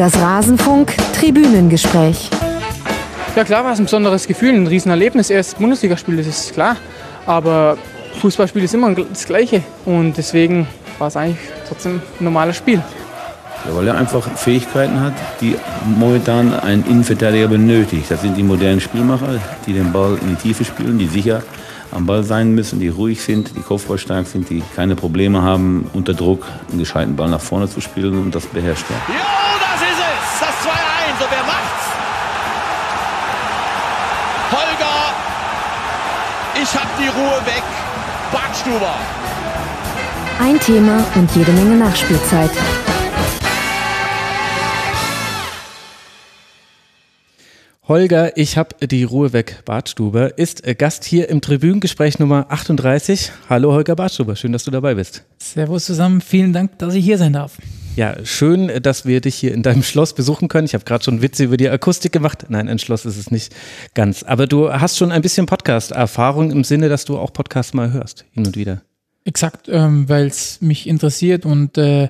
Das Rasenfunk Tribünengespräch. Ja klar war es ein besonderes Gefühl, ein Riesenerlebnis. Erst Bundesligaspiel, das ist klar. Aber Fußballspiel ist immer das Gleiche. Und deswegen war es eigentlich trotzdem ein normales Spiel. Ja, weil er einfach Fähigkeiten hat, die momentan ein Innenverteidiger benötigt. Das sind die modernen Spielmacher, die den Ball in die Tiefe spielen, die sicher am Ball sein müssen, die ruhig sind, die kopfballstark sind, die keine Probleme haben, unter Druck einen gescheiten Ball nach vorne zu spielen und das beherrscht er. Jo, die Ruhe weg. Bartstuber. Ein Thema und jede Menge Nachspielzeit. Holger, ich habe die Ruhe weg. Bartstuber ist Gast hier im Tribünengespräch Nummer 38. Hallo Holger Bartstuber, schön, dass du dabei bist. Servus zusammen, vielen Dank, dass ich hier sein darf. Ja, schön, äh, dass wir dich hier in deinem Schloss besuchen können. Ich habe gerade schon Witze über die Akustik gemacht. Nein, ein Schloss ist es nicht ganz. Aber du hast schon ein bisschen Podcast-Erfahrung im Sinne, dass du auch Podcasts mal hörst, hin und wieder. Exakt, ähm, weil es mich interessiert und äh,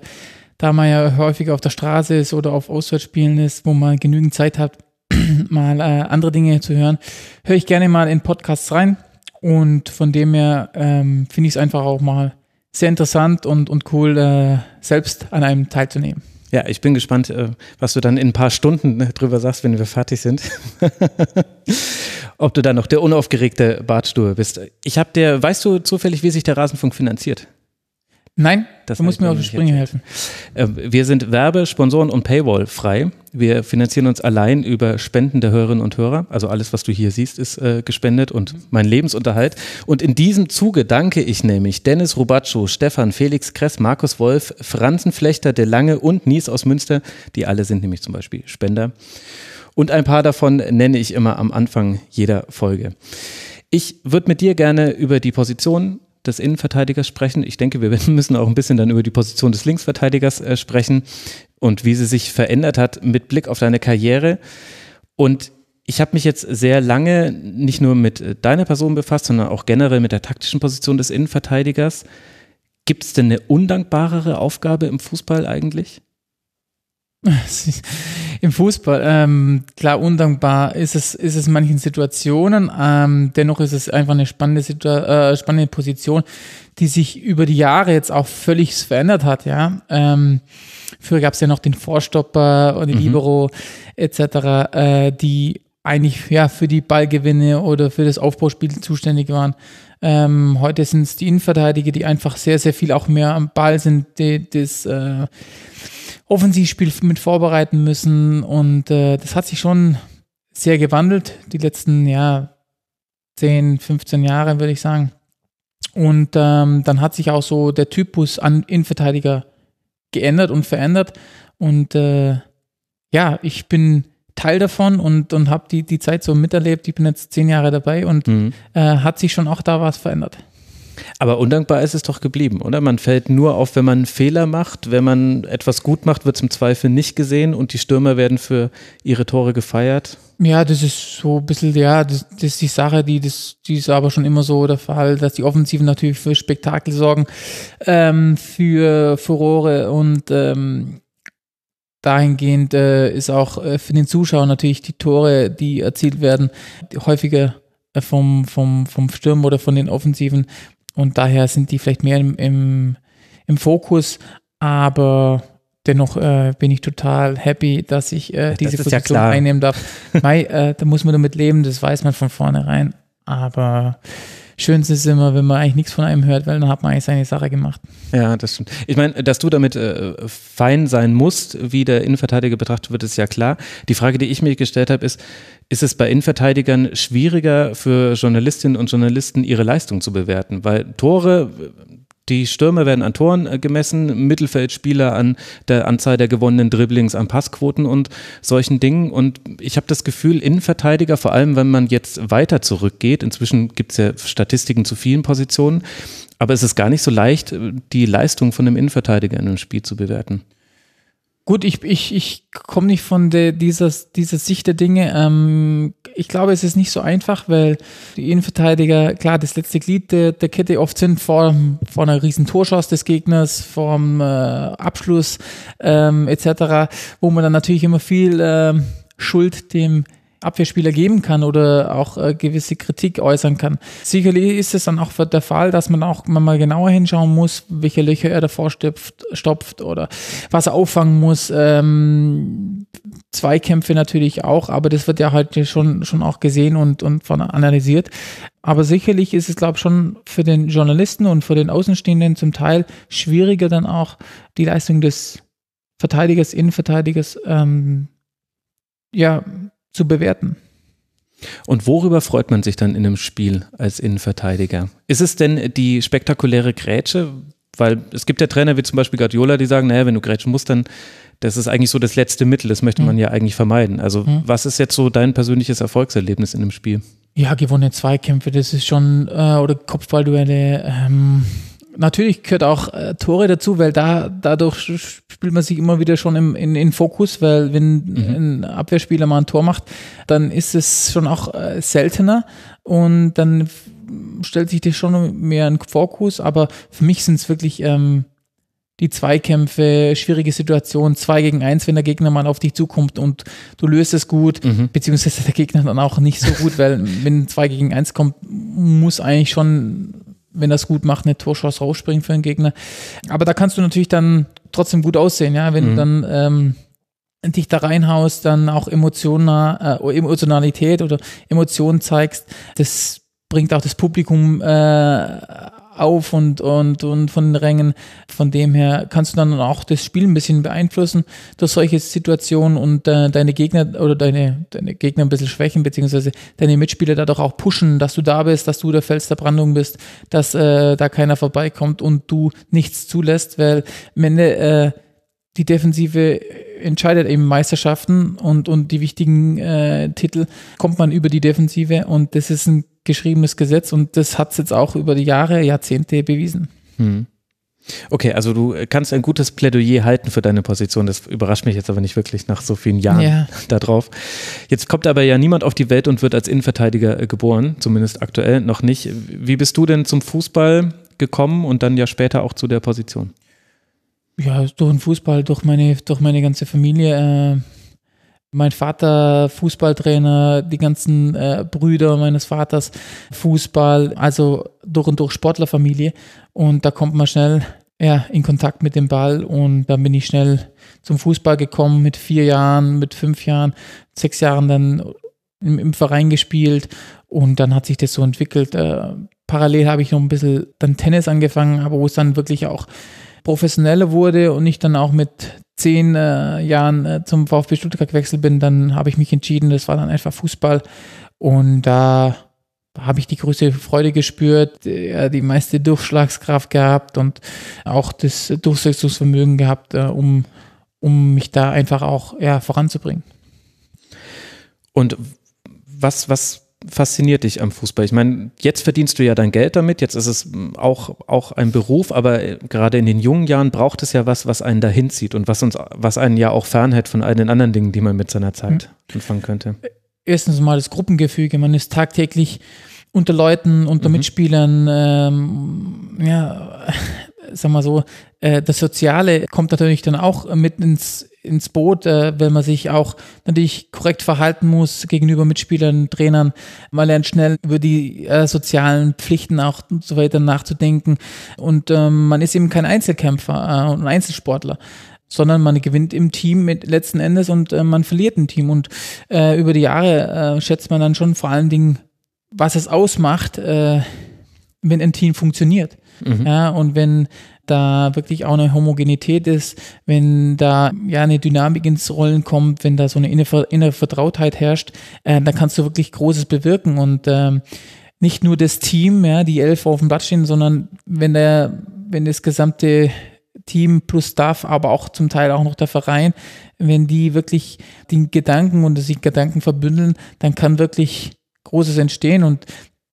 da man ja häufig auf der Straße ist oder auf Auswärtsspielen ist, wo man genügend Zeit hat, mal äh, andere Dinge zu hören, höre ich gerne mal in Podcasts rein. Und von dem her ähm, finde ich es einfach auch mal sehr interessant und, und cool, äh, selbst an einem teilzunehmen. Ja, ich bin gespannt, äh, was du dann in ein paar Stunden äh, drüber sagst, wenn wir fertig sind. Ob du dann noch der unaufgeregte Bartstuhl bist. Ich habe dir, weißt du zufällig, wie sich der Rasenfunk finanziert? Nein, das du musst mir auf die Sprünge helfen. Ähm, wir sind Werbe-, Sponsoren und Paywall frei. Wir finanzieren uns allein über Spenden der Hörerinnen und Hörer. Also alles, was du hier siehst, ist äh, gespendet und mein Lebensunterhalt. Und in diesem Zuge danke ich nämlich Dennis Rubaccio, Stefan, Felix Kress, Markus Wolf, Franzenflechter, De Lange und Nies aus Münster. Die alle sind nämlich zum Beispiel Spender. Und ein paar davon nenne ich immer am Anfang jeder Folge. Ich würde mit dir gerne über die Position des Innenverteidigers sprechen. Ich denke, wir müssen auch ein bisschen dann über die Position des Linksverteidigers äh, sprechen und wie sie sich verändert hat mit Blick auf deine Karriere. Und ich habe mich jetzt sehr lange nicht nur mit äh, deiner Person befasst, sondern auch generell mit der taktischen Position des Innenverteidigers. Gibt es denn eine undankbarere Aufgabe im Fußball eigentlich? Im Fußball, ähm, klar, undankbar ist es, ist es in manchen Situationen. Ähm, dennoch ist es einfach eine spannende, Situa äh, spannende Position, die sich über die Jahre jetzt auch völlig verändert hat. Ja, ähm, früher gab es ja noch den Vorstopper und die mhm. Libero etc., äh, die eigentlich ja für die Ballgewinne oder für das Aufbauspiel zuständig waren. Ähm, heute sind es die Innenverteidiger, die einfach sehr, sehr viel auch mehr am Ball sind, die das äh, Offensivspiel mit vorbereiten müssen. Und äh, das hat sich schon sehr gewandelt, die letzten ja, 10, 15 Jahre, würde ich sagen. Und ähm, dann hat sich auch so der Typus an Innenverteidiger geändert und verändert. Und äh, ja, ich bin Teil davon und, und habe die, die Zeit so miterlebt. Ich bin jetzt zehn Jahre dabei und mhm. äh, hat sich schon auch da was verändert. Aber undankbar ist es doch geblieben, oder? Man fällt nur auf, wenn man Fehler macht. Wenn man etwas gut macht, wird es im Zweifel nicht gesehen und die Stürmer werden für ihre Tore gefeiert. Ja, das ist so ein bisschen, ja, das, das ist die Sache, die, das, die ist aber schon immer so der Fall, dass die Offensiven natürlich für Spektakel sorgen, ähm, für Furore und ähm, dahingehend äh, ist auch äh, für den Zuschauer natürlich die Tore, die erzielt werden, häufiger vom, vom, vom Sturm oder von den Offensiven und daher sind die vielleicht mehr im, im, im Fokus, aber dennoch äh, bin ich total happy, dass ich äh, diese das Position ja einnehmen darf. Mai, äh, da muss man damit leben, das weiß man von vornherein. Aber schön ist es immer, wenn man eigentlich nichts von einem hört, weil dann hat man eigentlich seine Sache gemacht. Ja, das stimmt. Ich meine, dass du damit äh, fein sein musst, wie der Innenverteidiger betrachtet wird, ist ja klar. Die Frage, die ich mir gestellt habe, ist, ist es bei Innenverteidigern schwieriger für Journalistinnen und Journalisten, ihre Leistung zu bewerten? Weil Tore, die Stürmer werden an Toren äh, gemessen, Mittelfeldspieler an der Anzahl der gewonnenen Dribblings, an Passquoten und solchen Dingen. Und ich habe das Gefühl, Innenverteidiger, vor allem wenn man jetzt weiter zurückgeht, inzwischen gibt es ja Statistiken zu vielen Positionen, aber es ist gar nicht so leicht, die Leistung von einem Innenverteidiger in einem Spiel zu bewerten. Gut, ich, ich, ich komme nicht von der, dieser, dieser Sicht der Dinge. Ähm, ich glaube, es ist nicht so einfach, weil die Innenverteidiger, klar, das letzte Glied der, der Kette oft sind vor, vor einer riesen Torschuss des Gegners, vorm äh, Abschluss ähm, etc., wo man dann natürlich immer viel äh, Schuld dem Abwehrspieler geben kann oder auch äh, gewisse Kritik äußern kann. Sicherlich ist es dann auch der Fall, dass man auch mal genauer hinschauen muss, welche Löcher er davor stopft, stopft oder was er auffangen muss. Ähm, Zweikämpfe natürlich auch, aber das wird ja halt schon, schon auch gesehen und, und von analysiert. Aber sicherlich ist es, glaube ich, schon für den Journalisten und für den Außenstehenden zum Teil schwieriger dann auch die Leistung des Verteidigers, Innenverteidigers ähm, ja, zu bewerten. Und worüber freut man sich dann in einem Spiel als Innenverteidiger? Ist es denn die spektakuläre Grätsche? Weil es gibt ja Trainer wie zum Beispiel Guardiola, die sagen, naja, wenn du grätschen musst, dann das ist eigentlich so das letzte Mittel, das möchte man mhm. ja eigentlich vermeiden. Also mhm. was ist jetzt so dein persönliches Erfolgserlebnis in einem Spiel? Ja, gewonnene Zweikämpfe, das ist schon, äh, oder Kopfballduelle, ähm, natürlich gehört auch äh, Tore dazu, weil da dadurch spielt man sich immer wieder schon im, in, in Fokus, weil wenn mhm. ein Abwehrspieler mal ein Tor macht, dann ist es schon auch äh, seltener und dann stellt sich das schon mehr in Fokus, aber für mich sind es wirklich ähm, die Zweikämpfe, schwierige Situation, zwei gegen eins, wenn der Gegner mal auf dich zukommt und du löst es gut, mhm. beziehungsweise der Gegner dann auch nicht so gut, weil wenn zwei gegen eins kommt, muss eigentlich schon wenn das gut macht, eine Torschance rausspringen für den Gegner. Aber da kannst du natürlich dann trotzdem gut aussehen, ja, wenn mhm. du dann ähm, dich da reinhaust, dann auch Emotionen, äh, Emotionalität oder Emotionen zeigst. Das bringt auch das Publikum äh, auf und, und, und von den Rängen. Von dem her kannst du dann auch das Spiel ein bisschen beeinflussen durch solche Situationen und äh, deine Gegner oder deine, deine Gegner ein bisschen schwächen, beziehungsweise deine Mitspieler dadurch auch pushen, dass du da bist, dass du der Fels der Brandung bist, dass äh, da keiner vorbeikommt und du nichts zulässt, weil am Ende äh, die Defensive entscheidet eben Meisterschaften und, und die wichtigen äh, Titel kommt man über die Defensive und das ist ein geschriebenes Gesetz und das hat es jetzt auch über die Jahre, Jahrzehnte bewiesen. Hm. Okay, also du kannst ein gutes Plädoyer halten für deine Position. Das überrascht mich jetzt aber nicht wirklich nach so vielen Jahren ja. darauf. Jetzt kommt aber ja niemand auf die Welt und wird als Innenverteidiger äh, geboren, zumindest aktuell noch nicht. Wie bist du denn zum Fußball gekommen und dann ja später auch zu der Position? Ja, durch den Fußball, durch meine, durch meine ganze Familie. Äh mein Vater Fußballtrainer, die ganzen äh, Brüder meines Vaters Fußball, also durch und durch Sportlerfamilie. Und da kommt man schnell ja, in Kontakt mit dem Ball und dann bin ich schnell zum Fußball gekommen mit vier Jahren, mit fünf Jahren, sechs Jahren dann im, im Verein gespielt und dann hat sich das so entwickelt. Äh, parallel habe ich noch ein bisschen dann Tennis angefangen, aber wo es dann wirklich auch professioneller wurde und ich dann auch mit zehn äh, Jahren äh, zum VfB Stuttgart gewechselt bin, dann habe ich mich entschieden, das war dann einfach Fußball und da habe ich die größte Freude gespürt, äh, die meiste Durchschlagskraft gehabt und auch das Durchsetzungsvermögen gehabt, äh, um, um mich da einfach auch ja, voranzubringen. Und was, was fasziniert dich am Fußball? Ich meine, jetzt verdienst du ja dein Geld damit, jetzt ist es auch, auch ein Beruf, aber äh, gerade in den jungen Jahren braucht es ja was, was einen dahin zieht und was uns, was einen ja auch fernhält von all den anderen Dingen, die man mit seiner Zeit mhm. anfangen könnte. Erstens mal das Gruppengefüge, man ist tagtäglich unter Leuten, unter mhm. Mitspielern, ähm, ja, sag mal so, äh, das Soziale kommt natürlich dann auch mit ins, ins Boot, äh, wenn man sich auch natürlich korrekt verhalten muss gegenüber Mitspielern, Trainern. Man lernt schnell über die äh, sozialen Pflichten auch und so weiter nachzudenken. Und ähm, man ist eben kein Einzelkämpfer äh, und Einzelsportler sondern man gewinnt im Team mit letzten Endes und äh, man verliert im Team. Und äh, über die Jahre äh, schätzt man dann schon vor allen Dingen, was es ausmacht, äh, wenn ein Team funktioniert. Mhm. Ja, und wenn da wirklich auch eine Homogenität ist, wenn da ja eine Dynamik ins Rollen kommt, wenn da so eine innere Vertrautheit herrscht, äh, dann kannst du wirklich Großes bewirken und ähm, nicht nur das Team, ja, die elf auf dem Blatt stehen, sondern wenn der, wenn das gesamte Team plus Staff, aber auch zum Teil auch noch der Verein, wenn die wirklich den Gedanken und sich Gedanken verbündeln, dann kann wirklich Großes entstehen und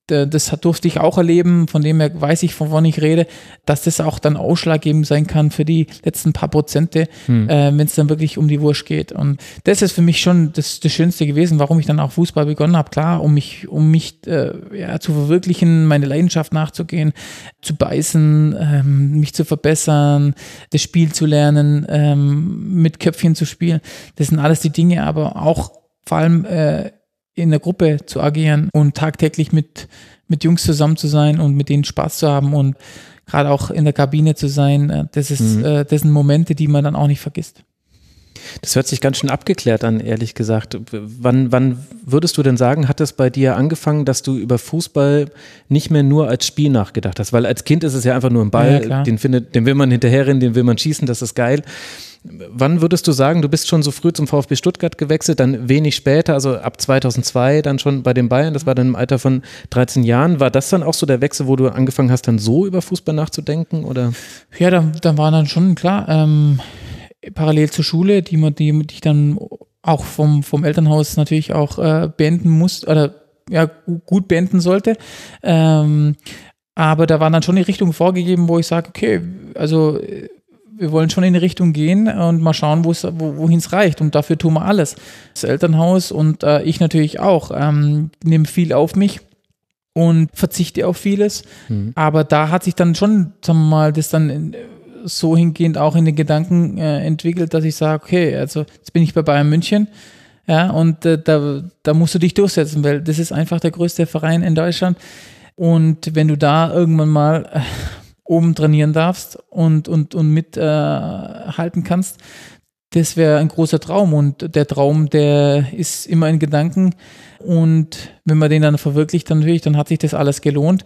das durfte ich auch erleben, von dem her weiß ich, von wann ich rede, dass das auch dann ausschlaggebend sein kann für die letzten paar Prozente, hm. äh, wenn es dann wirklich um die Wurst geht. Und das ist für mich schon das, das Schönste gewesen, warum ich dann auch Fußball begonnen habe. Klar, um mich, um mich äh, ja, zu verwirklichen, meine Leidenschaft nachzugehen, zu beißen, ähm, mich zu verbessern, das Spiel zu lernen, ähm, mit Köpfchen zu spielen. Das sind alles die Dinge, aber auch vor allem äh, in der Gruppe zu agieren und tagtäglich mit, mit Jungs zusammen zu sein und mit denen Spaß zu haben und gerade auch in der Kabine zu sein, äh, das, ist, mhm. äh, das sind Momente, die man dann auch nicht vergisst. Das hört sich ganz schön abgeklärt an, ehrlich gesagt. Wann, wann würdest du denn sagen, hat es bei dir angefangen, dass du über Fußball nicht mehr nur als Spiel nachgedacht hast? Weil als Kind ist es ja einfach nur ein Ball, ja, den, findet, den will man hinterherrennen, den will man schießen, das ist geil. Wann würdest du sagen, du bist schon so früh zum VfB Stuttgart gewechselt, dann wenig später, also ab 2002 dann schon bei den Bayern, das war dann im Alter von 13 Jahren. War das dann auch so der Wechsel, wo du angefangen hast, dann so über Fußball nachzudenken? Oder? Ja, da, da war dann schon klar, ähm, parallel zur Schule, die, man, die, die ich dann auch vom, vom Elternhaus natürlich auch äh, beenden muss oder ja, gut beenden sollte. Ähm, aber da war dann schon die Richtung vorgegeben, wo ich sage, okay, also wir wollen schon in die Richtung gehen und mal schauen, wo, wohin es reicht. Und dafür tun wir alles. Das Elternhaus und äh, ich natürlich auch. Ähm, nehme viel auf mich und verzichte auf vieles. Mhm. Aber da hat sich dann schon, sagen wir mal, das dann so hingehend auch in den Gedanken äh, entwickelt, dass ich sage, okay, also jetzt bin ich bei Bayern München. Ja, und äh, da, da musst du dich durchsetzen, weil das ist einfach der größte Verein in Deutschland. Und wenn du da irgendwann mal äh, oben trainieren darfst und, und, und mithalten äh, kannst, das wäre ein großer Traum. Und der Traum, der ist immer in Gedanken. Und wenn man den dann verwirklicht, dann natürlich, dann hat sich das alles gelohnt.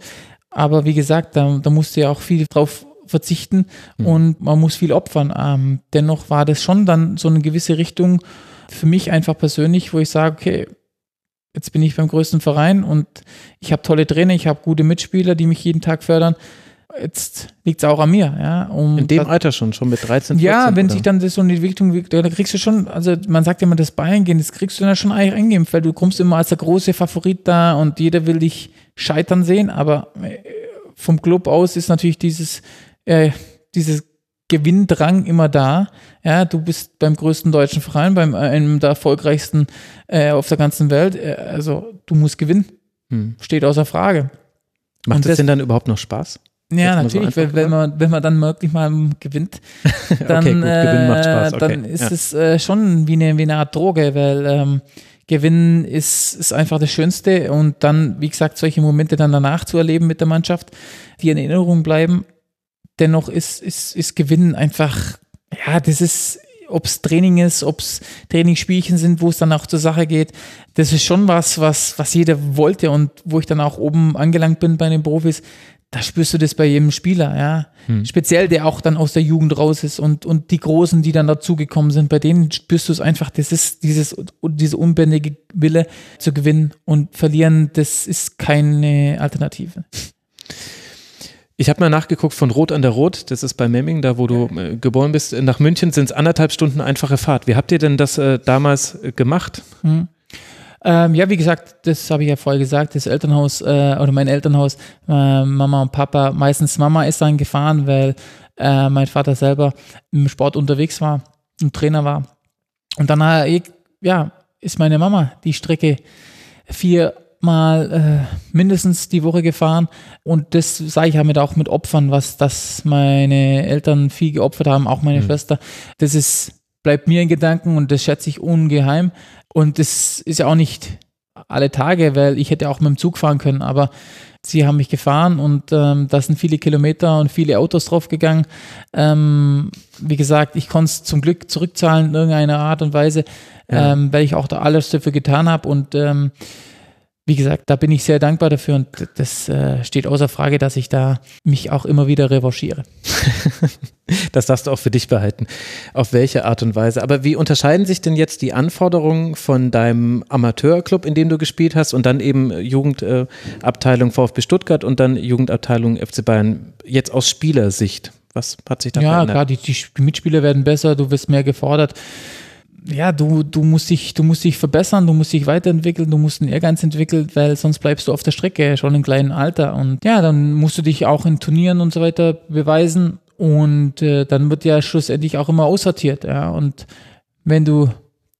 Aber wie gesagt, da, da musst du ja auch viel drauf verzichten mhm. und man muss viel opfern. Ähm, dennoch war das schon dann so eine gewisse Richtung für mich einfach persönlich, wo ich sage, okay, jetzt bin ich beim größten Verein und ich habe tolle Trainer, ich habe gute Mitspieler, die mich jeden Tag fördern jetzt liegt es auch an mir. Ja, um in dem das, Alter schon, schon mit 13, 14, Ja, wenn oder? sich dann das so eine Entwicklung, da kriegst du schon, also man sagt ja immer, das Bayern gehen, das kriegst du dann schon eingeben, weil du kommst immer als der große Favorit da und jeder will dich scheitern sehen, aber äh, vom Club aus ist natürlich dieses, äh, dieses Gewinndrang immer da. Ja, du bist beim größten deutschen Verein, beim einem der erfolgreichsten äh, auf der ganzen Welt. Äh, also du musst gewinnen. Hm. Steht außer Frage. Macht es denn dann überhaupt noch Spaß? Ja, natürlich, so wenn, man, wenn man dann wirklich mal gewinnt, dann, okay, äh, okay. dann ist ja. es äh, schon wie eine, wie eine Art Droge, weil ähm, Gewinnen ist, ist einfach das Schönste und dann, wie gesagt, solche Momente dann danach zu erleben mit der Mannschaft, die in Erinnerung bleiben. Dennoch ist, ist, ist Gewinnen einfach, ja, das ist, ob es Training ist, ob es Trainingsspielchen sind, wo es dann auch zur Sache geht. Das ist schon was, was, was jeder wollte und wo ich dann auch oben angelangt bin bei den Profis da spürst du das bei jedem Spieler, ja. Hm. Speziell, der auch dann aus der Jugend raus ist und, und die Großen, die dann dazugekommen sind, bei denen spürst du es einfach, das ist dieses, diese unbändige Wille zu gewinnen und verlieren, das ist keine Alternative. Ich habe mal nachgeguckt von Rot an der Rot, das ist bei Memming, da wo du äh, geboren bist, nach München sind es anderthalb Stunden einfache Fahrt. Wie habt ihr denn das äh, damals äh, gemacht? Hm. Ähm, ja, wie gesagt, das habe ich ja vorher gesagt, das Elternhaus äh, oder mein Elternhaus, äh, Mama und Papa, meistens Mama ist dann gefahren, weil äh, mein Vater selber im Sport unterwegs war und Trainer war. Und dann äh, ja, ist meine Mama die Strecke viermal äh, mindestens die Woche gefahren. Und das sage ich damit auch mit Opfern, was das meine Eltern viel geopfert haben, auch meine mhm. Schwester. Das ist, bleibt mir in Gedanken und das schätze ich ungeheim. Und das ist ja auch nicht alle Tage, weil ich hätte auch mit dem Zug fahren können, aber sie haben mich gefahren und ähm, da sind viele Kilometer und viele Autos draufgegangen. Ähm, wie gesagt, ich konnte es zum Glück zurückzahlen in irgendeiner Art und Weise, ja. ähm, weil ich auch da alles dafür getan habe und ähm, wie gesagt, da bin ich sehr dankbar dafür und das äh, steht außer Frage, dass ich da mich auch immer wieder revanchiere. das darfst du auch für dich behalten. Auf welche Art und Weise? Aber wie unterscheiden sich denn jetzt die Anforderungen von deinem Amateurclub, in dem du gespielt hast, und dann eben Jugendabteilung äh, VfB Stuttgart und dann Jugendabteilung FC Bayern jetzt aus Spielersicht? Was hat sich da ja, verändert? Ja, klar, die, die Mitspieler werden besser, du wirst mehr gefordert ja, du, du musst dich, du musst dich verbessern, du musst dich weiterentwickeln, du musst einen Ehrgeiz entwickeln, weil sonst bleibst du auf der Strecke schon im kleinen Alter. Und ja, dann musst du dich auch in Turnieren und so weiter beweisen. Und äh, dann wird ja schlussendlich auch immer aussortiert. Ja. Und wenn du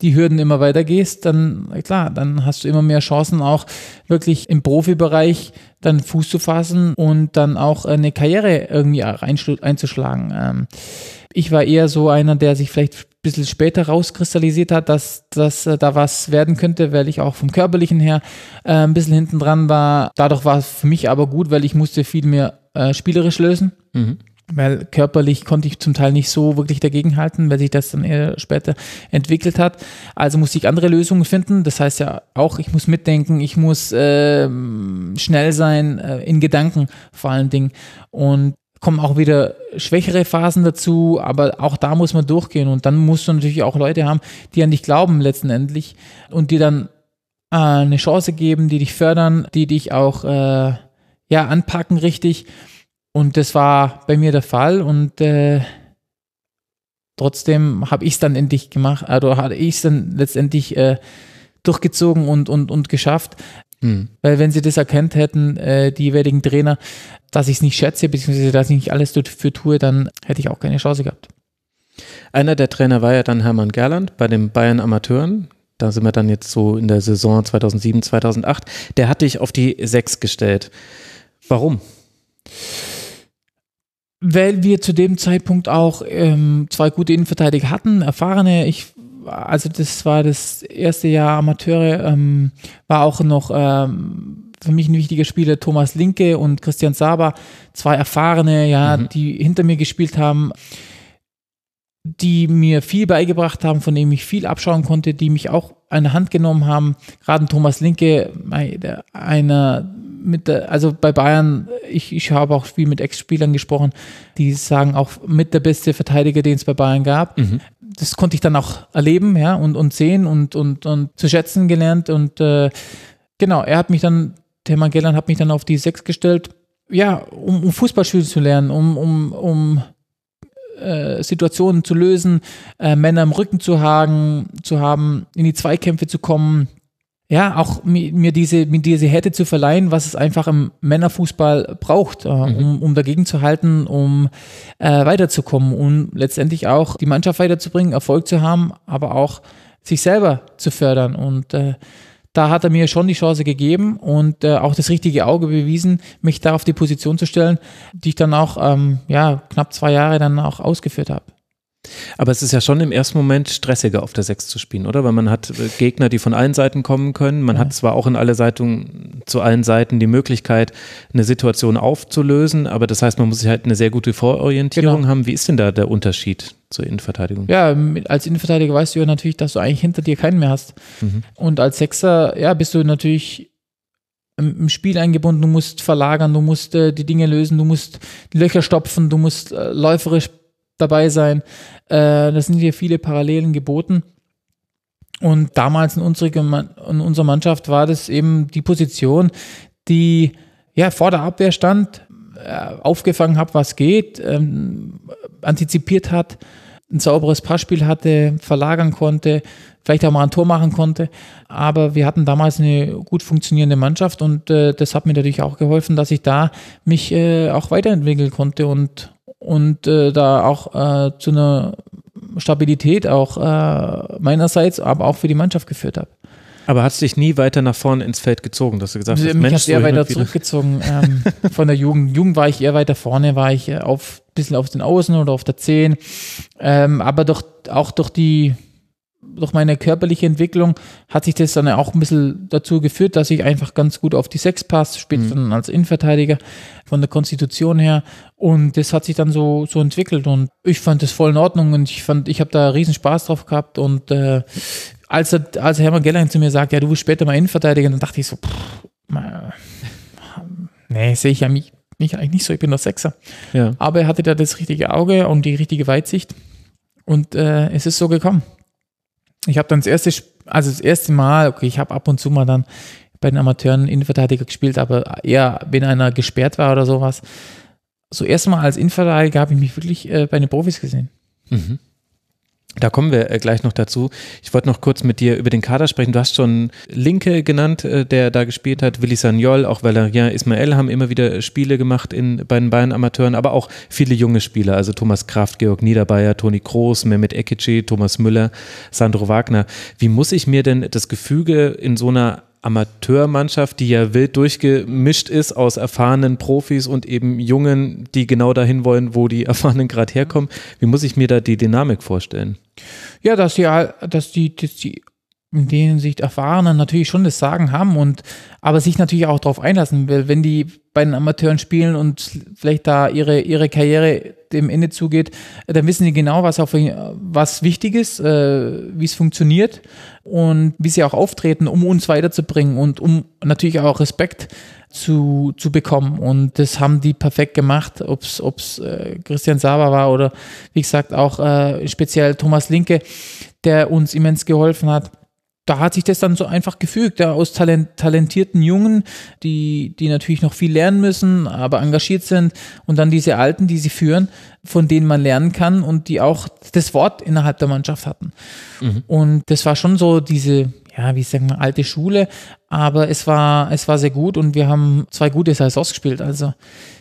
die Hürden immer weiter gehst, dann klar, dann hast du immer mehr Chancen, auch wirklich im Profibereich dann Fuß zu fassen und dann auch eine Karriere irgendwie einzuschlagen. Ähm, ich war eher so einer, der sich vielleicht bisschen später rauskristallisiert hat, dass, dass äh, da was werden könnte, weil ich auch vom Körperlichen her äh, ein bisschen hinten dran war. Dadurch war es für mich aber gut, weil ich musste viel mehr äh, spielerisch lösen. Mhm. Weil körperlich konnte ich zum Teil nicht so wirklich dagegenhalten, weil sich das dann eher später entwickelt hat. Also musste ich andere Lösungen finden. Das heißt ja auch, ich muss mitdenken, ich muss äh, schnell sein, äh, in Gedanken vor allen Dingen. Und kommen auch wieder schwächere Phasen dazu, aber auch da muss man durchgehen und dann musst du natürlich auch Leute haben, die an dich glauben letztendlich und die dann äh, eine Chance geben, die dich fördern, die dich auch äh, ja anpacken richtig und das war bei mir der Fall und äh, trotzdem habe ich es dann endlich gemacht, also hatte ich es dann letztendlich äh, durchgezogen und, und, und geschafft. Hm. Weil wenn sie das erkennt hätten, äh, die jeweiligen Trainer, dass ich es nicht schätze, beziehungsweise dass ich nicht alles dafür tue, dann hätte ich auch keine Chance gehabt. Einer der Trainer war ja dann Hermann Gerland bei den Bayern Amateuren. Da sind wir dann jetzt so in der Saison 2007, 2008. Der hat dich auf die Sechs gestellt. Warum? Weil wir zu dem Zeitpunkt auch ähm, zwei gute Innenverteidiger hatten, erfahrene. Ich also das war das erste Jahr Amateure, ähm, war auch noch ähm, für mich ein wichtiger Spieler Thomas Linke und Christian Saber, zwei erfahrene, ja, mhm. die hinter mir gespielt haben, die mir viel beigebracht haben, von denen ich viel abschauen konnte, die mich auch an der Hand genommen haben. Gerade Thomas Linke, einer mit der, also bei Bayern, ich, ich habe auch viel mit Ex-Spielern gesprochen, die sagen auch mit der beste Verteidiger, den es bei Bayern gab. Mhm das konnte ich dann auch erleben, ja, und, und sehen und, und, und zu schätzen gelernt. Und äh, genau, er hat mich dann, der Magellan hat mich dann auf die Sechs gestellt, ja, um, um Fußballspielen zu lernen, um, um, um äh, Situationen zu lösen, äh, Männer im Rücken zu hagen, zu haben, in die Zweikämpfe zu kommen, ja, auch mir diese, mir diese Härte zu verleihen, was es einfach im Männerfußball braucht, äh, mhm. um, um dagegen zu halten, um äh, weiterzukommen und letztendlich auch die Mannschaft weiterzubringen, Erfolg zu haben, aber auch sich selber zu fördern. Und äh, da hat er mir schon die Chance gegeben und äh, auch das richtige Auge bewiesen, mich da auf die Position zu stellen, die ich dann auch ähm, ja, knapp zwei Jahre dann auch ausgeführt habe. Aber es ist ja schon im ersten Moment stressiger, auf der 6 zu spielen, oder? Weil man hat äh, Gegner, die von allen Seiten kommen können. Man ja. hat zwar auch in alle Seiten, zu allen Seiten die Möglichkeit, eine Situation aufzulösen, aber das heißt, man muss sich halt eine sehr gute Vororientierung genau. haben. Wie ist denn da der Unterschied zur Innenverteidigung? Ja, als Innenverteidiger weißt du ja natürlich, dass du eigentlich hinter dir keinen mehr hast. Mhm. Und als Sechser, ja, bist du natürlich im Spiel eingebunden, du musst verlagern, du musst äh, die Dinge lösen, du musst Löcher stopfen, du musst äh, läuferisch dabei sein. Äh, das sind hier viele Parallelen geboten. Und damals in, unsere, in unserer Mannschaft war das eben die Position, die ja vor der Abwehr stand, äh, aufgefangen hat, was geht, ähm, antizipiert hat, ein sauberes Passspiel hatte, verlagern konnte, vielleicht auch mal ein Tor machen konnte. Aber wir hatten damals eine gut funktionierende Mannschaft und äh, das hat mir natürlich auch geholfen, dass ich da mich äh, auch weiterentwickeln konnte und und äh, da auch äh, zu einer Stabilität auch äh, meinerseits, aber auch für die Mannschaft geführt habe. Aber hat es dich nie weiter nach vorne ins Feld gezogen, dass du gesagt hast, Mich Mensch, hat eher weiter zurückgezogen ähm, von der Jugend. Jugend war ich eher weiter vorne, war ich auf bisschen auf den Außen oder auf der Zehn. Ähm, aber doch auch durch die durch meine körperliche Entwicklung hat sich das dann auch ein bisschen dazu geführt, dass ich einfach ganz gut auf die Sechs passe, später mhm. als Innenverteidiger von der Konstitution her. Und das hat sich dann so, so entwickelt und ich fand das voll in Ordnung und ich fand, ich habe da riesen Spaß drauf gehabt und äh, als, er, als Hermann Gellein zu mir sagt, ja, du willst später mal Innenverteidiger, dann dachte ich so, pff, nee, sehe ich ja mich, mich eigentlich nicht so, ich bin der Sechser. Ja. Aber er hatte da das richtige Auge und die richtige Weitsicht und äh, es ist so gekommen ich habe dann das erste, also das erste Mal, okay, ich habe ab und zu mal dann bei den Amateuren Innenverteidiger gespielt, aber eher, wenn einer gesperrt war oder sowas. So erstmal als Innenverteidiger habe ich mich wirklich äh, bei den Profis gesehen. Mhm. Da kommen wir äh, gleich noch dazu. Ich wollte noch kurz mit dir über den Kader sprechen. Du hast schon Linke genannt, äh, der da gespielt hat. Willi Sagnol, auch Valérien Ismael haben immer wieder Spiele gemacht in, bei den Bayern Amateuren, aber auch viele junge Spieler. Also Thomas Kraft, Georg Niederbayer, Toni Kroos, Mehmet Ekici, Thomas Müller, Sandro Wagner. Wie muss ich mir denn das Gefüge in so einer Amateurmannschaft, die ja wild durchgemischt ist aus erfahrenen Profis und eben Jungen, die genau dahin wollen, wo die Erfahrenen gerade herkommen. Wie muss ich mir da die Dynamik vorstellen? Ja, dass die, dass die, dass die in denen sich Erfahrenen natürlich schon das Sagen haben und aber sich natürlich auch darauf einlassen, weil wenn die bei den Amateuren spielen und vielleicht da ihre, ihre Karriere dem Ende zugeht, dann wissen sie genau, was auf was wichtig ist, äh, wie es funktioniert und wie sie auch auftreten, um uns weiterzubringen und um natürlich auch Respekt zu, zu bekommen. Und das haben die perfekt gemacht, ob es äh, Christian Saber war oder wie gesagt auch äh, speziell Thomas Linke, der uns immens geholfen hat da hat sich das dann so einfach gefügt, ja, aus talent, talentierten Jungen, die, die natürlich noch viel lernen müssen, aber engagiert sind und dann diese Alten, die sie führen, von denen man lernen kann und die auch das Wort innerhalb der Mannschaft hatten. Mhm. Und das war schon so diese, ja, wie sagen wir, alte Schule, aber es war, es war sehr gut und wir haben zwei gute Saisons gespielt, also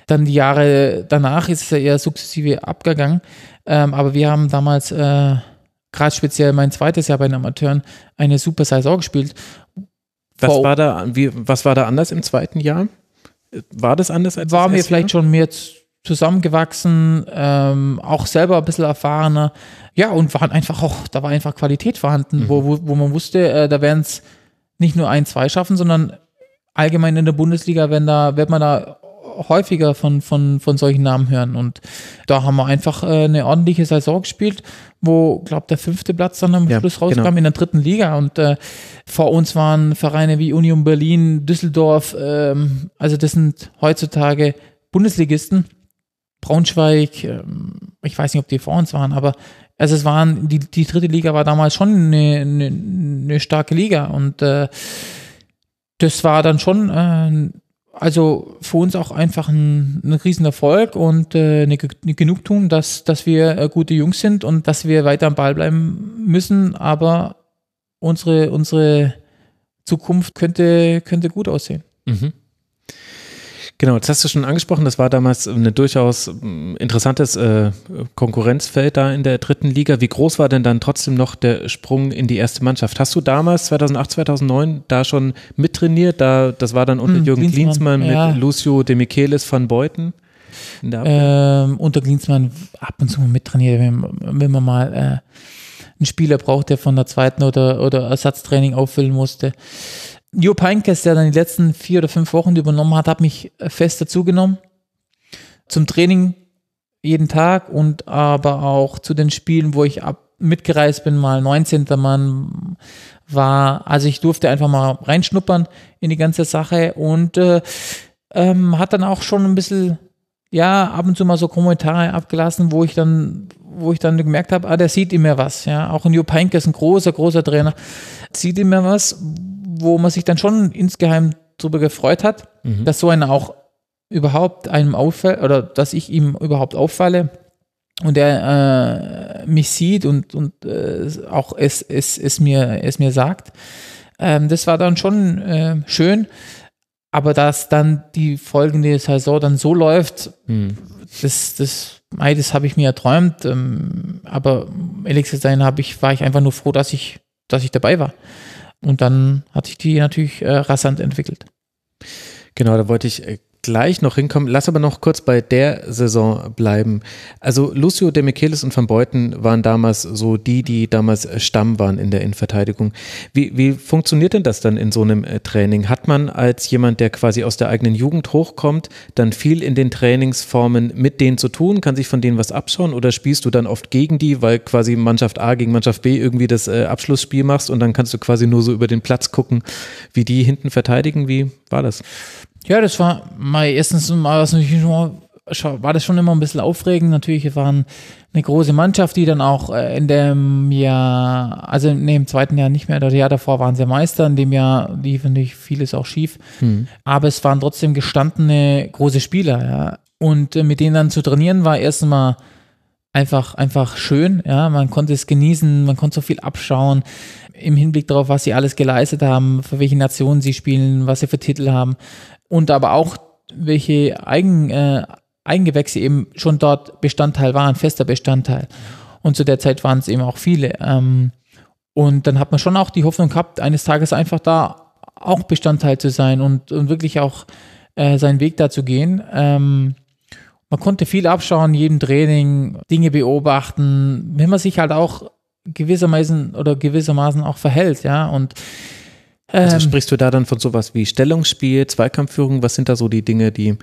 dann die Jahre danach ist es eher sukzessive abgegangen, ähm, aber wir haben damals, äh, gerade speziell mein zweites Jahr bei den Amateuren, eine super Saison gespielt. Was war da, wie, was war da anders im zweiten Jahr? War das anders als War mir vielleicht schon mehr zusammengewachsen, ähm, auch selber ein bisschen erfahrener. Ja, und waren einfach auch, da war einfach Qualität vorhanden, mhm. wo, wo, wo man wusste, äh, da werden es nicht nur ein, zwei schaffen, sondern allgemein in der Bundesliga, wenn da, wird man da häufiger von, von, von solchen Namen hören. Und da haben wir einfach äh, eine ordentliche Saison gespielt, wo, glaube der fünfte Platz dann am ja, Schluss rauskam genau. in der dritten Liga. Und äh, vor uns waren Vereine wie Union Berlin, Düsseldorf, ähm, also das sind heutzutage Bundesligisten. Braunschweig, ähm, ich weiß nicht, ob die vor uns waren, aber also es waren, die, die dritte Liga war damals schon eine, eine, eine starke Liga und äh, das war dann schon äh, also für uns auch einfach ein, ein Riesenerfolg und äh, eine, eine Genugtuung, dass, dass wir äh, gute Jungs sind und dass wir weiter am Ball bleiben müssen, aber unsere, unsere Zukunft könnte, könnte gut aussehen. Mhm. Genau, das hast du schon angesprochen. Das war damals ein durchaus mm, interessantes äh, Konkurrenzfeld da in der dritten Liga. Wie groß war denn dann trotzdem noch der Sprung in die erste Mannschaft? Hast du damals 2008, 2009 da schon mittrainiert? Da, das war dann unter hm, Jürgen Klinsmann, ja. mit Lucio de Michelis van Beuten? Ähm, unter Klinsmann ab und zu mal mittrainiert, wenn, wenn man mal äh, einen Spieler braucht, der von der zweiten oder, oder Ersatztraining auffüllen musste. Jo Peinkes, der dann die letzten vier oder fünf Wochen übernommen hat, hat mich fest dazugenommen. Zum Training jeden Tag und aber auch zu den Spielen, wo ich ab, mitgereist bin, mal 19. Mann war. Also ich durfte einfach mal reinschnuppern in die ganze Sache und äh, ähm, hat dann auch schon ein bisschen, ja, ab und zu mal so Kommentare abgelassen, wo ich dann, wo ich dann gemerkt habe, ah, der sieht immer was. Ja, auch ein Jo Peinke ein großer, großer Trainer, sieht immer was, wo man sich dann schon insgeheim darüber gefreut hat, mhm. dass so einer auch überhaupt einem auffällt oder dass ich ihm überhaupt auffalle und er äh, mich sieht und, und äh, auch es, es, es, mir, es mir sagt. Ähm, das war dann schon äh, schön, aber dass dann die folgende Saison dann so läuft, mhm. das, das, das habe ich mir erträumt. Ähm, aber ehrlich gesagt habe ich, war ich einfach nur froh, dass ich, dass ich dabei war. Und dann hat sich die natürlich äh, rasant entwickelt. Genau, da wollte ich äh, gleich noch hinkommen. Lass aber noch kurz bei der Saison bleiben. Also Lucio de Michelis und Van Beuten waren damals so die, die damals Stamm waren in der Innenverteidigung. Wie, wie funktioniert denn das dann in so einem äh, Training? Hat man als jemand, der quasi aus der eigenen Jugend hochkommt, dann viel in den Trainingsformen mit denen zu tun? Kann sich von denen was abschauen oder spielst du dann oft gegen die, weil quasi Mannschaft A gegen Mannschaft B irgendwie das äh, Abschlussspiel machst und dann kannst du quasi nur so über den Platz gucken, wie die hinten verteidigen? Wie war das? Ja, das war mal erstens mal was natürlich schon, war das schon immer ein bisschen aufregend. Natürlich waren eine große Mannschaft, die dann auch äh, in dem Jahr, also in dem zweiten Jahr nicht mehr, das Jahr davor waren sie Meister, in dem Jahr lief natürlich vieles auch schief. Hm. Aber es waren trotzdem gestandene große Spieler, ja. Und äh, mit denen dann zu trainieren war erstens mal einfach, einfach schön. Ja, man konnte es genießen, man konnte so viel abschauen im Hinblick darauf, was sie alles geleistet haben, für welche Nationen sie spielen, was sie für Titel haben und aber auch welche Eigen, äh, Eigengewächse eben schon dort Bestandteil waren, fester Bestandteil. Und zu der Zeit waren es eben auch viele. Ähm, und dann hat man schon auch die Hoffnung gehabt, eines Tages einfach da auch Bestandteil zu sein und, und wirklich auch äh, seinen Weg da zu gehen. Ähm, man konnte viel abschauen, jedem Training, Dinge beobachten, wenn man sich halt auch gewissermaßen oder gewissermaßen auch verhält, ja. Und also ähm, sprichst du da dann von sowas wie Stellungsspiel, Zweikampfführung? Was sind da so die Dinge, die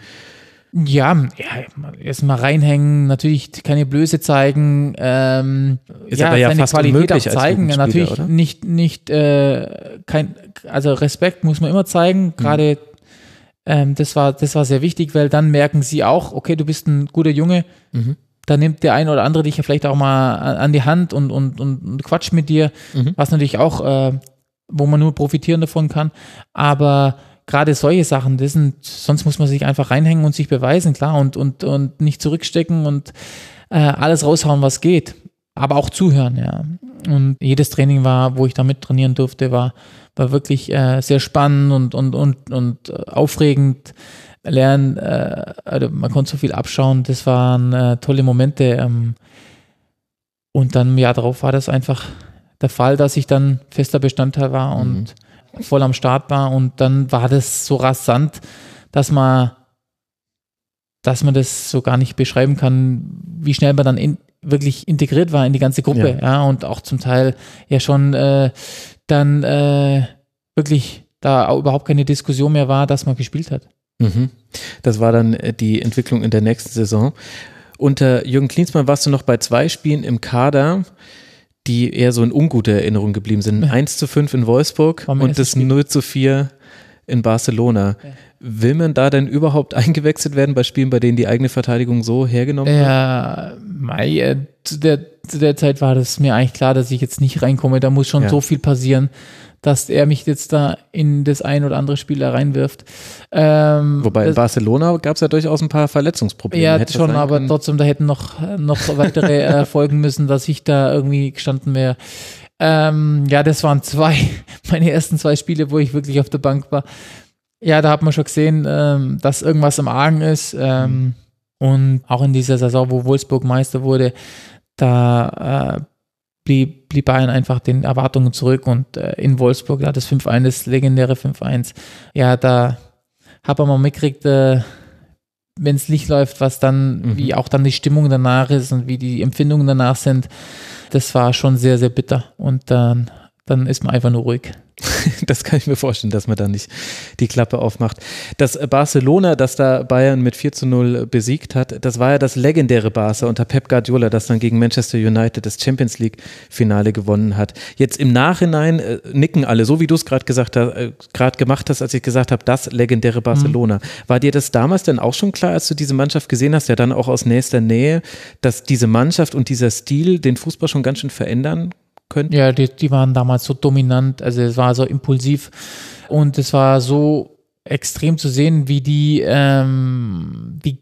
ja, ja erstmal reinhängen, natürlich keine Blöße zeigen, ähm, ist ja, aber ja seine fast Qualität auch zeigen, natürlich oder? nicht, nicht, äh, kein, also Respekt muss man immer zeigen, gerade mhm. ähm, das war, das war sehr wichtig, weil dann merken sie auch, okay, du bist ein guter Junge, mhm. da nimmt der eine oder andere dich ja vielleicht auch mal an die Hand und, und, und, und quatscht mit dir, mhm. was natürlich auch, äh, wo man nur profitieren davon kann, aber gerade solche Sachen, das sind, sonst muss man sich einfach reinhängen und sich beweisen, klar, und, und, und nicht zurückstecken und äh, alles raushauen, was geht. Aber auch zuhören, ja. Und jedes Training war, wo ich da mit trainieren durfte, war, war wirklich äh, sehr spannend und, und, und, und äh, aufregend. Lernen, äh, also man konnte so viel abschauen, das waren äh, tolle Momente. Ähm, und dann im Jahr darauf war das einfach der Fall, dass ich dann fester Bestandteil war und mhm voll am Start war und dann war das so rasant, dass man, dass man das so gar nicht beschreiben kann, wie schnell man dann in, wirklich integriert war in die ganze Gruppe, ja, ja und auch zum Teil ja schon äh, dann äh, wirklich da überhaupt keine Diskussion mehr war, dass man gespielt hat. Mhm. Das war dann äh, die Entwicklung in der nächsten Saison. Unter Jürgen Klinsmann warst du noch bei zwei Spielen im Kader die eher so in ungute Erinnerung geblieben sind. Ja. 1 zu 5 in Wolfsburg und das Spiel. 0 zu 4 in Barcelona. Ja. Will man da denn überhaupt eingewechselt werden bei Spielen, bei denen die eigene Verteidigung so hergenommen wird? Ja, Mai, äh, zu, der, zu der Zeit war das mir eigentlich klar, dass ich jetzt nicht reinkomme. Da muss schon ja. so viel passieren, dass er mich jetzt da in das ein oder andere Spiel da reinwirft. Ähm, Wobei in Barcelona gab es ja durchaus ein paar Verletzungsprobleme. Ja, Hätte schon, aber trotzdem, da hätten noch, noch weitere äh, folgen müssen, dass ich da irgendwie gestanden wäre. Ähm, ja, das waren zwei, meine ersten zwei Spiele, wo ich wirklich auf der Bank war. Ja, da hat man schon gesehen, ähm, dass irgendwas im Argen ist. Ähm, und auch in dieser Saison, wo Wolfsburg Meister wurde, da äh, blieb, blieb Bayern einfach den Erwartungen zurück und äh, in Wolfsburg, ja, das 5-1, das legendäre 5-1, ja, da hat man mal mitgekriegt, äh, wenn es Licht läuft, was dann, mhm. wie auch dann die Stimmung danach ist und wie die Empfindungen danach sind, das war schon sehr, sehr bitter. Und dann, dann ist man einfach nur ruhig. Das kann ich mir vorstellen, dass man da nicht die Klappe aufmacht. Das Barcelona, das da Bayern mit 4 zu 0 besiegt hat, das war ja das legendäre Barca unter Pep Guardiola, das dann gegen Manchester United das Champions League Finale gewonnen hat. Jetzt im Nachhinein äh, nicken alle, so wie du es gerade gesagt hast, äh, gerade gemacht hast, als ich gesagt habe, das legendäre Barcelona. Mhm. War dir das damals denn auch schon klar, als du diese Mannschaft gesehen hast, ja dann auch aus nächster Nähe, dass diese Mannschaft und dieser Stil den Fußball schon ganz schön verändern könnten? Ja, die, die waren damals so dominant, also es war so impulsiv und es war so extrem zu sehen, wie die, ähm, die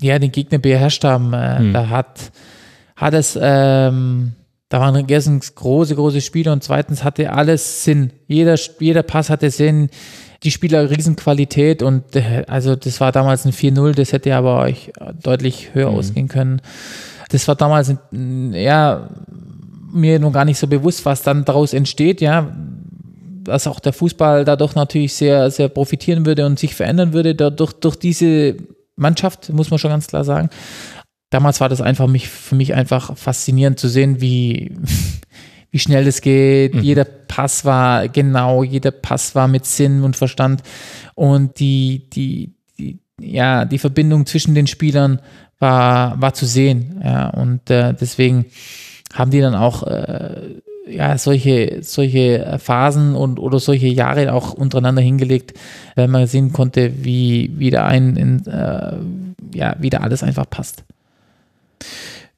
ja, den Gegner beherrscht haben. Äh, hm. Da hat, hat es, ähm, da waren erstens große, große Spieler und zweitens hatte alles Sinn. Jeder, jeder Pass hatte Sinn. Die Spieler Riesenqualität und äh, also das war damals ein 4-0, das hätte aber euch deutlich höher hm. ausgehen können. Das war damals ein, ja, mir noch gar nicht so bewusst, was dann daraus entsteht, ja, dass auch der Fußball dadurch natürlich sehr, sehr profitieren würde und sich verändern würde, dadurch, durch diese Mannschaft, muss man schon ganz klar sagen. Damals war das einfach mich, für mich einfach faszinierend zu sehen, wie, wie schnell das geht. Mhm. Jeder Pass war genau, jeder Pass war mit Sinn und Verstand und die, die, die, ja, die Verbindung zwischen den Spielern war, war zu sehen. Ja, und äh, deswegen haben die dann auch äh, ja, solche, solche Phasen und oder solche Jahre auch untereinander hingelegt, weil man sehen konnte, wie wieder ein in, äh, ja, wieder alles einfach passt.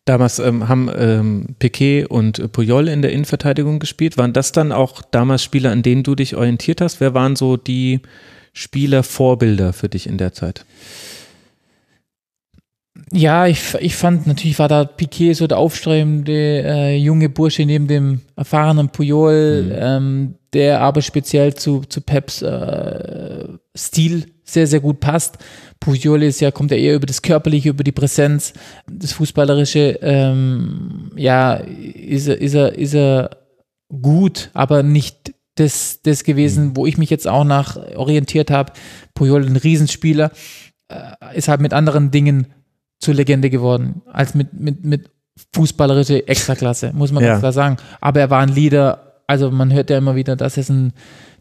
Damals ähm, haben ähm, Piquet und Puyol in der Innenverteidigung gespielt. Waren das dann auch damals Spieler, an denen du dich orientiert hast? Wer waren so die Spielervorbilder für dich in der Zeit? Ja, ich, ich fand, natürlich war da Piquet so der aufstrebende äh, junge Bursche neben dem erfahrenen Puyol, mhm. ähm, der aber speziell zu, zu Peps äh, Stil sehr, sehr gut passt. Puyol ist ja, kommt ja eher über das Körperliche, über die Präsenz, das Fußballerische, ähm, ja, ist er, ist er, ist er gut, aber nicht das, das gewesen, mhm. wo ich mich jetzt auch nach orientiert habe. Puyol, ein Riesenspieler, äh, ist halt mit anderen Dingen zur Legende geworden, als mit, mit, mit fußballerische Extraklasse, muss man ja. ganz klar sagen. Aber er war ein Leader, also man hört ja immer wieder, dass es ein,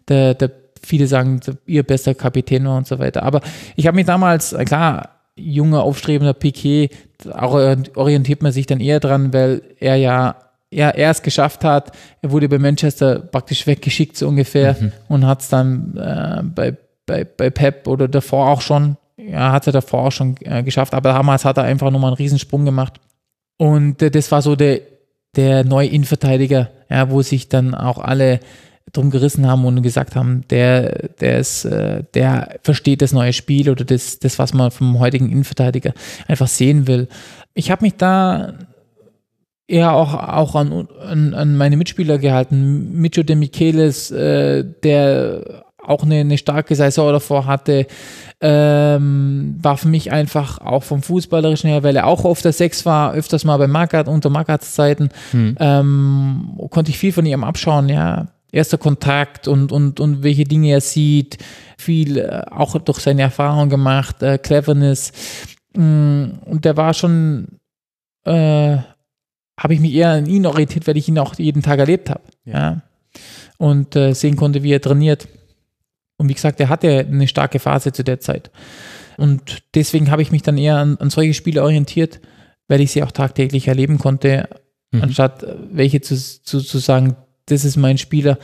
der, der viele sagen, ihr bester Kapitän war und so weiter. Aber ich habe mich damals, klar, junger, aufstrebender Piquet, orientiert man sich dann eher dran, weil er ja ja, er es geschafft hat. Er wurde bei Manchester praktisch weggeschickt, so ungefähr, mhm. und hat es dann äh, bei, bei, bei Pep oder davor auch schon, ja, hat er davor auch schon äh, geschafft, aber damals hat er einfach nochmal einen Riesensprung gemacht. Und äh, das war so der, der neue Innenverteidiger, ja, wo sich dann auch alle drum gerissen haben und gesagt haben, der, der ist, äh, der versteht das neue Spiel oder das, das, was man vom heutigen Innenverteidiger einfach sehen will. Ich habe mich da eher auch, auch an, an, an meine Mitspieler gehalten. Micho de Michelis, äh, der auch eine, eine starke Saison davor hatte, ähm, war für mich einfach auch vom Fußballerischen her, weil er auch auf der Sechs war, öfters mal bei Magath, unter Magaths Zeiten, hm. ähm, konnte ich viel von ihm abschauen, ja. Erster Kontakt und, und, und welche Dinge er sieht, viel äh, auch durch seine Erfahrung gemacht, äh, Cleverness. Mm, und der war schon äh, habe ich mich eher an ihn orientiert, weil ich ihn auch jeden Tag erlebt habe. Ja. ja. Und äh, sehen konnte, wie er trainiert. Und wie gesagt, er hatte eine starke Phase zu der Zeit. Und deswegen habe ich mich dann eher an, an solche Spiele orientiert, weil ich sie auch tagtäglich erleben konnte, mhm. anstatt welche zu, zu, zu sagen, das ist mein Spieler,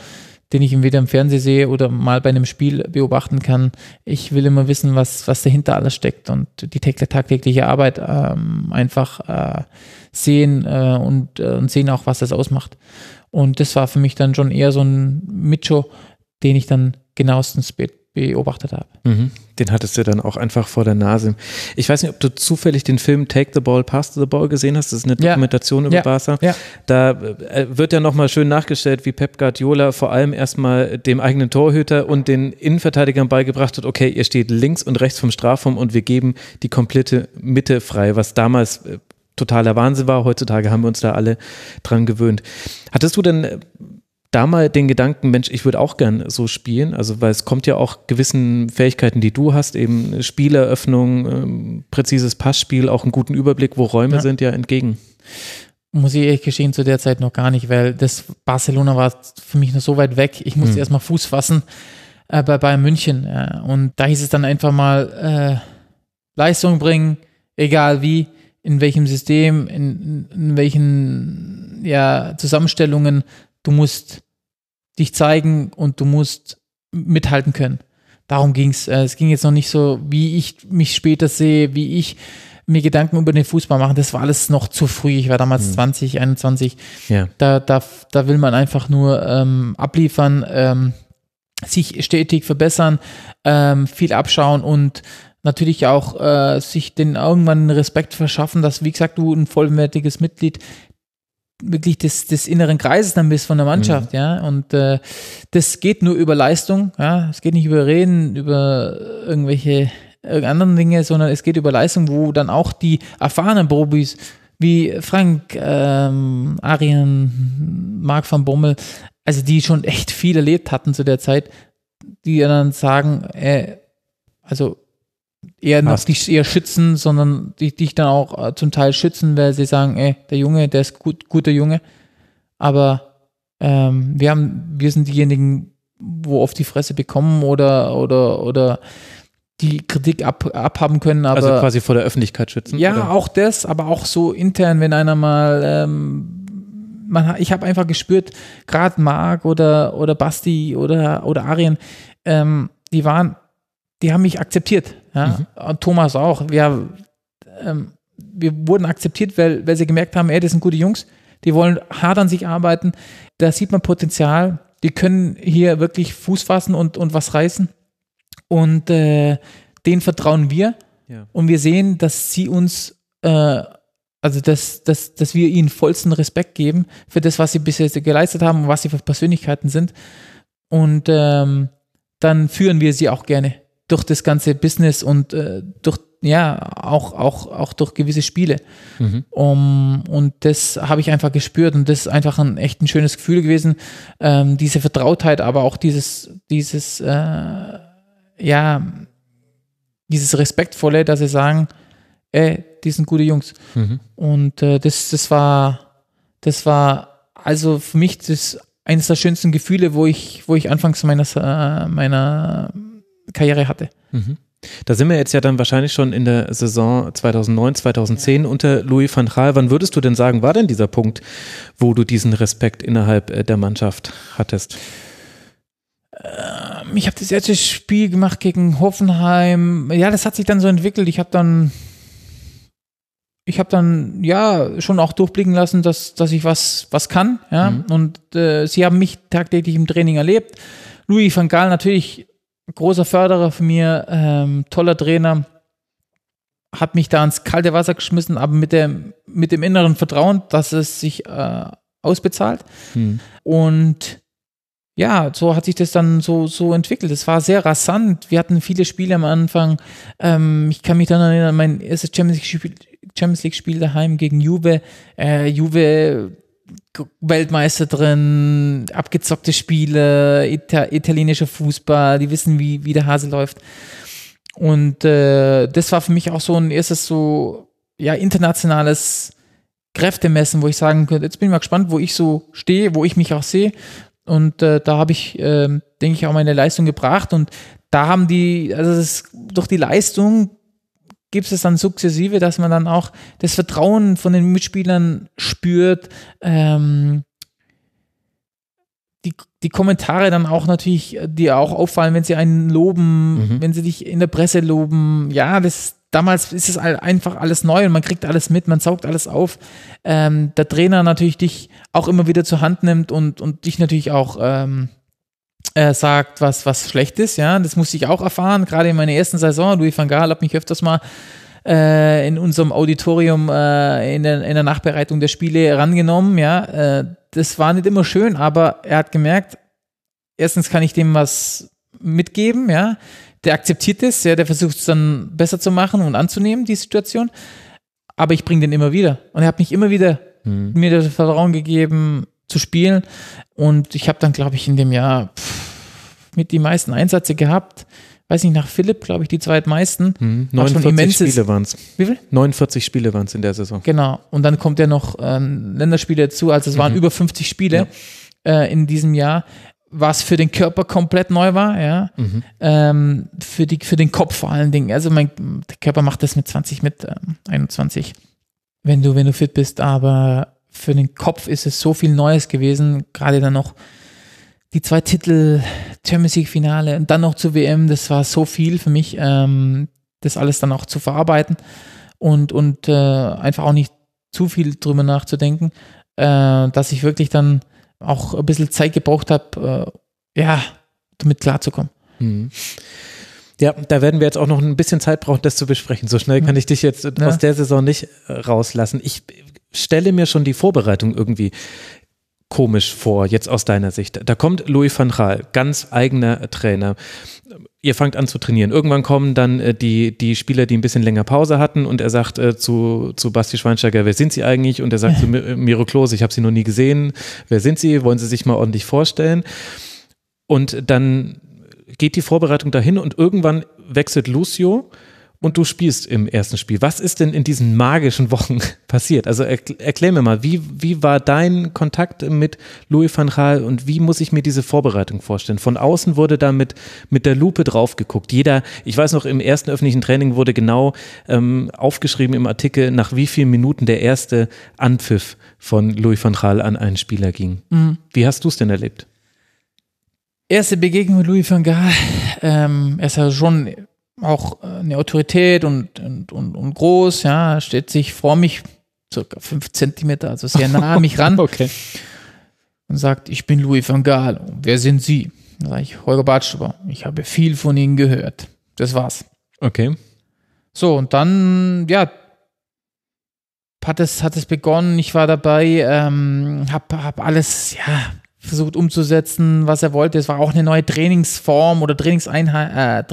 den ich entweder im Fernsehen sehe oder mal bei einem Spiel beobachten kann. Ich will immer wissen, was, was dahinter alles steckt und die tagtägliche Arbeit ähm, einfach äh, sehen äh, und, äh, und sehen auch, was das ausmacht. Und das war für mich dann schon eher so ein Micho, den ich dann genauestens beobachtet habe. Mhm. Den hattest du dann auch einfach vor der Nase. Ich weiß nicht, ob du zufällig den Film Take the Ball, Pass the Ball gesehen hast. Das ist eine Dokumentation ja. über ja. Barca. Ja. Da äh, wird ja nochmal schön nachgestellt, wie Pep Guardiola vor allem erstmal dem eigenen Torhüter und den Innenverteidigern beigebracht hat, okay, ihr steht links und rechts vom Strafraum und wir geben die komplette Mitte frei, was damals äh, totaler Wahnsinn war. Heutzutage haben wir uns da alle dran gewöhnt. Hattest du denn da mal den Gedanken, Mensch, ich würde auch gern so spielen, also weil es kommt ja auch gewissen Fähigkeiten, die du hast, eben Spieleröffnung, ähm, präzises Passspiel, auch einen guten Überblick, wo Räume ja. sind, ja entgegen. Muss ich ehrlich gestehen, zu der Zeit noch gar nicht, weil das Barcelona war für mich noch so weit weg. Ich musste hm. erstmal Fuß fassen äh, bei Bayern München. Äh, und da hieß es dann einfach mal äh, Leistung bringen, egal wie, in welchem System, in, in welchen ja, Zusammenstellungen Du musst dich zeigen und du musst mithalten können. Darum ging es. Äh, es ging jetzt noch nicht so, wie ich mich später sehe, wie ich mir Gedanken über den Fußball mache. Das war alles noch zu früh. Ich war damals mhm. 20, 21. Ja. Da, da, da will man einfach nur ähm, abliefern, ähm, sich stetig verbessern, ähm, viel abschauen und natürlich auch äh, sich den irgendwann Respekt verschaffen, dass, wie gesagt, du ein vollwertiges Mitglied wirklich des, des inneren Kreises dann bist von der Mannschaft, mhm. ja. Und äh, das geht nur über Leistung, ja. Es geht nicht über Reden, über irgendwelche anderen Dinge, sondern es geht über Leistung, wo dann auch die erfahrenen Profis wie Frank, ähm, Arien, Marc van Bommel, also die schon echt viel erlebt hatten zu der Zeit, die dann sagen, äh, also eher noch dich eher schützen, sondern dich, dich dann auch äh, zum Teil schützen, weil sie sagen, ey, der Junge, der ist gut, guter Junge. Aber ähm, wir haben, wir sind diejenigen, wo auf die Fresse bekommen oder oder oder die Kritik ab, abhaben können. Aber, also quasi vor der Öffentlichkeit schützen. Ja, oder? auch das, aber auch so intern, wenn einer mal ähm, man, ich habe einfach gespürt, gerade Marc oder, oder Basti oder, oder Arien, ähm, die waren die haben mich akzeptiert. Ja? Mhm. Thomas auch. Wir, ähm, wir wurden akzeptiert, weil, weil sie gemerkt haben, ey, das sind gute Jungs, die wollen hart an sich arbeiten. Da sieht man Potenzial. Die können hier wirklich Fuß fassen und, und was reißen. Und äh, denen vertrauen wir. Ja. Und wir sehen, dass sie uns äh, also dass, dass, dass wir ihnen vollsten Respekt geben für das, was sie bisher geleistet haben und was sie für Persönlichkeiten sind. Und ähm, dann führen wir sie auch gerne durch das ganze Business und äh, durch ja auch auch auch durch gewisse Spiele Mhm. um, und das habe ich einfach gespürt und das ist einfach ein echt ein schönes Gefühl gewesen ähm, diese Vertrautheit aber auch dieses dieses äh, ja dieses respektvolle dass sie sagen ey, die sind gute Jungs Mhm. und äh, das das war das war also für mich das eines der schönsten Gefühle wo ich wo ich anfangs meiner äh, meiner Karriere hatte Da sind wir jetzt ja dann wahrscheinlich schon in der Saison 2009, 2010 unter Louis van Gaal. Wann würdest du denn sagen, war denn dieser Punkt, wo du diesen Respekt innerhalb äh, der Mannschaft hattest? Ähm, ich habe das erste Spiel gemacht gegen Hoffenheim. Ja, das hat sich dann so entwickelt. Ich habe dann, ich habe dann ja schon auch durchblicken lassen, dass, dass ich was, was kann. Ja, Mhm. und äh, sie haben mich tagtäglich im Training erlebt. Louis van Gaal natürlich großer Förderer von mir, ähm, toller Trainer, hat mich da ins kalte Wasser geschmissen, aber mit dem mit dem inneren Vertrauen, dass es sich äh, ausbezahlt. Hm. Und ja, so hat sich das dann so, so entwickelt. Es war sehr rasant. Wir hatten viele Spiele am Anfang. Ähm, ich kann mich dann erinnern, mein erstes Champions League-Spiel Champions League daheim gegen Juve. Äh, Juve Weltmeister drin, abgezockte Spiele, Ita italienischer Fußball, die wissen, wie, wie der Hase läuft. Und äh, das war für mich auch so ein erstes so ja internationales Kräftemessen, wo ich sagen könnte, jetzt bin ich mal gespannt, wo ich so stehe, wo ich mich auch sehe. Und äh, da habe ich, ähm, denke ich, auch meine Leistung gebracht. Und da haben die, also das, durch die Leistung gibt es dann sukzessive, dass man dann auch das Vertrauen von den Mitspielern spürt. Ähm, die, die Kommentare dann auch natürlich, äh, die auch auffallen, wenn sie einen loben, Mhm. wenn sie dich in der Presse loben. Ja, das damals ist es einfach alles neu und man kriegt alles mit, man saugt alles auf. Ähm, der Trainer natürlich dich auch immer wieder zur Hand nimmt und, und dich natürlich auch ähm, äh, sagt, was, was schlecht ist. Ja, das musste ich auch erfahren, gerade in meiner ersten Saison. Louis van Gaal hat mich öfters mal äh, in unserem Auditorium äh, in, der, in der Nachbereitung der Spiele herangenommen. Ja, äh, das war nicht immer schön, aber er hat gemerkt, erstens kann ich dem was mitgeben, ja. Der akzeptiert es, ja, der versucht es dann besser zu machen und anzunehmen, die Situation. Aber ich bringe den immer wieder. Und er hat mich immer wieder Hm. mir das Vertrauen gegeben, zu spielen. Und ich habe dann, glaube ich, in dem Jahr pff, mit die meisten Einsätze gehabt. Weiß nicht, nach Philipp, glaube ich, die zweitmeisten. Hm. War schon 49 immenses- Spiele waren es. Wie viel? 49 Spiele waren es in der Saison. Genau. Und dann kommt ja noch ähm, Länderspiele dazu. Also es waren Mhm. über 50 Spiele äh, in diesem Jahr, was für den Körper komplett neu war, ja. Mhm. Ähm, für, die, für den Kopf vor allen Dingen. Also mein der Körper macht das mit 20, mit ähm, 21, wenn du, wenn du fit bist. Aber für den Kopf ist es so viel Neues gewesen. Gerade dann noch die zwei Titel, Champions League Finale und dann noch zur WM. Das war so viel für mich, ähm, das alles dann auch zu verarbeiten und, und äh, einfach auch nicht zu viel drüber nachzudenken, äh, dass ich wirklich dann auch ein bisschen Zeit gebraucht habe, äh, ja, damit klarzukommen. Mhm. Ja, da werden wir jetzt auch noch ein bisschen Zeit brauchen, das zu besprechen. So schnell kann ich dich jetzt Ja. aus der Saison nicht äh, rauslassen. Ich stelle mir schon die Vorbereitung irgendwie komisch vor, jetzt aus deiner Sicht. Da kommt Louis van Gaal, ganz eigener Trainer. Ihr fangt an zu trainieren. Irgendwann kommen dann äh, die, die Spieler, die ein bisschen länger Pause hatten und er sagt äh, zu, zu Basti Schweinsteiger, wer sind sie eigentlich? Und er sagt zu äh, Miro Klose, ich habe sie noch nie gesehen. Wer sind sie? Wollen sie sich mal ordentlich vorstellen? Und dann geht die Vorbereitung dahin und irgendwann wechselt Lucio und du spielst im ersten Spiel. Was ist denn in diesen magischen Wochen passiert? Also erkl- erklär mir mal, wie, wie war dein Kontakt mit Louis van Gaal und wie muss ich mir diese Vorbereitung vorstellen? Von außen wurde da mit, mit der Lupe drauf geguckt. Jeder, ich weiß noch, im ersten öffentlichen Training wurde genau ähm, aufgeschrieben im Artikel, nach wie vielen Minuten der erste Anpfiff von Louis van Gaal an einen Spieler ging. Wie hast du es denn erlebt? Erste Begegnung mit Louis van Gaal, ähm, ist ja schon auch äh, eine Autorität und, und, und, und groß, ja, steht sich vor mich, circa fünf Zentimeter, also sehr nah an mich ran. Okay. und sagt, ich bin Louis van Gaal. Und wer sind Sie? Dann sage ich, Holger Badstuber. Ich habe viel von Ihnen gehört. Das war's. Okay. So, und dann, ja, hat es, hat es begonnen, ich war dabei, ähm, habe hab alles, ja, versucht umzusetzen, was er wollte. Es war auch eine neue Trainingsform oder Trainingseinheit, äh,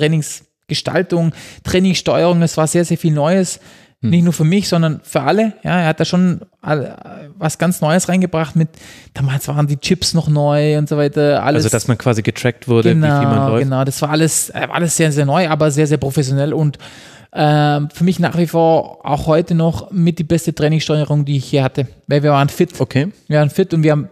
Trainingsgestaltung, Trainingssteuerung. Es war sehr, sehr viel Neues. Hm. Nicht nur für mich, sondern für alle. Ja, er hat da schon was ganz Neues reingebracht mit, damals waren die Chips noch neu und so weiter. Alles. Also, dass man quasi getrackt wurde, genau, wie viel man läuft. Genau, das war alles, äh, alles sehr, sehr neu, aber sehr, sehr professionell und ähm, für mich nach wie vor auch heute noch mit die beste Trainingssteuerung, die ich hier hatte. Weil wir waren fit. Okay. Wir waren fit und wir haben,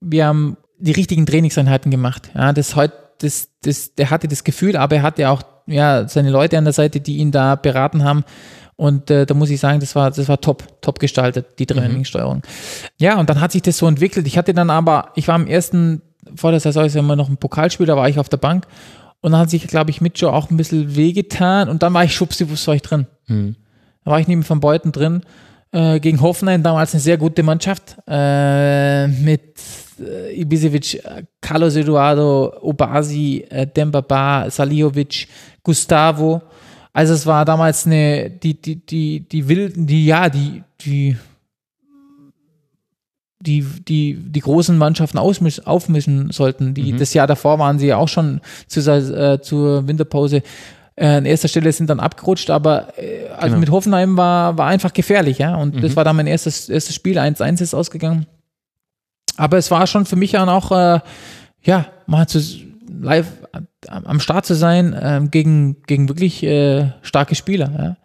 wir haben die richtigen Trainingseinheiten gemacht. Ja, das heute, das, das, der hatte das Gefühl, aber er hatte auch ja, seine Leute an der Seite, die ihn da beraten haben. Und äh, da muss ich sagen, das war, das war top, top gestaltet, die mhm. Trainingssteuerung. Mhm. Ja, und dann hat sich das so entwickelt. Ich hatte dann aber, ich war am ersten, vor der Saison ist ja immer noch ein Pokalspiel, da war ich auf der Bank und dann hat sich, glaube ich, Mitcho auch ein bisschen wehgetan und dann war ich schubsiwups war ich drin. Mhm. Da war ich neben Van Beuten drin äh, gegen Hoffenheim, damals eine sehr gute Mannschaft äh, mit äh, Ibisevic, Carlos Eduardo, Obasi, äh, Dembaba, Salihovic, Gustavo. Also es war damals eine, die, die, die, die wilden, die, ja, die, die die, die, die großen Mannschaften aufmischen sollten. Die, mhm. Das Jahr davor waren sie ja auch schon zu, äh, zur Winterpause äh, an erster Stelle sind dann abgerutscht, aber äh, also genau. mit Hoffenheim war, war einfach gefährlich, ja. Und mhm. das war dann mein erstes, erstes Spiel, 1-1 ist ausgegangen. Aber es war schon für mich dann auch, äh, ja, mal zu live am Start zu sein äh, gegen, gegen wirklich äh, starke Spieler, ja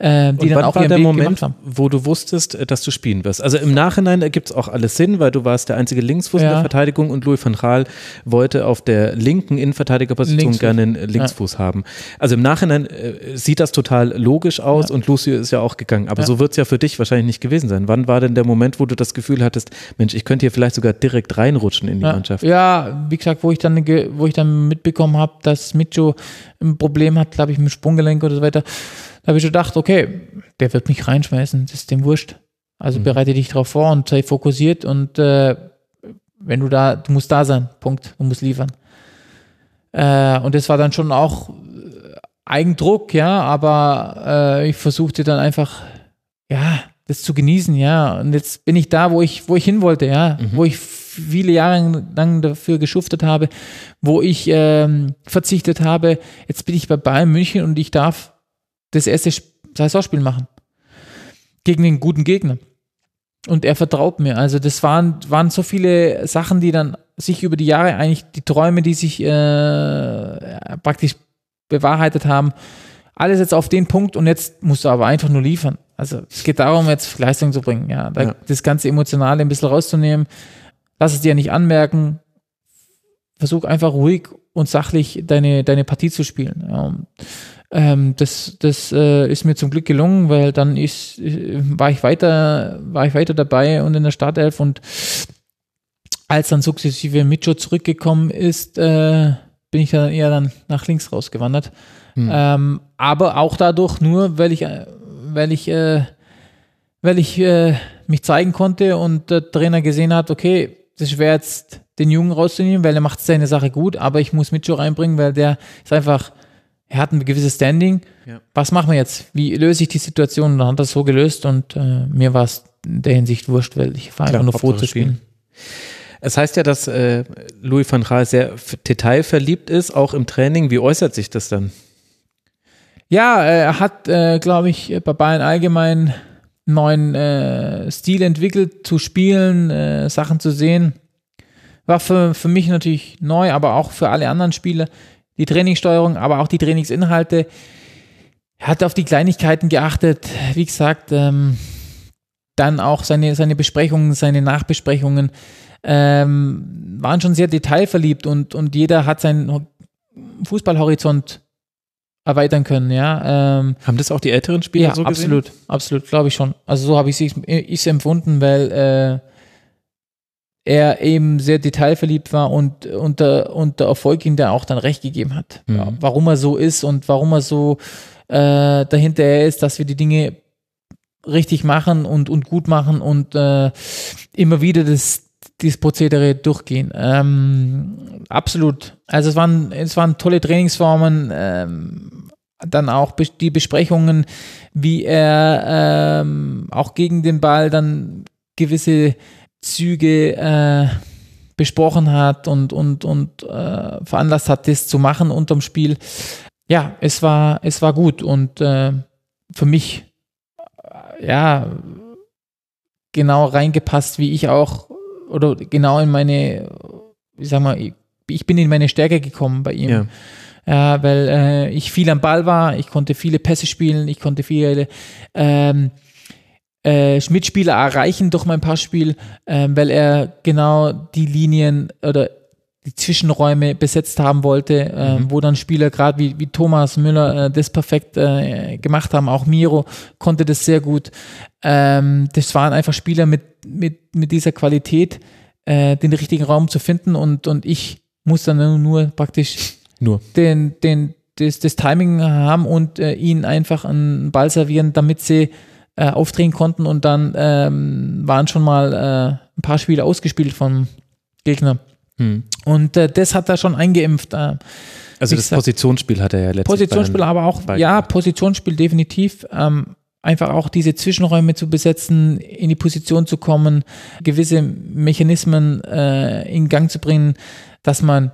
äh, die und dann auch war ihren der Weg Moment, wo du wusstest, äh, dass du spielen wirst? Also im Nachhinein ergibt es auch alles Sinn, weil du warst der einzige Linksfuß in Ja. der Verteidigung und Louis van Gaal wollte auf der linken Innenverteidigerposition Linksfuß. gerne einen Linksfuß haben. Also im Nachhinein äh, sieht das total logisch aus und Lucio ist ja auch gegangen. Aber Ja. so wird es ja für dich wahrscheinlich nicht gewesen sein. Wann war denn der Moment, wo du das Gefühl hattest, Mensch, ich könnte hier vielleicht sogar direkt reinrutschen in die Ja, Mannschaft? ja, wie gesagt, wo ich dann, wo ich dann mitbekommen habe, dass Micho ein Problem hat, glaube ich, mit dem Sprunggelenk oder so weiter, da habe ich schon gedacht, okay, der wird mich reinschmeißen, das ist dem wurscht. Also Mhm. bereite dich darauf vor und sei fokussiert und äh, wenn du da, du musst da sein, Punkt, du musst liefern. Äh, und das war dann schon auch äh, Eigendruck, ja, aber äh, ich versuchte dann einfach, ja, das zu genießen, ja. Und jetzt bin ich da, wo ich, wo ich hin wollte, ja, wo ich viele Jahre lang dafür geschuftet habe, wo ich ähm, verzichtet habe. Jetzt bin ich bei Bayern München und ich darf das erste Sp- Saisonspiel machen. Gegen einen guten Gegner. Und er vertraut mir. Also das waren, waren so viele Sachen, die dann sich über die Jahre eigentlich, die Träume, die sich äh, praktisch bewahrheitet haben, alles jetzt auf den Punkt und jetzt musst du aber einfach nur liefern. Also es geht darum, jetzt Leistung zu bringen, ja. Da, Ja. Das ganze Emotionale ein bisschen rauszunehmen. Lass es dir nicht anmerken. Versuch einfach ruhig und sachlich deine, deine Partie zu spielen. Ja. Ähm, das das äh, ist mir zum Glück gelungen, weil dann ist, äh, war ich weiter, war ich weiter dabei und in der Startelf und als dann sukzessive Micho zurückgekommen ist, äh, bin ich dann eher dann nach links rausgewandert. Ähm, aber auch dadurch nur, weil ich, äh, weil ich, äh, weil ich äh, mich zeigen konnte und der Trainer gesehen hat, okay, das schwer jetzt den Jungen rauszunehmen, weil er macht seine Sache gut, aber ich muss Micho reinbringen, weil der ist einfach, er hat ein gewisses Standing. Ja. Was machen wir jetzt? Wie löse ich die Situation? Und dann hat er es so gelöst und äh, mir war es in der Hinsicht wurscht, weil ich war Klar, einfach nur froh zu spielen. Es heißt ja, dass äh, Louis van Gaal sehr detailverliebt ist, auch im Training. Wie äußert sich das dann? Ja, äh, er hat, äh, glaube ich, bei Bayern allgemein einen neuen äh, Stil entwickelt, zu spielen, äh, Sachen zu sehen. War für, für mich natürlich neu, aber auch für alle anderen Spieler. Die Trainingssteuerung, aber auch die Trainingsinhalte. Er hat auf die Kleinigkeiten geachtet. Wie gesagt, ähm, dann auch seine, seine Besprechungen, seine Nachbesprechungen ähm, waren schon sehr detailverliebt und, und jeder hat seinen Fußballhorizont erweitern können, ja. Ähm, Haben das auch die älteren Spieler ja, so gesehen? absolut, absolut, glaube ich schon. Also so habe ich es empfunden, weil äh, er eben sehr detailverliebt war und, und, der, und der Erfolg ihm da auch dann recht gegeben hat. Mhm. Ja, warum er so ist und warum er so äh, dahinter ist, dass wir die Dinge richtig machen und, und gut machen und äh, immer wieder das, dieses Prozedere durchgehen. Ähm, absolut. Also es waren, es waren tolle Trainingsformen. Ähm, dann auch die Besprechungen, wie er ähm, auch gegen den Ball dann gewisse Züge äh, besprochen hat und, und, und äh, veranlasst hat, das zu machen unterm Spiel. Ja, es war, es war gut und äh, für mich äh, ja genau reingepasst, wie ich auch oder genau in meine, ich sag mal, ich, bin in meine Stärke gekommen bei ihm. Ja. Ja, weil äh, ich viel am Ball war, ich konnte viele Pässe spielen, ich konnte viele ähm, äh, Mitspieler erreichen durch mein Passspiel, ähm, weil er genau die Linien oder die Zwischenräume besetzt haben wollte, ähm, wo dann Spieler gerade wie, wie Thomas Müller äh, das perfekt äh, gemacht haben. Auch Miro konnte das sehr gut. Ähm, das waren einfach Spieler mit, mit, mit dieser Qualität, äh, den richtigen Raum zu finden und, und ich muss dann nur, nur praktisch Nur. den, den, das, das Timing haben und äh, ihnen einfach einen Ball servieren, damit sie äh, aufdrehen konnten und dann ähm, waren schon mal äh, ein paar Spiele ausgespielt vom Gegner. Hm. Und äh, das hat er schon eingeimpft. Äh, Also das gesagt, Positionsspiel hat er ja letztlich Positionsspiel, aber auch, bei- ja, Positionsspiel definitiv. Ähm, einfach auch diese Zwischenräume zu besetzen, in die Position zu kommen, gewisse Mechanismen äh, in Gang zu bringen, dass man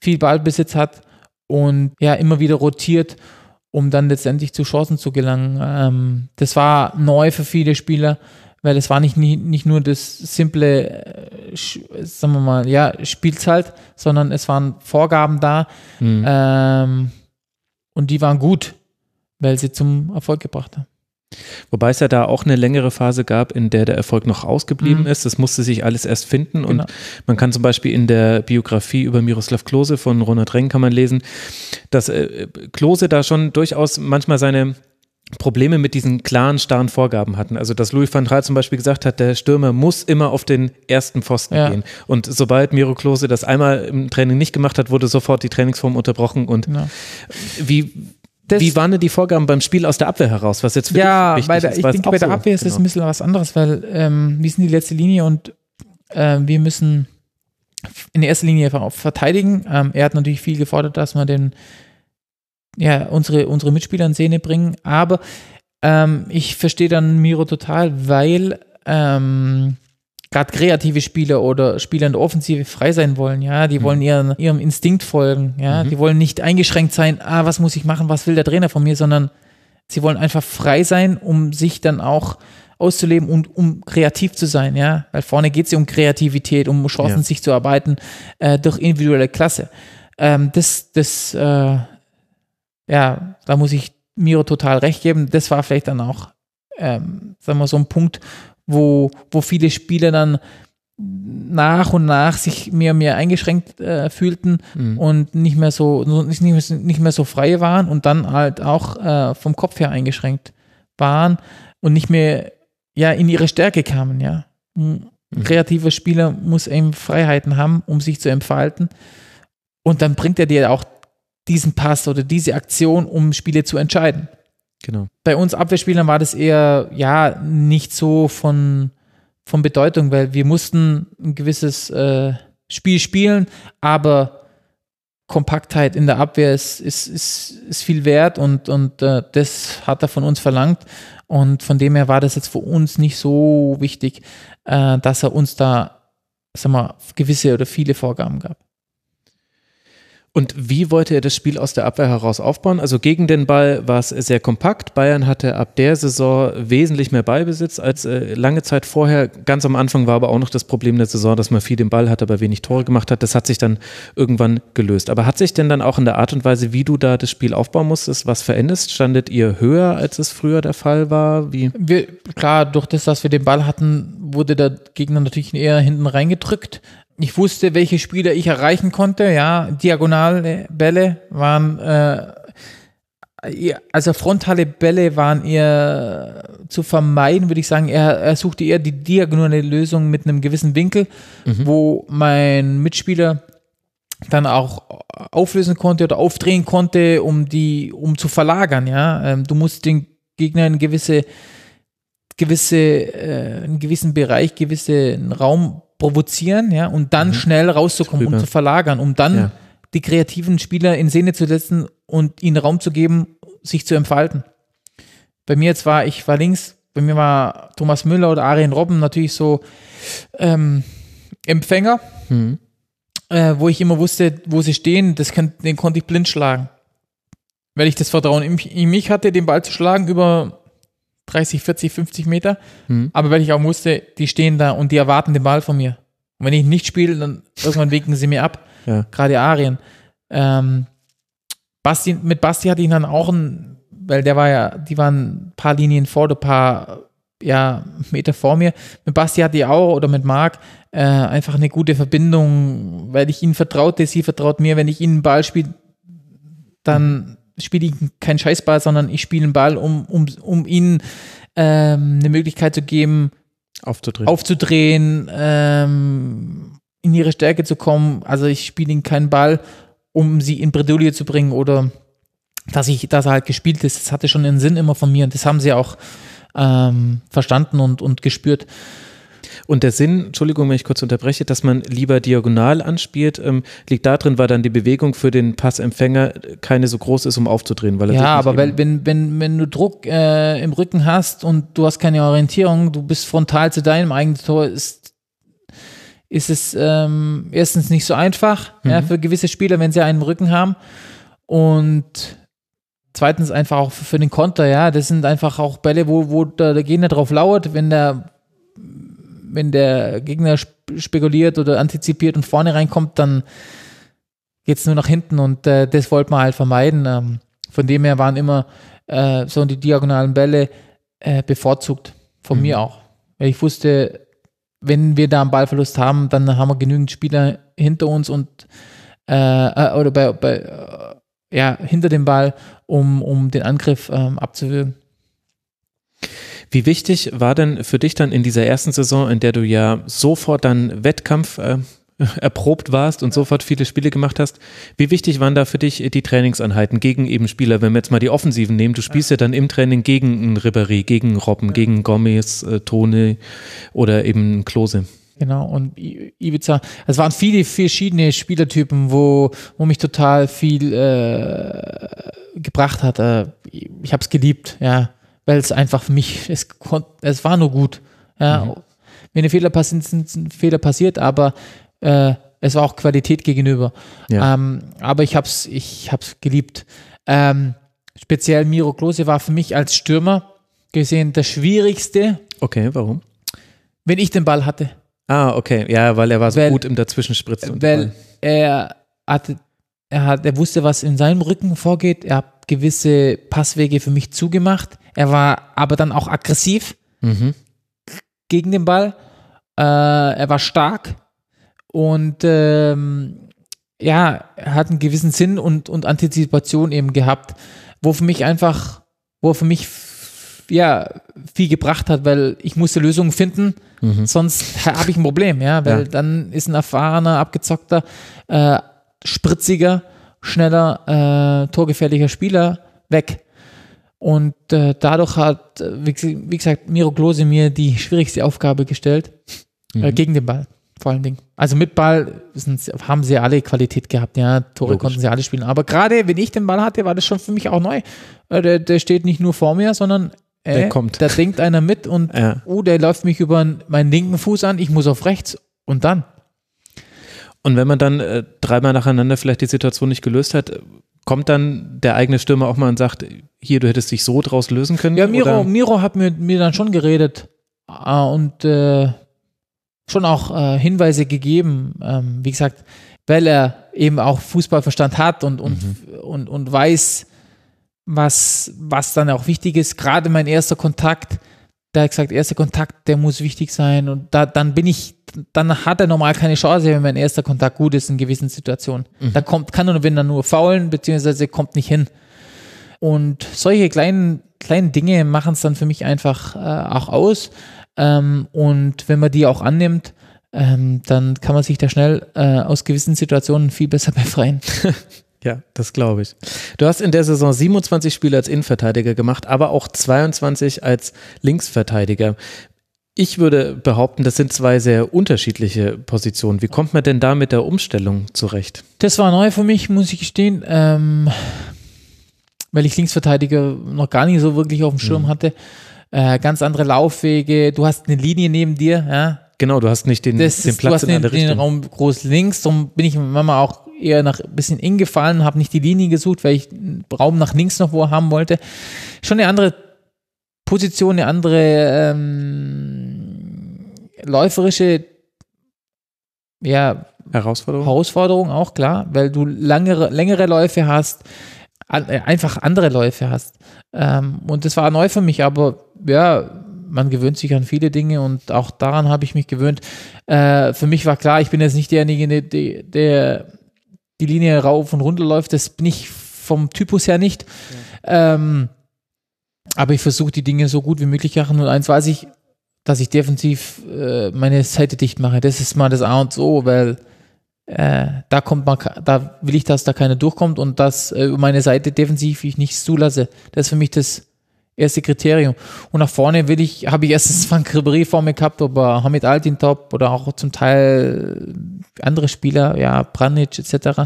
viel Ballbesitz hat und ja, immer wieder rotiert, um dann letztendlich zu Chancen zu gelangen. Ähm, das war neu für viele Spieler, weil es war nicht, nicht, nicht nur das simple, äh, sagen wir mal, ja, spielt's halt, sondern es waren Vorgaben da, Hm. ähm, und die waren gut, weil sie zum Erfolg gebracht haben. Wobei es ja da auch eine längere Phase gab, in der der Erfolg noch ausgeblieben Mhm. ist. Das musste sich alles erst finden. Und Genau. man kann zum Beispiel in der Biografie über Miroslav Klose von Ronald Reng kann man lesen, dass äh, Klose da schon durchaus manchmal seine Probleme mit diesen klaren, starren Vorgaben hatten. Also dass Louis van Gaal zum Beispiel gesagt hat, der Stürmer muss immer auf den ersten Pfosten Ja. gehen. Und sobald Miro Klose das einmal im Training nicht gemacht hat, wurde sofort die Trainingsform unterbrochen. Und Genau. wie, Das- wie waren denn die Vorgaben beim Spiel aus der Abwehr heraus? Was jetzt für Ja, dich wichtig der, ist, ich weil es denke, bei der so- Abwehr ist es genau. ein bisschen was anderes, weil ähm, wir sind die letzte Linie und äh, wir müssen in erster Linie einfach auch verteidigen. Ähm, er hat natürlich viel gefordert, dass wir den, ja, unsere, unsere Mitspieler in Szene bringen, aber ähm, ich verstehe dann Miro total, weil ähm, gerade kreative Spieler oder Spieler in der Offensive frei sein wollen, ja, die wollen ihren, ihrem Instinkt folgen, ja, die wollen nicht eingeschränkt sein, ah, was muss ich machen, was will der Trainer von mir, sondern sie wollen einfach frei sein, um sich dann auch auszuleben und um kreativ zu sein, ja, weil vorne geht es ja um Kreativität, um Chancen Ja. sich zu erarbeiten äh, durch individuelle Klasse. Ähm, das, das, äh, ja, da muss ich Miro total recht geben. Das war vielleicht dann auch, ähm, sagen wir so ein Punkt, wo, wo viele Spieler dann nach und nach sich mehr und mehr eingeschränkt äh, fühlten Mhm. und nicht mehr so nicht, nicht, mehr, so frei waren und dann halt auch äh, vom Kopf her eingeschränkt waren und nicht mehr ja in ihre Stärke kamen, ja. Ein kreativer Spieler muss eben Freiheiten haben, um sich zu entfalten. Und dann bringt er dir auch diesen Pass oder diese Aktion, um Spiele zu entscheiden Genau. bei uns Abwehrspielern war das eher, ja, nicht so von, von Bedeutung, weil wir mussten ein gewisses äh, Spiel spielen, aber Kompaktheit in der Abwehr ist, ist, ist, ist viel wert und, und äh, das hat er von uns verlangt. Und von dem her war das jetzt für uns nicht so wichtig, äh, dass er uns da, sag mal, gewisse oder viele Vorgaben gab. Und wie wollte er das Spiel aus der Abwehr heraus aufbauen? Also gegen den Ball war es sehr kompakt. Bayern hatte ab der Saison wesentlich mehr Ballbesitz als äh, lange Zeit vorher. Ganz am Anfang war aber auch noch das Problem der Saison, dass man viel den Ball hatte, aber wenig Tore gemacht hat. Das hat sich dann irgendwann gelöst. Aber hat sich denn dann auch in der Art und Weise, wie du da das Spiel aufbauen musstest, was verändert? Standet ihr höher, als es früher der Fall war? Wie? Wir, klar, durch das, dass wir den Ball hatten, wurde der Gegner natürlich eher hinten reingedrückt. Ich wusste, welche Spieler ich erreichen konnte. Ja, diagonale Bälle waren, äh, also frontale Bälle waren eher zu vermeiden, würde ich sagen. Er, er suchte eher die diagonale Lösung mit einem gewissen Winkel, wo mein Mitspieler dann auch auflösen konnte oder aufdrehen konnte, um die, um zu verlagern, ja. Ähm, du musst den Gegner in gewisse, gewisse, äh, einen gewissen Bereich, gewissen Raum provozieren, ja, und dann schnell rauszukommen, um Drüber. zu verlagern, um dann Ja. die kreativen Spieler in Szene zu setzen und ihnen Raum zu geben, sich zu entfalten. Bei mir jetzt war, ich war links, bei mir war Thomas Müller oder Arjen Robben natürlich so ähm, Empfänger, Mhm. äh, wo ich immer wusste, wo sie stehen, das kann, den konnte ich blind schlagen. Weil ich das Vertrauen in, mich- in mich hatte, den Ball zu schlagen über 30, 40, 50 Meter. Mhm. Aber weil ich auch wusste, die stehen da und die erwarten den Ball von mir. Und wenn ich nicht spiele, dann irgendwann winken sie mir ab. Ja. Gerade Arien. Ähm, Basti, mit Basti hatte ich dann auch ein, weil der war ja, die waren ein paar Linien vor, oder ein paar ja, Meter vor mir. Mit Basti hatte ich auch oder mit Marc äh, einfach eine gute Verbindung, weil ich ihnen vertraute, sie vertraut mir. Wenn ich ihnen einen Ball spiele, dann spiele ich keinen Scheißball, sondern ich spiele einen Ball, um, um, um ihnen ähm, eine Möglichkeit zu geben, Aufzudrehen. aufzudrehen, ähm, in ihre Stärke zu kommen. Also ich spiele ihnen keinen Ball, um sie in Bredouille zu bringen oder dass ich, dass er halt gespielt ist. Das hatte schon einen Sinn immer von mir und das haben sie auch ähm, verstanden und, und gespürt. Und der Sinn, Entschuldigung, wenn ich kurz unterbreche, dass man lieber diagonal anspielt, ähm, liegt darin, weil dann die Bewegung für den Passempfänger keine so groß ist, um aufzudrehen. Weil er Ja, aber weil, wenn, wenn, wenn du Druck äh, im Rücken hast und du hast keine Orientierung, du bist frontal zu deinem eigenen Tor, ist, ist es ähm, erstens nicht so einfach ja, für gewisse Spieler, wenn sie einen im Rücken haben. Und zweitens einfach auch für, den Konter, ja. Das sind einfach auch Bälle, wo, wo der, der Gegner drauf lauert, wenn der wenn der Gegner sp- spekuliert oder antizipiert und vorne reinkommt, dann geht es nur nach hinten und äh, das wollte man halt vermeiden. Ähm, von dem her waren immer äh, so die diagonalen Bälle äh, bevorzugt. Von mir auch. Weil ich wusste, wenn wir da einen Ballverlust haben, dann haben wir genügend Spieler hinter uns und äh, äh, oder bei, bei äh, ja, hinter dem Ball, um, um den Angriff ähm, abzuwürgen. Wie wichtig war denn für dich dann in dieser ersten Saison, in der du ja sofort dann Wettkampf äh, erprobt warst und sofort viele Spiele gemacht hast, wie wichtig waren da für dich die Trainingseinheiten gegen eben Spieler, wenn wir jetzt mal die Offensiven nehmen, du spielst ja, dann im Training gegen einen Ribéry, gegen Robben, gegen Gomez, äh, Tone oder eben Klose. Genau, und Ibiza, es waren viele verschiedene Spielertypen, wo, wo mich total viel äh, gebracht hat. Äh, ich habe es geliebt, ja, weil es einfach für mich, es, es war nur gut. Ja. Wenn eine Fehler passiert, sind Fehler passiert, aber äh, es war auch Qualität gegenüber. Ja. Ähm, aber ich habe es ich hab's geliebt. Ähm, speziell Miro Klose war für mich als Stürmer gesehen das Schwierigste, Okay, warum? wenn ich den Ball hatte. Ah, okay, ja, weil er war so Weil- gut im Dazwischenspritzen. weil er hatte, er hat, er wusste, was in seinem Rücken vorgeht. Er hat gewisse Passwege für mich zugemacht. Er war aber dann auch aggressiv Mhm. gegen den Ball. Äh, er war stark und ähm, ja, er hat einen gewissen Sinn und, und Antizipation eben gehabt, wo für mich einfach, wo er für mich ja viel gebracht hat, weil ich musste Lösungen finden, sonst ha- habe ich ein Problem, ja, weil Ja. dann ist ein erfahrener, abgezockter, äh, spritziger, schneller, äh, torgefährlicher Spieler weg. Und äh, dadurch hat, äh, wie, wie gesagt, Miro Klose mir die schwierigste Aufgabe gestellt, äh, gegen den Ball vor allen Dingen. Also mit Ball sind, haben sie alle Qualität gehabt, ja, Tore Logisch. konnten sie alle spielen. Aber gerade wenn ich den Ball hatte, war das schon für mich auch neu. Äh, der, der steht nicht nur vor mir, sondern äh, Der kommt. Da denkt einer mit und Ja. oh, der läuft mich über meinen linken Fuß an, ich muss auf rechts und dann. Und wenn man dann äh, dreimal nacheinander vielleicht die Situation nicht gelöst hat, äh, kommt dann der eigene Stürmer auch mal und sagt, hier, du hättest dich so draus lösen können? Ja, Miro, oder? Miro hat mir, mir dann schon geredet äh, und äh, schon auch äh, Hinweise gegeben. Ähm, wie gesagt, weil er eben auch Fußballverstand hat und, und, und, und weiß, was, was dann auch wichtig ist. Gerade mein erster Kontakt, der hat gesagt, erster Kontakt, der muss wichtig sein. Und da, dann bin ich, dann hat er normal keine Chance, wenn mein erster Kontakt gut ist in gewissen Situationen. Da kommt, kann er, wenn er nur faulen, beziehungsweise kommt nicht hin. Und solche kleinen, kleinen Dinge machen es dann für mich einfach äh, auch aus. Ähm, und wenn man die auch annimmt, ähm, dann kann man sich da schnell äh, aus gewissen Situationen viel besser befreien. Ja, das glaube ich. Du hast in der Saison 27 Spiele als Innenverteidiger gemacht, aber auch 22 als Linksverteidiger. Ich würde behaupten, das sind zwei sehr unterschiedliche Positionen. Wie kommt man denn da mit der Umstellung zurecht? Das war neu für mich, muss ich gestehen, ähm, weil ich Linksverteidiger noch gar nicht so wirklich auf dem Schirm Mhm. hatte. Äh, ganz andere Laufwege, du hast eine Linie neben dir, ja. Genau, du hast nicht den, Das den ist, du Platz hast in den, den Richtung. Raum groß links, darum bin ich manchmal auch eher nach ein bisschen eng gefallen, habe nicht die Linie gesucht, weil ich einen Raum nach links noch wo haben wollte. Schon eine andere Position, eine andere ähm, läuferische ja, Herausforderung. Herausforderung auch, klar, weil du langere, längere Läufe hast, äh, einfach andere Läufe hast. Ähm, und das war neu für mich, aber ja, man gewöhnt sich an viele Dinge und auch daran habe ich mich gewöhnt. Äh, für mich war klar, ich bin jetzt nicht derjenige, der, der die Linie rauf und runter läuft. Das bin ich vom Typus her nicht. Ähm, aber ich versuche die Dinge so gut wie möglich zu machen. Und eins weiß ich, dass ich defensiv äh, meine Seite dicht mache. Das ist mal das A und O, weil äh, da kommt man, da will ich, dass da keiner durchkommt und dass äh, über meine Seite defensiv ich nichts zulasse. Das ist für mich das erste Kriterium. Und nach vorne will ich, habe ich erstens Frank Ribéry vor mir gehabt, aber Hamid Altintop oder auch zum Teil andere Spieler, ja, Branic etc.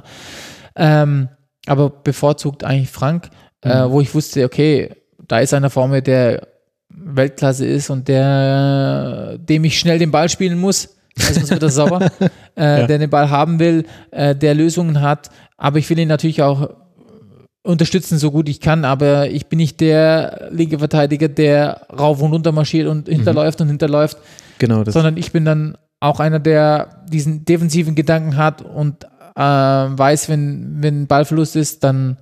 Ähm, aber bevorzugt eigentlich Frank, äh, wo ich wusste, okay, da ist einer vor mir, der Weltklasse ist und der, dem ich schnell den Ball spielen muss. Sonst wird er sauer, äh, der den Ball haben will, äh, der Lösungen hat. Aber ich will ihn natürlich auch unterstützen, so gut ich kann. Aber ich bin nicht der linke Verteidiger, der rauf und runter marschiert und hinterläuft und hinterläuft, Genau, das sondern ich bin dann auch einer, der diesen defensiven Gedanken hat und äh, weiß, wenn, wenn Ballverlust ist, dann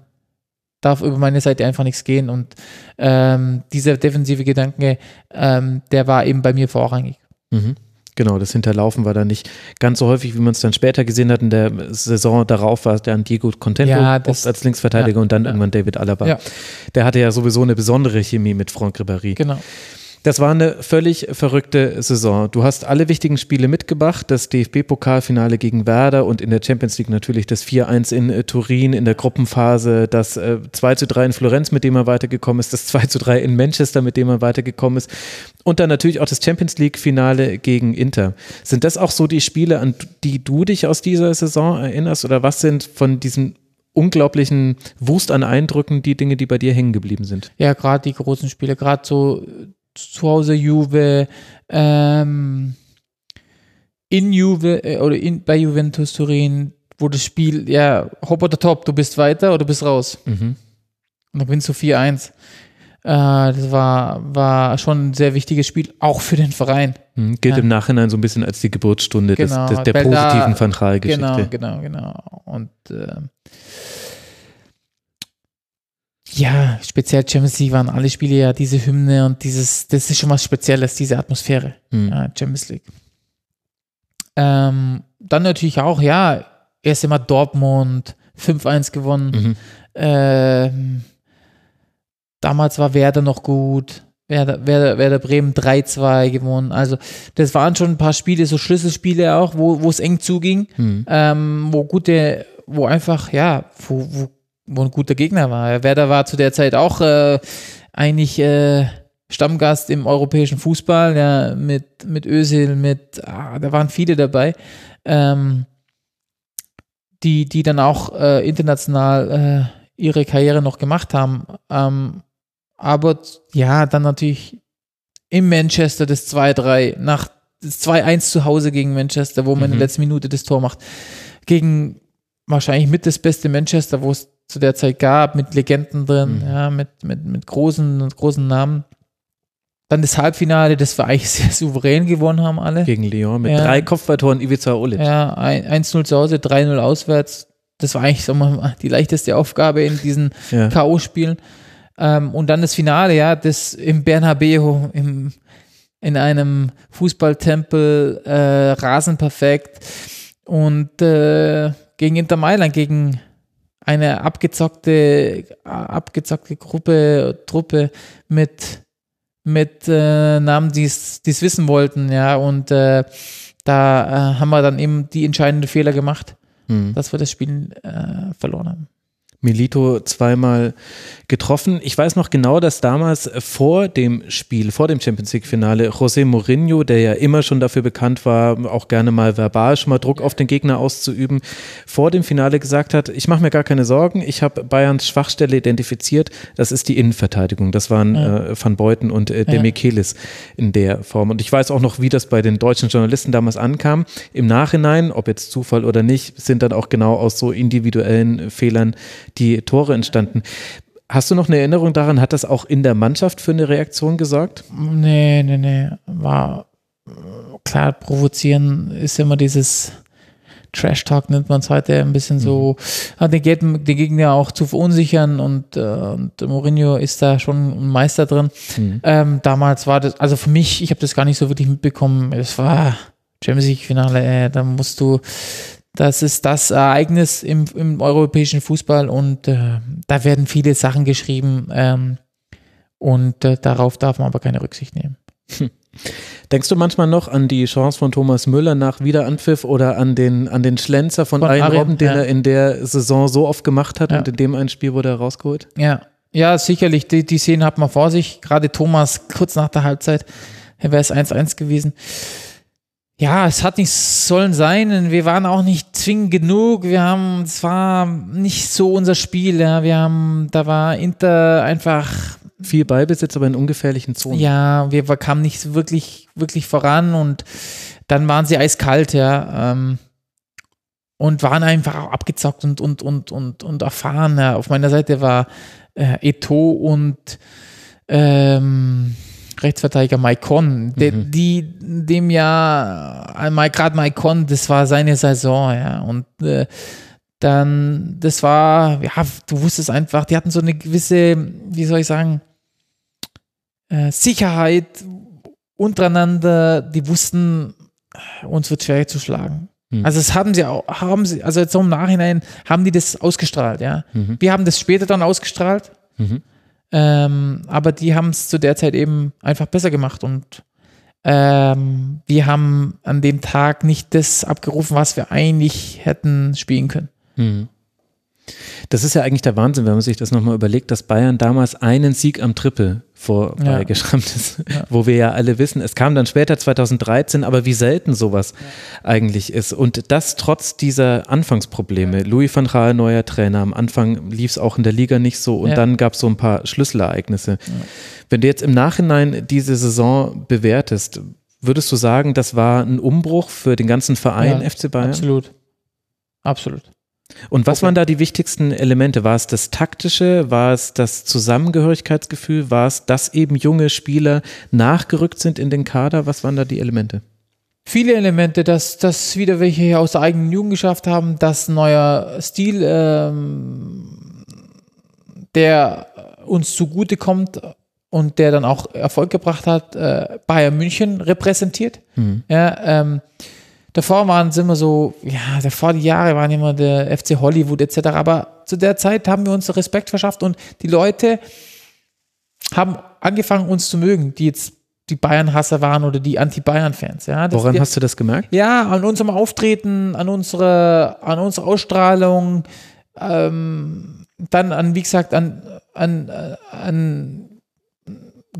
darf über meine Seite einfach nichts gehen. Und ähm, dieser defensive Gedanke, ähm, der war eben bei mir vorrangig. Mhm. Genau, das Hinterlaufen war da nicht ganz so häufig, wie man es dann später gesehen hat. In der Saison darauf war es dann Diego Contento Ja, das- als Linksverteidiger ja, und dann ja. irgendwann David Alaba. Der hatte ja sowieso eine besondere Chemie mit Franck Ribéry. Genau. Das war eine völlig verrückte Saison. Du hast alle wichtigen Spiele mitgebracht, das DFB-Pokalfinale gegen Werder und in der Champions League natürlich das 4-1 in äh, Turin in der Gruppenphase, das äh, 2-3 in Florenz, mit dem er weitergekommen ist, das 2-3 in Manchester, mit dem er weitergekommen ist und dann natürlich auch das Champions League-Finale gegen Inter. Sind das auch so die Spiele, an die du dich aus dieser Saison erinnerst oder was sind von diesen unglaublichen Wust an Eindrücken die Dinge, die bei dir hängen geblieben sind? Ja, gerade die großen Spiele, gerade so äh, zu Hause Juve, ähm, in Juve äh, oder in, bei Juventus Turin, wo das Spiel, ja, hopp oder top, du bist weiter oder du bist raus. Mhm. Und dann gewinnst du 4-1. Äh, das war, war schon ein sehr wichtiges Spiel, auch für den Verein. Mhm, Gilt Ja. im Nachhinein so ein bisschen als die Geburtsstunde des, Genau, des, der weil da- positiven Van Gaal-Geschichte. Genau, genau, genau. Und äh, ja, speziell Champions League waren alle Spiele ja diese Hymne und dieses, das ist schon was Spezielles, diese Atmosphäre. Mhm. Ja, Champions League. Ähm, dann natürlich auch, ja, erst einmal Dortmund 5-1 gewonnen. Mhm. Ähm, damals war Werder noch gut. Werder, Werder, Werder Bremen 3-2 gewonnen. Also, das waren schon ein paar Spiele, so Schlüsselspiele auch, wo, wo es eng zuging, Mhm. ähm, wo gute, wo einfach, ja, wo, wo, wo ein guter Gegner war. Werder war zu der Zeit auch äh, eigentlich äh, Stammgast im europäischen Fußball, ja, mit, mit Özil, mit, ah, da waren viele dabei, ähm, die, die dann auch äh, international äh, ihre Karriere noch gemacht haben. Ähm, aber ja, dann natürlich in Manchester das 2-3, nach das 2-1 zu Hause gegen Manchester, wo man in Mhm. der letzten Minute das Tor macht. Gegen wahrscheinlich mit das beste Manchester, wo es zu der Zeit gab, mit Legenden drin, Mhm. ja, mit, mit, mit großen, großen Namen. Dann das Halbfinale, das wir eigentlich sehr souverän gewonnen haben alle. Gegen Lyon mit Ja. drei Kopfballtoren Ivica Olic. Ja, ein- 1-0 zu Hause, 3-0 auswärts. Das war eigentlich so mal die leichteste Aufgabe in diesen Ja. K.O.-Spielen. Ähm, und dann das Finale, ja, das im Bernabeu, im, in einem Fußballtempel, äh, rasenperfekt. Und äh, gegen Inter Mailand, gegen eine abgezockte, abgezockte Gruppe, Truppe mit, mit äh, Namen, die es wissen wollten, ja. Und äh, da äh, haben wir dann eben die entscheidenden Fehler gemacht, Mhm. dass wir das Spiel äh, verloren haben. Milito zweimal getroffen. Ich weiß noch genau, dass damals vor dem Spiel, vor dem Champions League Finale, José Mourinho, der ja immer schon dafür bekannt war, auch gerne mal verbal schon mal Druck auf den Gegner auszuüben, vor dem Finale gesagt hat, ich mache mir gar keine Sorgen, ich habe Bayerns Schwachstelle identifiziert, das ist die Innenverteidigung. Das waren ja. äh, Van Beuten und äh, Demichelis ja. in der Form. Und ich weiß auch noch, wie das bei den deutschen Journalisten damals ankam. Im Nachhinein, ob jetzt Zufall oder nicht, sind dann auch genau aus so individuellen Fehlern die Tore entstanden. Hast du noch eine Erinnerung daran, hat das auch in der Mannschaft für eine Reaktion gesorgt? Nee, nee, nee. War klar, provozieren ist immer dieses Trash Talk, nennt man es heute, ein bisschen so, mhm. den, Gegner, den Gegner auch zu verunsichern und, äh, und Mourinho ist da schon ein Meister drin. Mhm. Ähm, damals war das, also für mich, ich habe das gar nicht so wirklich mitbekommen. Es war Champions League Finale, äh, da musst du das ist das Ereignis im, im europäischen Fußball und äh, da werden viele Sachen geschrieben ähm, und äh, darauf darf man aber keine Rücksicht nehmen. Hm. Denkst du manchmal noch an die Chance von Thomas Müller nach Wiederanpfiff oder an den, an den Schlenzer von, von Arjen Robben, den ja. er in der Saison so oft gemacht hat ja. und in dem ein Spiel wurde er rausgeholt? Ja, ja sicherlich. Die, die Szenen hat man vor sich. Gerade Thomas kurz nach der Halbzeit wäre es 1-1 gewesen ja, es hat nicht sollen sein. Wir waren auch nicht zwingend genug. Wir haben, es war nicht so unser Spiel. Ja. Wir haben, da war Inter einfach viel Ballbesitz, aber in ungefährlichen Zonen. Ja, wir kamen nicht wirklich, wirklich voran und dann waren sie eiskalt, ja. Ähm, und waren einfach auch abgezockt und, und, und, und, und erfahren. Ja. Auf meiner Seite war äh, Eto und ähm, Rechtsverteidiger Maikon, mhm. die dem ja äh, gerade Maikon, das war seine Saison, ja und äh, dann das war ja du wusstest einfach, die hatten so eine gewisse, wie soll ich sagen, äh, Sicherheit untereinander, die wussten, uns wird schwer zu schlagen. Mhm. Also das haben sie auch, haben sie, also jetzt so im Nachhinein haben die das ausgestrahlt, ja. Mhm. Wir haben das später dann ausgestrahlt. Mhm. Ähm, aber die haben es zu der Zeit eben einfach besser gemacht und ähm, wir haben an dem Tag nicht das abgerufen, was wir eigentlich hätten spielen können. Mhm. Das ist ja eigentlich der Wahnsinn, wenn man sich das nochmal überlegt, dass Bayern damals einen Sieg am Triple vorbeigeschrammt ja. ist, ja. wo wir ja alle wissen, es kam dann später 2013, aber wie selten sowas ja. eigentlich ist. Und das trotz dieser Anfangsprobleme. Louis van Gaal, neuer Trainer, am Anfang lief es auch in der Liga nicht so und dann gab es so ein paar Schlüsselereignisse. Wenn du jetzt im Nachhinein diese Saison bewertest, würdest du sagen, das war ein Umbruch für den ganzen Verein FC Bayern? Absolut. Absolut. Und was okay. waren da die wichtigsten Elemente? War es das Taktische? War es das Zusammengehörigkeitsgefühl? War es, dass eben junge Spieler nachgerückt sind in den Kader? Was waren da die Elemente? Viele Elemente, dass, dass wieder welche aus der eigenen Jugend geschafft haben, dass ein neuer Stil, ähm, der uns zugute kommt und der dann auch Erfolg gebracht hat, äh, Bayern München repräsentiert. Mhm. Ja, ähm, davor waren es immer so, ja, davor die Jahre waren immer der FC Hollywood etc. Aber zu der Zeit haben wir uns Respekt verschafft und die Leute haben angefangen, uns zu mögen, die jetzt die Bayern-Hasser waren oder die Anti-Bayern-Fans. Ja, Woran wir, hast du das gemerkt? Ja, an unserem Auftreten, an unserer, an unserer Ausstrahlung, ähm, dann an, wie gesagt, an, an, an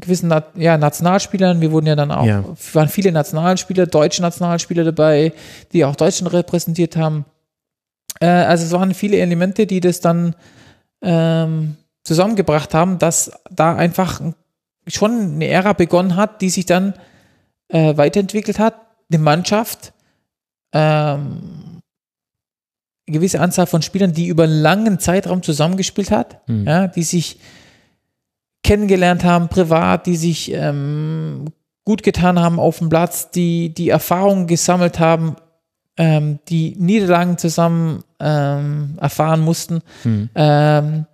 gewissen ja, Nationalspielern. Wir wurden ja dann auch, ja. waren viele Nationalspieler, deutsche Nationalspieler dabei, die auch Deutschland repräsentiert haben. Äh, also es waren viele Elemente, die das dann ähm, zusammengebracht haben, dass da einfach schon eine Ära begonnen hat, die sich dann äh, weiterentwickelt hat. Eine Mannschaft, ähm, eine gewisse Anzahl von Spielern, die über einen langen Zeitraum zusammengespielt hat, mhm. ja, die sich kennengelernt haben, privat, die sich ähm, gut getan haben auf dem Platz, die die Erfahrungen gesammelt haben, ähm, die Niederlagen zusammen ähm, erfahren mussten. Mhm.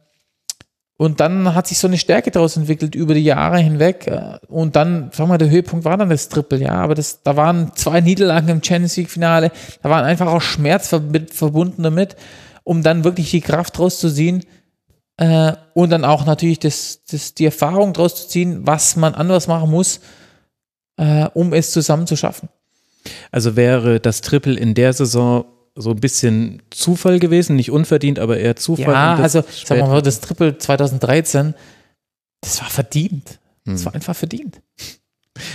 Und dann hat sich so eine Stärke daraus entwickelt über die Jahre hinweg. Und dann, sagen wir, der Höhepunkt war dann das Triple, ja. Aber das, da waren zwei Niederlagen im Champions League Finale. Da waren einfach auch Schmerz verbunden damit, um dann wirklich die Kraft draus zu ziehen, äh, und dann auch natürlich das, das, die Erfahrung daraus zu ziehen, was man anders machen muss, äh, um es zusammen zu schaffen. Also wäre das Triple in der Saison so ein bisschen Zufall gewesen, nicht unverdient, aber eher Zufall. Ja, das also sagen wir mal, das Triple 2013, das war verdient. Das Hm. war einfach verdient.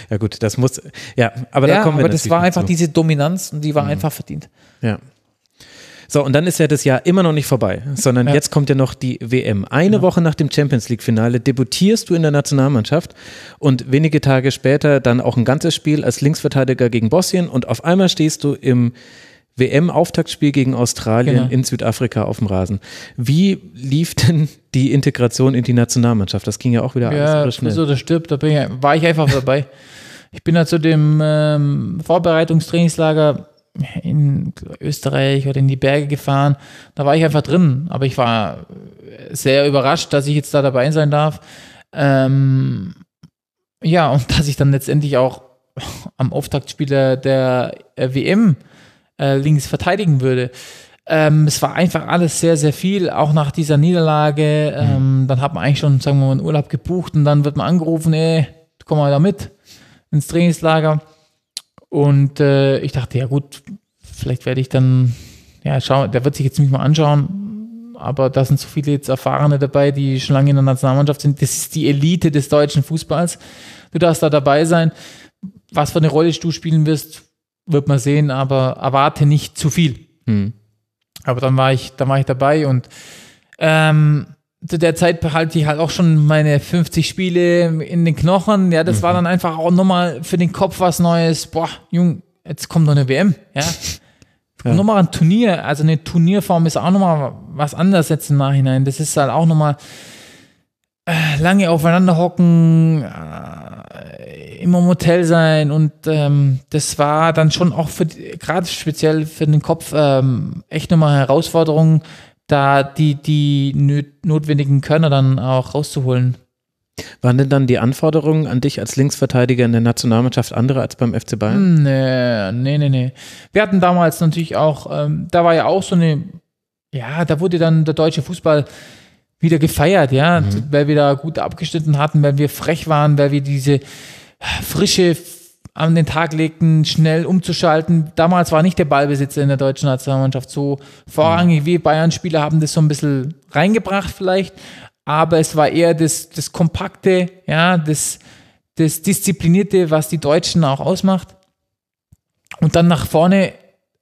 ja gut, das muss, ja, aber da ja, kommen wir aber das war einfach zu. diese Dominanz und die war einfach verdient. Ja. So, und dann ist ja das Jahr immer noch nicht vorbei, sondern Ja. jetzt kommt ja noch die WM. Eine Woche nach dem Champions League-Finale debütierst du in der Nationalmannschaft und wenige Tage später dann auch ein ganzes Spiel als Linksverteidiger gegen Bosnien und auf einmal stehst du im WM-Auftaktspiel gegen Australien Genau. in Südafrika auf dem Rasen. Wie lief denn die Integration in die Nationalmannschaft? Das ging ja auch wieder alles Ja, irre schnell. so oder stirbt, da bin ich, war ich einfach dabei. Ich bin ja zu dem ähm, Vorbereitungstrainingslager in Österreich oder in die Berge gefahren. Da war ich einfach drin, aber ich war sehr überrascht, dass ich jetzt da dabei sein darf. Ähm, ja, und dass ich dann letztendlich auch am Auftaktspiel der, äh, WM äh, links verteidigen würde. Ähm, es war einfach alles sehr, sehr viel, auch nach dieser Niederlage. Ähm, dann hat man eigentlich schon, sagen wir mal, einen Urlaub gebucht und dann wird man angerufen, ey, komm mal da mit ins Trainingslager. Und äh, ich dachte, ja gut, vielleicht werde ich dann, ja, schau, der wird sich jetzt nicht mal anschauen, aber da sind so viele jetzt Erfahrene dabei, die schon lange in der Nationalmannschaft sind. Das ist die Elite des deutschen Fußballs. Du darfst da dabei sein. Was für eine Rolle du spielen wirst, wird man sehen, aber erwarte nicht zu viel. Hm. Aber dann war ich, dann war ich dabei und ähm, zu der Zeit behalte ich halt auch schon meine 50 Spiele in den Knochen. Ja, das war dann einfach auch nochmal für den Kopf was Neues. Boah, Jung, jetzt kommt noch eine WM. Ja. Ja. Nochmal ein Turnier, also eine Turnierform ist auch nochmal was anderes jetzt im Nachhinein. Das ist halt auch nochmal äh, lange aufeinander hocken, äh, immer im Hotel sein und ähm, das war dann schon auch für gerade speziell für den Kopf ähm, echt nochmal Herausforderung, da die, die notwendigen Körner dann auch rauszuholen. Waren denn dann die Anforderungen an dich als Linksverteidiger in der Nationalmannschaft andere als beim FC Bayern? Hm, Nee, nee, nee, nee. Wir hatten damals natürlich auch, ähm, da war ja auch so eine, ja, da wurde dann der deutsche Fußball wieder gefeiert, ja, weil wir da gut abgeschnitten hatten, weil wir frech waren, weil wir diese Frische an den Tag legten, schnell umzuschalten. Damals war nicht der Ballbesitzer in der deutschen Nationalmannschaft so vorrangig wie Bayern-Spieler haben das so ein bisschen reingebracht vielleicht, aber es war eher das, das Kompakte, ja, das, das Disziplinierte, was die Deutschen auch ausmacht. Und dann nach vorne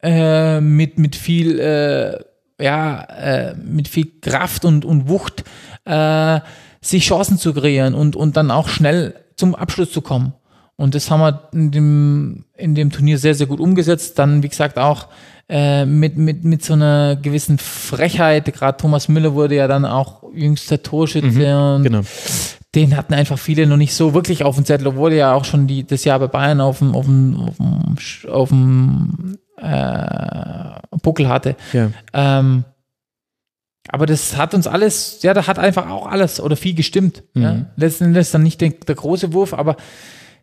äh, mit, mit viel, äh, ja, äh, mit viel Kraft und, und Wucht äh, sich Chancen zu kreieren und, und dann auch schnell zum Abschluss zu kommen. Und das haben wir in dem, in dem Turnier sehr, sehr gut umgesetzt. Dann, wie gesagt, auch äh, mit, mit, mit so einer gewissen Frechheit. Gerade Thomas Müller wurde ja dann auch jüngster Torschütze und Genau. den hatten einfach viele noch nicht so wirklich auf dem Zettel, obwohl er ja auch schon die, das Jahr bei Bayern auf dem, auf dem, auf dem, auf dem äh, Buckel hatte. Ja. Ähm, aber das hat uns alles, ja, da hat einfach auch alles oder viel gestimmt. Ja. Letzten Endes dann nicht der, der große Wurf, aber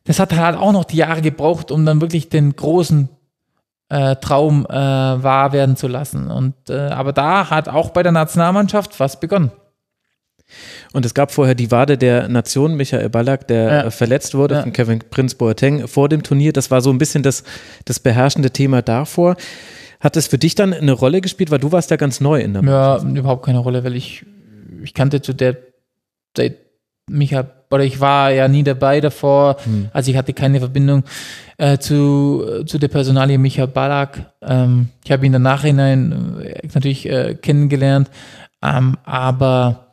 das hat halt auch noch die Jahre gebraucht, um dann wirklich den großen äh, Traum äh, wahr werden zu lassen. Und äh, aber da hat auch bei der Nationalmannschaft was begonnen. Und es gab vorher die Wade der Nation, Michael Ballack, der Ja. äh, verletzt wurde Ja. von Kevin Prinz Boateng vor dem Turnier. Das war so ein bisschen das, das beherrschende Thema davor. Hat es für dich dann eine Rolle gespielt, weil du warst ja ganz neu in der Ja, überhaupt keine Rolle, weil ich, ich kannte zu der Zeit Micha, oder ich war ja nie dabei davor, also ich hatte keine Verbindung äh, zu, zu der Personalie Micha Balak. Ähm, ich habe ihn im Nachhinein äh, natürlich äh, kennengelernt, ähm, aber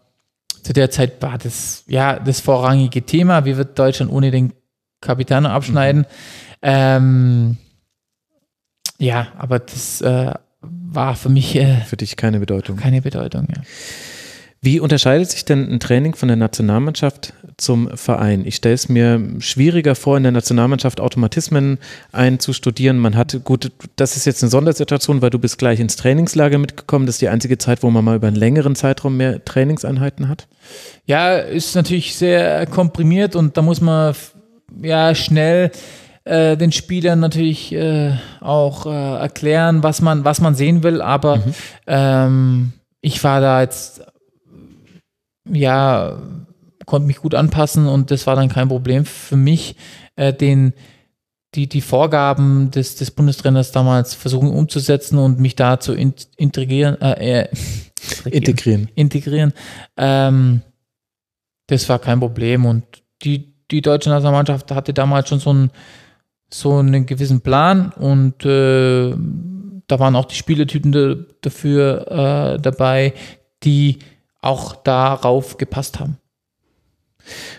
zu der Zeit war das ja das vorrangige Thema. Wie wird Deutschland ohne den Capitano abschneiden? Ähm, ja, aber das äh, war für mich äh, Für dich keine Bedeutung. keine Bedeutung. Ja. Wie unterscheidet sich denn ein Training von der Nationalmannschaft zum Verein? Ich stelle es mir schwieriger vor, in der Nationalmannschaft Automatismen einzustudieren. Man hat, gut, das ist jetzt eine Sondersituation, weil du bist gleich ins Trainingslager mitgekommen. Das ist die einzige Zeit, wo man mal über einen längeren Zeitraum mehr Trainingseinheiten hat. Ja, ist natürlich sehr komprimiert und da muss man ja schnell äh, den Spielern natürlich äh, auch äh, erklären, was man, was man sehen will. Aber ähm, ich war da jetzt ja konnte mich gut anpassen und das war dann kein Problem für mich, äh, den die, die Vorgaben des, des Bundestrainers damals versuchen umzusetzen und mich da zu in, integrieren, äh, äh, Integrieren. integrieren. Ähm, das war kein Problem und die, die deutsche Nationalmannschaft hatte damals schon so einen, so einen gewissen Plan und äh, da waren auch die Spieletypen da, dafür äh, dabei, die auch darauf gepasst haben.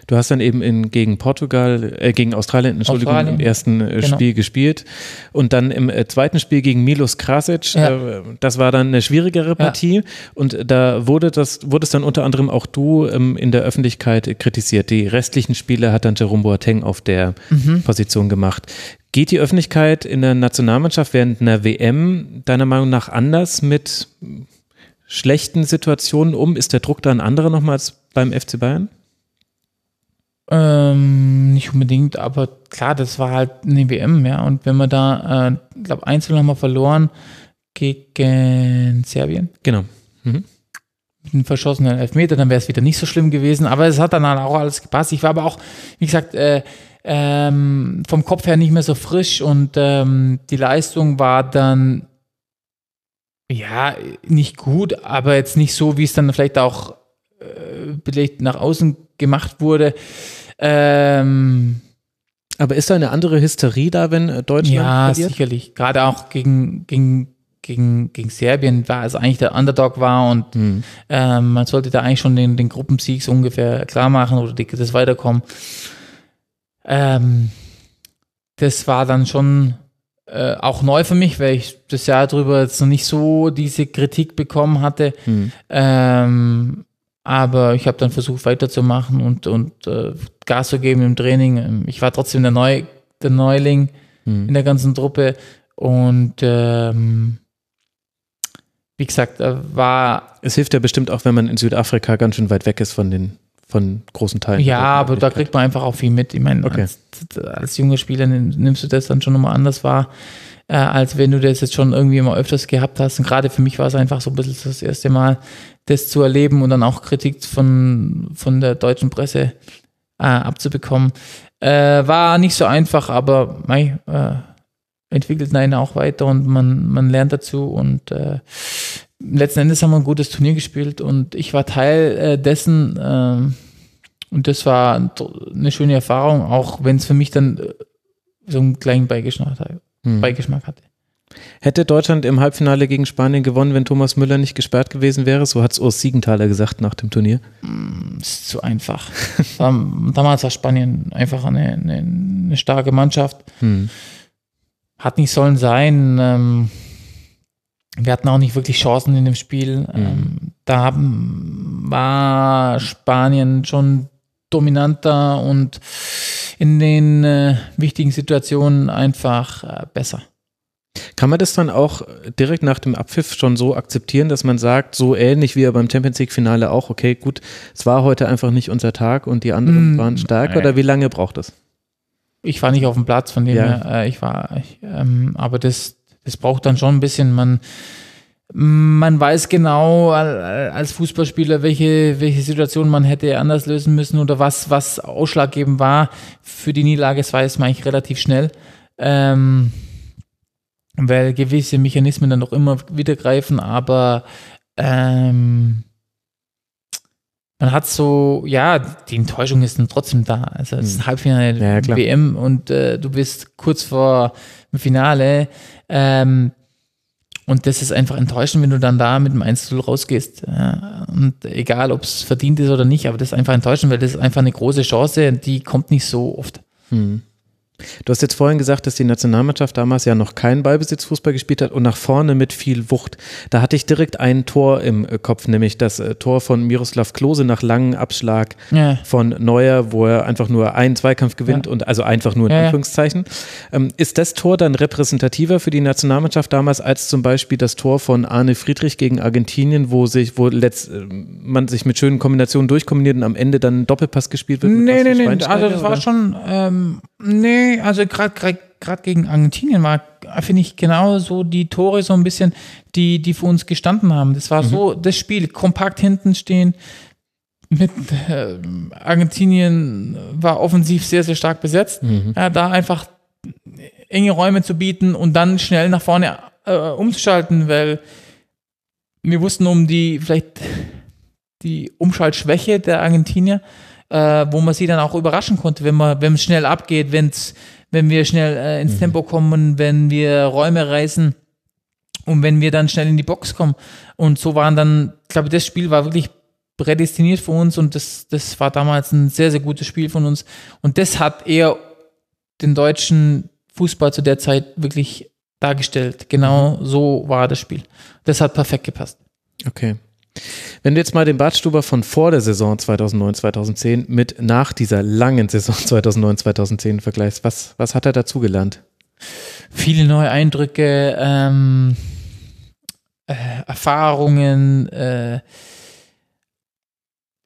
Du hast dann eben in, gegen Portugal, äh, gegen Australien, Entschuldigung, Australien, im ersten äh, genau. Spiel gespielt und dann im äh, zweiten Spiel gegen Milos Krasic. Ja. Äh, das war dann eine schwierigere Partie und da wurde das, wurde es dann unter anderem auch du ähm, in der Öffentlichkeit kritisiert. Die restlichen Spiele hat dann Jerome Boateng auf der Mhm. Position gemacht. Geht die Öffentlichkeit in der Nationalmannschaft während einer WM deiner Meinung nach anders mit schlechten Situationen um? Ist der Druck da ein anderer nochmal als beim FC Bayern? Ähm, nicht unbedingt, aber klar, das war halt eine WM, ja. Und wenn wir da, äh, ich glaube, einzeln haben wir verloren gegen Serbien Genau. Mhm. mit einem verschossenen Elfmeter, dann wäre es wieder nicht so schlimm gewesen. Aber es hat dann halt auch alles gepasst. Ich war aber auch, wie gesagt, äh, ähm, vom Kopf her nicht mehr so frisch und ähm, die Leistung war dann ja nicht gut, aber jetzt nicht so, wie es dann vielleicht auch äh, vielleicht nach außen gemacht wurde. Ähm, Aber ist da eine andere Hysterie da, wenn äh, Deutschland ja, verliert? sicherlich. Gerade auch gegen, gegen, gegen, gegen Serbien, war es eigentlich der Underdog war und ähm, man sollte da eigentlich schon den, den Gruppensieg so ungefähr klar machen oder die, das Weiterkommen. Ähm, das war dann schon äh, auch neu für mich, weil ich das Jahr drüber jetzt noch nicht so diese Kritik bekommen hatte. Ähm, aber ich habe dann versucht weiterzumachen und, und äh, Gas zu geben im Training. Ähm, Ich war trotzdem der, Neu, der Neuling in der ganzen Truppe und ähm, wie gesagt, äh, war Es hilft ja bestimmt auch, wenn man in Südafrika ganz schön weit weg ist von den von großen Teilen. ja, aber da kriegt man einfach auch viel mit. Ich meine, Okay. als, als junger Spieler nimm- nimmst du das dann schon nochmal anders wahr, äh, als wenn du das jetzt schon irgendwie immer öfters gehabt hast. Und gerade für mich war es einfach so ein bisschen das erste Mal, das zu erleben und dann auch Kritik von, von der deutschen Presse äh, abzubekommen. Äh, war nicht so einfach, aber mei, äh, entwickelt einen auch weiter und man, man lernt dazu und äh, letzten Endes haben wir ein gutes Turnier gespielt und ich war Teil äh, dessen ähm, und das war ein- eine schöne Erfahrung, auch wenn es für mich dann äh, so einen kleinen Beigeschmack, Hm. Beigeschmack hatte. Hätte Deutschland im Halbfinale gegen Spanien gewonnen, wenn Thomas Müller nicht gesperrt gewesen wäre? So hat es Urs Siegenthaler gesagt nach dem Turnier. Das ist zu einfach. damals war Spanien einfach eine, eine, eine starke Mannschaft. Hm. Hat nicht sollen sein. Ähm, wir hatten auch nicht wirklich Chancen in dem Spiel. Ähm, da war Spanien schon dominanter und in den äh, wichtigen Situationen einfach äh, besser. Kann man das dann auch direkt nach dem Abpfiff schon so akzeptieren, dass man sagt, so ähnlich wie ja beim Champions League-Finale auch, okay, gut, es war heute einfach nicht unser Tag und die anderen Mm, waren stärker nee. oder wie lange braucht es? Ich war nicht auf dem Platz, von dem Ja. her, äh, ich war, ich, ähm, aber das, das braucht dann schon ein bisschen, man, man weiß genau al- als Fußballspieler, welche, welche Situation man hätte anders lösen müssen oder was, was ausschlaggebend war für die Niederlage, das weiß man eigentlich relativ schnell. Ähm, weil gewisse Mechanismen dann noch immer wieder greifen, aber ähm, man hat so, ja, die Enttäuschung ist dann trotzdem da. Also es ist ein Halbfinale Ja. WM und äh, du bist kurz vor dem Finale. Ähm, und das ist einfach enttäuschend, wenn du dann da mit dem 1 rausgehst. Ja, und egal, ob es verdient ist oder nicht, aber das ist einfach enttäuschend, weil das ist einfach eine große Chance, die kommt nicht so oft. Du hast jetzt vorhin gesagt, dass die Nationalmannschaft damals ja noch keinen Ballbesitzfußball gespielt hat und nach vorne mit viel Wucht. Da hatte ich direkt ein Tor im äh, Kopf, nämlich das äh, Tor von Miroslav Klose nach langem Abschlag Ja. von Neuer, wo er einfach nur einen Zweikampf gewinnt Ja. und also einfach nur in Ja. Anführungszeichen. Ähm, ist das Tor dann repräsentativer für die Nationalmannschaft damals als zum Beispiel das Tor von Arne Friedrich gegen Argentinien, wo sich, wo letzt, äh, man sich mit schönen Kombinationen durchkombiniert und am Ende dann ein Doppelpass gespielt wird? Nee, nee, nee. Also das war oder? schon, ähm, nee, also gerade gerade gegen Argentinien war, finde ich, genau so die Tore so ein bisschen, die, die für uns gestanden haben. Das war so das Spiel, kompakt hinten stehen. Mit äh, Argentinien war offensiv sehr, sehr stark besetzt. Ja, da einfach enge Räume zu bieten und dann schnell nach vorne äh, umzuschalten, weil wir wussten um die vielleicht die Umschaltschwäche der Argentinier, äh, wo man sie dann auch überraschen konnte, wenn man, wenn es schnell abgeht, wenn's, wenn wir schnell äh, ins Tempo kommen, wenn wir Räume reißen und wenn wir dann schnell in die Box kommen. Und so waren dann, glaube ich, das Spiel war wirklich prädestiniert für uns und das, das war damals ein sehr, sehr gutes Spiel von uns. Und das hat eher den deutschen Fußball zu der Zeit wirklich dargestellt. Genau so war das Spiel. Das hat perfekt gepasst. Okay. Wenn du jetzt mal den Badstuber von vor der Saison 2009, 2010 mit nach dieser langen Saison 2009, 2010 vergleichst, was, was hat er dazugelernt? Viele neue Eindrücke, ähm, äh, Erfahrungen, äh,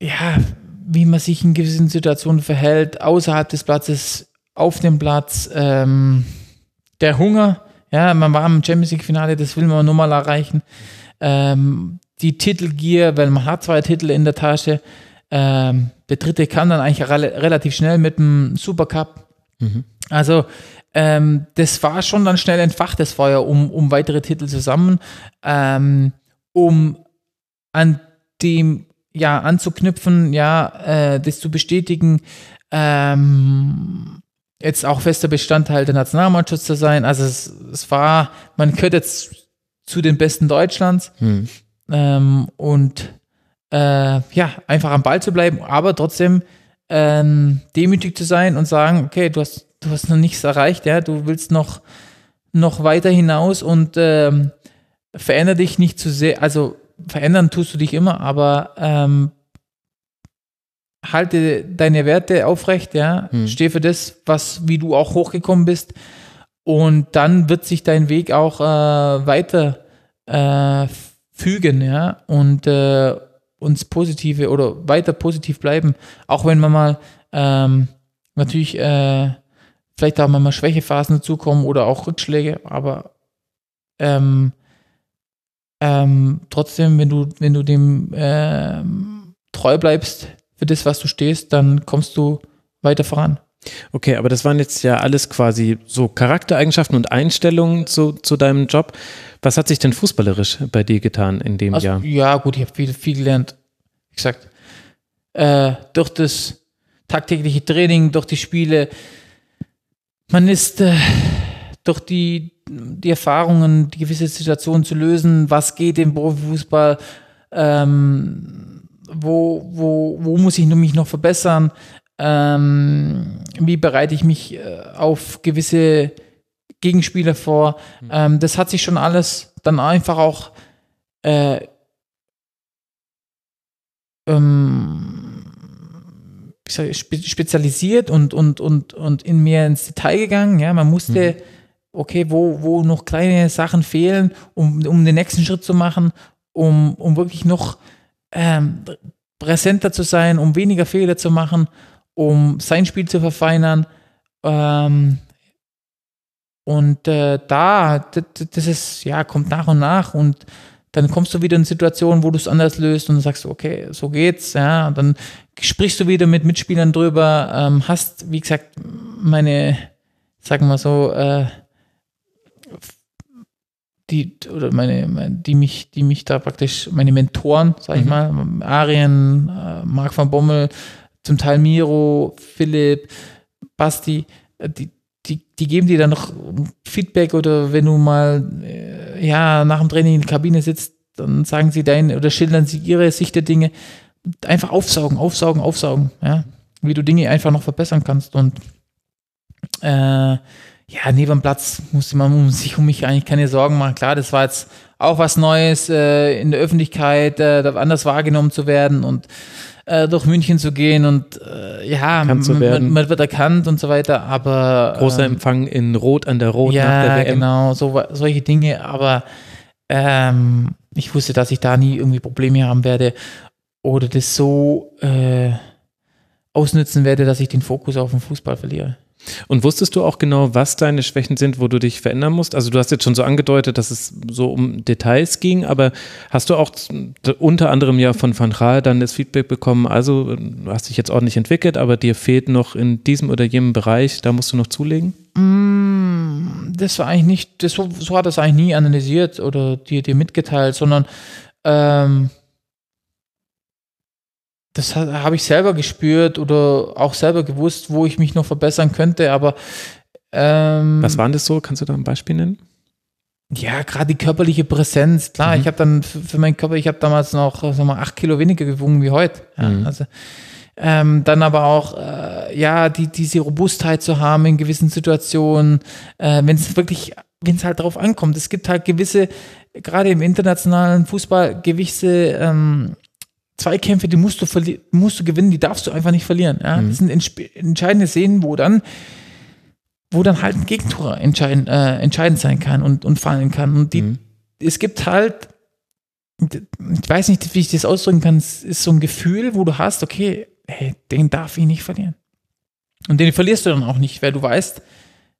ja, wie man sich in gewissen Situationen verhält, außerhalb des Platzes, auf dem Platz, ähm, der Hunger, ja, man war im Champions League-Finale, das will man nur mal erreichen. Ähm, die Titelgier, weil man hat zwei Titel in der Tasche. Ähm, der dritte kam dann eigentlich rel relativ schnell mit dem Supercup. Mhm. Also ähm, das war schon dann schnell entfacht, das Feuer, um, um weitere Titel zusammen, ähm, um an dem ja anzuknüpfen, ja, äh, das zu bestätigen, ähm, jetzt auch fester Bestandteil der Nationalmannschaft zu sein. Also es, es war, man gehört jetzt zu den Besten Deutschlands Hm. Ähm, und äh, ja, einfach am Ball zu bleiben, aber trotzdem ähm, demütig zu sein und sagen, okay, du hast, du hast noch nichts erreicht, ja, du willst noch, noch weiter hinaus und ähm, veränder dich nicht zu sehr, also verändern tust du dich immer, aber ähm, halte deine Werte aufrecht, ja, Hm. steh für das, was, wie du auch hochgekommen bist und dann wird sich dein Weg auch äh, weiter äh, fügen, ja, und äh, uns positive oder weiter positiv bleiben, auch wenn man mal ähm, natürlich äh, vielleicht auch mal Schwächephasen dazukommen oder auch Rückschläge, aber ähm, ähm, trotzdem, wenn du, wenn du dem ähm, treu bleibst für das, was du stehst, dann kommst du weiter voran. Okay, aber das waren jetzt ja alles quasi so Charaktereigenschaften und Einstellungen zu, zu deinem Job. Was hat sich denn fußballerisch bei dir getan in dem Also, Jahr? ja, gut, ich habe viel, viel gelernt. Wie gesagt, äh, durch das tagtägliche Training, durch die Spiele. Man ist äh, durch die, die Erfahrungen, die gewisse Situationen zu lösen, was geht im Profifußball, ähm, wo, wo, wo muss ich mich noch verbessern, ähm, wie bereite ich mich äh, auf gewisse Gegenspieler vor. Ähm, das hat sich schon alles dann einfach auch äh, ähm, sag spezialisiert und, und, und, und in mehr ins Detail gegangen. Ja, man musste, okay, wo, wo noch kleine Sachen fehlen, um, um den nächsten Schritt zu machen, um, um wirklich noch ähm, präsenter zu sein, um weniger Fehler zu machen, um sein Spiel zu verfeinern. Ähm, und äh, da, das, ist, ja, kommt nach und nach und dann kommst du wieder in Situationen, wo du es anders löst und sagst okay, so geht's, ja, und dann sprichst du wieder mit Mitspielern drüber, ähm, hast, wie gesagt, meine, sagen wir so, äh, die, oder meine, die mich, die mich da praktisch, meine Mentoren, sag ich mal, Arien, äh, Marc van Bommel, zum Teil Miro, Philipp, Basti, äh, die, die, die geben dir dann noch Feedback oder wenn du mal äh, ja nach dem Training in der Kabine sitzt, dann sagen sie dein oder schildern sie ihre Sicht der Dinge. Einfach aufsaugen, aufsaugen, aufsaugen, ja. Wie du Dinge einfach noch verbessern kannst. Und äh, ja, neben dem Platz musste man sich um mich eigentlich keine Sorgen machen. Klar, das war jetzt auch was Neues, äh, in der Öffentlichkeit äh, anders wahrgenommen zu werden und äh, durch München zu gehen und äh, ja, man, man, wird erkannt und so weiter, aber Großer ähm, Empfang in Rot an der Rot nach ja, der WM. genau, so, solche Dinge, aber ähm, ich wusste, dass ich da nie irgendwie Probleme haben werde oder das so äh, ausnutzen werde, dass ich den Fokus auf den Fußball verliere. Und wusstest du auch genau, was deine Schwächen sind, wo du dich verändern musst? Also du hast jetzt schon so angedeutet, dass es so um Details ging, aber hast du auch unter anderem ja von Van Raal dann das Feedback bekommen, also du hast dich jetzt ordentlich entwickelt, aber dir fehlt noch in diesem oder jenem Bereich, da musst du noch zulegen? das war eigentlich nicht, das, so, hat es eigentlich nie analysiert oder dir, dir mitgeteilt, sondern ähm, das ha- habe ich selber gespürt oder auch selber gewusst, wo ich mich noch verbessern könnte, aber ähm, Was waren das so? Kannst du da ein Beispiel nennen? ja, gerade die körperliche Präsenz, klar, Mhm. ich habe dann für, meinen Körper, ich habe damals noch sagen mal, acht Kilo weniger gewogen wie heute. Ja, Mhm. Also ähm, dann aber auch, äh, ja, die, diese Robustheit zu haben in gewissen Situationen, äh, wenn es wirklich, wenn es halt darauf ankommt. Es gibt halt gewisse, gerade im internationalen Fußball, gewisse ähm, Zweikämpfe, die musst du, musst du gewinnen, die darfst du einfach nicht verlieren. Ja? Das sind entscheidende Szenen, wo dann wo dann halt ein Gegentor entscheidend, äh, entscheidend sein kann und, und fallen kann. Und die, Mhm. es gibt halt, ich weiß nicht, wie ich das ausdrücken kann, es ist so ein Gefühl, wo du hast, okay, hey, den darf ich nicht verlieren. Und den verlierst du dann auch nicht, weil du weißt,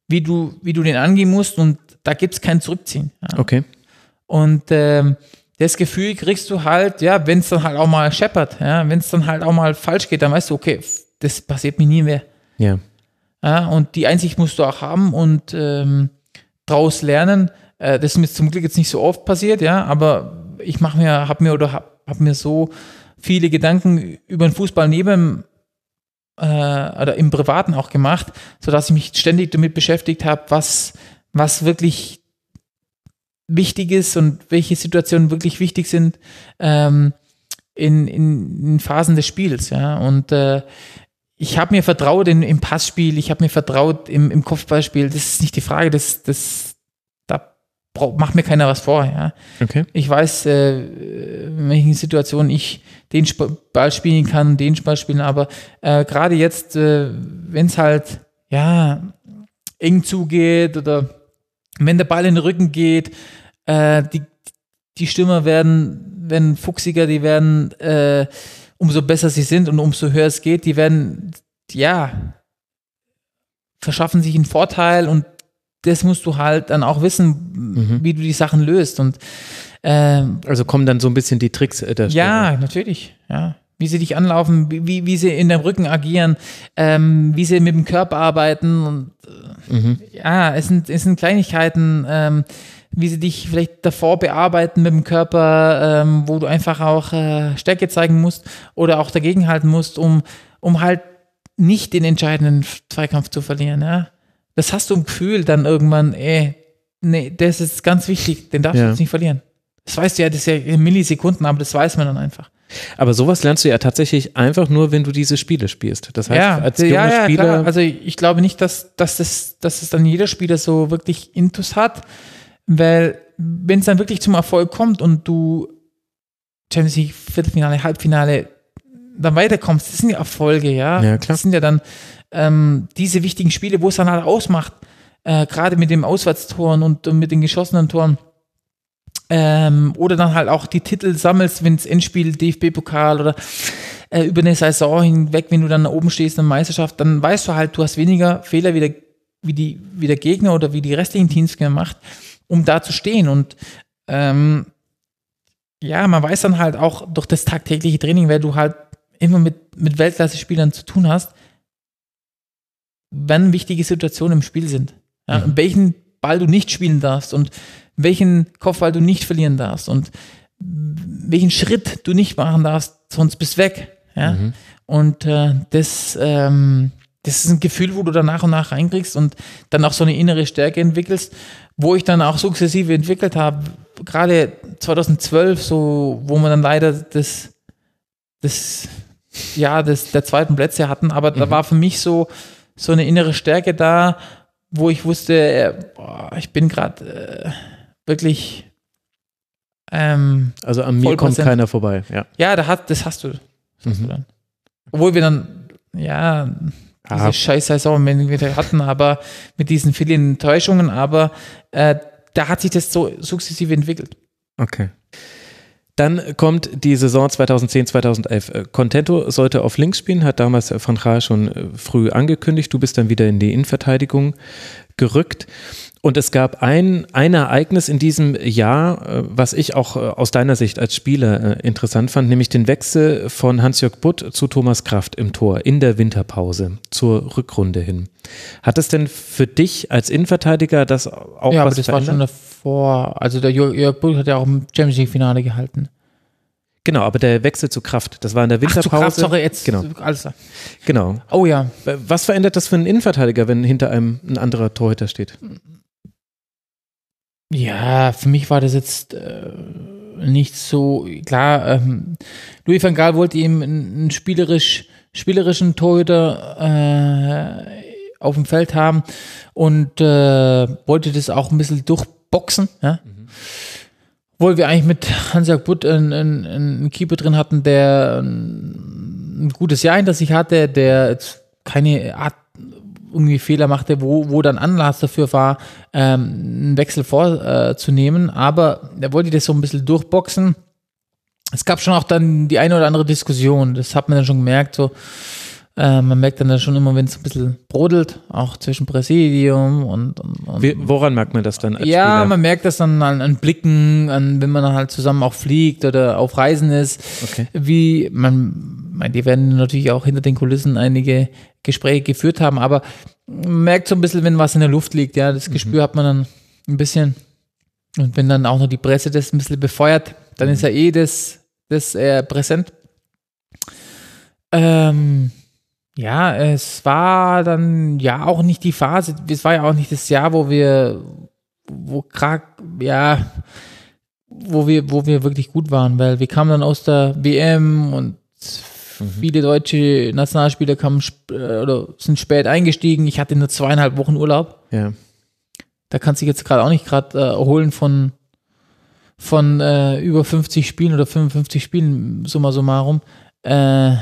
wie du, wie du den angehen musst und da gibt es kein Zurückziehen. Ja. Okay. Und ähm, das Gefühl kriegst du halt, ja, wenn es dann halt auch mal scheppert, ja, wenn es dann halt auch mal falsch geht, dann weißt du, okay, das passiert mir nie mehr. Ja. Ja, und die Einsicht musst du auch haben und ähm, draus lernen. Äh, das ist mir zum Glück jetzt nicht so oft passiert, ja, aber ich mache mir, habe mir oder habe hab mir so viele Gedanken über den Fußball neben äh, oder im Privaten auch gemacht, sodass ich mich ständig damit beschäftigt habe, was, was wirklich wichtig ist und welche Situationen wirklich wichtig sind ähm, in, in, in Phasen des Spiels, ja. Und äh, ich habe mir vertraut in, im Passspiel, ich habe mir vertraut im, im Kopfballspiel. Das ist nicht die Frage, das, das, da macht mir keiner was vor. Ja. Okay. Ich weiß, äh, in welchen Situationen ich den Ball spielen kann, den Ball spielen, aber äh, gerade jetzt, äh, wenn es halt ja eng zugeht oder wenn der Ball in den Rücken geht, äh, die, die Stürmer werden, werden fuchsiger, die werden äh, umso besser sie sind und umso höher es geht, die werden, ja, verschaffen sich einen Vorteil und das musst du halt dann auch wissen, wie du die Sachen löst. Und ähm, Also kommen dann so ein bisschen die Tricks äh, der ja, natürlich, ja. Wie sie dich anlaufen, wie, wie, sie in deinem Rücken agieren, ähm, wie sie mit dem Körper arbeiten und äh, ja, es sind, es sind Kleinigkeiten, ähm, wie sie dich vielleicht davor bearbeiten mit dem Körper, ähm, wo du einfach auch äh, Stärke zeigen musst oder auch dagegenhalten musst, um, um halt nicht den entscheidenden Zweikampf zu verlieren. Ja? Das hast du im Gefühl dann irgendwann, ey, nee, das ist ganz wichtig, den darfst Ja. du jetzt nicht verlieren. Das weißt du ja, das ist ja in Millisekunden, aber das weiß man dann einfach. Aber sowas lernst du ja tatsächlich einfach nur, wenn du diese Spiele spielst. Das heißt, ja, als ja, junger ja, Spieler. klar. Also ich glaube nicht, dass, dass, das, dass es dann jeder Spieler so wirklich Intus hat, weil wenn es dann wirklich zum Erfolg kommt und du Champions League Viertelfinale, Halbfinale dann weiterkommst, das sind ja Erfolge, ja. Ja. Das sind ja dann ähm, diese wichtigen Spiele, wo es dann halt ausmacht, äh, gerade mit den Auswärtstoren und, und mit den geschossenen Toren. Ähm, oder dann halt auch die Titel sammelst, wenn es Endspiel, DFB-Pokal oder äh, über eine Saison hinweg, wenn du dann da oben stehst in der Meisterschaft, dann weißt du halt, du hast weniger Fehler wie der, wie die, wie der Gegner oder wie die restlichen Teams gemacht, um da zu stehen. Und ähm, ja, man weiß dann halt auch durch das tagtägliche Training, weil du halt immer mit, mit Weltklasse-Spielern zu tun hast, wann wichtige Situationen im Spiel sind. Ja, und welchen Ball du nicht spielen darfst und welchen Kopfball du nicht verlieren darfst und welchen Schritt du nicht machen darfst, sonst bist du weg. Ja? Und äh, das, ähm, das ist ein Gefühl, wo du dann nach und nach reinkriegst und dann auch so eine innere Stärke entwickelst, wo ich dann auch sukzessive entwickelt habe. Gerade 2012, so, wo wir dann leider das, das ja, das, der zweiten Plätze hatten, aber da war für mich so, so eine innere Stärke da, wo ich wusste, äh, boah, ich bin gerade äh, wirklich ähm, also an mir kommt keiner vorbei. Ja. ja, da hat, das hast du. Das hast du dann. Obwohl wir dann, ja, diese Ah. scheiß Saison wenn wir hatten, aber mit diesen vielen Enttäuschungen, aber äh, da hat sich das so sukzessive entwickelt. Okay. Dann kommt die Saison 2010, 2011. Äh, Contento sollte auf links spielen, hat damals äh, Van Gaal schon äh, früh angekündigt. Du bist dann wieder in die Innenverteidigung gerückt. Und es gab ein, ein Ereignis in diesem Jahr, äh, was ich auch äh, aus deiner Sicht als Spieler äh, interessant fand, nämlich den Wechsel von Hans-Jörg Butt zu Thomas Kraft im Tor in der Winterpause zur Rückrunde hin. Hat es denn für dich als Innenverteidiger das auch ja, was aber das verändert? war schon davor. Also der Jörg, Butt hat ja auch im Champions League Finale gehalten. Genau, aber der Wechsel zu Kraft, das war in der Ach, Winterpause. zu Kraft, sorry, jetzt. Genau, Alles klar. genau. Oh ja. Was verändert das für einen Innenverteidiger, wenn hinter einem ein anderer Torhüter steht? Ja, für mich war das jetzt äh, nicht so klar. Ähm, Louis van Gaal wollte ihm einen, spielerisch, spielerischen Torhüter äh, auf dem Feld haben und äh, wollte das auch ein bisschen durchboxen. Ja? Obwohl wir eigentlich mit Hans-Jörg Butt einen, einen, einen Keeper drin hatten, der ein, ein gutes Jahr hinter sich hatte, der jetzt keine Art irgendwie Fehler machte, wo, wo dann Anlass dafür war, ähm, einen Wechsel vorzunehmen. Äh. Aber er wollte das so ein bisschen durchboxen. Es gab schon auch dann die eine oder andere Diskussion. Das hat man dann schon gemerkt. So, äh, man merkt dann schon immer, wenn es ein bisschen brodelt, auch zwischen Präsidium und, und, und Wie, woran merkt man das dann ja, Spieler? man merkt das dann an, an Blicken, an wenn man dann halt zusammen auch fliegt oder auf Reisen ist. Okay. Wie man, die werden natürlich auch hinter den Kulissen einige Gespräche geführt haben, aber man merkt so ein bisschen, wenn was in der Luft liegt, ja, das Gespür hat man dann ein bisschen. Und wenn dann auch noch die Presse das ein bisschen befeuert, dann ist ja eh das, das äh, präsent. Ähm, ja, es war dann ja auch nicht die Phase, es war ja auch nicht das Jahr, wo wir, wo gerade, ja, wo wir, wo wir wirklich gut waren, weil wir kamen dann aus der WM und viele deutsche Nationalspieler kamen sp- äh, oder sind spät eingestiegen. Ich hatte nur zweieinhalb Wochen Urlaub. ja. Da kannst du dich jetzt gerade auch nicht gerade äh, erholen von, von äh, über 50 Spielen oder 55 Spielen, summa summarum. Äh,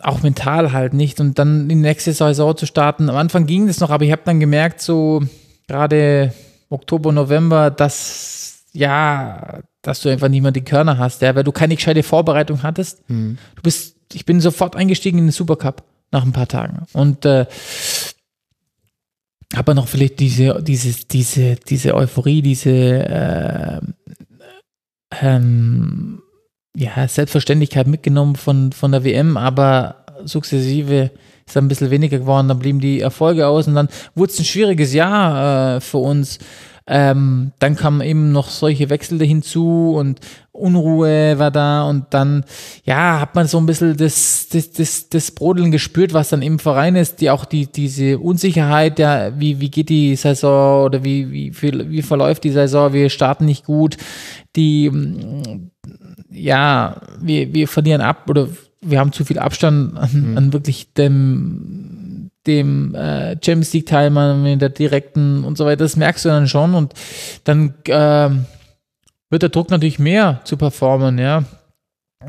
auch mental halt nicht. Und dann in die nächste Saison zu starten. Am Anfang ging das noch, aber ich habe dann gemerkt, so gerade Oktober, November, dass ja, dass du einfach nicht mehr die Körner hast, ja, weil du keine gescheite Vorbereitung hattest. Du bist, ich bin sofort eingestiegen in den Supercup nach ein paar Tagen. Und äh, aber noch vielleicht diese, diese, diese, diese Euphorie, diese äh, ähm, ja, Selbstverständlichkeit mitgenommen von, von der WM, aber sukzessive ist ein bisschen weniger geworden, dann blieben die Erfolge aus und dann wurde es ein schwieriges Jahr äh, für uns. Ähm, dann kamen eben noch solche Wechsel hinzu und Unruhe war da und dann, ja, hat man so ein bisschen das, das, das, das Brodeln gespürt, was dann im Verein ist, die auch die, diese Unsicherheit, ja, wie, wie geht die Saison oder wie, wie, wie, verläuft die Saison, wir starten nicht gut, die, mm, ja, wir, wir verlieren ab oder wir haben zu viel Abstand an, an wirklich dem, dem äh, Champions League Teilnehmer mit der direkten und so weiter. Das merkst du dann schon und dann ähm, wird der Druck natürlich mehr zu performen, ja.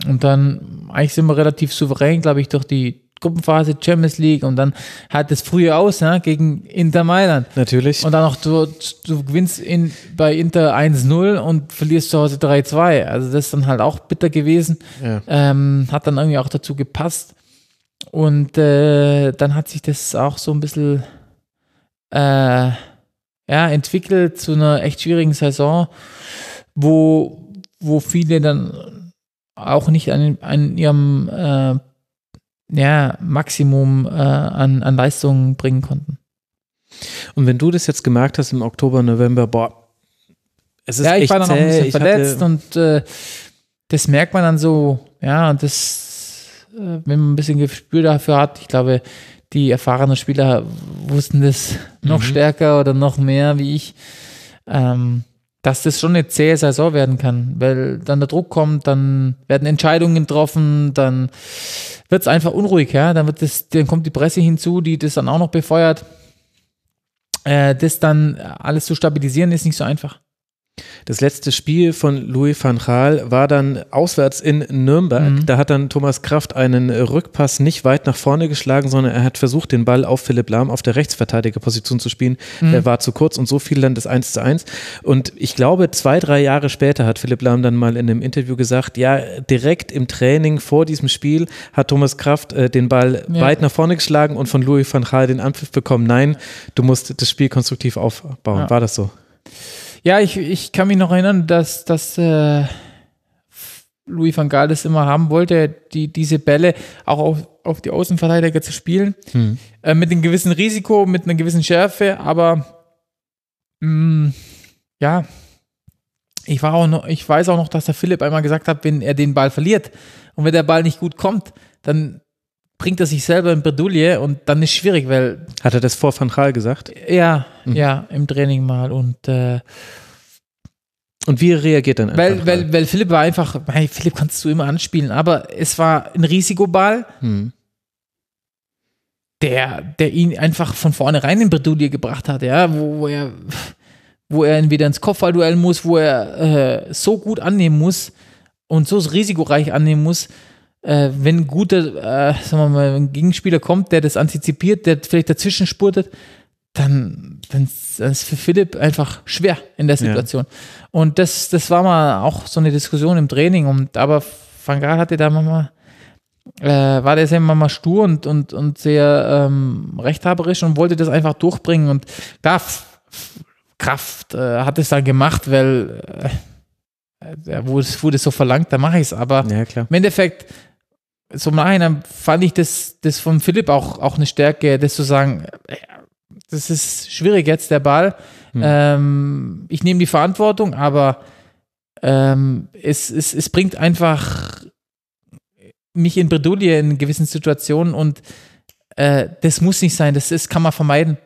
Und dann eigentlich sind wir relativ souverän, glaube ich, durch die Gruppenphase Champions League und dann hat es früher aus ja, gegen Inter Mailand. Natürlich. Und dann noch, du, du gewinnst in, bei Inter 1-0 und verlierst zu Hause 3-2. Also das ist dann halt auch bitter gewesen. Ja. Ähm, hat dann irgendwie auch dazu gepasst. Und äh, dann hat sich das auch so ein bisschen äh, ja, entwickelt zu einer echt schwierigen Saison, wo, wo viele dann auch nicht an, an ihrem äh, ja, Maximum äh, an, an Leistungen bringen konnten. Und wenn du das jetzt gemerkt hast im Oktober, November, boah, es ist ja, ich echt war dann auch ein bisschen verletzt und äh, das merkt man dann so, ja, und das, wenn man ein bisschen Gespür dafür hat, ich glaube, die erfahrenen Spieler wussten das noch Mhm. stärker oder noch mehr wie ich, ähm, dass das schon eine zähe Saison werden kann, weil dann der Druck kommt, dann werden Entscheidungen getroffen, dann wird es einfach unruhig, ja, dann wird das, dann kommt die Presse hinzu, die das dann auch noch befeuert. Äh, das dann alles zu stabilisieren ist nicht so einfach. Das letzte Spiel von Louis van Gaal war dann auswärts in Nürnberg. Mhm. Da hat dann Thomas Kraft einen Rückpass nicht weit nach vorne geschlagen, sondern er hat versucht, den Ball auf Philipp Lahm auf der Rechtsverteidigerposition zu spielen. Mhm. Der war zu kurz und so fiel dann das 1 zu 1. Und ich glaube, zwei, drei Jahre später hat Philipp Lahm dann mal in einem Interview gesagt, ja, direkt im Training vor diesem Spiel hat Thomas Kraft äh, den Ball Ja. weit nach vorne geschlagen und von Louis van Gaal den Anpfiff bekommen. Nein, du musst das Spiel konstruktiv aufbauen. Ja. War das so? Ja, ich, ich kann mich noch erinnern, dass, dass äh, Louis van Gaal das immer haben wollte, die, diese Bälle auch auf, auf die Außenverteidiger zu spielen. Äh, mit einem gewissen Risiko, mit einer gewissen Schärfe, aber mh, ja, ich, war auch noch, ich weiß auch noch, dass der Philipp einmal gesagt hat, wenn er den Ball verliert und wenn der Ball nicht gut kommt, dann bringt er sich selber in Bredouille und dann ist schwierig, weil Hat er das vor Van Gaal gesagt? ja, Mhm. ja, im Training mal und äh, Und wie reagiert dann Weil, einfach weil, weil Philipp war einfach, hey, Philipp kannst du immer anspielen, aber es war ein Risikoball, Hm. der, der ihn einfach von vornherein in Bredouille gebracht hat, ja, wo, wo er, wo er entweder ins Kopfballduell muss, wo er äh, so gut annehmen muss und so risikoreich annehmen muss, äh, wenn ein guter, äh, sagen wir mal, ein Gegenspieler kommt, der das antizipiert, der vielleicht dazwischen spurtet, dann, dann ist das für Philipp einfach schwer in der Ja. Situation. Und das, das war mal auch so eine Diskussion im Training. Und aber Van Gaal hatte da manchmal, äh, war der sehr manchmal stur und, und, und sehr ähm, rechthaberisch und wollte das einfach durchbringen. Und da Kraft äh, hat es dann gemacht, weil äh, äh, wo es wurde so verlangt, da mache ich es. Aber Ja, im Endeffekt, so im Nachhinein fand ich das, das von Philipp auch, auch eine Stärke, das zu sagen, äh, das ist schwierig jetzt, der Ball. Hm. Ähm, ich nehme die Verantwortung, aber ähm, es, es, es bringt einfach mich in Bredouille in gewissen Situationen und äh, das muss nicht sein, das ist, kann man vermeiden.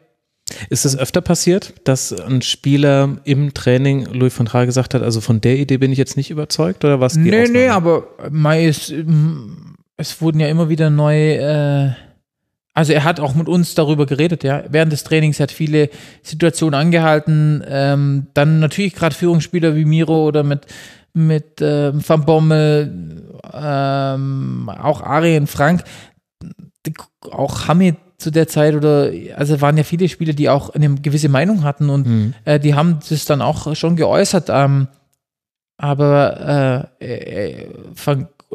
Ist es öfter passiert, dass ein Spieler im Training Louis van Gaal gesagt hat, also von der Idee bin ich jetzt nicht überzeugt oder was? Nee, Ausnahme? nee, aber Mai ist, ähm, es wurden ja immer wieder neue, äh, also er hat auch mit uns darüber geredet, ja. Während des Trainings hat viele Situationen angehalten. Ähm, dann natürlich gerade Führungsspieler wie Miro oder mit, mit ähm, Van Bommel, ähm, auch Arjen Frank, auch Hamid zu der Zeit oder also waren ja viele Spieler, die auch eine gewisse Meinung hatten und Mhm. äh, die haben das dann auch schon geäußert. Ähm, aber äh, äh,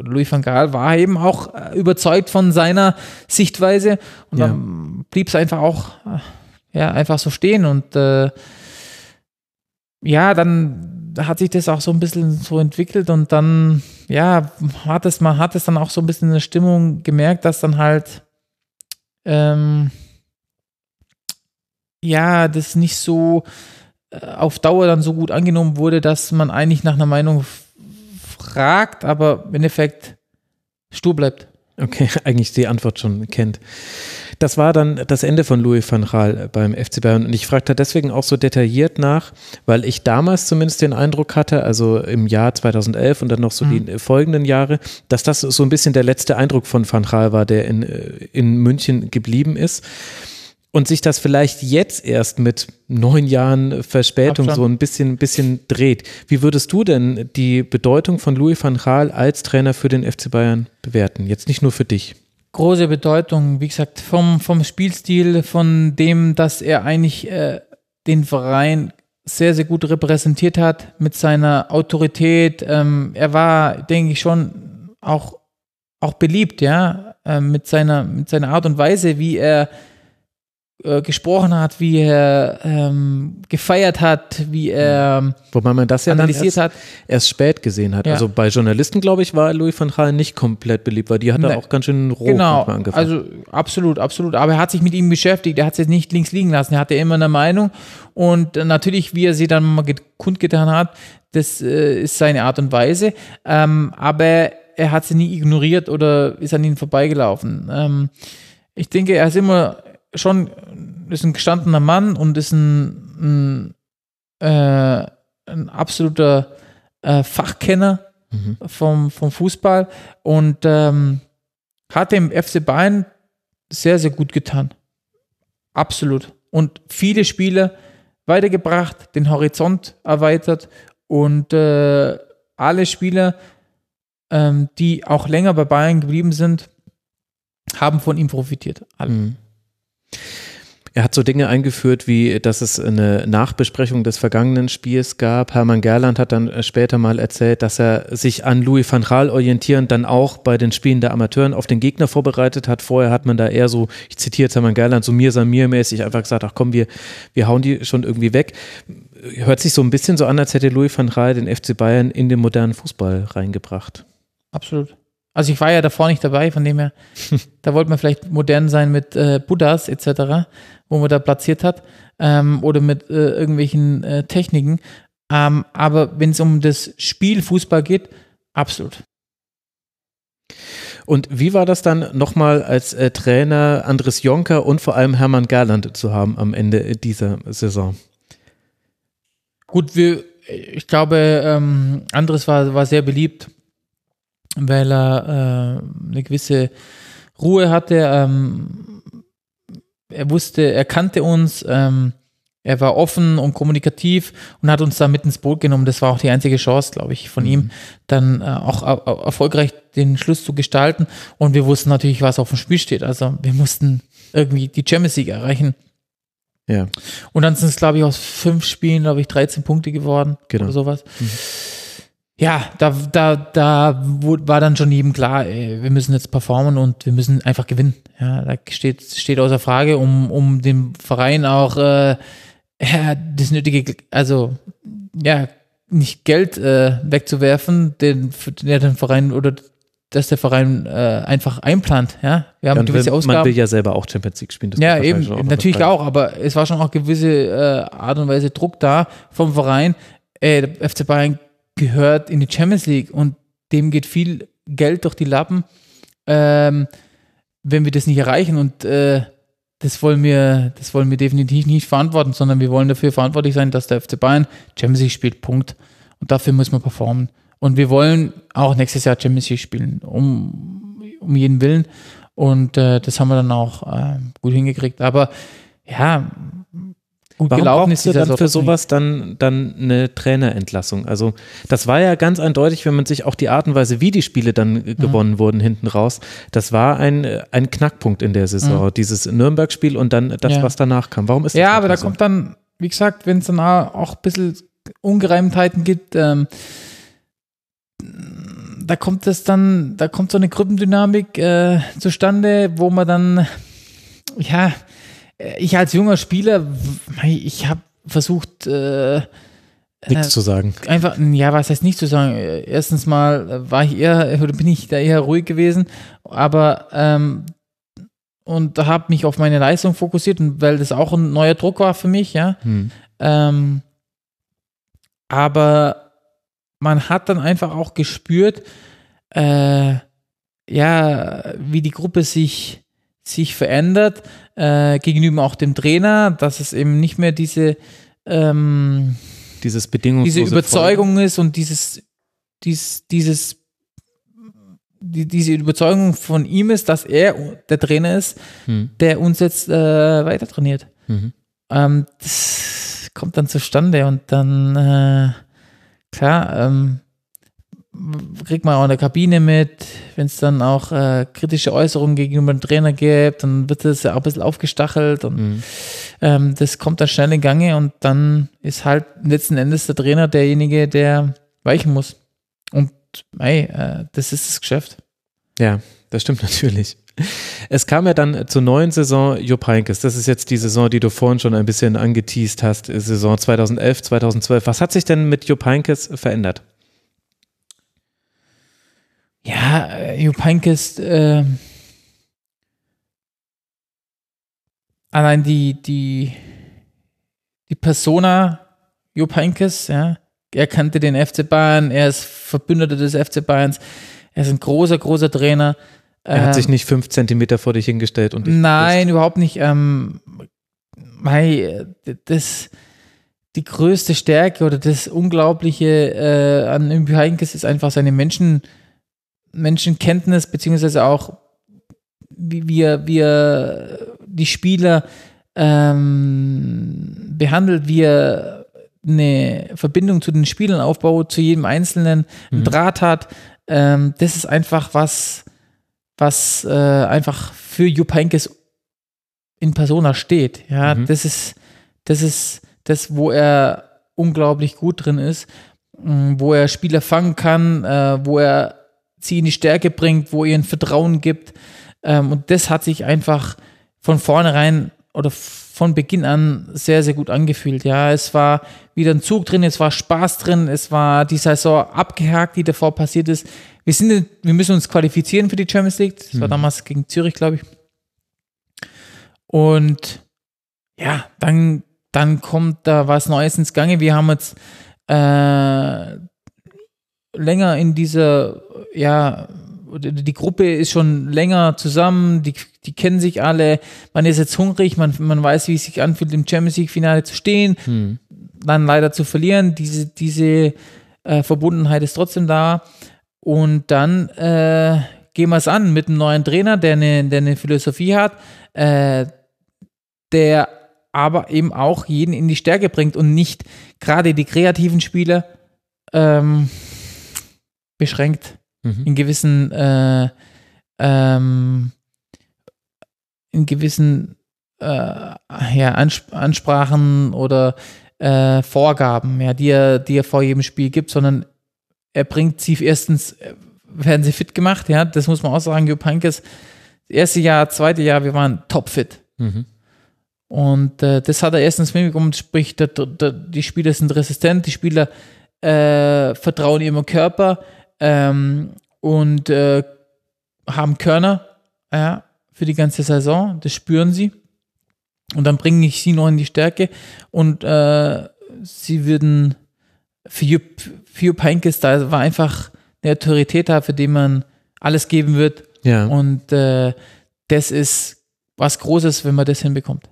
Louis van Gaal war eben auch äh, überzeugt von seiner Sichtweise. Und Ja. dann blieb es einfach auch äh, ja, einfach so stehen. Und äh, ja, dann hat sich das auch so ein bisschen so entwickelt. Und dann, ja, hat es, man hat es dann auch so ein bisschen in der Stimmung gemerkt, dass dann halt ähm, ja, das nicht so äh, auf Dauer dann so gut angenommen wurde, dass man eigentlich nach einer Meinung fragt, aber im Endeffekt stur bleibt. Okay, eigentlich die Antwort schon kennt. Das war dann das Ende von Louis van Gaal beim FC Bayern. Und ich fragte deswegen auch so detailliert nach, weil ich damals zumindest den Eindruck hatte, also im Jahr 2011 und dann noch so die folgenden Jahre, dass das so ein bisschen der letzte Eindruck von van Gaal war, der in, äh, in München geblieben ist. Und sich das vielleicht jetzt erst mit neun Jahren Verspätung Abstand. so ein bisschen, bisschen dreht. Wie würdest du denn die Bedeutung von Louis van Gaal als Trainer für den FC Bayern bewerten? Jetzt nicht nur für dich. Große Bedeutung, wie gesagt, vom, vom Spielstil, von dem, dass er eigentlich äh, den Verein sehr, sehr gut repräsentiert hat mit seiner Autorität. Ähm, er war, denke ich, schon auch, auch beliebt, ja, ähm, mit, seiner, mit seiner Art und Weise, wie er äh, gesprochen hat, wie er ähm, gefeiert hat, wie er Wobei man das ja analysiert erst, hat. erst spät gesehen hat. Ja. Also bei Journalisten, glaube ich, war Louis van Gaal nicht komplett beliebt, weil die hat er Nee. auch ganz schön roh Genau, angefangen. also absolut, absolut. Aber er hat sich mit ihm beschäftigt, er hat es nicht links liegen lassen, er hatte immer eine Meinung und natürlich, wie er sie dann mal get- kundgetan hat, das äh, ist seine Art und Weise, ähm, aber er hat sie nie ignoriert oder ist an ihnen vorbeigelaufen. Ähm, ich denke, er ist immer schon, ist ein gestandener Mann und ist ein, ein, äh, ein absoluter äh, Fachkenner vom, vom Fußball und ähm, hat dem FC Bayern sehr, sehr gut getan. Absolut. Und viele Spieler weitergebracht, den Horizont erweitert und äh, alle Spieler, ähm, die auch länger bei Bayern geblieben sind, haben von ihm profitiert. Alle. Mhm. Er hat so Dinge eingeführt, wie dass es eine Nachbesprechung des vergangenen Spiels gab. Hermann Gerland hat dann äh, später mal erzählt, dass er sich an Louis van Gaal orientierend dann auch bei den Spielen der Amateuren auf den Gegner vorbereitet hat. Vorher hat man da eher so, ich zitiere jetzt Hermann Gerland, so mir Samir mäßig einfach gesagt, ach komm, wir, wir hauen die schon irgendwie weg. Hört sich so ein bisschen so an, als hätte Louis van Gaal den FC Bayern in den modernen Fußball reingebracht. Absolut. Also ich war ja davor nicht dabei, von dem her, da wollte man vielleicht modern sein mit äh, Buddhas etc., wo man da platziert hat, ähm, oder mit äh, irgendwelchen äh, Techniken. Ähm, aber wenn es um das Spiel Fußball geht, absolut. Und wie war das dann nochmal als äh, Trainer Andres Jonker und vor allem Hermann Gerland zu haben am Ende dieser Saison? Gut, wir, ich glaube, ähm, Andres war, war sehr beliebt weil er äh, eine gewisse Ruhe hatte. Ähm, er wusste, er kannte uns, ähm, er war offen und kommunikativ und hat uns da mit ins Boot genommen. Das war auch die einzige Chance, glaube ich, von mhm. ihm, dann äh, auch äh, erfolgreich den Schluss zu gestalten. Und wir wussten natürlich, was auf dem Spiel steht. Also wir mussten irgendwie die Champions League erreichen. Ja. Und dann sind es, glaube ich, aus fünf Spielen, glaube ich, 13 Punkte geworden genau. oder sowas. Mhm ja, da, da, da war dann schon jedem klar, ey, wir müssen jetzt performen und wir müssen einfach gewinnen. Ja, da steht, steht außer Frage, um, um dem Verein auch äh, das nötige, also ja, nicht Geld äh, wegzuwerfen, den, der den Verein oder dass der Verein äh, einfach einplant. Ja, wir haben ja, gewisse Ausgaben. Man will ja selber auch Champions League spielen. ja, eben, auch natürlich auch, aber es war schon auch gewisse äh, Art und Weise Druck da vom Verein. Ey, der FC Bayern gehört in die Champions League und dem geht viel Geld durch die Lappen, ähm, wenn wir das nicht erreichen. Und äh, das wollen wir, das wollen wir definitiv nicht verantworten, sondern wir wollen dafür verantwortlich sein, dass der FC Bayern Champions League spielt. Punkt. Und dafür muss man performen. Und wir wollen auch nächstes Jahr Champions League spielen, um, um jeden Willen. Und äh, das haben wir dann auch äh, gut hingekriegt. Aber ja, gut Warum gelaufen ist. Warum dann für sowas dann, dann eine Trainerentlassung? Also das war ja ganz eindeutig, wenn man sich auch die Art und Weise, wie die Spiele dann mhm. gewonnen wurden hinten raus, das war ein, ein Knackpunkt in der Saison. Mhm. Dieses Nürnberg-Spiel und dann das, ja. was danach kam. Warum ist das Ja, aber da so? kommt dann, wie gesagt, wenn es dann auch ein bisschen Ungereimtheiten gibt, ähm, da kommt es dann, da kommt so eine Gruppendynamik äh, zustande, wo man dann, ja, ich als junger Spieler, ich habe versucht, äh, nichts äh, zu sagen. Einfach, ja, was heißt nicht zu sagen? Erstens mal war ich eher, oder bin ich da eher ruhig gewesen, aber ähm, und habe mich auf meine Leistung fokussiert, weil das auch ein neuer Druck war für mich, ja. Hm. Ähm, aber man hat dann einfach auch gespürt, äh, ja, wie die Gruppe sich sich verändert, äh, gegenüber auch dem Trainer, dass es eben nicht mehr diese ähm, dieses bedingungslose diese Überzeugung Folge. ist und dieses dies, dieses die, diese Überzeugung von ihm ist, dass er der Trainer ist, hm. der uns jetzt äh, weiter trainiert. Mhm. Ähm, das kommt dann zustande und dann äh, klar ähm, kriegt man auch in der Kabine mit, wenn es dann auch äh, kritische Äußerungen gegenüber dem Trainer gibt, dann wird das ja auch ein bisschen aufgestachelt und mhm. ähm, das kommt dann schnell in Gange und dann ist halt letzten Endes der Trainer derjenige, der weichen muss. Und hey, äh, das ist das Geschäft. Ja, das stimmt natürlich. Es kam ja dann zur neuen Saison Jupp Heynckes. Das ist jetzt die Saison, die du vorhin schon ein bisschen angeteased hast, Saison 2011, 2012. Was hat sich denn mit Jupp Heynckes verändert? Ja, äh, Jupp Heynckes, äh, allein die, die, die Persona Jupp Heynckes, ja, er kannte den FC Bayern, er ist Verbündeter des FC Bayerns, er ist ein großer, großer Trainer. Er hat ähm, sich nicht fünf Zentimeter vor dich hingestellt und Nein, bist. überhaupt nicht. Ähm, mei, das, die größte Stärke oder das Unglaubliche äh, an Jupp Heynckes ist einfach seine Menschen, Menschenkenntnis, beziehungsweise auch, wie wir, wir die Spieler ähm, behandelt, wie er eine Verbindung zu den Spielern aufbaut, zu jedem Einzelnen einen Draht hat. Ähm, das ist einfach was, was äh, einfach für Jupp Heynckes in Persona steht. Ja, Mhm. das ist, das ist das, wo er unglaublich gut drin ist, mh, wo er Spieler fangen kann, äh, wo er sie in die Stärke bringt, wo er ihnen Vertrauen gibt. Ähm, und das hat sich einfach von vornherein oder von Beginn an sehr, sehr gut angefühlt. Ja, es war wieder ein Zug drin, es war Spaß drin, es war die Saison abgehakt, die davor passiert ist. Wir sind, wir müssen uns qualifizieren für die Champions League. Das war damals gegen Zürich, glaube ich. Und ja, dann, dann kommt da was Neues ins Gange. Wir haben jetzt äh, länger in dieser, ja, die Gruppe ist schon länger zusammen, die, die kennen sich alle, man ist jetzt hungrig, man, man weiß, wie es sich anfühlt, im Champions League-Finale zu stehen, dann leider zu verlieren. Diese, diese äh, Verbundenheit ist trotzdem da. Und dann äh, gehen wir es an mit einem neuen Trainer, der eine, der eine Philosophie hat, äh, der aber eben auch jeden in die Stärke bringt und nicht gerade die kreativen Spieler ähm, beschränkt Mhm. in gewissen äh, ähm, in gewissen äh, ja, Ans Ansprachen oder äh, Vorgaben, ja, die er, die er vor jedem Spiel gibt, sondern er bringt sie erstens, äh, werden sie fit gemacht, ja, das muss man auch sagen, Jupp Heynckes, das erste Jahr, zweite Jahr, wir waren topfit. Mhm. Und äh, das hat er erstens mitbekommen, sprich, der, der, die Spieler sind resistent, die Spieler äh, vertrauen ihrem Körper ähm, und äh, haben Körner ja, für die ganze Saison, das spüren sie. Und dann bringe ich sie noch in die Stärke und äh, sie würden für Jupp, für Jupp Heynckes, da war einfach eine Autorität da, für den man alles geben wird. Ja. Und äh, das ist was Großes, wenn man das hinbekommt.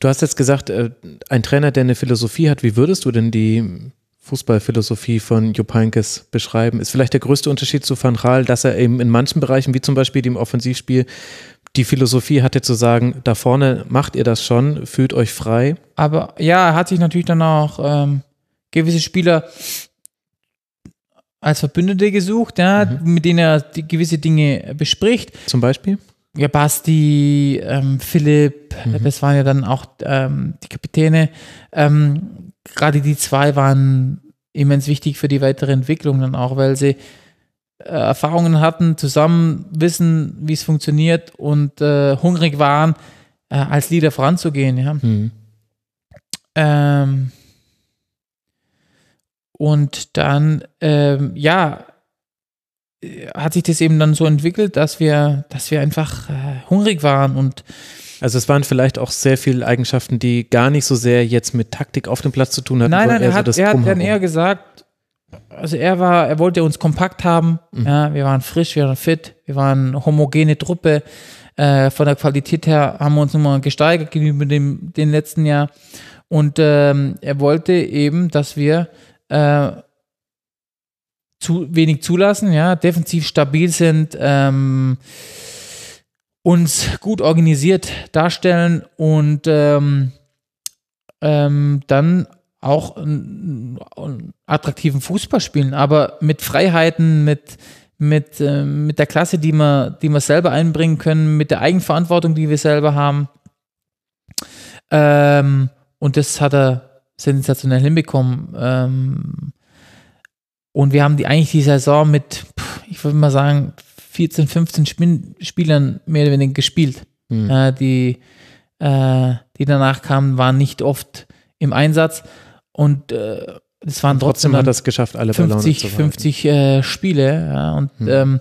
Du hast jetzt gesagt, äh, ein Trainer, der eine Philosophie hat, wie würdest du denn die Fußballphilosophie von Jupp Heynckes beschreiben? Ist vielleicht der größte Unterschied zu Van Raal, dass er eben in manchen Bereichen, wie zum Beispiel dem Offensivspiel, die Philosophie hatte zu sagen, da vorne macht ihr das schon, fühlt euch frei. Aber ja, er hat sich natürlich dann auch ähm, gewisse Spieler als Verbündete gesucht, ja, mit denen er die gewisse Dinge bespricht. Zum Beispiel? Ja, Basti, ähm, Philipp, das waren ja dann auch ähm, die Kapitäne. Ähm, Gerade die zwei waren immens wichtig für die weitere Entwicklung dann auch, weil sie äh, Erfahrungen hatten, zusammen wissen, wie es funktioniert und äh, hungrig waren, äh, als Leader voranzugehen. Ja. Mhm. Ähm, und dann, ähm, ja, äh, hat sich das eben dann so entwickelt, dass wir, dass wir einfach äh, hungrig waren und Also es waren vielleicht auch sehr viele Eigenschaften, die gar nicht so sehr jetzt mit Taktik auf dem Platz zu tun hatten. nein, nein, er so hat, das er hat dann eher gesagt, also er war, er wollte uns kompakt haben, Mhm. ja, wir waren frisch, wir waren fit, wir waren eine homogene Truppe, äh, von der Qualität her haben wir uns nochmal gesteigert gegenüber dem, dem letzten Jahr und ähm, er wollte eben, dass wir äh, zu wenig zulassen, ja, defensiv stabil sind, ähm, uns gut organisiert darstellen und ähm, ähm, dann auch einen, attraktiven Fußball spielen, aber mit Freiheiten, mit, mit, ähm, mit der Klasse, die wir, die wir selber einbringen können, mit der Eigenverantwortung, die wir selber haben. Ähm, und das hat er sensationell hinbekommen. Ähm, und wir haben die eigentlich die Saison mit, ich würde mal sagen, 14, 15 Spin Spielern mehr oder weniger gespielt. Hm. Äh, die, äh, die danach kamen, waren nicht oft im Einsatz. Und äh, es waren trotzdem, Trotzdem hat es geschafft, alle bei Laune 50, zu halten. 50 äh, Spiele. Ja, und Hm. ähm,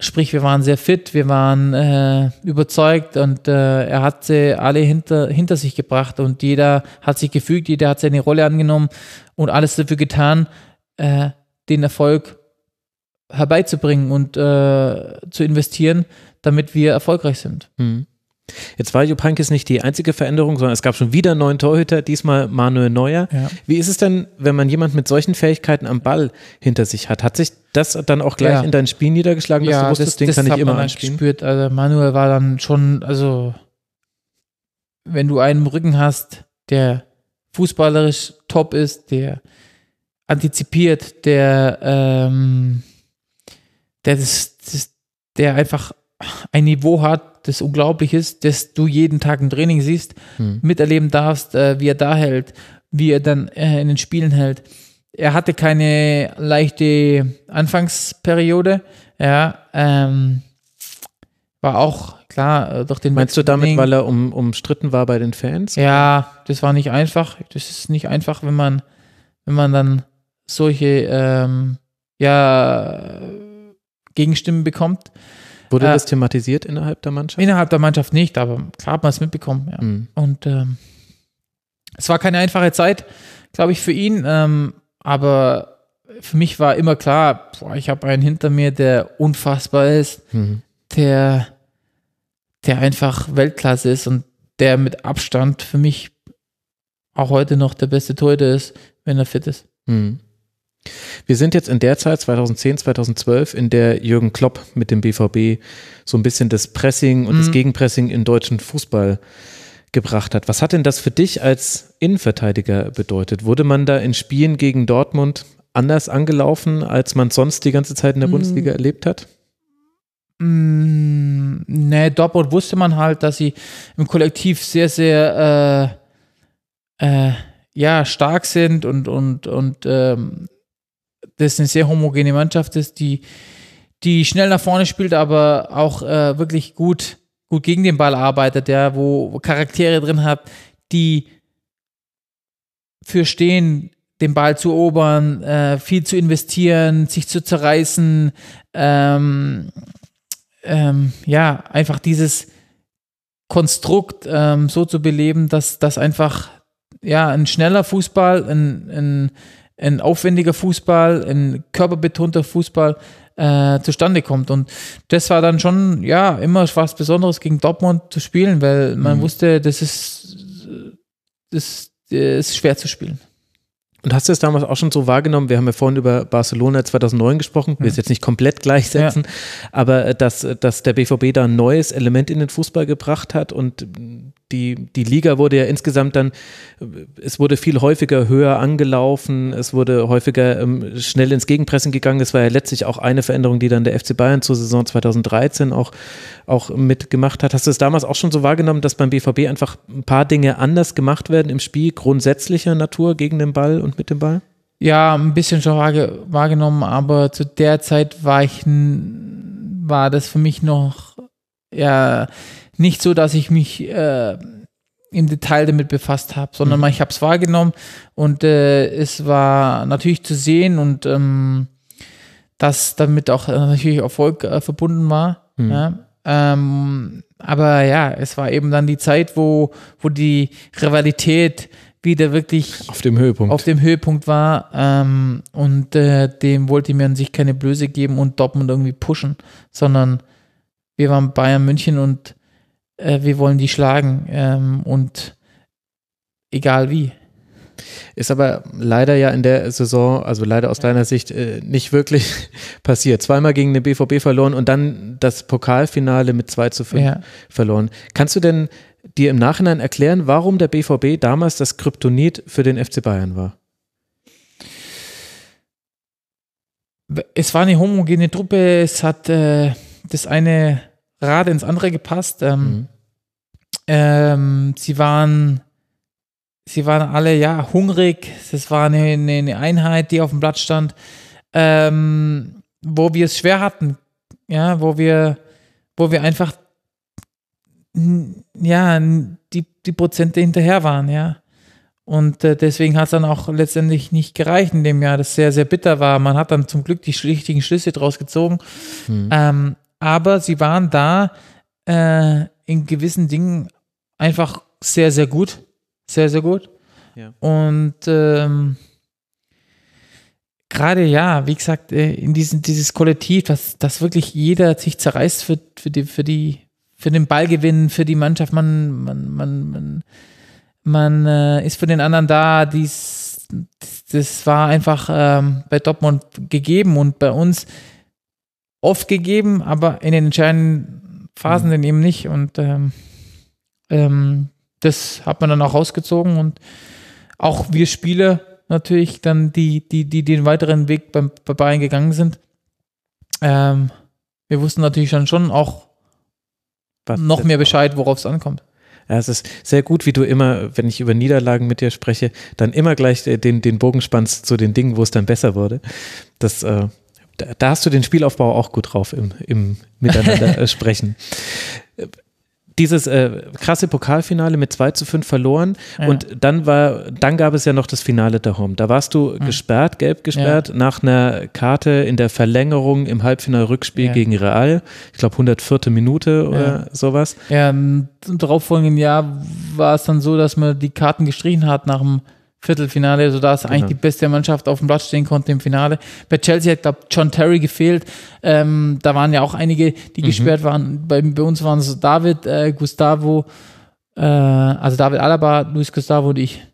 sprich, wir waren sehr fit, wir waren äh, überzeugt und äh, er hat sie alle hinter, hinter sich gebracht und jeder hat sich gefügt, jeder hat seine Rolle angenommen und alles dafür getan, äh, den Erfolg herbeizubringen und äh, zu investieren, damit wir erfolgreich sind. Hm. Jetzt war Jupp Heynckes nicht die einzige Veränderung, sondern es gab schon wieder einen neuen Torhüter, diesmal Manuel Neuer. Ja. Wie ist es denn, wenn man jemand mit solchen Fähigkeiten am Ball hinter sich hat? Hat sich das dann auch gleich Ja. in dein Spiel niedergeschlagen, dass du wusstest, den kann ich immer man anspielen? gespürt. Also Manuel war dann schon, also wenn du einen im Rücken hast, der fußballerisch top ist, der antizipiert, der, ähm, der, das, das, der einfach ein Niveau hat, das unglaublich ist, das du jeden Tag im Training siehst, Hm. miterleben darfst, äh, wie er da hält, wie er dann äh, in den Spielen hält. Er hatte keine leichte Anfangsperiode, ja, ähm, war auch klar äh, durch den Meinst du damit, Training- weil er um, umstritten war bei den Fans? ja, das war nicht einfach. Das ist nicht einfach, wenn man, wenn man dann solche ähm, ja, Gegenstimmen bekommt. Wurde Äh, das thematisiert innerhalb der Mannschaft? Innerhalb der Mannschaft nicht, aber klar hat man es mitbekommen. Ja. Hm. Und ähm, es war keine einfache Zeit, glaube ich, für ihn. Ähm, aber für mich war immer klar, boah, ich habe einen hinter mir, der unfassbar ist, Hm. der, der einfach Weltklasse ist und der mit Abstand für mich auch heute noch der beste Torhüter ist, wenn er fit ist. Hm. Wir sind jetzt in der Zeit, 2010, 2012, in der Jürgen Klopp mit dem BVB so ein bisschen das Pressing und das Mhm. Gegenpressing in deutschen Fußball gebracht hat. Was hat denn das für dich als Innenverteidiger bedeutet? Wurde man da in Spielen gegen Dortmund anders angelaufen, als man sonst die ganze Zeit in der Mhm. Bundesliga erlebt hat? Mm, nee, Dortmund wusste man halt, dass sie im Kollektiv sehr, sehr äh, äh, ja, stark sind und, und, und ähm, das eine sehr homogene Mannschaft ist, die, die schnell nach vorne spielt, aber auch äh, wirklich gut, gut gegen den Ball arbeitet, ja, wo, Charaktere drin hat, die für stehen, den Ball zu erobern, äh, viel zu investieren, sich zu zerreißen, ähm, ähm, ja, einfach dieses Konstrukt ähm, so zu beleben, dass das einfach ja ein schneller Fußball, ein, ein, ein aufwendiger Fußball, ein körperbetonter Fußball äh, zustande kommt. Und das war dann schon ja immer was Besonderes gegen Dortmund zu spielen, weil man Mhm. wusste, das ist das ist schwer zu spielen. Und hast du es damals auch schon so wahrgenommen? Wir haben ja vorhin über Barcelona 2009 gesprochen, wir es jetzt nicht komplett gleichsetzen, aber äh, dass, dass der BVB da ein neues Element in den Fußball gebracht hat und die, die Liga wurde ja insgesamt dann, es wurde viel häufiger höher angelaufen, es wurde häufiger ähm, schnell ins Gegenpressen gegangen. Das war ja letztlich auch eine Veränderung, die dann der FC Bayern zur Saison 2013 auch, auch mitgemacht hat. Hast du es damals auch schon so wahrgenommen, dass beim BVB einfach ein paar Dinge anders gemacht werden im Spiel, grundsätzlicher Natur gegen den Ball und mit dem Ball? Ja, ein bisschen schon wahrge wahrgenommen, aber zu der Zeit war ich, war das für mich noch ja nicht so, dass ich mich äh, im Detail damit befasst habe, sondern mal, ich habe es wahrgenommen und äh, es war natürlich zu sehen und ähm, dass damit auch äh, natürlich Erfolg äh, verbunden war. Mhm. Ja. Ähm, aber ja, es war eben dann die Zeit, wo, wo die Rivalität wieder wirklich Auf dem Höhepunkt. auf dem Höhepunkt war ähm, und äh, dem wollte mir an sich keine Blöße geben und Dortmund irgendwie pushen, sondern wir waren Bayern München und äh, wir wollen die schlagen ähm, und egal wie. Ist aber leider ja in der Saison, also leider aus deiner Sicht, äh, nicht wirklich passiert. Zweimal gegen den BVB verloren und dann das Pokalfinale mit 2 zu 5 Ja. verloren. Kannst du denn dir im Nachhinein erklären, warum der BVB damals das Kryptonit für den FC Bayern war? Es war eine homogene Truppe, es hat äh, das eine Rad ins andere gepasst. Ähm, Mhm. ähm, sie waren sie waren alle ja hungrig. Es war eine, eine, Einheit, die auf dem Blatt stand, ähm, wo wir es schwer hatten, ja, wo wir, wo wir einfach ja die, die Prozente hinterher waren, ja. Und äh, deswegen hat es dann auch letztendlich nicht gereicht in dem Jahr, das sehr, sehr bitter war. Man hat dann zum Glück die richtigen Schlüsse draus gezogen. Mhm. Ähm, aber sie waren da äh, in gewissen Dingen einfach sehr, sehr gut. Sehr, sehr gut. Ja. Und ähm, gerade ja, wie gesagt, äh, in diesem, dieses Kollektiv, dass, dass wirklich jeder sich zerreißt für, für die, für die, für den Ballgewinn, für die Mannschaft, man, man, man, man, man äh, ist für den anderen da, dies, das war einfach ähm, bei Dortmund gegeben und bei uns oft gegeben, aber in den entscheidenden Phasen dann eben nicht. Und ähm, ähm, das hat man dann auch rausgezogen und auch wir Spieler natürlich dann, die, die, die den weiteren Weg beim, bei Bayern gegangen sind. Ähm, wir wussten natürlich dann schon auch Was noch mehr Bescheid, worauf es ankommt. Ja, es ist sehr gut, wie du immer, wenn ich über Niederlagen mit dir spreche, dann immer gleich äh, den, den Bogen spannst zu den Dingen, wo es dann besser wurde. Das, äh, da, da hast du den Spielaufbau auch gut drauf im, im Miteinander äh, sprechen. Dieses äh, krasse Pokalfinale mit 2 zu 5 verloren Ja. und dann war, dann gab es ja noch das Finale Home. Da warst du gesperrt, gelb gesperrt, nach einer Karte in der Verlängerung im Halbfinal-Rückspiel Ja. gegen Real. Ich glaube 104. Minute oder Ja. sowas. Ja, im darauffolgenden Jahr war es dann so, dass man die Karten gestrichen hat nach dem Viertelfinale, sodass eigentlich Genau. die beste Mannschaft auf dem Platz stehen konnte im Finale. Bei Chelsea hat, glaube John Terry gefehlt. Ähm, da waren ja auch einige, die gesperrt waren. Bei, bei uns waren es David, äh, Gustavo, äh, also David Alaba, Luis Gustavo und ich.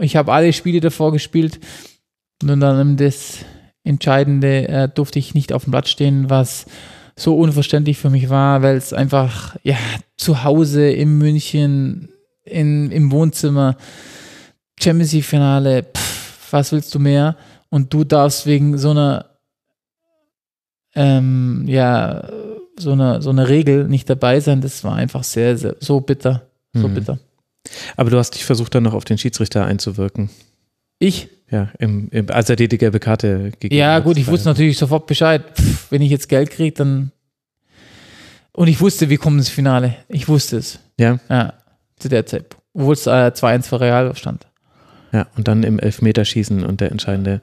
Ich habe alle Spiele davor gespielt. Und dann das Entscheidende äh, durfte ich nicht auf dem Platz stehen, was so unverständlich für mich war, weil es einfach, ja, zu Hause in München, in, im Wohnzimmer, Champions League-Finale, pff, was willst du mehr? Und du darfst wegen so einer, ähm, ja, so einer, so einer Regel nicht dabei sein. Das war einfach sehr, sehr, so bitter, so Mhm. bitter. Aber du hast dich versucht, dann noch auf den Schiedsrichter einzuwirken. Ich? Ja, im, im, als er dir die gelbe Karte gegeben Ja, hat. gut, ich wusste natürlich sofort Bescheid. Pff, wenn ich jetzt Geld kriege, dann. Und ich wusste, wir kommen ins Finale. Ich wusste es. Ja, Ja, zu der Zeit. Obwohl es äh, 2-1 für Real stand. Ja, und dann im Elfmeterschießen und der entscheidende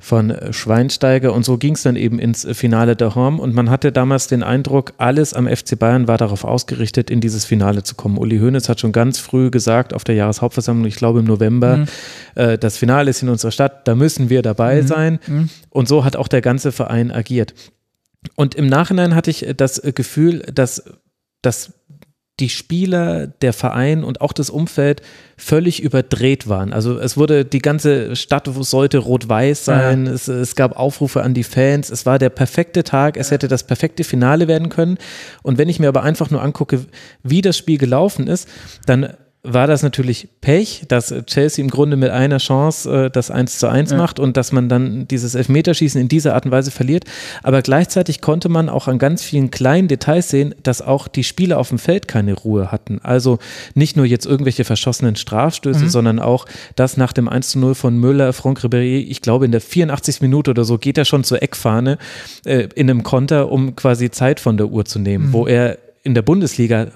von Schweinsteiger. Und so ging es dann eben ins Finale der Horm. Und man hatte damals den Eindruck, alles am FC Bayern war darauf ausgerichtet, in dieses Finale zu kommen. Uli Hoeneß hat schon ganz früh gesagt, auf der Jahreshauptversammlung, ich glaube im November, Mhm. äh, das Finale ist in unserer Stadt, da müssen wir dabei sein. Und so hat auch der ganze Verein agiert. Und im Nachhinein hatte ich das Gefühl, dass, dass die Spieler, der Verein und auch das Umfeld völlig überdreht waren. Also es wurde, die ganze Stadt sollte rot-weiß sein, es, es gab Aufrufe an die Fans, es war der perfekte Tag, es hätte das perfekte Finale werden können. Und wenn ich mir aber einfach nur angucke, wie das Spiel gelaufen ist, dann war das natürlich Pech, dass Chelsea im Grunde mit einer Chance äh, das 1 zu 1 macht und dass man dann dieses Elfmeterschießen in dieser Art und Weise verliert. Aber gleichzeitig konnte man auch an ganz vielen kleinen Details sehen, dass auch die Spieler auf dem Feld keine Ruhe hatten. Also nicht nur jetzt irgendwelche verschossenen Strafstöße, sondern auch das nach dem 1 zu 0 von Müller, Franck Ribéry, ich glaube in der 84. Minute oder so geht er schon zur Eckfahne äh, in einem Konter, um quasi Zeit von der Uhr zu nehmen, wo er in der Bundesliga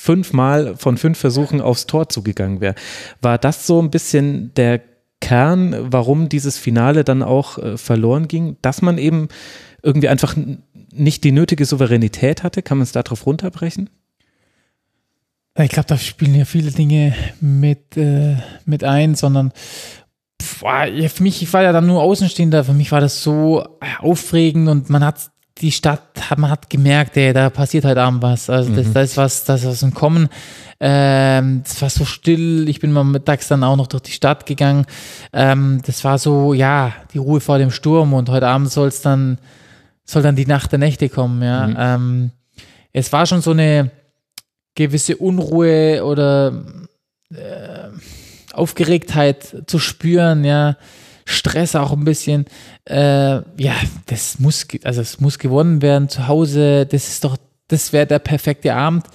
fünfmal von fünf Versuchen aufs Tor zugegangen wäre. War das so ein bisschen der Kern, warum dieses Finale dann auch äh, verloren ging, dass man eben irgendwie einfach nicht die nötige Souveränität hatte? Kann man es darauf runterbrechen? Ich glaube, da spielen ja viele Dinge mit, äh, mit ein, sondern pf, ah, für mich, ich war ja dann nur Außenstehender, für mich war das so äh, aufregend und man hat die Stadt, hat, man hat gemerkt, ey, da passiert heute Abend was. Also das, da ist was, da ist was im Kommen. Ähm, das war so still. Ich bin mal mittags dann auch noch durch die Stadt gegangen. Ähm, das war so, ja, die Ruhe vor dem Sturm und heute Abend soll es dann, soll dann die Nacht der Nächte kommen, ja. Ähm, es war schon so eine gewisse Unruhe oder äh, Aufgeregtheit zu spüren, ja, Stress auch ein bisschen. Äh, ja, das muss, also es muss gewonnen werden zu Hause. Das ist doch, das wäre der perfekte Abend.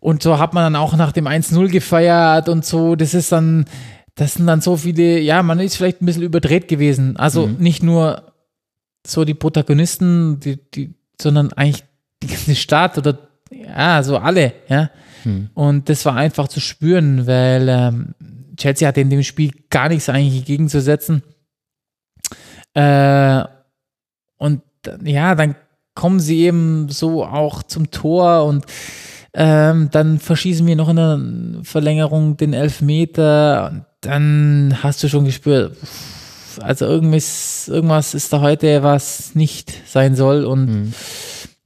Und so hat man dann auch nach dem 1-0 gefeiert und so. Das ist dann, das sind dann so viele, ja, man ist vielleicht ein bisschen überdreht gewesen. Also nicht nur so die Protagonisten, die, die, sondern eigentlich die ganze Stadt oder ja, so alle, ja. Und das war einfach zu spüren, weil ähm, Chelsea hatte in dem Spiel gar nichts eigentlich entgegenzusetzen. Äh, und ja, dann kommen sie eben so auch zum Tor und ähm, dann verschießen wir noch in der Verlängerung den Elfmeter und dann hast du schon gespürt, also irgendwas, irgendwas ist da heute, was nicht sein soll und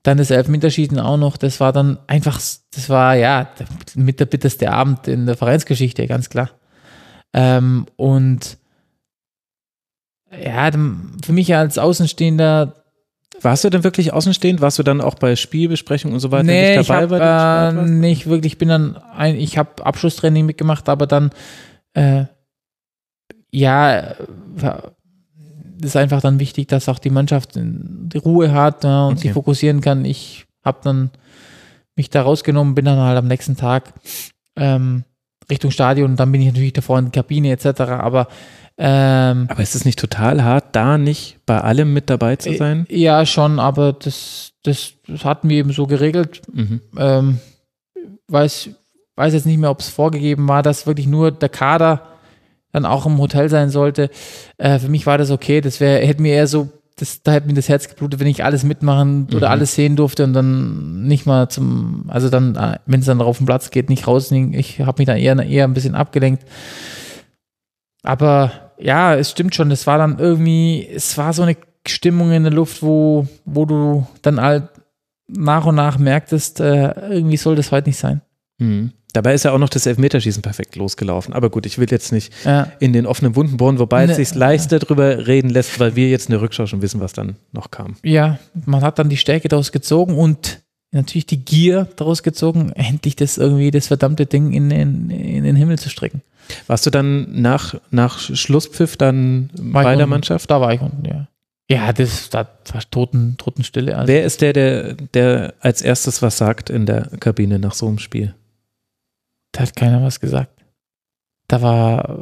dann das Elfmeterschießen auch noch, das war dann einfach, das war ja mit der bitterste Abend in der Vereinsgeschichte, ganz klar. Ähm, und ja, für mich als Außenstehender Warst du denn wirklich außenstehend? Warst du dann auch bei Spielbesprechungen und so weiter nee, nicht dabei? ich Sport äh, nicht wirklich, ich bin dann ein, ich habe Abschlusstraining mitgemacht, aber dann äh, ja, äh, ist einfach dann wichtig, dass auch die Mannschaft die Ruhe hat ja, und Okay. sich fokussieren kann. Ich habe dann mich da rausgenommen, bin dann halt am nächsten Tag ähm, Richtung Stadion und dann bin ich natürlich davor in der Kabine etc. Aber ähm, Aber ist es nicht total hart, da nicht bei allem mit dabei zu sein? ja, schon, aber das, das, das hatten wir eben so geregelt. Mhm. ähm, weiß, weiß jetzt nicht mehr, ob es vorgegeben war, dass wirklich nur der Kader dann auch im Hotel sein sollte. Äh, für mich war das okay. Das wäre, hätte mir eher so, das, da hätte mir das Herz geblutet, wenn ich alles mitmachen oder Mhm. alles sehen durfte und dann nicht mal zum, also dann, äh, wenn es dann auf den Platz geht, nicht raus. Ich habe mich dann eher, eher ein bisschen abgelenkt. Aber ja, es stimmt schon. Es war dann irgendwie, es war so eine Stimmung in der Luft, wo, wo du dann halt nach und nach merktest, äh, irgendwie soll das heute nicht sein. Mhm. Dabei ist ja auch noch das Elfmeterschießen perfekt losgelaufen. Aber gut, ich will jetzt nicht Ja, in den offenen Wunden bohren, wobei es Ne. sich leicht darüber reden lässt, weil wir jetzt in der Rückschau schon wissen, was dann noch kam. ja, man hat dann die Stärke daraus gezogen und natürlich die Gier daraus gezogen, endlich das irgendwie, das verdammte Ding in, den- in den Himmel zu strecken. Warst du dann nach, nach Schlusspfiff dann War bei der. Mannschaft? Da war ich unten, ja. Ja, das da war Toten, Totenstille. Also, Wer ist der, der, der als erstes was sagt in der Kabine nach so einem Spiel? Da hat keiner was gesagt. Da war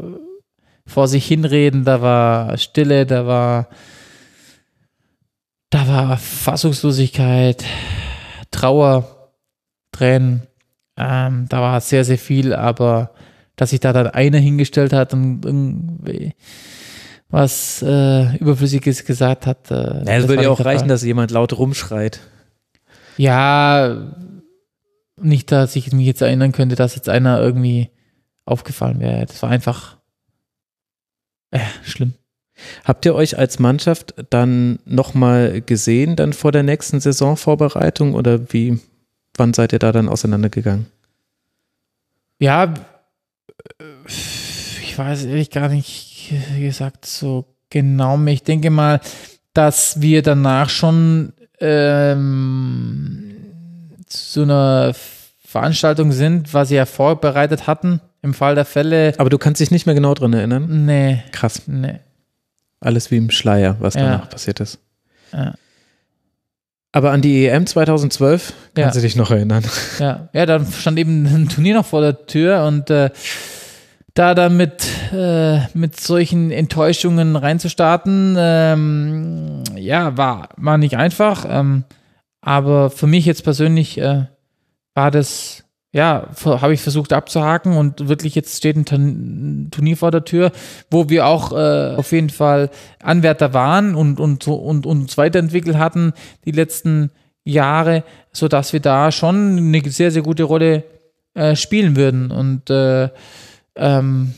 vor sich hinreden, da war Stille, da war da war Fassungslosigkeit, Trauer, Tränen. Ähm, da war sehr, sehr viel, aber dass sich da dann einer hingestellt hat und irgendwie was äh, Überflüssiges gesagt hat. Äh, Ja, es würde ja auch reichen, dass jemand laut rumschreit. Ja, nicht, dass ich mich jetzt erinnern könnte, dass jetzt einer irgendwie aufgefallen wäre. Das war einfach äh, schlimm. Habt ihr euch als Mannschaft dann nochmal gesehen, dann vor der nächsten Saisonvorbereitung oder wie, wann seid ihr da dann auseinandergegangen? Ja, äh, ich weiß ehrlich gar nicht gesagt so genau. Ich denke mal, dass wir danach schon ähm, zu einer Veranstaltung sind, was sie ja vorbereitet hatten. Im Fall der Fälle. Aber du kannst dich nicht mehr genau dran erinnern? Nee, Krass. nee. Alles wie im Schleier, was Ja. danach passiert ist. Ja. Aber an die EM 2012 kannst Ja. du dich noch erinnern. Ja, ja, dann stand eben ein Turnier noch vor der Tür und äh, da dann mit, äh, mit solchen Enttäuschungen reinzustarten, ähm, ja, war, war nicht einfach. Ähm, aber für mich jetzt persönlich äh, war das, ja, habe ich versucht abzuhaken und wirklich jetzt steht ein Turn- Turnier vor der Tür, wo wir auch äh, auf jeden Fall Anwärter waren und, und, und, und uns weiterentwickelt hatten die letzten Jahre, so dass wir da schon eine sehr, sehr gute Rolle äh, spielen würden. Und äh, ähm,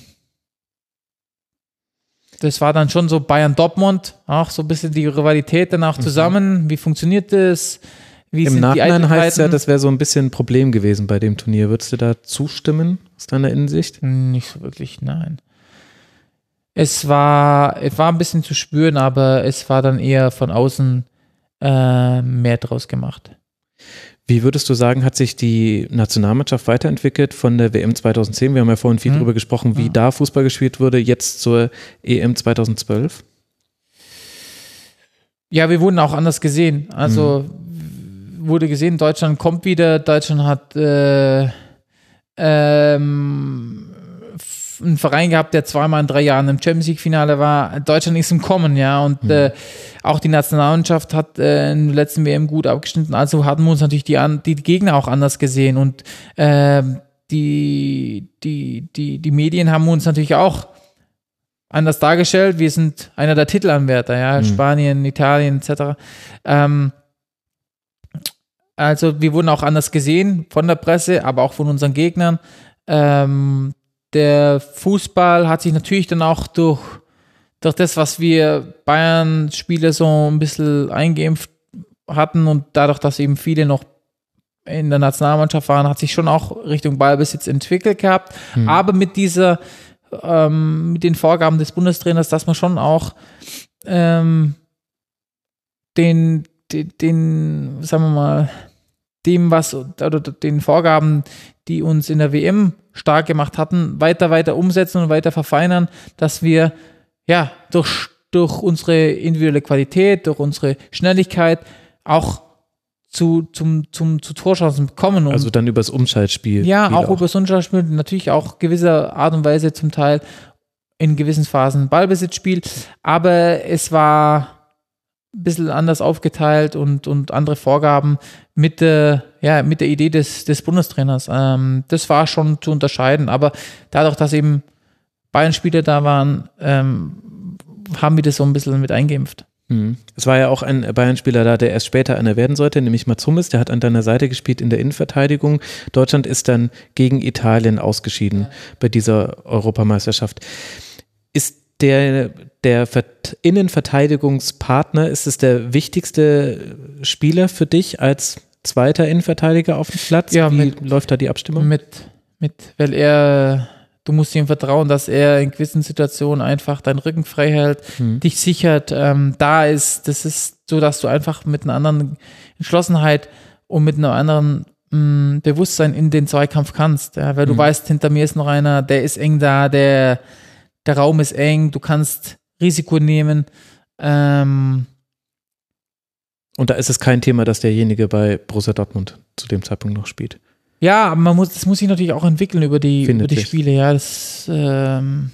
das war dann schon so Bayern-Dortmund, auch so ein bisschen die Rivalität danach zusammen. Wie funktioniert das? Wie Mhm. Im Nachhinein heißt es ja, das wäre so ein bisschen ein Problem gewesen bei dem Turnier. Würdest du da zustimmen aus deiner Innensicht? Nicht so wirklich, nein. Es war, es war ein bisschen zu spüren, aber es war dann eher von außen äh, mehr draus gemacht. Wie würdest du sagen, hat sich die Nationalmannschaft weiterentwickelt von der WM 2010? Wir haben ja vorhin viel Mhm. darüber gesprochen, wie Ja. da Fußball gespielt wurde, jetzt zur EM 2012. Ja, wir wurden auch anders gesehen. Also wurde gesehen, Deutschland kommt wieder, Deutschland hat äh, ähm, einen Verein gehabt, der zweimal in drei Jahren im Champions League-Finale war. Deutschland ist im Kommen, ja. Und äh, auch die Nationalmannschaft hat äh, in der letzten WM gut abgeschnitten. Also hatten wir uns natürlich die, an, die Gegner auch anders gesehen. Und ähm, die, die, die, die Medien haben uns natürlich auch anders dargestellt. Wir sind einer der Titelanwärter, ja, Mhm. Spanien, Italien etc. Ähm, also wir wurden auch anders gesehen von der Presse, aber auch von unseren Gegnern. Ähm, der Fußball hat sich natürlich dann auch durch, durch das, was wir Bayern-Spieler so ein bisschen eingeimpft hatten und dadurch, dass eben viele noch in der Nationalmannschaft waren, hat sich schon auch Richtung Ballbesitz entwickelt gehabt. Hm. Aber mit dieser, ähm, mit den Vorgaben des Bundestrainers, dass man schon auch ähm, den, den, den, sagen wir mal, dem, was oder den Vorgaben, die uns in der WM stark gemacht hatten, weiter, weiter umsetzen und weiter verfeinern, dass wir ja durch, durch unsere individuelle Qualität, durch unsere Schnelligkeit auch zu, zum, zum, zu Torchancen kommen. Und Also dann übers Umschaltspiel. ja, auch, über das Umschaltspiel, natürlich auch gewisser Art und Weise zum Teil in gewissen Phasen Ballbesitzspiel, aber es war bisschen anders aufgeteilt und, und andere Vorgaben mit der, ja, mit der Idee des, des Bundestrainers. Ähm, das war schon zu unterscheiden, aber dadurch, dass eben Bayern-Spieler da waren, ähm, haben wir das so ein bisschen mit eingeimpft. Mhm. Es war ja auch ein Bayern-Spieler da, der erst später einer werden sollte, nämlich Mats Hummels, der hat an deiner Seite gespielt in der Innenverteidigung. Deutschland ist dann gegen Italien ausgeschieden bei dieser Europameisterschaft. Ist der, der Vert- Innenverteidigungspartner, ist es der wichtigste Spieler für dich als zweiter Innenverteidiger auf dem Platz? Ja, Wie mit- läuft da die Abstimmung? Mit, mit, weil er, du musst ihm vertrauen, dass er in gewissen Situationen einfach deinen Rücken frei hält, Mhm. dich sichert, ähm, da ist, das ist so, dass du einfach mit einer anderen Entschlossenheit und mit einem anderen mh, Bewusstsein in den Zweikampf kannst, ja, weil du Mhm. weißt, hinter mir ist noch einer, der ist eng da, der, der Raum ist eng, du kannst Risiko nehmen, ähm, Und da ist es kein Thema, dass derjenige bei Borussia Dortmund zu dem Zeitpunkt noch spielt. Ja, aber man muss, das muss sich natürlich auch entwickeln über die, Findet über die sich. Spiele, ja. Das ähm,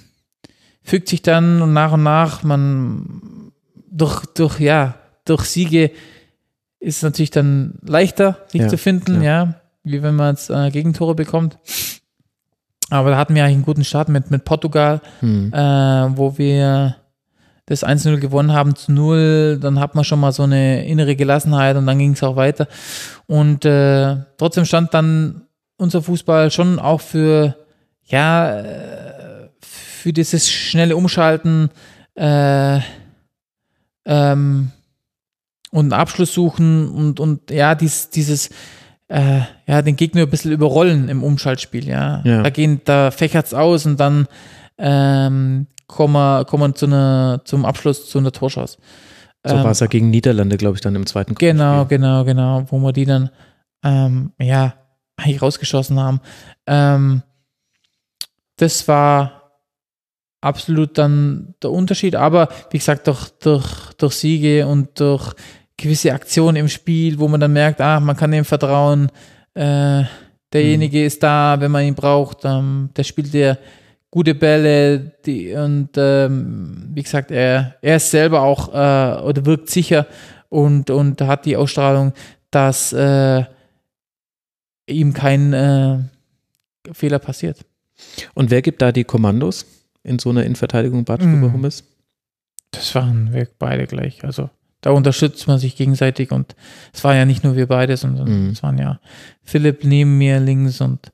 fügt sich dann und nach und nach, man durch, durch, ja, durch Siege ist es natürlich dann leichter, sich Ja, zu finden, klar. ja, wie wenn man jetzt äh, Gegentore bekommt. Aber da hatten wir eigentlich einen guten Start mit, mit Portugal, Hm. äh, wo wir das 1-0 gewonnen haben zu 0, dann hat man schon mal so eine innere Gelassenheit und dann ging es auch weiter. Und äh, trotzdem stand dann unser Fußball schon auch für, ja, äh, für dieses schnelle Umschalten äh, ähm, und einen Abschluss suchen und, und ja, dies, dieses, äh, ja, den Gegner ein bisschen überrollen im Umschaltspiel, ja. Ja. Da gehen, da fächert's aus und dann ähm, kommen wir, kommen zu einer, zum Abschluss zu einer Torschance. So Ähm, war es ja gegen Niederlande, glaube ich, dann im zweiten Genau, Gruppenspiel. genau, genau, wo wir die dann ähm, ja eigentlich rausgeschossen haben. Ähm, das war absolut dann der Unterschied, aber wie gesagt, durch, durch, durch Siege und durch gewisse Aktionen im Spiel, wo man dann merkt, ah, man kann dem vertrauen, äh, derjenige ist da, wenn man ihn braucht, ähm, der spielt dir gute Bälle die, und ähm, wie gesagt, er, er ist selber auch äh, oder wirkt sicher und, und hat die Ausstrahlung, dass äh, ihm kein äh, Fehler passiert. Und wer gibt da die Kommandos in so einer Innenverteidigung, Bad Mhm. Hummels? Das waren wir beide gleich. Also da unterstützt man sich gegenseitig und es waren ja nicht nur wir beide, sondern Mhm. es waren ja Philipp neben mir links und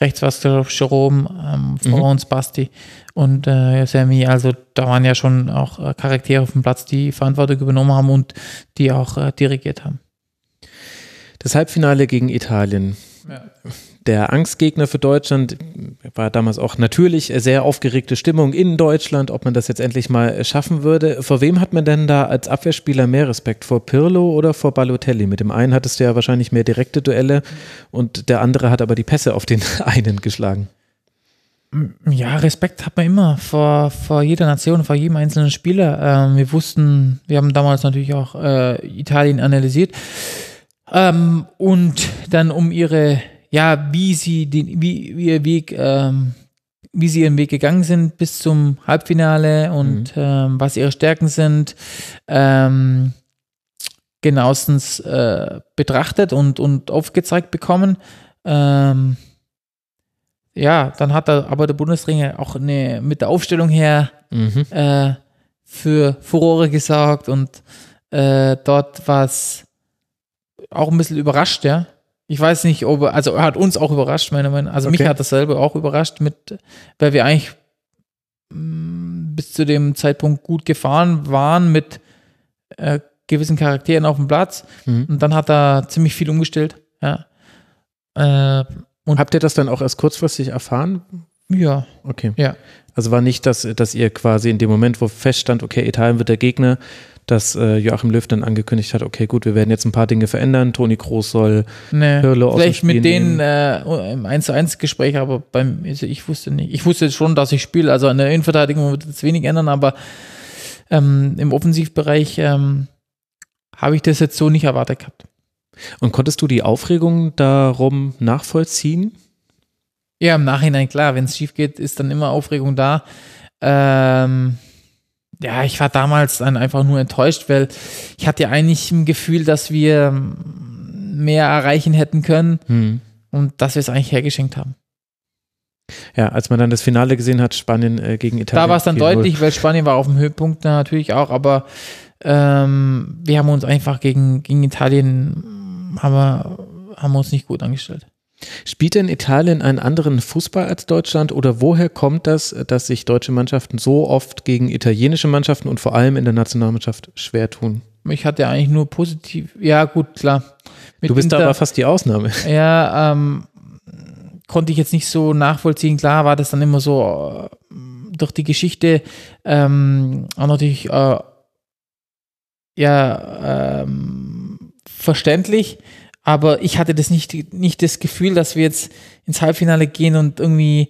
rechts war es Jerome, ähm, vor Mhm. uns Basti und äh, Sammy. Also da waren ja schon auch äh, Charaktere auf dem Platz, die Verantwortung übernommen haben und die auch äh, dirigiert haben. Das Halbfinale gegen Italien. Der Angstgegner für Deutschland war damals auch natürlich sehr aufgeregte Stimmung in Deutschland, ob man das jetzt endlich mal schaffen würde. Vor wem hat man denn da als Abwehrspieler mehr Respekt? Vor Pirlo oder vor Balotelli? Mit dem einen hattest du ja wahrscheinlich mehr direkte Duelle und der andere hat aber die Pässe auf den einen geschlagen. Ja, Respekt hat man immer vor, vor jeder Nation, vor jedem einzelnen Spieler. Ähm, wir wussten, wir haben damals natürlich auch äh, Italien analysiert. Ähm, und dann um ihre, ja, wie sie den, wie, wie ihr Weg, ähm, wie sie ihren Weg gegangen sind bis zum Halbfinale und ähm, was ihre Stärken sind, ähm, genauestens äh, betrachtet und, und aufgezeigt bekommen. Ähm, ja, dann hat er aber der Bundesringer auch eine, mit der Aufstellung her Mhm. äh, für Furore gesorgt und äh, dort war es auch ein bisschen überrascht, ja. Ich weiß nicht, ob er, also er hat uns auch überrascht, meiner Meinung. Also mich Okay. hat das selber auch überrascht, mit, weil wir eigentlich mh, bis zu dem Zeitpunkt gut gefahren waren mit äh, gewissen Charakteren auf dem Platz. Mhm. Und dann hat er ziemlich viel umgestellt, ja. Äh, und Habt ihr das dann auch erst kurzfristig erfahren? ja, Okay. ja. Also war nicht, dass, dass ihr quasi in dem Moment, wo feststand, okay, Italien wird der Gegner, dass äh, Joachim Löw dann angekündigt hat, okay, gut, wir werden jetzt ein paar Dinge verändern. Toni Kroos soll Nee, aus dem vielleicht mit denen äh, im 1 zu 1 Gespräch, aber beim, also ich wusste nicht. Ich wusste schon, dass ich spiele. Also an der Innenverteidigung wird es wenig ändern, aber ähm, im Offensivbereich ähm, habe ich das jetzt so nicht erwartet gehabt. Und konntest du die Aufregung darum nachvollziehen? Ja, im Nachhinein, klar, wenn es schief geht, ist dann immer Aufregung da. Ähm, ja, ich war damals dann einfach nur enttäuscht, weil ich hatte eigentlich ein Gefühl, dass wir mehr erreichen hätten können Hm. und dass wir es eigentlich hergeschenkt haben. Ja, als man dann das Finale gesehen hat, Spanien äh, gegen Italien. Da war es dann 4-0. deutlich, weil Spanien war auf dem Höhepunkt natürlich auch, aber ähm, wir haben uns einfach gegen, gegen Italien haben wir, haben wir uns nicht gut angestellt. Spielt denn Italien einen anderen Fußball als Deutschland oder woher kommt das, dass sich deutsche Mannschaften so oft gegen italienische Mannschaften und vor allem in der Nationalmannschaft schwer tun? Ich hatte eigentlich nur positiv, ja gut, klar. Mit Du bist da Inter- aber fast die Ausnahme. Ja, ähm, konnte ich jetzt nicht so nachvollziehen. Klar war das dann immer so äh, durch die Geschichte ähm, auch natürlich äh, ja ähm, verständlich, aber ich hatte das nicht, nicht das Gefühl, dass wir jetzt ins Halbfinale gehen und irgendwie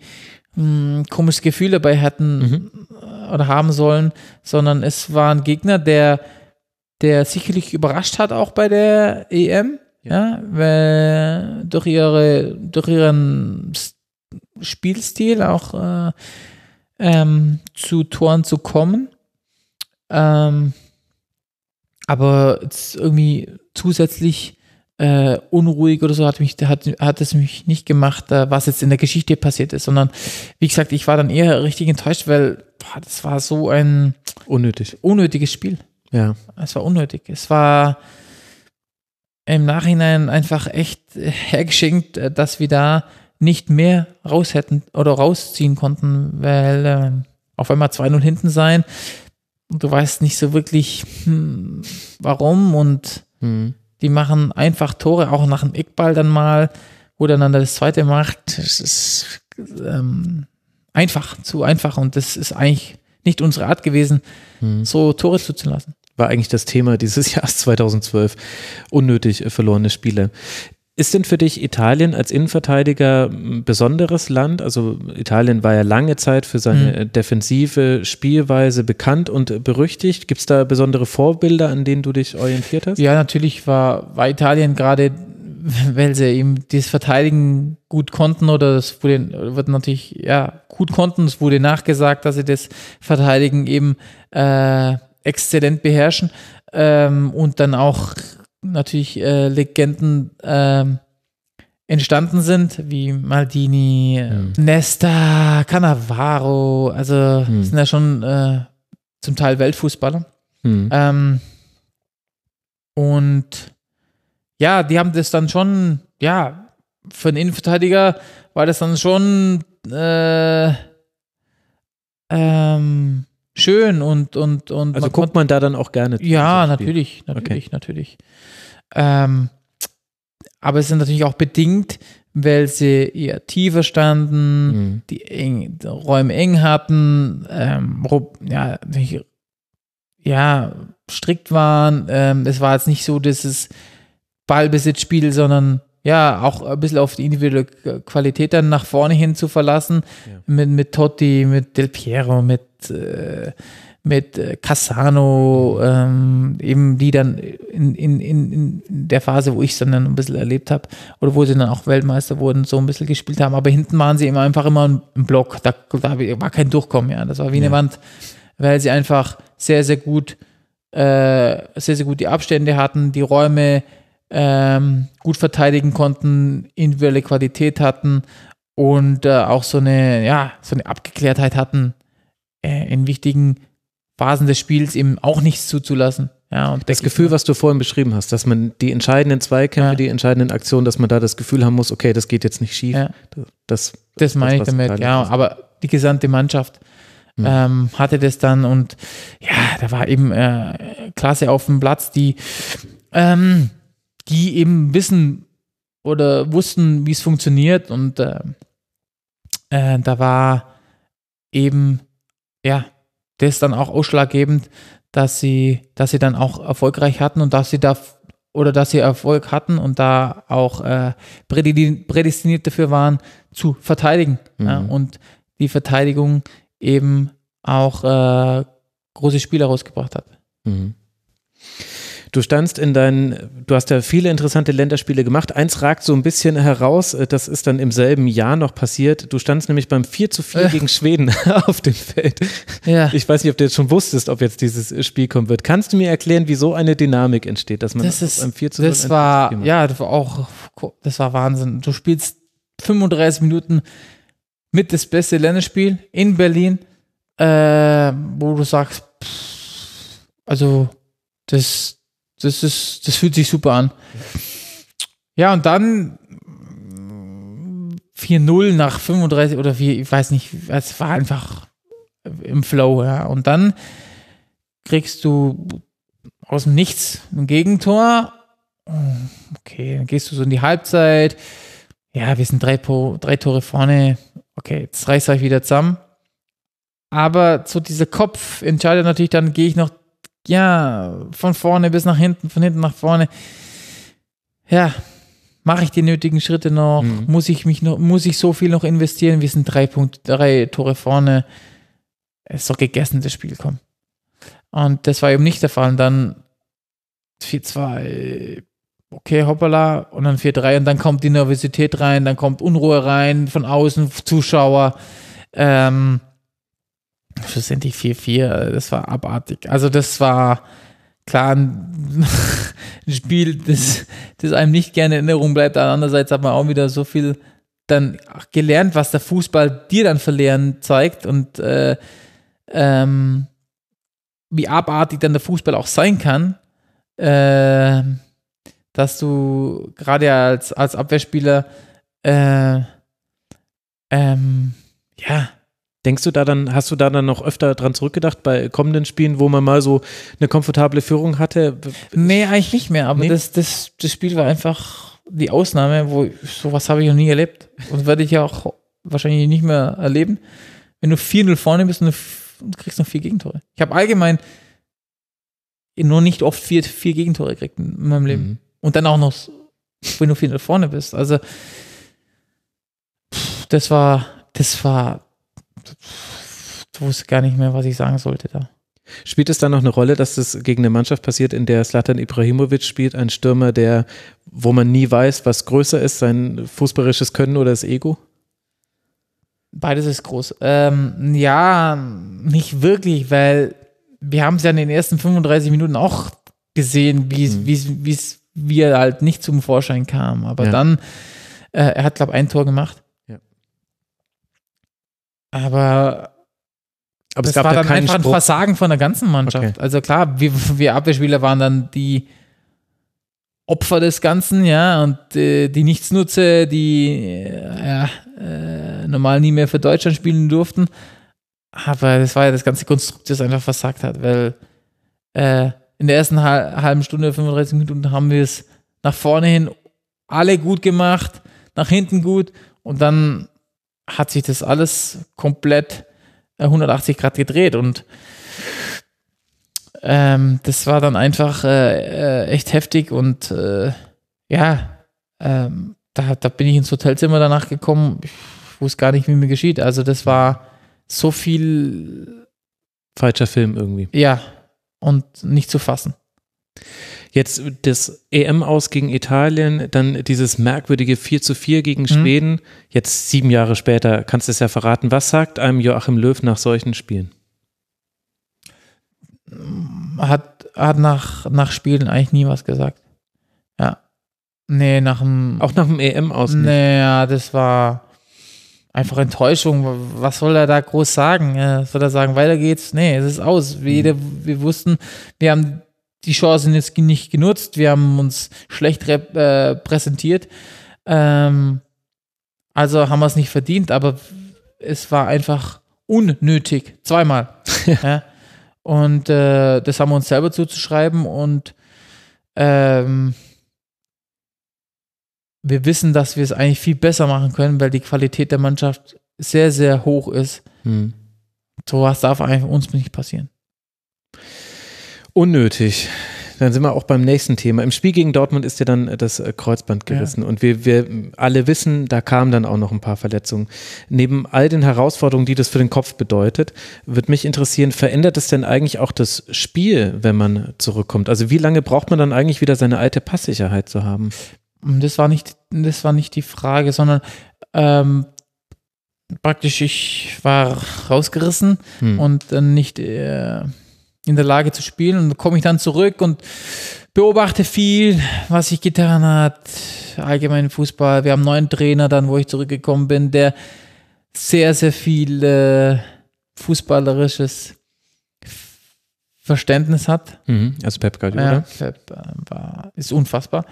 ein komisches Gefühl dabei hatten äh, oder haben sollen, sondern es war ein Gegner, der, der sicherlich überrascht hat, auch bei der EM. Ja, weil durch ihre, durch ihren Spielstil auch äh, ähm, zu Toren zu kommen. Ähm, aber irgendwie zusätzlich äh, unruhig oder so hat mich hat, hat es mich nicht gemacht, äh, was jetzt in der Geschichte passiert ist, sondern wie gesagt, ich war dann eher richtig enttäuscht, weil boah, das war so ein Unnötig. unnötiges Spiel. Ja. Es war unnötig. Es war im Nachhinein einfach echt hergeschenkt, äh, dass wir da nicht mehr raus hätten oder rausziehen konnten, weil äh, auf einmal 2-0 hinten sein und du weißt nicht so wirklich, hm, warum und Hm. Die machen einfach Tore, auch nach dem Eckball dann mal, wo dann dann das zweite macht. Es ist ähm, einfach, zu einfach und das ist eigentlich nicht unsere Art gewesen, so Tore zuzulassen. War eigentlich das Thema dieses Jahres 2012. Unnötig äh, verlorene Spiele. Ist denn für dich Italien als Innenverteidiger ein besonderes Land? Also Italien war ja lange Zeit für seine äh, defensive Spielweise bekannt und berüchtigt. Gibt es da besondere Vorbilder, an denen du dich orientiert hast? Ja, natürlich war, war Italien gerade, weil sie eben das Verteidigen gut konnten oder es wurde, wird natürlich, ja, gut konnten. Es wurde nachgesagt, dass sie das Verteidigen eben äh, exzellent beherrschen ähm, und dann auch natürlich äh, Legenden ähm, entstanden sind, wie Maldini, äh, Nesta, Cannavaro, also Hm. sind ja schon äh, zum Teil Weltfußballer. Hm. Ähm, und ja, die haben das dann schon, ja, für einen Innenverteidiger war das dann schon äh, ähm, schön und und und Also man guckt man da dann auch gerne ja, natürlich, natürlich, natürlich. Ähm, aber es ist natürlich auch bedingt, weil sie eher tiefer standen, Mhm. die, eng, die Räume eng hatten, ähm, ja, ja, strikt waren. Ähm, es war jetzt nicht so dieses Ballbesitzspiel, sondern ja, auch ein bisschen auf die individuelle Qualität dann nach vorne hin zu verlassen. Ja. Mit, mit Totti, mit Del Piero, mit, äh, mit äh, Cassano, ähm, eben die dann in, in, in, der Phase, wo ich es dann ein bisschen erlebt habe, oder wo sie dann auch Weltmeister wurden, so ein bisschen gespielt haben. Aber hinten waren sie immer einfach immer im Block. Da, da war kein Durchkommen, ja. Das war wie eine Ja. Wand, weil sie einfach sehr, sehr gut, äh, sehr, sehr gut die Abstände hatten, die Räume ähm, gut verteidigen konnten, individuelle Qualität hatten und äh, auch so eine, ja, so eine Abgeklärtheit hatten, äh, in wichtigen Phasen des Spiels eben auch nichts zuzulassen. Ja, und Das Gefühl, was du vorhin beschrieben hast, dass man die entscheidenden Zweikämpfe, Ja. die entscheidenden Aktionen, dass man da das Gefühl haben muss, okay, das geht jetzt nicht schief. Ja. Das, Das meine ich damit, ja. ist. Aber die gesamte Mannschaft Mhm. ähm, hatte das dann und ja, da war eben äh, Klasse auf dem Platz, die, ähm, die eben wissen oder wussten, wie es funktioniert und äh, äh, da war eben, ja, das ist dann auch ausschlaggebend, dass sie, dass sie dann auch erfolgreich hatten und dass sie da oder dass sie Erfolg hatten und da auch äh, prädestiniert dafür waren, zu verteidigen. Mhm. Ja, und die Verteidigung eben auch äh, große Spiele rausgebracht hat. Mhm. Du standst in deinen, du hast ja viele interessante Länderspiele gemacht. Eins ragt so ein bisschen heraus, äh, das ist dann im selben Jahr noch passiert. Du standst nämlich beim 4 zu 4 äh. gegen Schweden auf dem Feld. Ja. Ich weiß nicht, ob du jetzt schon wusstest, ob jetzt dieses Spiel kommen wird. Kannst du mir erklären, wie so eine Dynamik entsteht, dass man das ist, beim 4 zu 0 Das war, ja, das war auch, das war Wahnsinn. Du spielst 35 Minuten mit das beste Länderspiel in Berlin, äh, wo du sagst, pff, also das, das ist, das fühlt sich super an. Ja, und dann 4-0 nach 35 oder 4, ich weiß nicht, es war einfach im Flow, ja. Und dann kriegst du aus dem Nichts ein Gegentor. Okay, dann gehst du so in die Halbzeit. Ja, wir sind drei, drei Tore vorne. Okay, jetzt reißt euch wieder zusammen. Aber so dieser Kopf entscheidet natürlich dann, gehe ich noch ja, von vorne bis nach hinten, von hinten nach vorne. Ja, mache ich die nötigen Schritte noch? Mhm. Muss ich mich noch, muss ich so viel noch investieren? Wir sind drei Punkte, drei Tore vorne. Es ist doch gegessen, das Spiel, komm. Und das war eben nicht der Fall. Und dann 4-2, okay, hoppala, und dann 4-3 und dann kommt die Nervosität rein, dann kommt Unruhe rein, von außen, Zuschauer. Ähm, schlussendlich 4-4, das war abartig. Also das war klar ein, Spiel, das, das einem nicht gerne in Erinnerung bleibt. Andererseits hat man auch wieder so viel dann gelernt, was der Fußball dir dann verlieren zeigt und äh, ähm, wie abartig dann der Fußball auch sein kann, äh, dass du gerade als, als Abwehrspieler äh, ähm, ja, Denkst du da dann, hast du da dann noch öfter dran zurückgedacht bei kommenden Spielen, wo man mal so eine komfortable Führung hatte? Nee, eigentlich nicht mehr, aber nee? das, das, das Spiel war einfach die Ausnahme, wo sowas habe ich noch nie erlebt und werde ich ja auch wahrscheinlich nicht mehr erleben. Wenn du 4-0 vorne bist und du kriegst noch vier Gegentore. Ich habe allgemein nur nicht oft vier, vier Gegentore gekriegt in meinem Leben. Mhm. Und dann auch noch, wenn du 4-0 vorne bist. Also, das war, das war wusste gar nicht mehr, was ich sagen sollte da. Spielt es da noch eine Rolle, dass das gegen eine Mannschaft passiert, in der Slatan Ibrahimovic spielt, ein Stürmer, der, wo man nie weiß, was größer ist, sein fußballerisches Können oder das Ego? Beides ist groß. Ähm, ja, nicht wirklich, weil wir haben es ja in den ersten 35 Minuten auch gesehen, wie mhm. es, wie er halt nicht zum Vorschein kam. Aber ja. dann, äh, er hat, glaube ich, ein Tor gemacht. Aber, aber es war dann einfach Spruch. ein Versagen von der ganzen Mannschaft. Okay. Also klar, wir, wir Abwehrspieler waren dann die Opfer des Ganzen, ja, und äh, die Nichtsnutze, die äh, äh, normal nie mehr für Deutschland spielen durften. Aber das war ja das ganze Konstrukt, das einfach versagt hat, weil äh, in der ersten halben Stunde, 35 Minuten haben wir es nach vorne hin alle gut gemacht, nach hinten gut und dann hat sich das alles komplett 180 äh, Grad gedreht und ähm, das war dann einfach äh, äh, echt heftig und äh, ja, ähm, da, da bin ich ins Hotelzimmer danach gekommen. Ich wusste gar nicht, wie mir geschieht. Also das war so viel falscher Film irgendwie. Ja, und nicht zu fassen. Jetzt das EM aus gegen Italien, dann dieses merkwürdige 4 zu 4 gegen mhm. Schweden. Mhm. Jetzt sieben Jahre später, kannst du es ja verraten. Was sagt einem Joachim Löw nach solchen Spielen? Hat, hat nach, nach Spielen eigentlich nie was gesagt. Ja. Nee, nach dem. Auch nach dem EM aus. Nee, ja, das war einfach Enttäuschung. Was soll er da groß sagen? Soll er sagen, weiter geht's? Nee, es ist aus. Wir, mhm. wir wussten, wir haben die Chancen jetzt nicht genutzt. Wir haben uns schlecht äh, präsentiert. Ähm, also haben wir es nicht verdient, aber es war einfach unnötig. Zweimal. ja. Und äh, das haben wir uns selber zuzuschreiben und ähm, wir wissen, dass wir es eigentlich viel besser machen können, weil die Qualität der Mannschaft sehr, sehr hoch ist. Hm. Sowas darf einfach uns nicht passieren. Unnötig. Dann sind wir auch beim nächsten Thema. Im Spiel gegen Dortmund ist ja dann das äh, Kreuzband gerissen. Ja. Und wir, wir alle wissen, da kamen dann auch noch ein paar Verletzungen. Neben all den Herausforderungen, die das für den Kopf bedeutet, wird mich interessieren, verändert es denn eigentlich auch das Spiel, wenn man zurückkommt? Also wie lange braucht man dann eigentlich wieder seine alte Passsicherheit zu haben? Das war nicht, das war nicht die Frage, sondern ähm, praktisch ich war rausgerissen hm. und dann nicht äh, in der Lage zu spielen. Und komme ich dann zurück und beobachte viel, was sich getan hat. Allgemein Fußball. Wir haben einen neuen Trainer dann, wo ich zurückgekommen bin, der sehr, sehr viel äh, fußballerisches Verständnis hat. Mhm, also Pep Guardiola. Ja, Pep äh, war, ist unfassbar.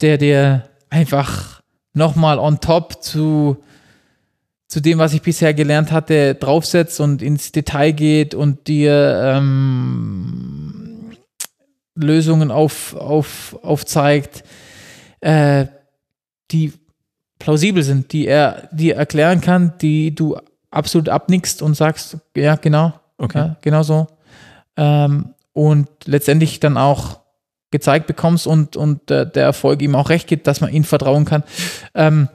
Der dir einfach nochmal on top zu zu dem, was ich bisher gelernt hatte, draufsetzt und ins Detail geht und dir ähm, Lösungen auf, auf, aufzeigt, äh, die plausibel sind, die er dir erklären kann, die du absolut abnickst und sagst, ja, genau, okay. Ja, genau so. Ähm, und letztendlich dann auch gezeigt bekommst und, und äh, der Erfolg ihm auch recht gibt, dass man ihm vertrauen kann. Ähm,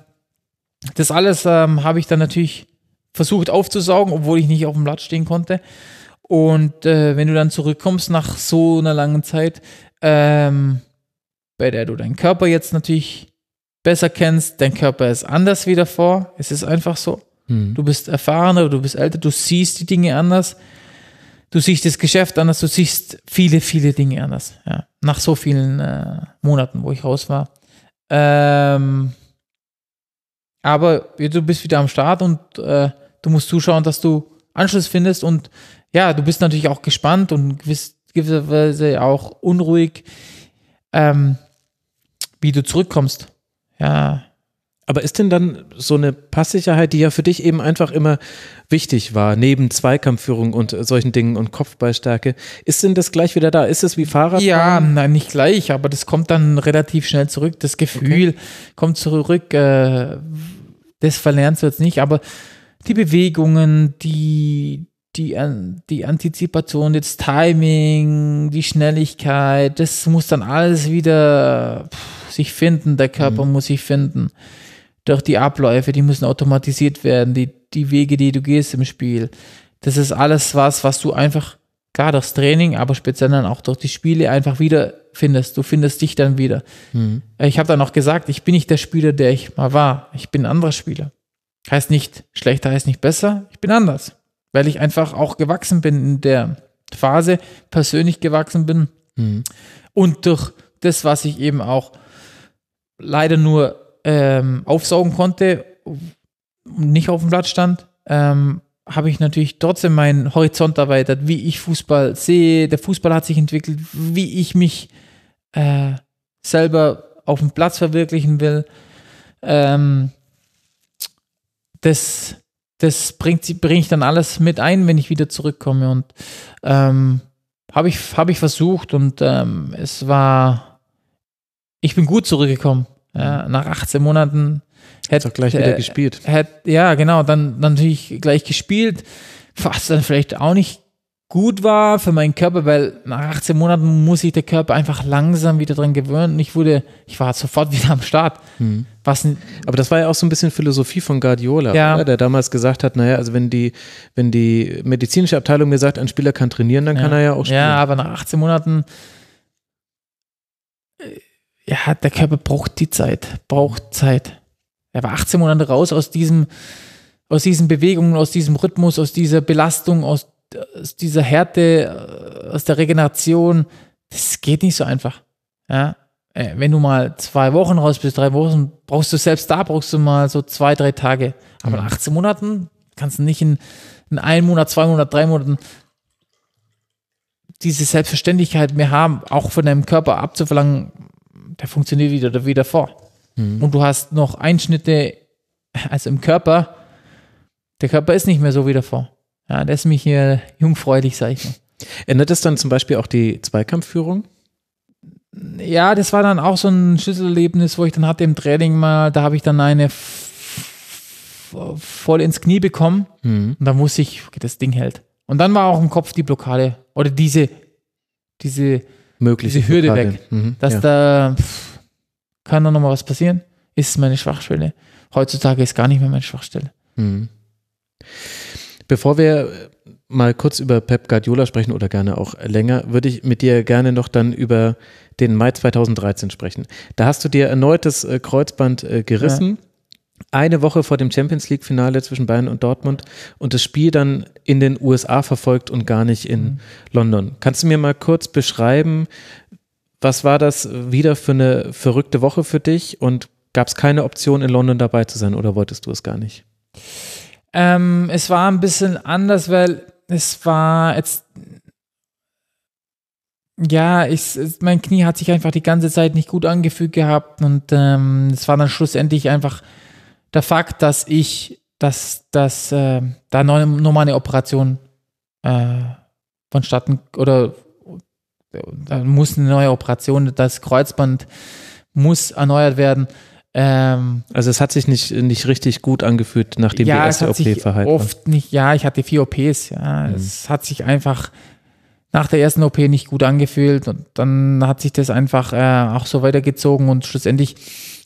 das alles ähm, habe ich dann natürlich versucht aufzusaugen, obwohl ich nicht auf dem Blatt stehen konnte. Und äh, wenn du dann zurückkommst nach so einer langen Zeit, ähm, bei der du deinen Körper jetzt natürlich besser kennst, dein Körper ist anders wie davor. Es ist einfach so. Hm. Du bist erfahrener, du bist älter, du siehst die Dinge anders. Du siehst das Geschäft anders, du siehst viele, viele Dinge anders. Ja. Nach so vielen äh, Monaten, wo ich raus war. Ähm, aber du bist wieder am Start und äh, du musst zuschauen, dass du Anschluss findest und ja, du bist natürlich auch gespannt und gewiss, gewisserweise auch unruhig, ähm, wie du zurückkommst. Ja. Aber ist denn dann so eine Passsicherheit, die ja für dich eben einfach immer wichtig war, neben Zweikampfführung und solchen Dingen und Kopfballstärke, ist denn das gleich wieder da? Ist es wie Fahrradfahren? Ja, nein, nicht gleich, aber das kommt dann relativ schnell zurück. Das Gefühl okay. kommt zurück. Äh, das verlernt wird es nicht, aber die Bewegungen, die, die, die Antizipation, das Timing, die Schnelligkeit, das muss dann alles wieder sich finden. Der Körper mhm. muss sich finden. Durch die Abläufe, die müssen automatisiert werden, die, die Wege, die du gehst im Spiel. Das ist alles was, was du einfach, klar, durchs Training, aber speziell dann auch durch die Spiele einfach wieder findest. Du findest dich dann wieder. Mhm. Ich habe dann auch gesagt, ich bin nicht der Spieler, der ich mal war. Ich bin ein anderer Spieler. Heißt nicht schlechter, heißt nicht besser. Ich bin anders, weil ich einfach auch gewachsen bin in der Phase, persönlich gewachsen bin. Mhm. Und durch das, was ich eben auch leider nur ähm, aufsaugen konnte, nicht auf dem Platz stand, ähm, habe ich natürlich trotzdem meinen Horizont erweitert, wie ich Fußball sehe. Der Fußball hat sich entwickelt, wie ich mich äh, selber auf dem Platz verwirklichen will. Ähm, das das bringt bringe ich dann alles mit ein, wenn ich wieder zurückkomme. Und ähm, habe ich, hab ich versucht und ähm, es war, ich bin gut zurückgekommen. Ja, nach 18 Monaten Hätte auch gleich wieder äh, gespielt. Hätte, ja, genau, dann, dann natürlich gleich gespielt, was dann vielleicht auch nicht gut war für meinen Körper, weil nach 18 Monaten muss sich der Körper einfach langsam wieder dran gewöhnen. Ich wurde, ich war sofort wieder am Start. Hm. Was, Aber das war ja auch so ein bisschen Philosophie von Guardiola, ja. Oder? der damals gesagt hat, naja, also wenn die, wenn die medizinische Abteilung mir sagt, ein Spieler kann trainieren, dann ja. kann er ja auch spielen. Ja, aber nach 18 Monaten äh, ja, der Körper braucht die Zeit, braucht Zeit. Er war 18 Monate raus aus diesem, aus diesen Bewegungen, aus diesem Rhythmus, aus dieser Belastung, aus, aus dieser Härte, aus der Regeneration. Das geht nicht so einfach. Ja, äh, wenn du mal zwei Wochen raus bist, drei Wochen, brauchst du selbst da, brauchst du mal so zwei, drei Tage. Aber nach 18 Monaten kannst du nicht in, in einem Monat, zwei Monat, drei Monaten diese Selbstverständlichkeit mehr haben, auch von deinem Körper abzuverlangen, der funktioniert wieder wie davor mhm. und du hast noch Einschnitte, also im Körper, der Körper ist nicht mehr so wie davor. Ja, der ist mich hier jungfräulich, sag ich mal. Ändert das dann zum Beispiel auch die Zweikampfführung? Ja, das war dann auch so ein Schlüsselerlebnis, wo ich dann hatte im Training mal, da habe ich dann eine voll ins Knie bekommen. Mhm. Und dann wusste ich, okay, das Ding hält. Und dann war auch im Kopf die Blockade oder diese, diese, Mögliche diese Hürde weg. Mhm. dass ja. da pff, kann da nochmal was passieren. Ist meine Schwachstelle. Heutzutage ist gar nicht mehr meine Schwachstelle. Mhm. Bevor wir äh, mal kurz über Pep Guardiola sprechen oder gerne auch länger, würde ich mit dir gerne noch dann über den Mai 2013 sprechen. Da hast du dir erneutes äh, Kreuzband äh, gerissen. Eine Woche vor dem Champions League Finale zwischen Bayern und Dortmund und das Spiel dann in den USA verfolgt und gar nicht in London. Kannst du mir mal kurz beschreiben, was war das wieder für eine verrückte Woche für dich und gab es keine Option in London dabei zu sein oder wolltest du es gar nicht? Ähm, es war ein bisschen anders, weil es war jetzt. Ja, ich, mein Knie hat sich einfach die ganze Zeit nicht gut angefühlt gehabt und ähm, es war dann schlussendlich einfach der Fakt, dass ich, dass, dass äh, da noch, noch mal eine Operation äh, vonstatten oder da muss eine neue Operation, das Kreuzband muss erneuert werden. Ähm, Also es hat sich nicht, nicht richtig gut angefühlt, nachdem die ja, erste es hat OP war. oft nicht, ja, ich hatte vier OPs, ja. Mhm. Es hat sich einfach nach der ersten OP nicht gut angefühlt und dann hat sich das einfach äh, auch so weitergezogen und schlussendlich,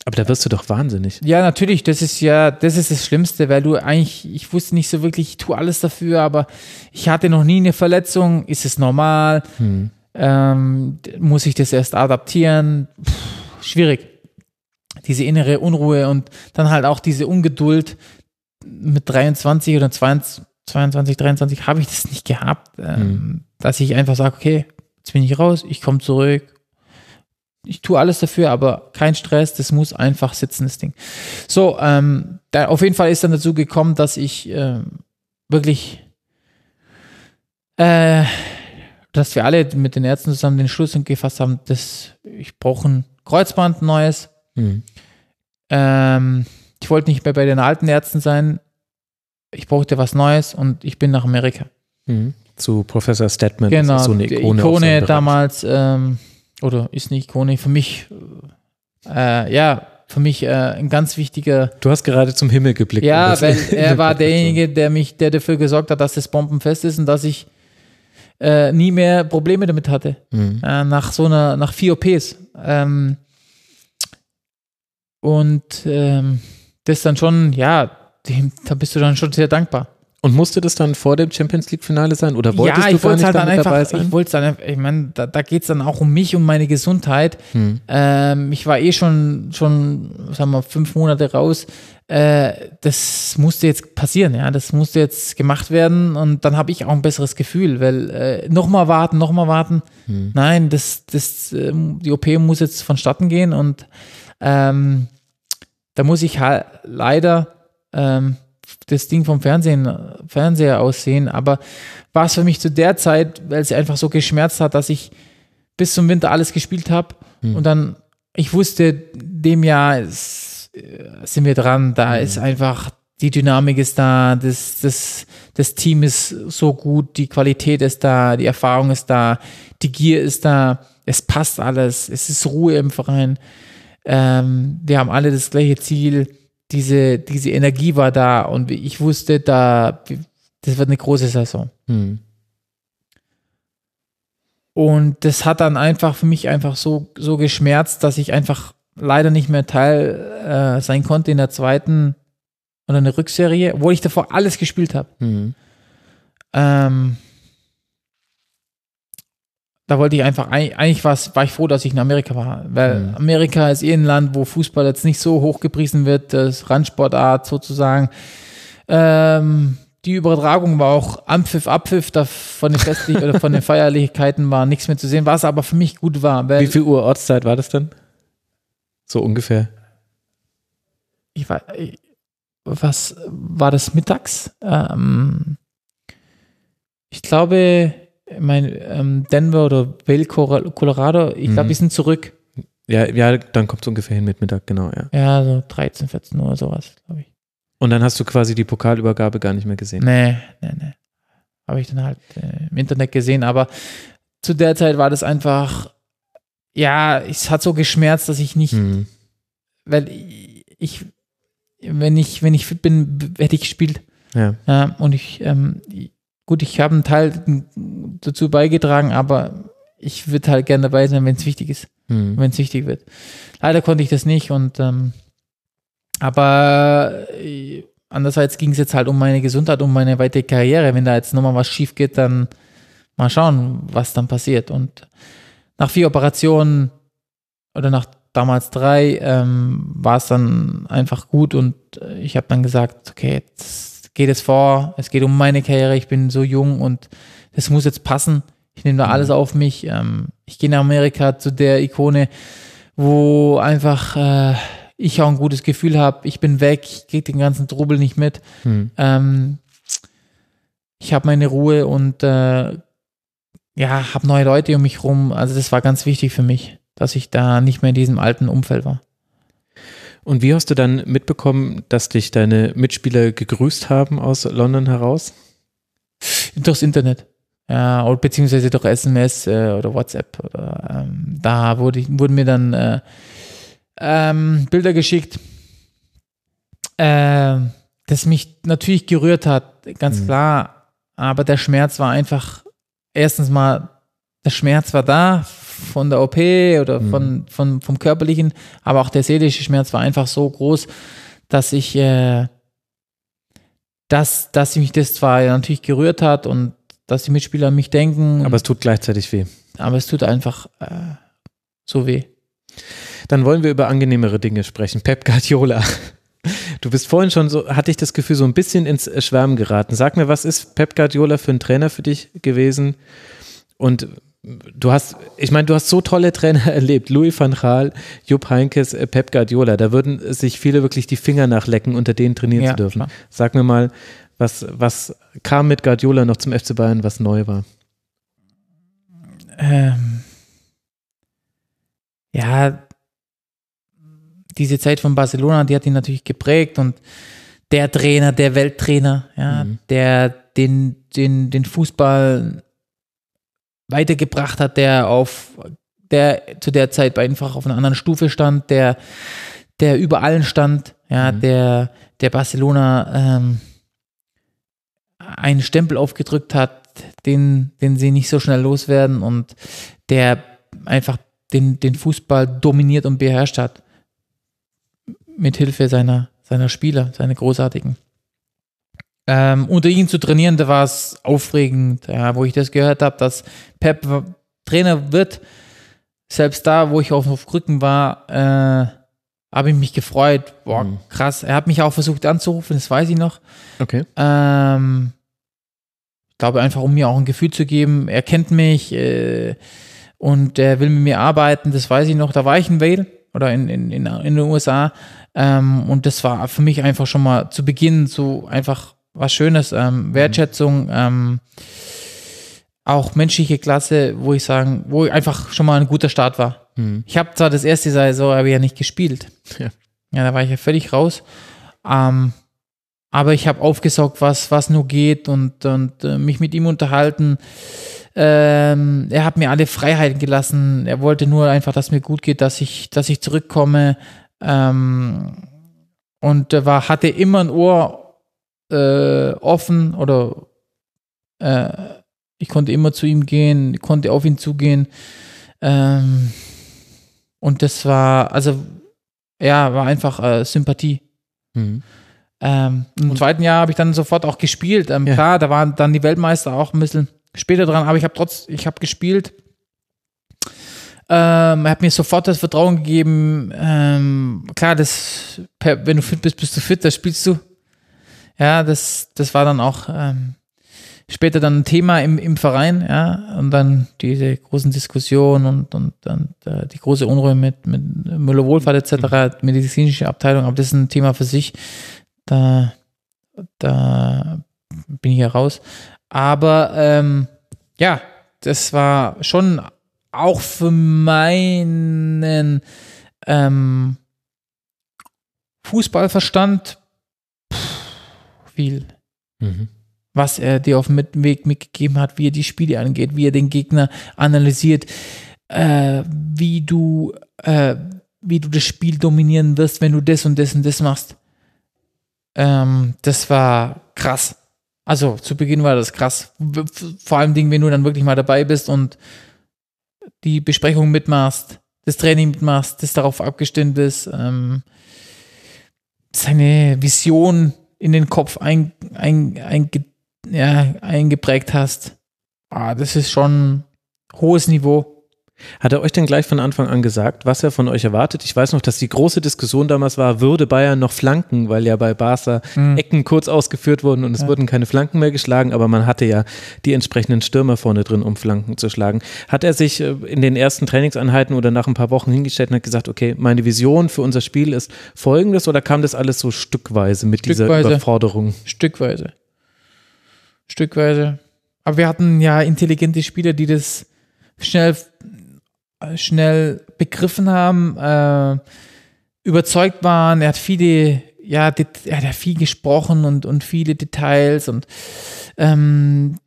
Aber da wirst du doch wahnsinnig. ja, natürlich, das ist ja, das ist das Schlimmste, weil du eigentlich, ich wusste nicht so wirklich, ich tue alles dafür, aber ich hatte noch nie eine Verletzung, ist es normal? Hm. Ähm, muss ich das erst adaptieren? Puh, schwierig. Diese innere Unruhe und dann halt auch diese Ungeduld mit 23 oder 22, 22 23 habe ich das nicht gehabt, ähm, dass ich einfach sage, okay, jetzt bin ich raus, ich komme zurück. Ich tue alles dafür, aber kein Stress, das muss einfach sitzen, das Ding. So, ähm, da, auf jeden Fall ist dann dazu gekommen, dass ich ähm, wirklich äh, dass wir alle mit den Ärzten zusammen den Schluss gefasst haben, dass ich brauche ein Kreuzband neues. Hm. Ähm, ich wollte nicht mehr bei den alten Ärzten sein. Ich brauchte was Neues und ich bin nach Amerika. Hm. Zu Professor Stedman. genau, das ist so eine Ikone. Ikone, damals, ähm, oder ist eine Ikone für mich, äh, ja, für mich äh, ein ganz wichtiger Du hast gerade zum Himmel geblickt. Ja, weil er war derjenige, der mich, der dafür gesorgt hat, dass das bombenfest ist und dass ich äh, nie mehr Probleme damit hatte. Mhm. Äh, nach so einer, nach vier OPs. Ähm, und ähm, das dann schon, ja, dem, da bist du dann schon sehr dankbar. Und musste das dann vor dem Champions League Finale sein? Oder wolltest ja, du ich gar wollte nicht halt dann damit dabei einfach, sein? ich wollte dann einfach, ich meine, da, da geht es dann auch um mich, um meine Gesundheit. Hm. Ähm, ich war eh schon, schon, sagen wir, fünf Monate raus. Äh, das musste jetzt passieren, ja. Das musste jetzt gemacht werden und dann habe ich auch ein besseres Gefühl, weil äh, nochmal warten, nochmal warten. Hm. Nein, das, das, ähm, die OP muss jetzt vonstatten gehen und ähm, da muss ich halt leider ähm, das Ding vom Fernsehen, Fernseher aussehen, aber war es für mich zu der Zeit, weil es einfach so geschmerzt hat, dass ich bis zum Winter alles gespielt habe und dann, ich wusste, dem Jahr ist, äh, sind wir dran, da ist einfach, die Dynamik ist da, das, das, das Team ist so gut, die Qualität ist da, die Erfahrung ist da, die Gier ist da, es passt alles, es ist Ruhe im Verein, ähm, wir haben alle das gleiche Ziel, diese, diese Energie war da und ich wusste, da, das wird eine große Saison. Hm. Und das hat dann einfach für mich einfach so, so geschmerzt, dass ich einfach leider nicht mehr Teil äh, sein konnte in der zweiten oder eine Rückserie, obwohl ich davor alles gespielt habe. Hm. Ähm, da wollte ich einfach, eig- eigentlich war's, war ich froh, dass ich in Amerika war, weil Mhm. Amerika ist eh ein Land, wo Fußball jetzt nicht so hoch gepriesen wird, das Randsportart sozusagen. Ähm, die Übertragung war auch Anpfiff, Abpfiff, da von den Festlich oder von den Feierlichkeiten war nichts mehr zu sehen, was aber für mich gut war, Wie viel Uhr Ortszeit war das dann? So ungefähr. ich war, was war das mittags? Ähm, ich glaube, mein ähm, Denver oder Vail, Colorado, ich glaube, Mhm. die sind zurück. Ja, ja dann kommt es ungefähr hin mit Mittag, genau, ja. Ja, so 13, 14 Uhr, sowas, glaube ich. Und dann hast du quasi die Pokalübergabe gar nicht mehr gesehen. Nee, nee, nee. Habe ich dann halt äh, im Internet gesehen, aber zu der Zeit war das einfach, ja, es hat so geschmerzt, dass ich nicht Hm. weil ich, wenn ich, wenn ich fit bin, hätte ich gespielt. Ja. Ja, und ich, ähm, gut, ich habe einen Teil dazu beigetragen, aber ich würde halt gerne dabei sein, wenn es wichtig ist, Hm. wenn es wichtig wird. Leider konnte ich das nicht und ähm, aber äh, andererseits ging es jetzt halt um meine Gesundheit, um meine weitere Karriere. Wenn da jetzt nochmal was schief geht, dann mal schauen, was dann passiert. Und nach vier Operationen oder nach damals drei ähm, war es dann einfach gut und äh, ich habe dann gesagt, okay, jetzt geht es vor, es geht um meine Karriere, ich bin so jung und das muss jetzt passen. Ich nehme da alles auf mich. Ähm, ich gehe nach Amerika zu der Ikone, wo einfach äh, ich auch ein gutes Gefühl habe. Ich bin weg, ich kriege den ganzen Trubel nicht mit. Hm. Ähm, ich habe meine Ruhe und äh, ja, habe neue Leute um mich rum. Also das war ganz wichtig für mich, dass ich da nicht mehr in diesem alten Umfeld war. Und wie hast du dann mitbekommen, dass dich deine Mitspieler gegrüßt haben aus London heraus? Durchs Internet. Ja, oder beziehungsweise durch SMS äh, oder WhatsApp. Oder, ähm, da wurde ich, wurden mir dann äh, ähm, Bilder geschickt, äh, das mich natürlich gerührt hat, ganz klar. Aber der Schmerz war einfach, erstens mal, der Schmerz war da von der OP oder von, von, vom körperlichen, aber auch der seelische Schmerz war einfach so groß, dass ich, äh, dass, dass mich das zwar natürlich gerührt hat und dass die Mitspieler an mich denken, Aber es tut gleichzeitig weh. aber es tut einfach äh, so weh. Dann wollen wir über angenehmere Dinge sprechen. Pep Guardiola. Du bist vorhin schon so, hatte ich das Gefühl, so ein bisschen ins Schwärmen geraten. Sag mir, was ist Pep Guardiola für ein Trainer für dich gewesen? Und du hast, ich meine, du hast so tolle Trainer erlebt. Louis van Gaal, Jupp Heynckes, äh, Pep Guardiola. Da würden sich viele wirklich die Finger nachlecken, unter denen trainieren Ja, zu dürfen. klar. Sag mir mal, was, was kam mit Guardiola noch zum FC Bayern, was neu war? Ähm, ja, diese Zeit von Barcelona, die hat ihn natürlich geprägt und der Trainer, der Welttrainer, ja, Mhm. der den, den, den Fußball weitergebracht hat, der auf der zu der Zeit einfach auf einer anderen Stufe stand, der, der über allen stand, ja, Mhm. der, der Barcelona ähm, einen Stempel aufgedrückt hat, den, den sie nicht so schnell loswerden und der einfach den, den Fußball dominiert und beherrscht hat. Mit Hilfe seiner, seiner Spieler, seine großartigen. Ähm, unter ihnen zu trainieren, da war es aufregend, ja, wo ich das gehört habe, dass Pep Trainer wird. Selbst da, wo ich auf dem Rücken war, äh, habe ich mich gefreut. Boah, Mhm. krass. Er hat mich auch versucht anzurufen, das weiß ich noch. Okay. Ähm, ich glaube einfach, um mir auch ein Gefühl zu geben, er kennt mich äh, und er will mit mir arbeiten, das weiß ich noch. Da war ich in Vale oder in, in, in, in den USA ähm, und das war für mich einfach schon mal zu Beginn so einfach was Schönes, ähm, Wertschätzung, ähm, auch menschliche Klasse, wo ich sagen, wo einfach schon mal ein guter Start war. Mhm. Ich habe zwar das erste Saison aber ja nicht gespielt. Ja. Ja, da war ich ja völlig raus. Ähm, aber ich habe aufgesaugt, was, was nur geht und, und äh, mich mit ihm unterhalten. Ähm, er hat mir alle Freiheiten gelassen. Er wollte nur einfach, dass mir gut geht, dass ich, dass ich zurückkomme. Ähm, und er war, hatte immer ein Ohr äh, offen oder äh, ich konnte immer zu ihm gehen, konnte auf ihn zugehen. Ähm, und das war, also, ja, war einfach äh, Sympathie. Mhm. Ähm, Im zweiten Jahr habe ich dann sofort auch gespielt. Ähm, Ja. Klar, da waren dann die Weltmeister auch ein bisschen später dran, aber ich habe trotz, ich habe gespielt. Ähm, er hat mir sofort das Vertrauen gegeben. Ähm, klar, das, wenn du fit bist, bist du fit, da spielst du. Ja, das, das war dann auch ähm, später dann ein Thema im, im Verein, ja, und dann diese großen Diskussionen und, und, und äh, die große Unruhe mit, mit Müller-Wohlfahrt etc., medizinische Abteilung, aber das ist ein Thema für sich. Da, da bin ich ja raus. Aber ähm, ja, das war schon auch für meinen ähm, Fußballverstand viel Mhm. was er dir auf dem Weg mitgegeben hat, wie er die Spiele angeht, wie er den Gegner analysiert, äh, wie du, äh, wie du das Spiel dominieren wirst, wenn du das und das und das machst. Ähm, das war krass. Also zu Beginn war das krass. Vor allem Dingen, wenn du dann wirklich mal dabei bist und die Besprechung mitmachst, das Training mitmachst, das darauf abgestimmt ist, ähm, seine Vision in den Kopf ein, ein, ein, ja, eingeprägt hast. Ah, das ist schon hohes Niveau. Hat er euch denn gleich von Anfang an gesagt, was er von euch erwartet? Ich weiß noch, dass die große Diskussion damals war, würde Bayern noch flanken, weil ja bei Barca Ecken kurz ausgeführt wurden und es wurden keine Flanken mehr geschlagen, aber man hatte ja die entsprechenden Stürmer vorne drin, um Flanken zu schlagen. Hat er sich äh, in den ersten Trainingseinheiten oder nach ein paar Wochen hingestellt und hat gesagt, okay, meine Vision für unser Spiel ist folgendes oder kam das alles so stückweise mit dieser Stückweise. Überforderung? Stückweise. Stückweise. Aber wir hatten ja intelligente Spieler, die das schnell, schnell begriffen haben, äh, überzeugt waren. Er hat viele, ja, er hat ja viel gesprochen und, und viele Details und ähm,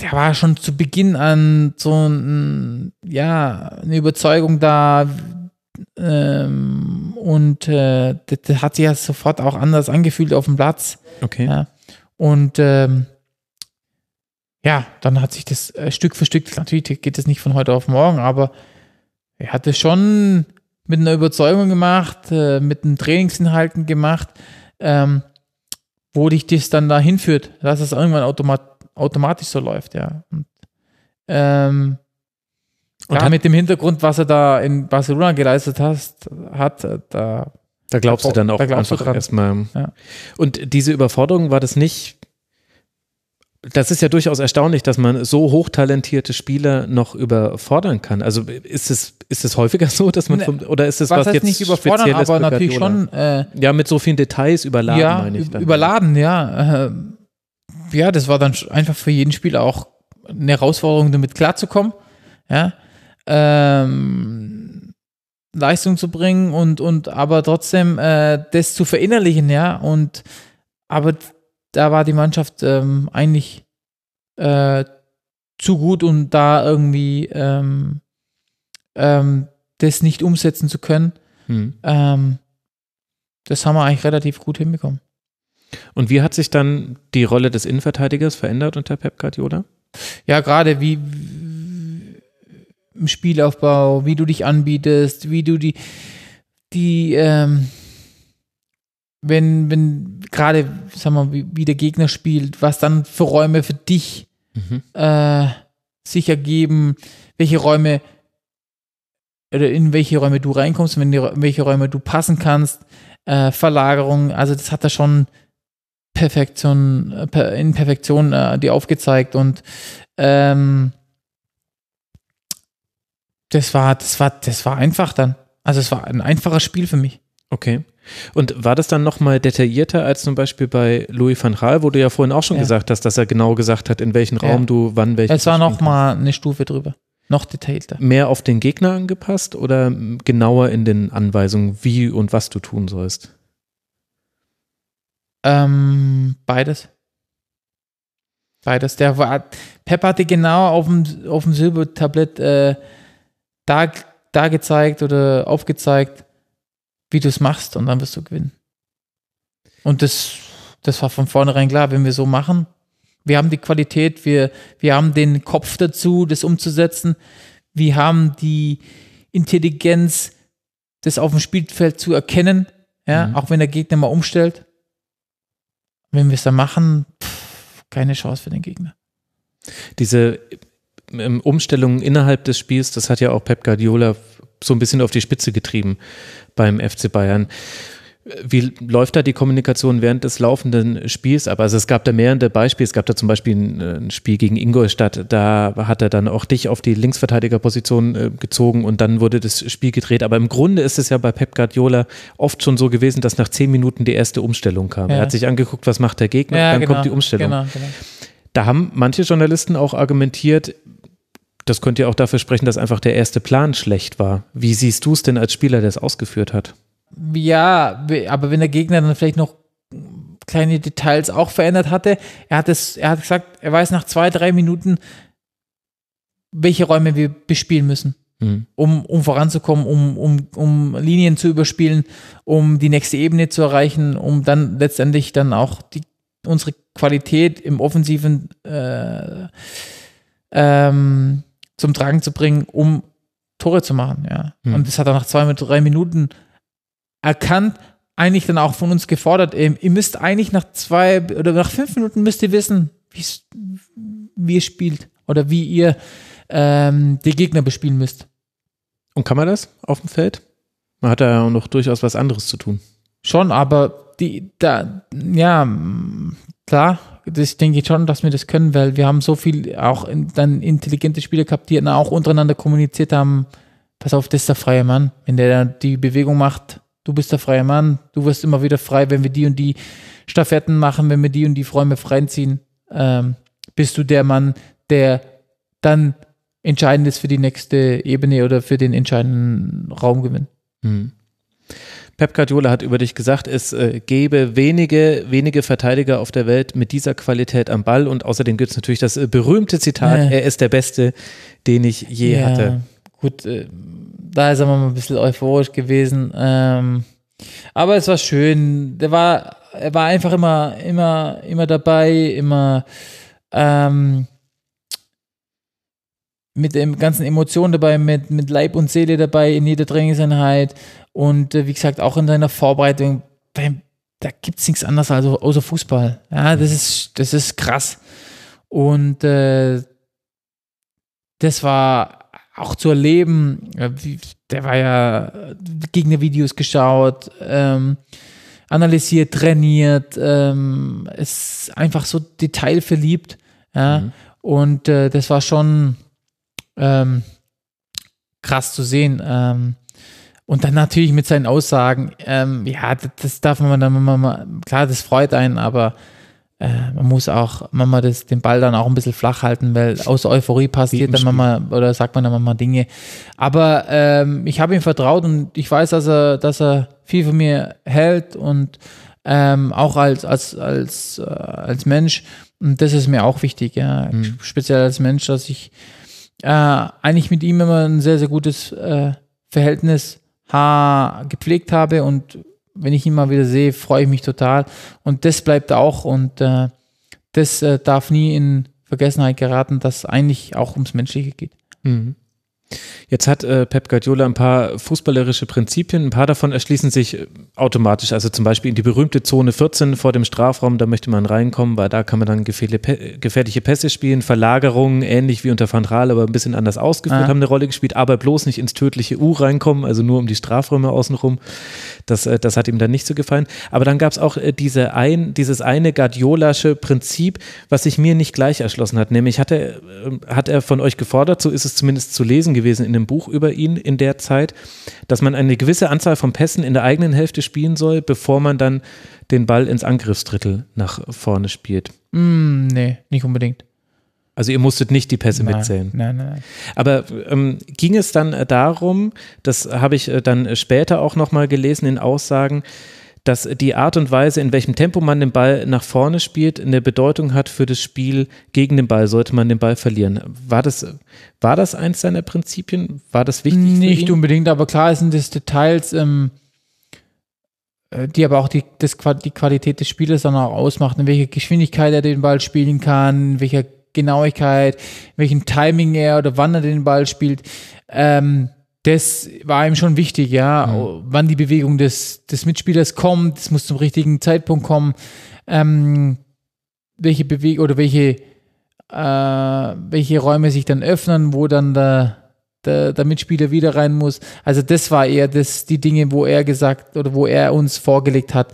der war schon zu Beginn an so ein, ja, eine Überzeugung da ähm, und äh, das, das hat sich ja sofort auch anders angefühlt auf dem Platz. Okay. Ja. Und ähm, ja, dann hat sich das äh, Stück für Stück, natürlich geht das nicht von heute auf morgen, aber er hat es schon mit einer Überzeugung gemacht, äh, mit den Trainingsinhalten gemacht, ähm, wo dich das dann dahin führt, dass es irgendwann automat automatisch so läuft, ja. Und, ähm, Und hat- mit dem Hintergrund, was er da in Barcelona geleistet hast, hat, äh, da Da glaubst Da du dann auch da einfach erstmal. Ja. Und diese Überforderung war das nicht. Das ist ja durchaus erstaunlich, dass man so hochtalentierte Spieler noch überfordern kann. Also ist es, ist es häufiger so, dass man, Ne, vom, oder ist es was was, jetzt nicht überfordern, Spezielles aber natürlich schon äh, Ja, mit so vielen Details überladen, ja, meine ich dann. überladen, ja. Äh, ja, das war dann einfach für jeden Spieler auch eine Herausforderung, damit klarzukommen. Ja. Ähm, Leistung zu bringen und, und aber trotzdem äh, das zu verinnerlichen, ja. Und aber da war die Mannschaft ähm, eigentlich äh, zu gut, um da irgendwie ähm, ähm, das nicht umsetzen zu können. Hm. Ähm, das haben wir eigentlich relativ gut hinbekommen. Und wie hat sich dann die Rolle des Innenverteidigers verändert unter Pep Guardiola? Ja, gerade wie, wie im Spielaufbau, wie du dich anbietest, wie du die, die, ähm, wenn, wenn gerade, sag mal, wie, wie der Gegner spielt, was dann für Räume für dich äh, sich ergeben, welche Räume oder in welche Räume du reinkommst, die, in welche Räume du passen kannst, äh, Verlagerung, also das hat er schon Perfektion, äh, in Perfektion äh, dir aufgezeigt und ähm, das war, das war, das war einfach dann. Also es war ein einfaches Spiel für mich. Okay. Und war das dann nochmal detaillierter als zum Beispiel bei Louis van Gaal, wo du ja vorhin auch schon Ja. gesagt hast, dass er genau gesagt hat, in welchen Ja. Raum du wann welchen Es war spielen noch mal eine Stufe drüber. Noch detaillierter. mehr auf den Gegner angepasst oder genauer in den Anweisungen, wie und was du tun sollst? Ähm, beides. Beides. Der war, Pep hatte genau auf dem, auf dem Silbertablett äh, da, da gezeigt oder aufgezeigt, wie du es machst und dann wirst du gewinnen. Und das, das war von vornherein klar, wenn wir so machen, wir haben die Qualität, wir, wir haben den Kopf dazu, das umzusetzen, wir haben die Intelligenz, das auf dem Spielfeld zu erkennen, ja, Mhm. auch wenn der Gegner mal umstellt. Wenn wir es dann machen, pff, keine Chance für den Gegner. Diese ähm, Umstellungen innerhalb des Spiels, das hat ja auch Pep Guardiola so ein bisschen auf die Spitze getrieben beim FC Bayern. Wie läuft da die Kommunikation während des laufenden Spiels ab? Also es gab da mehrere Beispiele. Es gab da zum Beispiel ein, äh, Spiel gegen Ingolstadt. Da hat er dann auch dich auf die Linksverteidigerposition äh, gezogen und dann wurde das Spiel gedreht. Aber im Grunde ist es ja bei Pep Guardiola oft schon so gewesen, dass nach zehn Minuten die erste Umstellung kam. Ja. Er hat sich angeguckt, was macht der Gegner, und dann kommt die Umstellung. Genau, genau. Da haben manche Journalisten auch argumentiert, das könnte ja auch dafür sprechen, dass einfach der erste Plan schlecht war. Wie siehst du es denn als Spieler, der es ausgeführt hat? Ja, aber wenn der Gegner dann vielleicht noch kleine Details auch verändert hatte, er hat es, er hat gesagt, er weiß nach zwei, drei Minuten, welche Räume wir bespielen müssen. um, um voranzukommen, um, um, um Linien zu überspielen, um die nächste Ebene zu erreichen, um dann letztendlich dann auch die, unsere Qualität im Offensiven äh, ähm, zum Tragen zu bringen, um Tore zu machen. Ja. Hm. Und das hat er nach zwei, drei Minuten erkannt, eigentlich dann auch von uns gefordert. Ähm, ihr müsst eigentlich nach zwei oder nach fünf Minuten müsst ihr wissen, wie ihr spielt oder wie ihr ähm, die Gegner bespielen müsst. Und kann man das auf dem Feld? Man hat da ja auch noch durchaus was anderes zu tun. Schon, aber die, da, ja, klar, das denke ich schon, dass wir das können, weil wir haben so viel auch in, dann intelligente Spieler gehabt, die dann auch untereinander kommuniziert haben. Pass auf, das ist der freie Mann. Wenn der da die Bewegung macht, du bist der freie Mann, du wirst immer wieder frei, wenn wir die und die Staffetten machen, wenn wir die und die Räume freiziehen, ähm, bist du der Mann, der dann entscheidend ist für die nächste Ebene oder für den entscheidenden Raumgewinn. Hm. Pep Guardiola hat über dich gesagt, es äh, gäbe wenige, wenige Verteidiger auf der Welt mit dieser Qualität am Ball und außerdem gibt es natürlich das äh, berühmte Zitat, Ja. er ist der Beste, den ich je hatte. Gut, äh, da ist er mal ein bisschen euphorisch gewesen. Ähm, aber es war schön. Der war, er war einfach immer, immer, immer dabei, immer ähm, mit den ganzen Emotionen dabei, mit, mit Leib und Seele dabei in jeder Trainingseinheit. Und äh, wie gesagt, auch in seiner Vorbereitung, beim, da gibt es nichts anderes als außer Fußball. Ja, das ist, das ist krass. Und äh, das war auch zu erleben. äh, Der war ja Gegnervideos geschaut, ähm, analysiert, trainiert, ähm, ist einfach so detailverliebt. Ja? Mhm. Und äh, das war schon ähm, krass zu sehen. Und dann natürlich mit seinen Aussagen, ähm, ja, das, das darf man dann mal, klar, das freut einen, aber äh, man muss auch manchmal das, den Ball dann auch ein bisschen flach halten, weil aus Euphorie passiert dann manchmal, oder sagt man dann manchmal Dinge. Aber ähm, ich habe ihm vertraut und ich weiß, dass er, dass er viel von mir hält und ähm, auch als, als, als, äh, als Mensch. Und das ist mir auch wichtig, ja. Speziell als Mensch, dass ich äh, eigentlich mit ihm immer ein sehr, sehr gutes äh, Verhältnis ha gepflegt habe und wenn ich ihn mal wieder sehe, freue ich mich total. Und das bleibt auch und äh, das äh, darf nie in Vergessenheit geraten, dass eigentlich auch ums Menschliche geht. Mhm. Jetzt hat äh, Pep Guardiola ein paar fußballerische Prinzipien. Ein paar davon erschließen sich äh, automatisch. Also zum Beispiel in die berühmte Zone 14 vor dem Strafraum, da möchte man reinkommen, weil da kann man dann gefährliche, Pä- gefährliche Pässe spielen. Verlagerungen, ähnlich wie unter Van Raal, aber ein bisschen anders ausgeführt, Ah. haben eine Rolle gespielt. Aber bloß nicht ins tödliche U reinkommen, also nur um die Strafräume außenrum. Das, äh, das hat ihm dann nicht so gefallen. Aber dann gab es auch äh, diese ein, dieses eine Guardiolasche Prinzip, was sich mir nicht gleich erschlossen hat. Nämlich hat er, äh, hat er von euch gefordert, so ist es zumindest zu lesen gewesen in dem Buch über ihn in der Zeit, dass man eine gewisse Anzahl von Pässen in der eigenen Hälfte spielen soll, bevor man dann den Ball ins Angriffsdrittel nach vorne spielt. Mm, nee, nicht unbedingt. Also ihr musstet nicht die Pässe Nein, mitzählen. Nein, nein, nein. Aber ähm, ging es dann äh, darum, das habe ich äh, dann später auch nochmal gelesen in Aussagen, dass die Art und Weise, in welchem Tempo man den Ball nach vorne spielt, eine Bedeutung hat für das Spiel gegen den Ball, sollte man den Ball verlieren. War das, war das eins seiner Prinzipien? War das wichtig für Nicht unbedingt, aber klar sind das Details, ähm, äh, die aber auch die, das, die Qualität des Spielers dann auch ausmacht, in welcher Geschwindigkeit er den Ball spielen kann, in welcher Genauigkeit, in welchem Timing er oder wann er den Ball spielt. Ähm, das war ihm schon wichtig, ja, wann die Bewegung des, des Mitspielers kommt, es muss zum richtigen Zeitpunkt kommen, ähm, welche Bewegung oder welche, äh, welche Räume sich dann öffnen, wo dann der, der, der Mitspieler wieder rein muss. Also das war eher das, die Dinge, wo er gesagt oder wo er uns vorgelegt hat.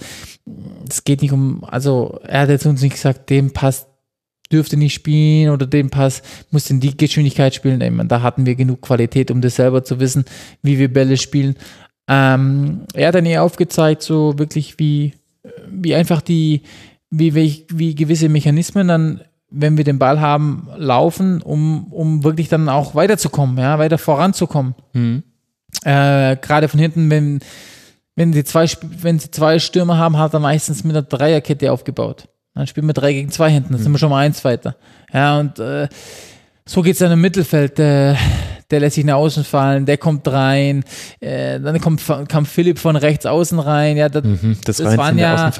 Es geht nicht um, also er hat jetzt uns nicht gesagt, dem Pass dürfte nicht spielen oder den Pass muss in die Geschwindigkeit spielen. Meine, da hatten wir genug Qualität, um das selber zu wissen, wie wir Bälle spielen. Ähm, er hat dann eher aufgezeigt, so wirklich wie, wie einfach die, wie, wie, wie gewisse Mechanismen dann, wenn wir den Ball haben, laufen, um, um wirklich dann auch weiterzukommen, ja, weiter voranzukommen. Mhm. Äh, Gerade von hinten, wenn, wenn sie zwei, wenn sie zwei Stürmer haben, hat er meistens mit einer Dreierkette aufgebaut. Dann spielen wir drei gegen zwei hinten, dann sind wir schon mal eins weiter. Ja, und äh, so geht's dann im Mittelfeld. Äh, der lässt sich nach außen fallen, der kommt rein, äh, dann kommt, kam Philipp von rechts außen rein. Ja, das, Mhm, das, das waren ja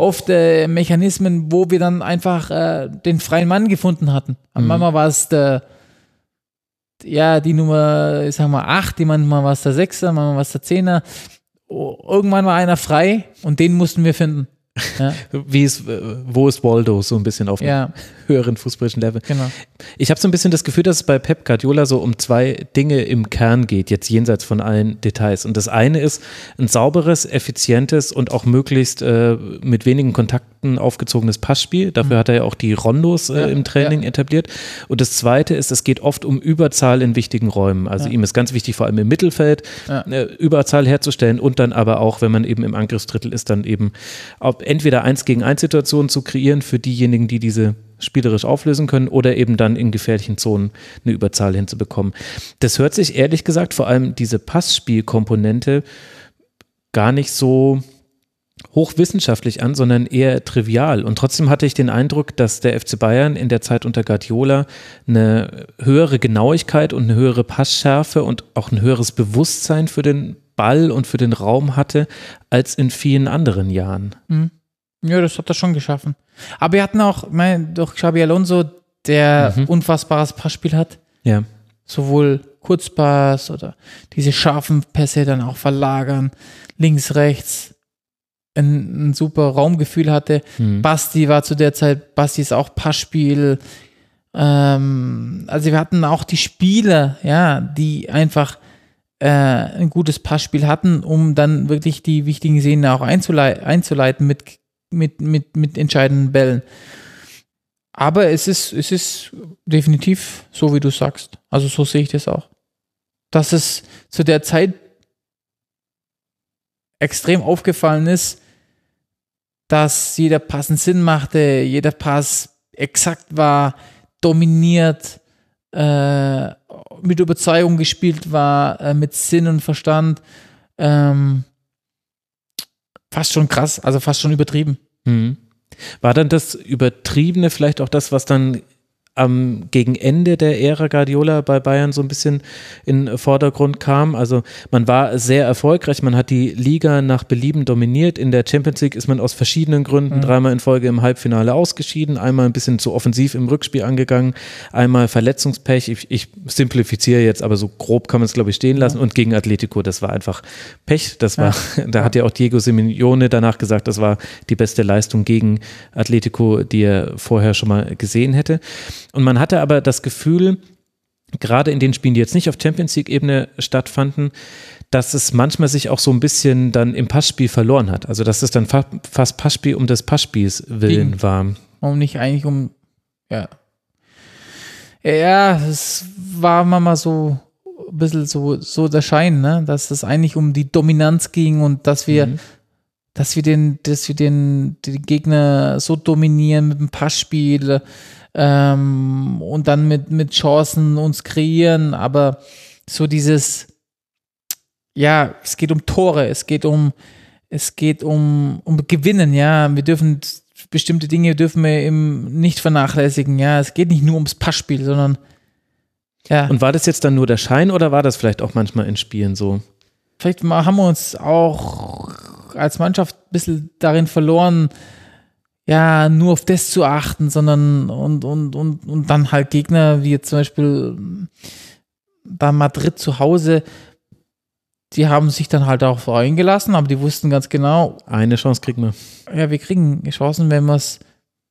oft äh, Mechanismen, wo wir dann einfach äh, den freien Mann gefunden hatten. Mhm. Manchmal war es der, ja, die Nummer, ich sag mal, acht, die manchmal war es der Sechser, manchmal war es der Zehner. Irgendwann war einer frei und den mussten wir finden. Ja, Wie ist, wo ist Waldo so ein bisschen auf einem ja höheren fußballischen Level? genau. Ich habe so ein bisschen das Gefühl, dass es bei Pep Guardiola so um zwei Dinge im Kern geht, jetzt jenseits von allen Details. Und das eine ist ein sauberes, effizientes und auch möglichst äh, mit wenigen Kontakten aufgezogenes Passspiel. Dafür hat er ja auch die Rondos äh, Mhm. Ja, im Training etabliert. Und das zweite ist, es geht oft um Überzahl in wichtigen Räumen. Also ihm ist ganz wichtig, vor allem im Mittelfeld, äh, Überzahl herzustellen und dann aber auch, wenn man eben im Angriffsdrittel ist, dann eben entweder eins gegen eins Situationen zu kreieren für diejenigen, die diese spielerisch auflösen können oder eben dann in gefährlichen Zonen eine Überzahl hinzubekommen. Das hört sich ehrlich gesagt vor allem diese Passspielkomponente gar nicht so hochwissenschaftlich an, sondern eher trivial. Und trotzdem hatte ich den Eindruck, dass der FC Bayern in der Zeit unter Guardiola eine höhere Genauigkeit und eine höhere Passschärfe und auch ein höheres Bewusstsein für den Ball und für den Raum hatte als in vielen anderen Jahren. Ja, das hat er schon geschaffen. Aber wir hatten auch, ich meine, durch Xabi Alonso, der Mhm. unfassbares Passspiel hat. Ja. Sowohl Kurzpass oder diese scharfen Pässe dann auch verlagern, links, rechts, ein, ein super Raumgefühl hatte. Hm. Basti war zu der Zeit, Basti ist auch Passspiel. Ähm, also wir hatten auch die Spieler, ja, die einfach äh, ein gutes Passspiel hatten, um dann wirklich die wichtigen Szenen auch einzulei einzuleiten mit, mit, mit, mit entscheidenden Bällen. Aber es ist, es ist definitiv so, wie du sagst. Also so sehe ich das auch. Dass es zu der Zeit extrem aufgefallen ist, dass jeder Pass einen Sinn machte, jeder Pass exakt war, dominiert, äh, mit Überzeugung gespielt war, äh, mit Sinn und Verstand. Ähm, fast schon krass, also fast schon übertrieben. Mhm. War dann das Übertriebene vielleicht auch das, was dann am gegen Ende der Ära Guardiola bei Bayern so ein bisschen in Vordergrund kam. Also man war sehr erfolgreich, man hat die Liga nach Belieben dominiert. In der Champions League ist man aus verschiedenen Gründen dreimal in Folge im Halbfinale ausgeschieden, einmal ein bisschen zu offensiv im Rückspiel angegangen, einmal Verletzungspech. Ich, ich simplifiziere jetzt, aber so grob kann man es glaube ich stehen lassen. Und gegen Atletico, das war einfach Pech. Das war, da hat ja auch Diego Simeone danach gesagt, das war die beste Leistung gegen Atletico, die er vorher schon mal gesehen hätte. Und man hatte aber das Gefühl, gerade in den Spielen, die jetzt nicht auf Champions League-Ebene stattfanden, dass es manchmal sich auch so ein bisschen dann im Passspiel verloren hat. Also dass es dann fa fast Passspiel um des Passspiels willen Ging. war. Und nicht eigentlich um, ja. Ja, es war manchmal so ein bisschen so, so der Schein, ne? dass es eigentlich um die Dominanz ging und dass wir, Mhm. dass wir den, dass wir den, den Gegner so dominieren mit dem Passspiel ähm, und dann mit, mit Chancen uns kreieren, aber so dieses, ja, es geht um Tore, es geht um, es geht um, um Gewinnen, ja. Wir dürfen bestimmte Dinge dürfen wir eben nicht vernachlässigen, ja. Es geht nicht nur ums Passspiel, sondern ja, Und war das jetzt dann nur der Schein oder war das vielleicht auch manchmal in Spielen so? vielleicht haben wir uns auch als Mannschaft ein bisschen darin verloren, ja, nur auf das zu achten, sondern und, und, und, und dann halt Gegner, wie jetzt zum Beispiel bei Madrid zu Hause, die haben sich dann halt auch eingelassen, aber die wussten ganz genau, Eine Chance kriegen wir. ja, wir kriegen Chancen, wenn wir es.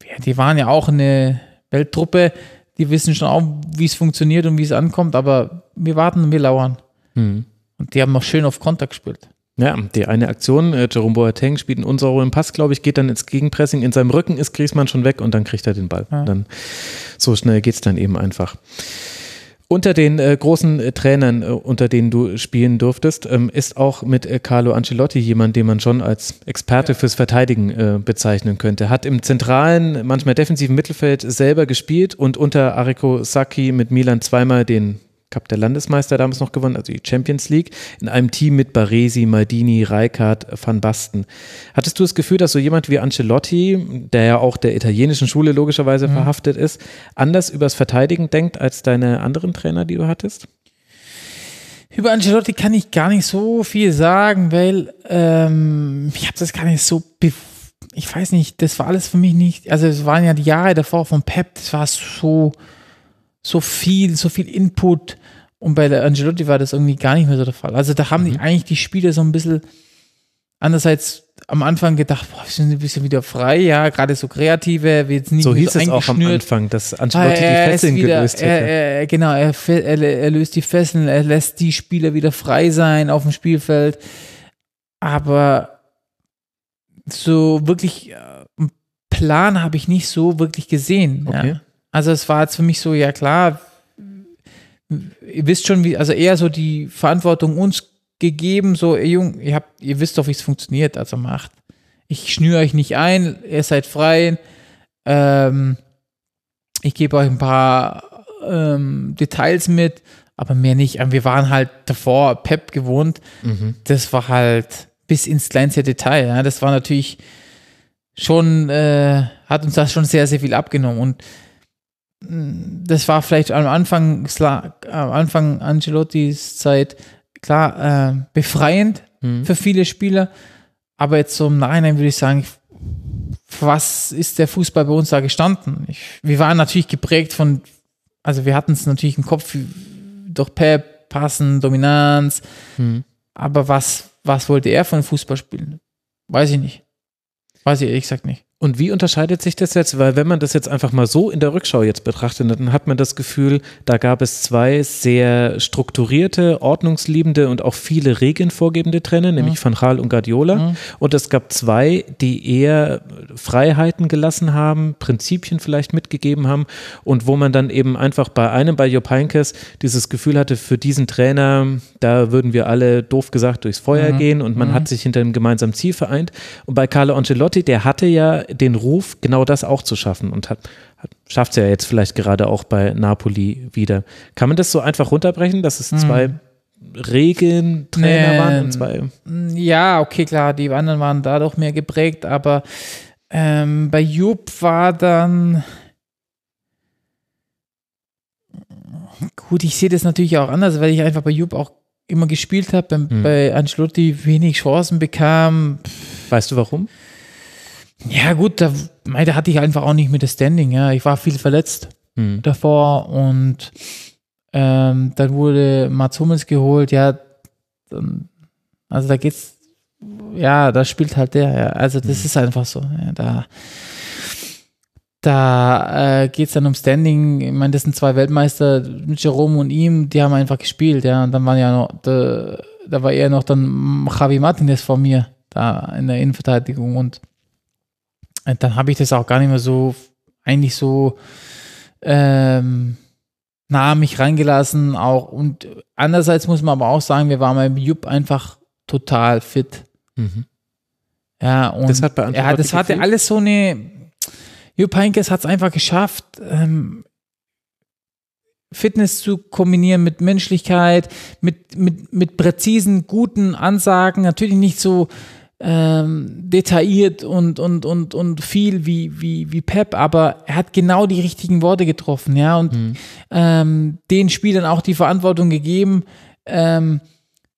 Ja, die waren ja auch eine Welttruppe, die wissen schon auch, wie es funktioniert und wie es ankommt, aber wir warten und wir lauern. Hm. Und die haben noch schön auf Konter gespielt. Ja, die eine Aktion, äh, Jerome Boateng spielt einen unsauberen Pass, glaube ich, geht dann ins Gegenpressing, in seinem Rücken ist Griezmann schon weg und dann kriegt er den Ball. Ja. Dann so schnell geht's dann eben einfach. Unter den äh, großen äh, Trainern, äh, unter denen du spielen durftest, ähm, ist auch mit äh, Carlo Ancelotti jemand, den man schon als Experte fürs Verteidigen äh, bezeichnen könnte. Hat im zentralen, manchmal defensiven Mittelfeld selber gespielt und unter Arrigo Sacchi mit Milan zweimal den Cup der Landesmeister damals noch gewonnen, also die Champions League, in einem Team mit Baresi, Maldini, Rijkaard, Van Basten. Hattest du das Gefühl, dass so jemand wie Ancelotti, der ja auch der italienischen Schule logischerweise verhaftet ist, anders übers Verteidigen denkt als deine anderen Trainer, die du hattest? Über Ancelotti kann ich gar nicht so viel sagen, weil ähm, ich habe das gar nicht so, ich weiß nicht, das war alles für mich nicht, also es waren ja die Jahre davor von Pep, das war so, so viel, so viel Input und bei der Angelotti war das irgendwie gar nicht mehr so der Fall. Also da haben mhm. die eigentlich die Spieler so ein bisschen andererseits am Anfang gedacht, boah, wir sind ein bisschen wieder frei, ja, gerade so kreative, wie jetzt nicht so hieß so es auch am Anfang, dass Ancelotti ah, die Fesseln wieder, gelöst hätte. Er, er, genau, er, er, löst die Fesseln, er lässt die Spieler wieder frei sein auf dem Spielfeld, aber so wirklich äh, einen Plan habe ich nicht so wirklich gesehen. Okay. Ja. Also es war jetzt für mich so, ja klar, ihr wisst schon, wie, also eher so die Verantwortung uns gegeben, so, ihr Jung, ihr habt, ihr wisst doch, wie es funktioniert, also macht. Ich schnüre euch nicht ein, ihr seid frei. Ähm, ich gebe euch ein paar ähm, Details mit, aber mehr nicht. Wir waren halt davor Pep gewohnt. Mhm. Das war halt bis ins kleinste Detail. Ja. Das war natürlich schon, äh, hat uns das schon sehr, sehr viel abgenommen. Und das war vielleicht am Anfang, am Anfang Angelottis Zeit klar, äh, befreiend mhm. für viele Spieler. Aber jetzt so im Nachhinein würde ich sagen, was ist der Fußball bei uns da gestanden? Ich, wir waren natürlich geprägt von, also wir hatten es natürlich im Kopf durch Pep, Passen, Dominanz. Mhm. Aber was, was wollte er von Fußball spielen? Weiß ich nicht. Weiß ich ehrlich gesagt nicht. Und wie unterscheidet sich das jetzt? Weil wenn man das jetzt einfach mal so in der Rückschau jetzt betrachtet, dann hat man das Gefühl, da gab es zwei sehr strukturierte, ordnungsliebende und auch viele Regeln vorgebende Trainer, mhm. nämlich Van Gaal und Guardiola. Mhm. Und es gab zwei, die eher Freiheiten gelassen haben, Prinzipien vielleicht mitgegeben haben und wo man dann eben einfach bei einem, bei Jupp Heynckes, dieses Gefühl hatte, für diesen Trainer, da würden wir alle doof gesagt durchs Feuer mhm. gehen und man hat mhm. sich hinter einem gemeinsamen Ziel vereint. Und bei Carlo Ancelotti, der hatte ja den Ruf, genau das auch zu schaffen und hat, hat schafft es ja jetzt vielleicht gerade auch bei Napoli wieder. Kann man das so einfach runterbrechen, dass es zwei hm. Regeln Trainer nee, waren und zwei? Ja, okay, klar, die anderen waren dadurch mehr geprägt, aber ähm, bei Jupp war dann gut, ich sehe das natürlich auch anders, weil ich einfach bei Jupp auch immer gespielt habe, bei, hm. bei Ancelotti wenig Chancen bekam. Weißt du warum? Ja, gut, da, da hatte ich einfach auch nicht mit das Standing. Ja. Ich war viel verletzt mhm. davor und ähm, dann wurde Mats Hummels geholt. Ja, dann, also da geht's, ja, da spielt halt der. Ja. Also das mhm. ist einfach so. Ja, da da äh, geht es dann um Standing. Ich meine, das sind zwei Weltmeister, Jerome und ihm, die haben einfach gespielt, ja. Und dann waren ja noch, da, da war eher noch dann Javi Martinez vor mir da in der Innenverteidigung und dann habe ich das auch gar nicht mehr so, eigentlich so ähm, nah an mich reingelassen. Auch und andererseits muss man aber auch sagen, wir waren beim Jupp einfach total fit. Mhm. Ja, und das, hat bei ja, das hatte alles so eine. Jupp Heynckes hat es einfach geschafft, ähm, Fitness zu kombinieren mit Menschlichkeit, mit, mit, mit präzisen, guten Ansagen. Natürlich nicht so ähm, detailliert und, und, und, und viel wie, wie, wie Pep, aber er hat genau die richtigen Worte getroffen, ja, und mhm. ähm, den Spielern auch die Verantwortung gegeben, ähm,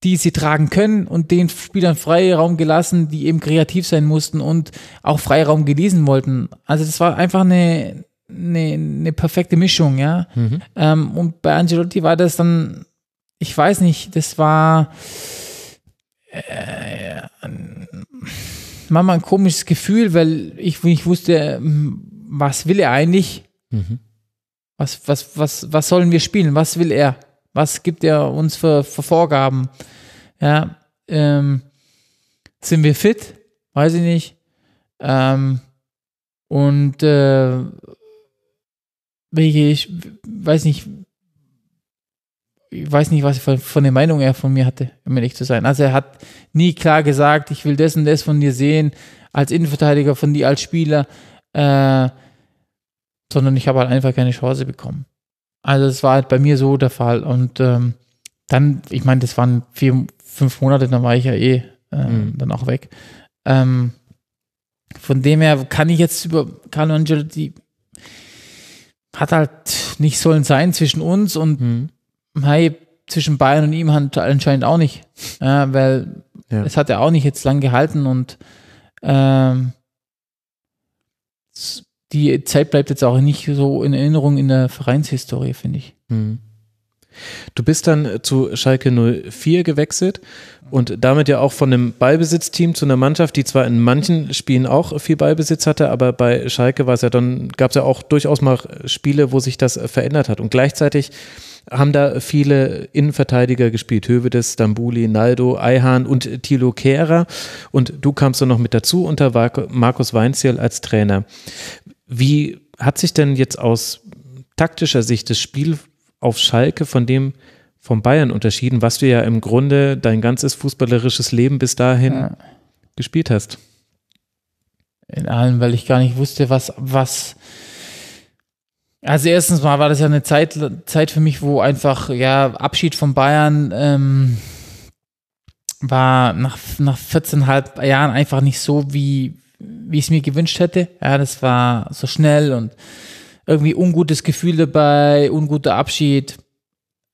die sie tragen können und den Spielern Freiraum gelassen, die eben kreativ sein mussten und auch Freiraum gelesen wollten. Also das war einfach eine, eine, eine perfekte Mischung, ja. Mhm. Ähm, und bei Angelotti war das dann, ich weiß nicht, das war äh, manchmal ein komisches Gefühl, weil ich nicht wusste, was will er eigentlich? Mhm. Was, was, was, was sollen wir spielen? Was will er? Was gibt er uns für, für Vorgaben? Ja, ähm, sind wir fit? Weiß ich nicht. Ähm, und äh, welche, ich weiß nicht, ich weiß nicht, was von, von der Meinung er von mir hatte, um ehrlich zu sein. Also er hat nie klar gesagt, ich will das und das von dir sehen, als Innenverteidiger, von dir als Spieler, äh, sondern ich habe halt einfach keine Chance bekommen. Also es war halt bei mir so der Fall. Und ähm, dann, ich meine, das waren vier, fünf Monate, dann war ich ja eh ähm, mhm. dann auch weg. Ähm, von dem her kann ich jetzt über Carlo Angelotti hat halt nicht sollen sein zwischen uns und mhm hey, zwischen Bayern und ihm halt anscheinend auch nicht, ja, weil Ja. es hat ja auch nicht jetzt lang gehalten und ähm, die Zeit bleibt jetzt auch nicht so in Erinnerung in der Vereinshistorie, finde ich. Hm. Du bist dann äh, zu Schalke 04 gewechselt und damit ja auch von einem Ballbesitzteam zu einer Mannschaft, die zwar in manchen Spielen auch viel Ballbesitz hatte, aber bei Schalke war es ja dann, gab es ja auch durchaus mal Spiele, wo sich das äh, verändert hat. Und gleichzeitig haben da viele Innenverteidiger gespielt. Hövedes, Stambuli, Naldo, Eihan und Thilo Kehrer. Und du kamst dann noch mit dazu unter Markus Weinziel als Trainer. Wie hat sich denn jetzt aus taktischer Sicht das Spiel auf Schalke von dem vom Bayern unterschieden, was du ja im Grunde dein ganzes fußballerisches Leben bis dahin Ja. gespielt hast? In allem, weil ich gar nicht wusste, was, was. Also erstens mal war das ja eine Zeit, Zeit für mich, wo einfach, ja, Abschied von Bayern ähm, war nach, nach 14,5 Jahren einfach nicht so, wie, wie ich es mir gewünscht hätte. Ja, das war so schnell und irgendwie ungutes Gefühl dabei, unguter Abschied.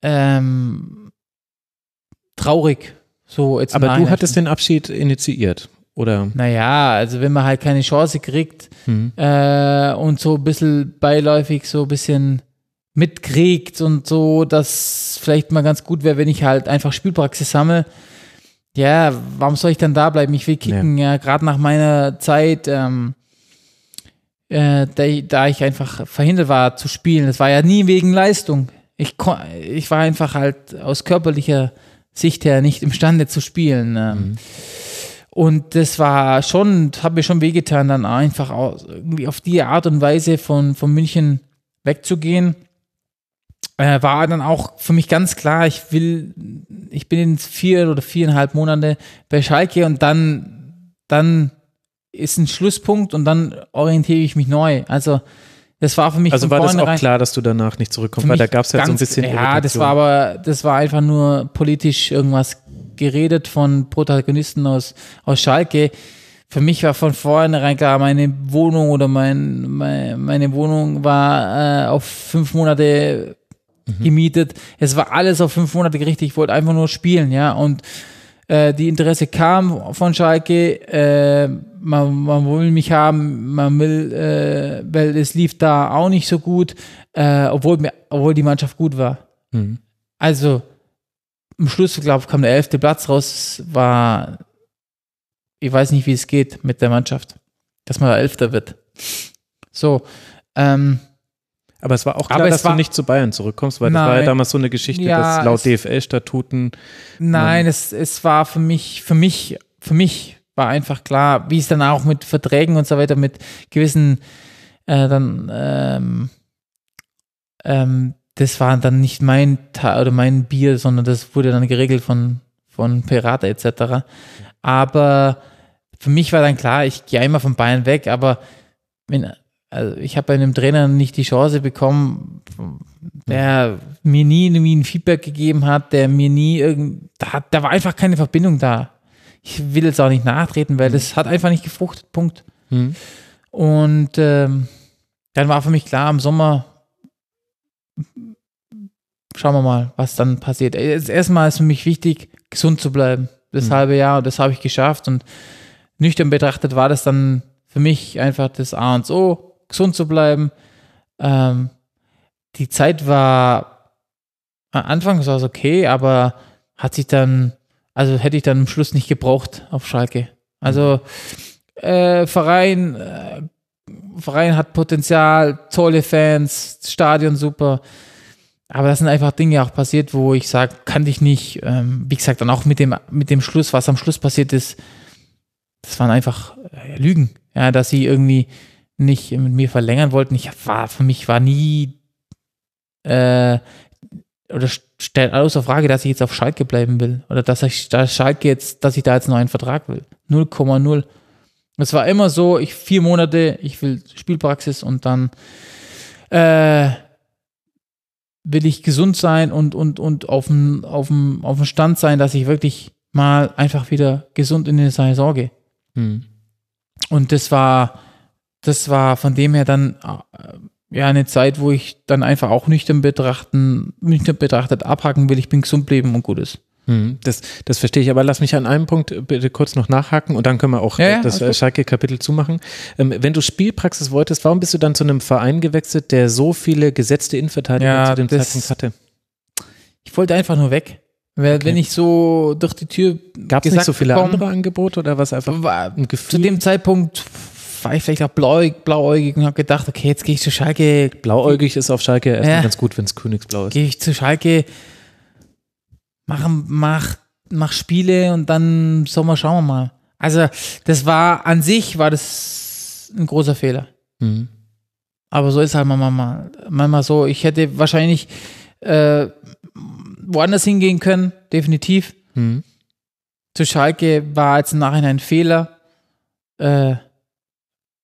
Ähm, traurig. So jetzt Aber du hattest den Abschied initiiert, oder? Naja, also wenn man halt keine Chance kriegt Hm. äh, und so ein bisschen beiläufig so ein bisschen mitkriegt und so, dass vielleicht mal ganz gut wäre, wenn ich halt einfach Spielpraxis sammle. Ja, warum soll ich dann da bleiben? Ich will kicken, ja, gerade nach meiner Zeit, ähm, äh, da, da ich einfach verhindert war zu spielen. Das war ja nie wegen Leistung. Ich, ich war einfach halt aus körperlicher Sicht her nicht imstande zu spielen. Ähm, und das war schon, hat mir schon wehgetan, dann einfach irgendwie auf die Art und Weise von, von München wegzugehen. Äh, war dann auch für mich ganz klar, ich will, ich bin in vier oder viereinhalb Monate bei Schalke und dann, dann ist ein Schlusspunkt und dann orientiere ich mich neu. Also das war für mich Also war das auch klar, dass du danach nicht zurückkommst, weil da gab es halt so ein bisschen Ja, das Irritation. war aber, das war einfach nur politisch irgendwas geredet von Protagonisten aus, aus Schalke. Für mich war von vornherein klar, meine Wohnung oder mein, mein, meine Wohnung war äh, auf fünf Monate gemietet. Es war alles auf fünf Monate gerichtet. Ich wollte einfach nur spielen, ja. Und äh, die Interesse kam von Schalke. Äh, man, man will mich haben, man will, äh, weil es lief da auch nicht so gut, äh, obwohl, mir, obwohl die Mannschaft gut war. Mhm. Also am Schluss, glaube ich, kam der elfte Platz raus. War, ich weiß nicht, wie es geht mit der Mannschaft, dass man da Elfter wird. So, ähm, Aber es war auch klar, dass du war- nicht zu Bayern zurückkommst, weil das war ja Nein. damals so eine Geschichte, Ja, dass laut DFL-Statuten Nein, es, es war für mich, für mich, für mich war einfach klar, wie es dann auch mit Verträgen und so weiter, mit gewissen, äh, dann, ähm, ähm, das war dann nicht mein Teil oder mein Bier, sondern das wurde dann geregelt von, von Pirata etc. Aber für mich war dann klar, ich gehe einmal von Bayern weg, aber wenn, also ich habe bei einem Trainer nicht die Chance bekommen, der mir nie irgendwie ein Feedback gegeben hat, der mir nie irgend, da, da war einfach keine Verbindung da. Ich will jetzt auch nicht nachtreten, weil das hat einfach nicht gefruchtet, Punkt. Mhm. Und ähm, dann war für mich klar, im Sommer schauen wir mal, was dann passiert. Äh, Das erste Mal ist für mich wichtig, gesund zu bleiben. Das Mhm. halbe Jahr, und das habe ich geschafft. Und nüchtern betrachtet war das dann für mich einfach das A und O, gesund zu bleiben. Ähm, die Zeit war, am Anfang war es okay, aber hat sich dann, also hätte ich dann am Schluss nicht gebraucht auf Schalke. Also äh, Verein, äh, Verein hat Potenzial, tolle Fans, Stadion super. Aber das sind einfach Dinge auch passiert, wo ich sage, kann ich nicht. Ähm, wie gesagt, dann auch mit dem, mit dem Schluss, was am Schluss passiert ist, das waren einfach äh, Lügen. Ja, dass sie irgendwie nicht mit mir verlängern wollten. Ich war, für mich war nie äh, oder stellt außer Frage, dass ich jetzt auf Schalke bleiben will. Oder dass ich dass Schalke jetzt, dass ich da jetzt einen neuen Vertrag will. 0,0. Es war immer so, ich vier Monate, ich will Spielpraxis und dann äh, will ich gesund sein und, und, und auf dem, auf, dem, auf dem Stand sein, dass ich wirklich mal einfach wieder gesund in die Saison gehe. Mhm. Und das war, das war von dem her dann, äh, ja, eine Zeit, wo ich dann einfach auch nüchtern betrachten, nüchtern betrachtet abhaken will, ich bin gesund bleiben und gut ist. Hm, Das, das verstehe ich, aber lass mich an einem Punkt bitte kurz noch nachhaken und dann können wir auch Ja, ja, das alles äh. Schalke-Kapitel zumachen. Ähm, wenn du Spielpraxis wolltest, warum bist du dann zu einem Verein gewechselt, der so viele gesetzte Innenverteidiger Ja, zu dem Zeitpunkt hatte? Ich wollte einfach nur weg. Weil Okay. wenn ich so durch die Tür Gab es nicht so viele bekomme, andere Angebote oder was einfach war, ein zu Gefühl? dem Zeitpunkt war ich vielleicht auch blauäugig, blauäugig und habe gedacht, okay, jetzt gehe ich zu Schalke, Blauäugig ist auf Schalke erstmal ganz gut, wenn es Königsblau ist. gehe ich zu Schalke, mach, mach, mach Spiele und dann Sommer schauen wir mal. Also das war an sich war das ein großer Fehler. Mhm. Aber so ist halt manchmal, manchmal so. Ich hätte wahrscheinlich äh, woanders hingehen können, definitiv. Mhm. Zu Schalke war jetzt im Nachhinein ein Fehler, äh,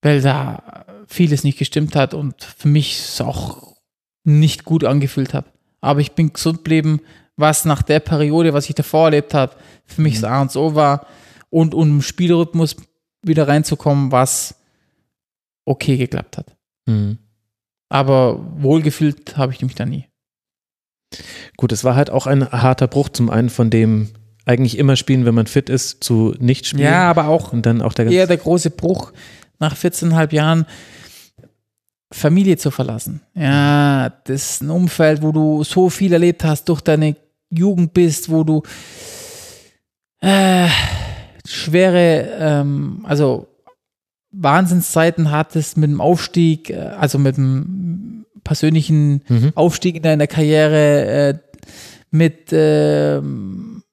weil da vieles nicht gestimmt hat und für mich es auch nicht gut angefühlt habe. Aber ich bin gesund geblieben, was nach der Periode, was ich davor erlebt habe, für mich das A und O war und um im Spielrhythmus wieder reinzukommen, was okay geklappt hat. Mhm. Aber wohlgefühlt habe ich mich da nie. Gut, es war halt auch ein harter Bruch zum einen von dem eigentlich immer spielen, wenn man fit ist, zu nicht spielen. Ja, aber auch Und dann auch der eher der große Bruch nach 14,5 Jahren Familie zu verlassen. Ja, das ist ein Umfeld, wo du so viel erlebt hast, durch deine Jugend bist, wo du äh, schwere, ähm, also Wahnsinnszeiten hattest mit dem Aufstieg, äh, also mit dem persönlichen Mhm. Aufstieg in deiner Karriere, äh, mit ähm,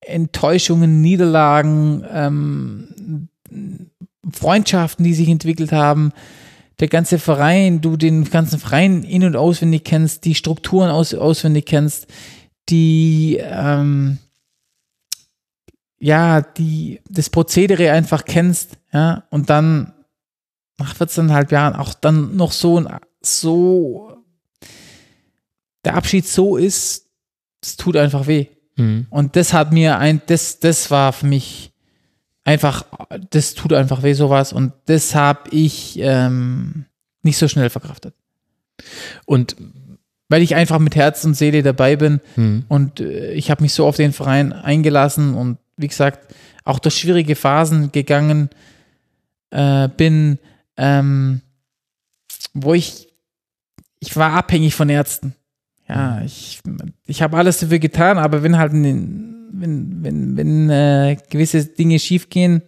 Enttäuschungen, Niederlagen, ähm, Freundschaften, die sich entwickelt haben, der ganze Verein, du den ganzen Verein in- und auswendig kennst, die Strukturen aus, auswendig kennst, die ähm, ja, die das Prozedere einfach kennst, ja, und dann nach 14,5 Jahren auch dann noch so ein so der Abschied so ist, es tut einfach weh. Mhm. Und das hat mir ein, das, das war für mich einfach, das tut einfach weh, sowas. Und das habe ich ähm, nicht so schnell verkraftet. Und Weil ich einfach mit Herz und Seele dabei bin mhm. und äh, ich habe mich so auf den Verein eingelassen und wie gesagt, auch durch schwierige Phasen gegangen äh, bin, ähm, wo ich, ich war abhängig von Ärzten. Ja, ich, ich habe alles dafür getan, aber wenn halt, ein- wenn, wenn, wenn äh, gewisse Dinge schiefgehen,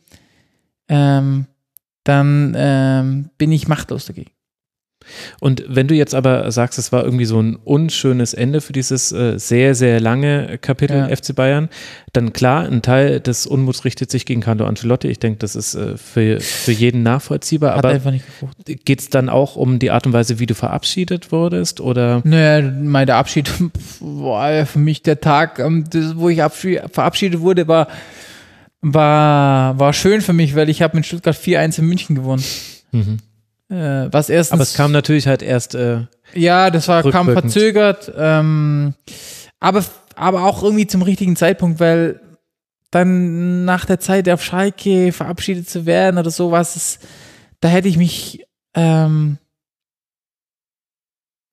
ähm, dann ähm, bin ich machtlos dagegen. Und wenn du jetzt aber sagst, es war irgendwie so ein unschönes Ende für dieses äh, sehr, sehr lange Kapitel Ja. FC Bayern, dann klar, ein Teil des Unmuts richtet sich gegen Carlo Ancelotti. Ich denke, das ist äh, für, für jeden nachvollziehbar. Hat aber geht es dann auch um die Art und Weise, wie du verabschiedet wurdest? Oder Naja, mein der Abschied war für mich der Tag, ähm, das, wo ich abschied, verabschiedet wurde, war, war, war schön für mich, weil ich habe mit Stuttgart 4-1 in München gewonnen. Mhm. Äh, was erstens, aber es kam natürlich halt erst äh, ja, das war kam verzögert, ähm, aber, aber auch irgendwie zum richtigen Zeitpunkt, weil dann nach der Zeit auf Schalke verabschiedet zu werden oder sowas, es, da hätte ich mich ähm,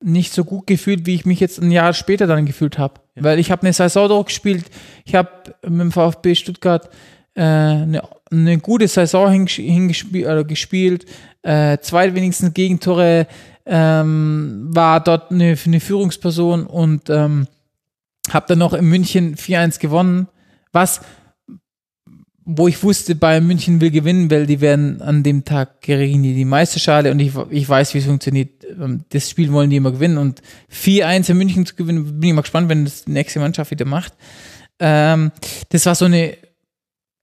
nicht so gut gefühlt, wie ich mich jetzt ein Jahr später dann gefühlt habe. Weil ich habe eine Saison durchgespielt, ich habe mit dem VfB Stuttgart äh, eine, eine gute Saison hingespielt, oder gespielt, äh, zwei wenigstens Gegentore, ähm, war dort eine, eine Führungsperson und ähm, habe dann noch in München 4-1 gewonnen, was wo ich wusste, Bayern München will gewinnen, weil die werden an dem Tag die die Meisterschale und ich, ich weiß, wie es funktioniert. Ähm, Das Spiel wollen die immer gewinnen und 4-1 in München zu gewinnen, bin ich mal gespannt, wenn das die nächste Mannschaft wieder macht. Ähm, das war so eine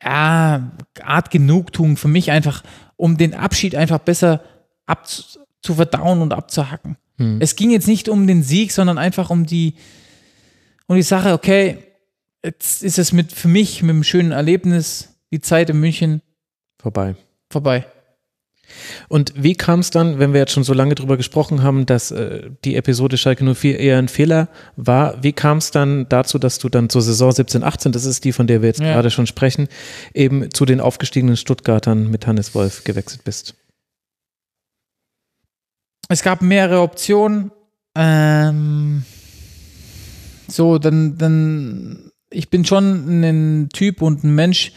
ja, Art Genugtuung für mich einfach, um den Abschied einfach besser abzu zu verdauen und abzuhacken. Hm. Es ging jetzt nicht um den Sieg, sondern einfach um die, um die Sache, okay, jetzt ist es mit für mich mit einem schönen Erlebnis die Zeit in München vorbei. vorbei. Und wie kam es dann, wenn wir jetzt schon so lange drüber gesprochen haben, dass äh, die Episode Schalke 04 eher ein Fehler war, wie kam es dann dazu, dass du dann zur Saison 17, 18, das ist die, von der wir jetzt Ja. gerade schon sprechen, eben zu den aufgestiegenen Stuttgartern mit Hannes Wolf gewechselt bist? es gab mehrere Optionen. Ähm, so, dann, dann, ich bin schon ein Typ und ein Mensch,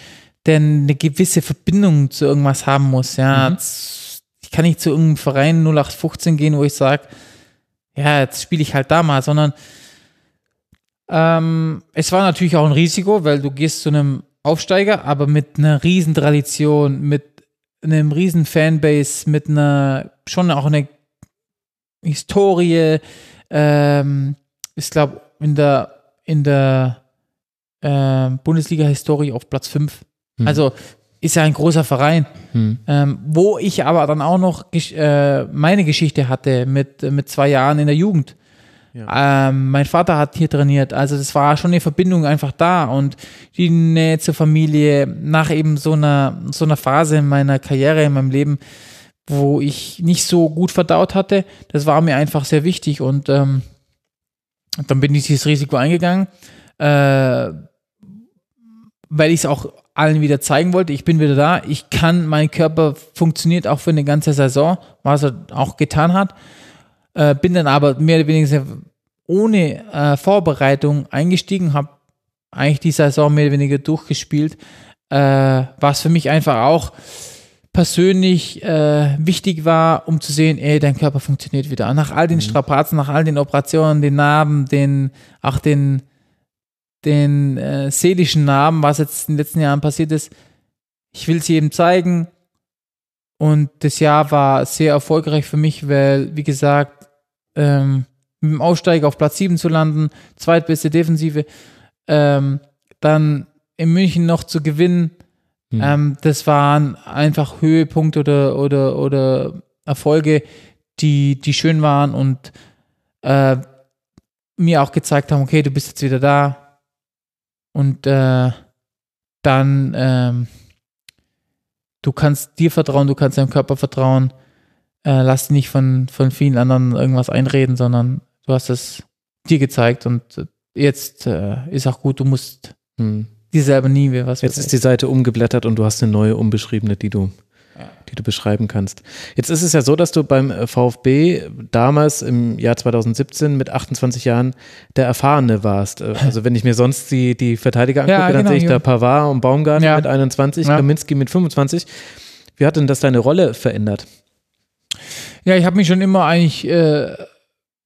der eine gewisse Verbindung zu irgendwas haben muss. Ja, Mhm. ich kann nicht zu irgendeinem Verein 0815 gehen, wo ich sage, ja, jetzt spiele ich halt da mal, sondern ähm, es war natürlich auch ein Risiko, weil du gehst zu einem Aufsteiger, aber mit einer riesen Tradition, mit einem riesen Fanbase, mit einer schon auch eine Historie. Ähm, ich glaube, in der, in der ähm, Bundesliga-Historie auf Platz 5. Hm. Also ist ja ein großer Verein. Hm. Ähm, wo ich aber dann auch noch äh, meine Geschichte hatte mit, mit zwei Jahren in der Jugend. Ähm, mein Vater hat hier trainiert, also das war schon eine Verbindung einfach da und die Nähe zur Familie nach eben so einer, so einer Phase in meiner Karriere, in meinem Leben, wo ich nicht so gut verdaut hatte, das war mir einfach sehr wichtig und ähm, dann bin ich dieses Risiko eingegangen, äh, weil ich es auch allen wieder zeigen wollte, ich bin wieder da, ich kann, mein Körper funktioniert auch für eine ganze Saison, was er auch getan hat. Äh, bin dann aber mehr oder weniger ohne äh, Vorbereitung eingestiegen, habe eigentlich die Saison mehr oder weniger durchgespielt, äh, was für mich einfach auch persönlich äh, wichtig war, um zu sehen, ey, dein Körper funktioniert wieder. Nach all den Strapazen, nach all den Operationen, den Narben, den, auch den, den äh, seelischen Narben, was jetzt in den letzten Jahren passiert ist, ich will sie eben zeigen. Und das Jahr war sehr erfolgreich für mich, weil, wie gesagt, ähm, mit dem Aufsteiger auf Platz 7 zu landen, zweitbeste Defensive, ähm, dann in München noch zu gewinnen, Hm. ähm, das waren einfach Höhepunkte oder, oder, oder Erfolge, die, die schön waren und äh, mir auch gezeigt haben, okay, du bist jetzt wieder da. Und äh, dann, ähm, du kannst dir vertrauen, du kannst deinem Körper vertrauen. Äh, lass dich nicht von, von vielen anderen irgendwas einreden, sondern du hast es dir gezeigt und äh, jetzt äh, ist auch gut, du musst Hm. dir selber nie mehr was Jetzt ist die Seite umgeblättert und du hast eine neue umbeschriebene, die du, die du beschreiben kannst. Jetzt ist es ja so, dass du beim äh, VfB damals im Jahr 2017 mit 28 Jahren der Erfahrene warst. Äh, Also wenn ich mir sonst die, die Verteidiger angucke, Ja, dann genau, sehe ich da. Pavard und Baumgarten Ja. mit 21, Ja. Kaminski mit 25. Wie hat denn das deine Rolle verändert? Ja, ich habe mich schon immer eigentlich, äh,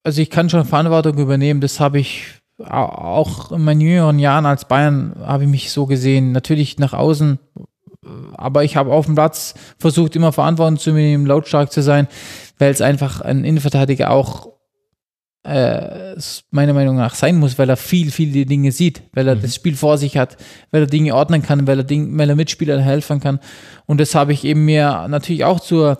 also ich kann schon Verantwortung übernehmen. Das habe ich au- auch in meinen jüngeren Jahren als Bayern habe ich mich so gesehen. Natürlich nach außen, aber ich habe auf dem Platz versucht, immer Verantwortung zu übernehmen, lautstark zu sein, weil es einfach ein Innenverteidiger auch äh, meiner Meinung nach sein muss, weil er viel, viele Dinge sieht, weil er das Spiel vor sich hat, weil er Dinge ordnen kann, weil er, Ding, weil er Mitspielern helfen kann. Und das habe ich eben mir natürlich auch zur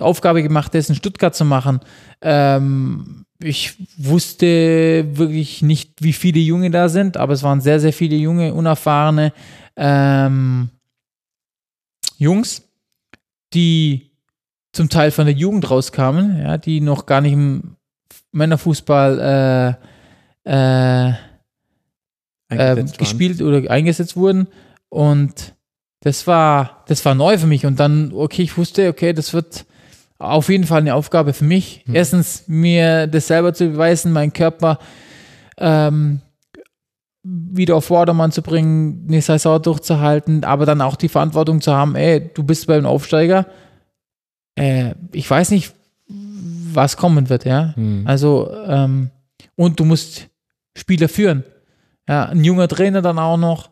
Aufgabe gemacht, das in Stuttgart zu machen. Ähm, ich wusste wirklich nicht, wie viele Junge da sind, aber es waren sehr, sehr viele junge, unerfahrene ähm, Jungs, die zum Teil von der Jugend rauskamen, ja, die noch gar nicht im Männerfußball äh, äh, waren? gespielt oder eingesetzt wurden. Und das war, das war neu für mich. Und dann, okay, ich wusste, okay, das wird auf jeden Fall eine Aufgabe für mich. Hm. Erstens, mir das selber zu beweisen, meinen Körper ähm, wieder auf Vordermann zu bringen, eine Saison durchzuhalten, aber dann auch die Verantwortung zu haben, ey, du bist beim Aufsteiger. Äh, ich weiß nicht, was kommen wird, ja. Hm. Also, ähm, und du musst Spieler führen. Ja, ein junger Trainer dann auch noch,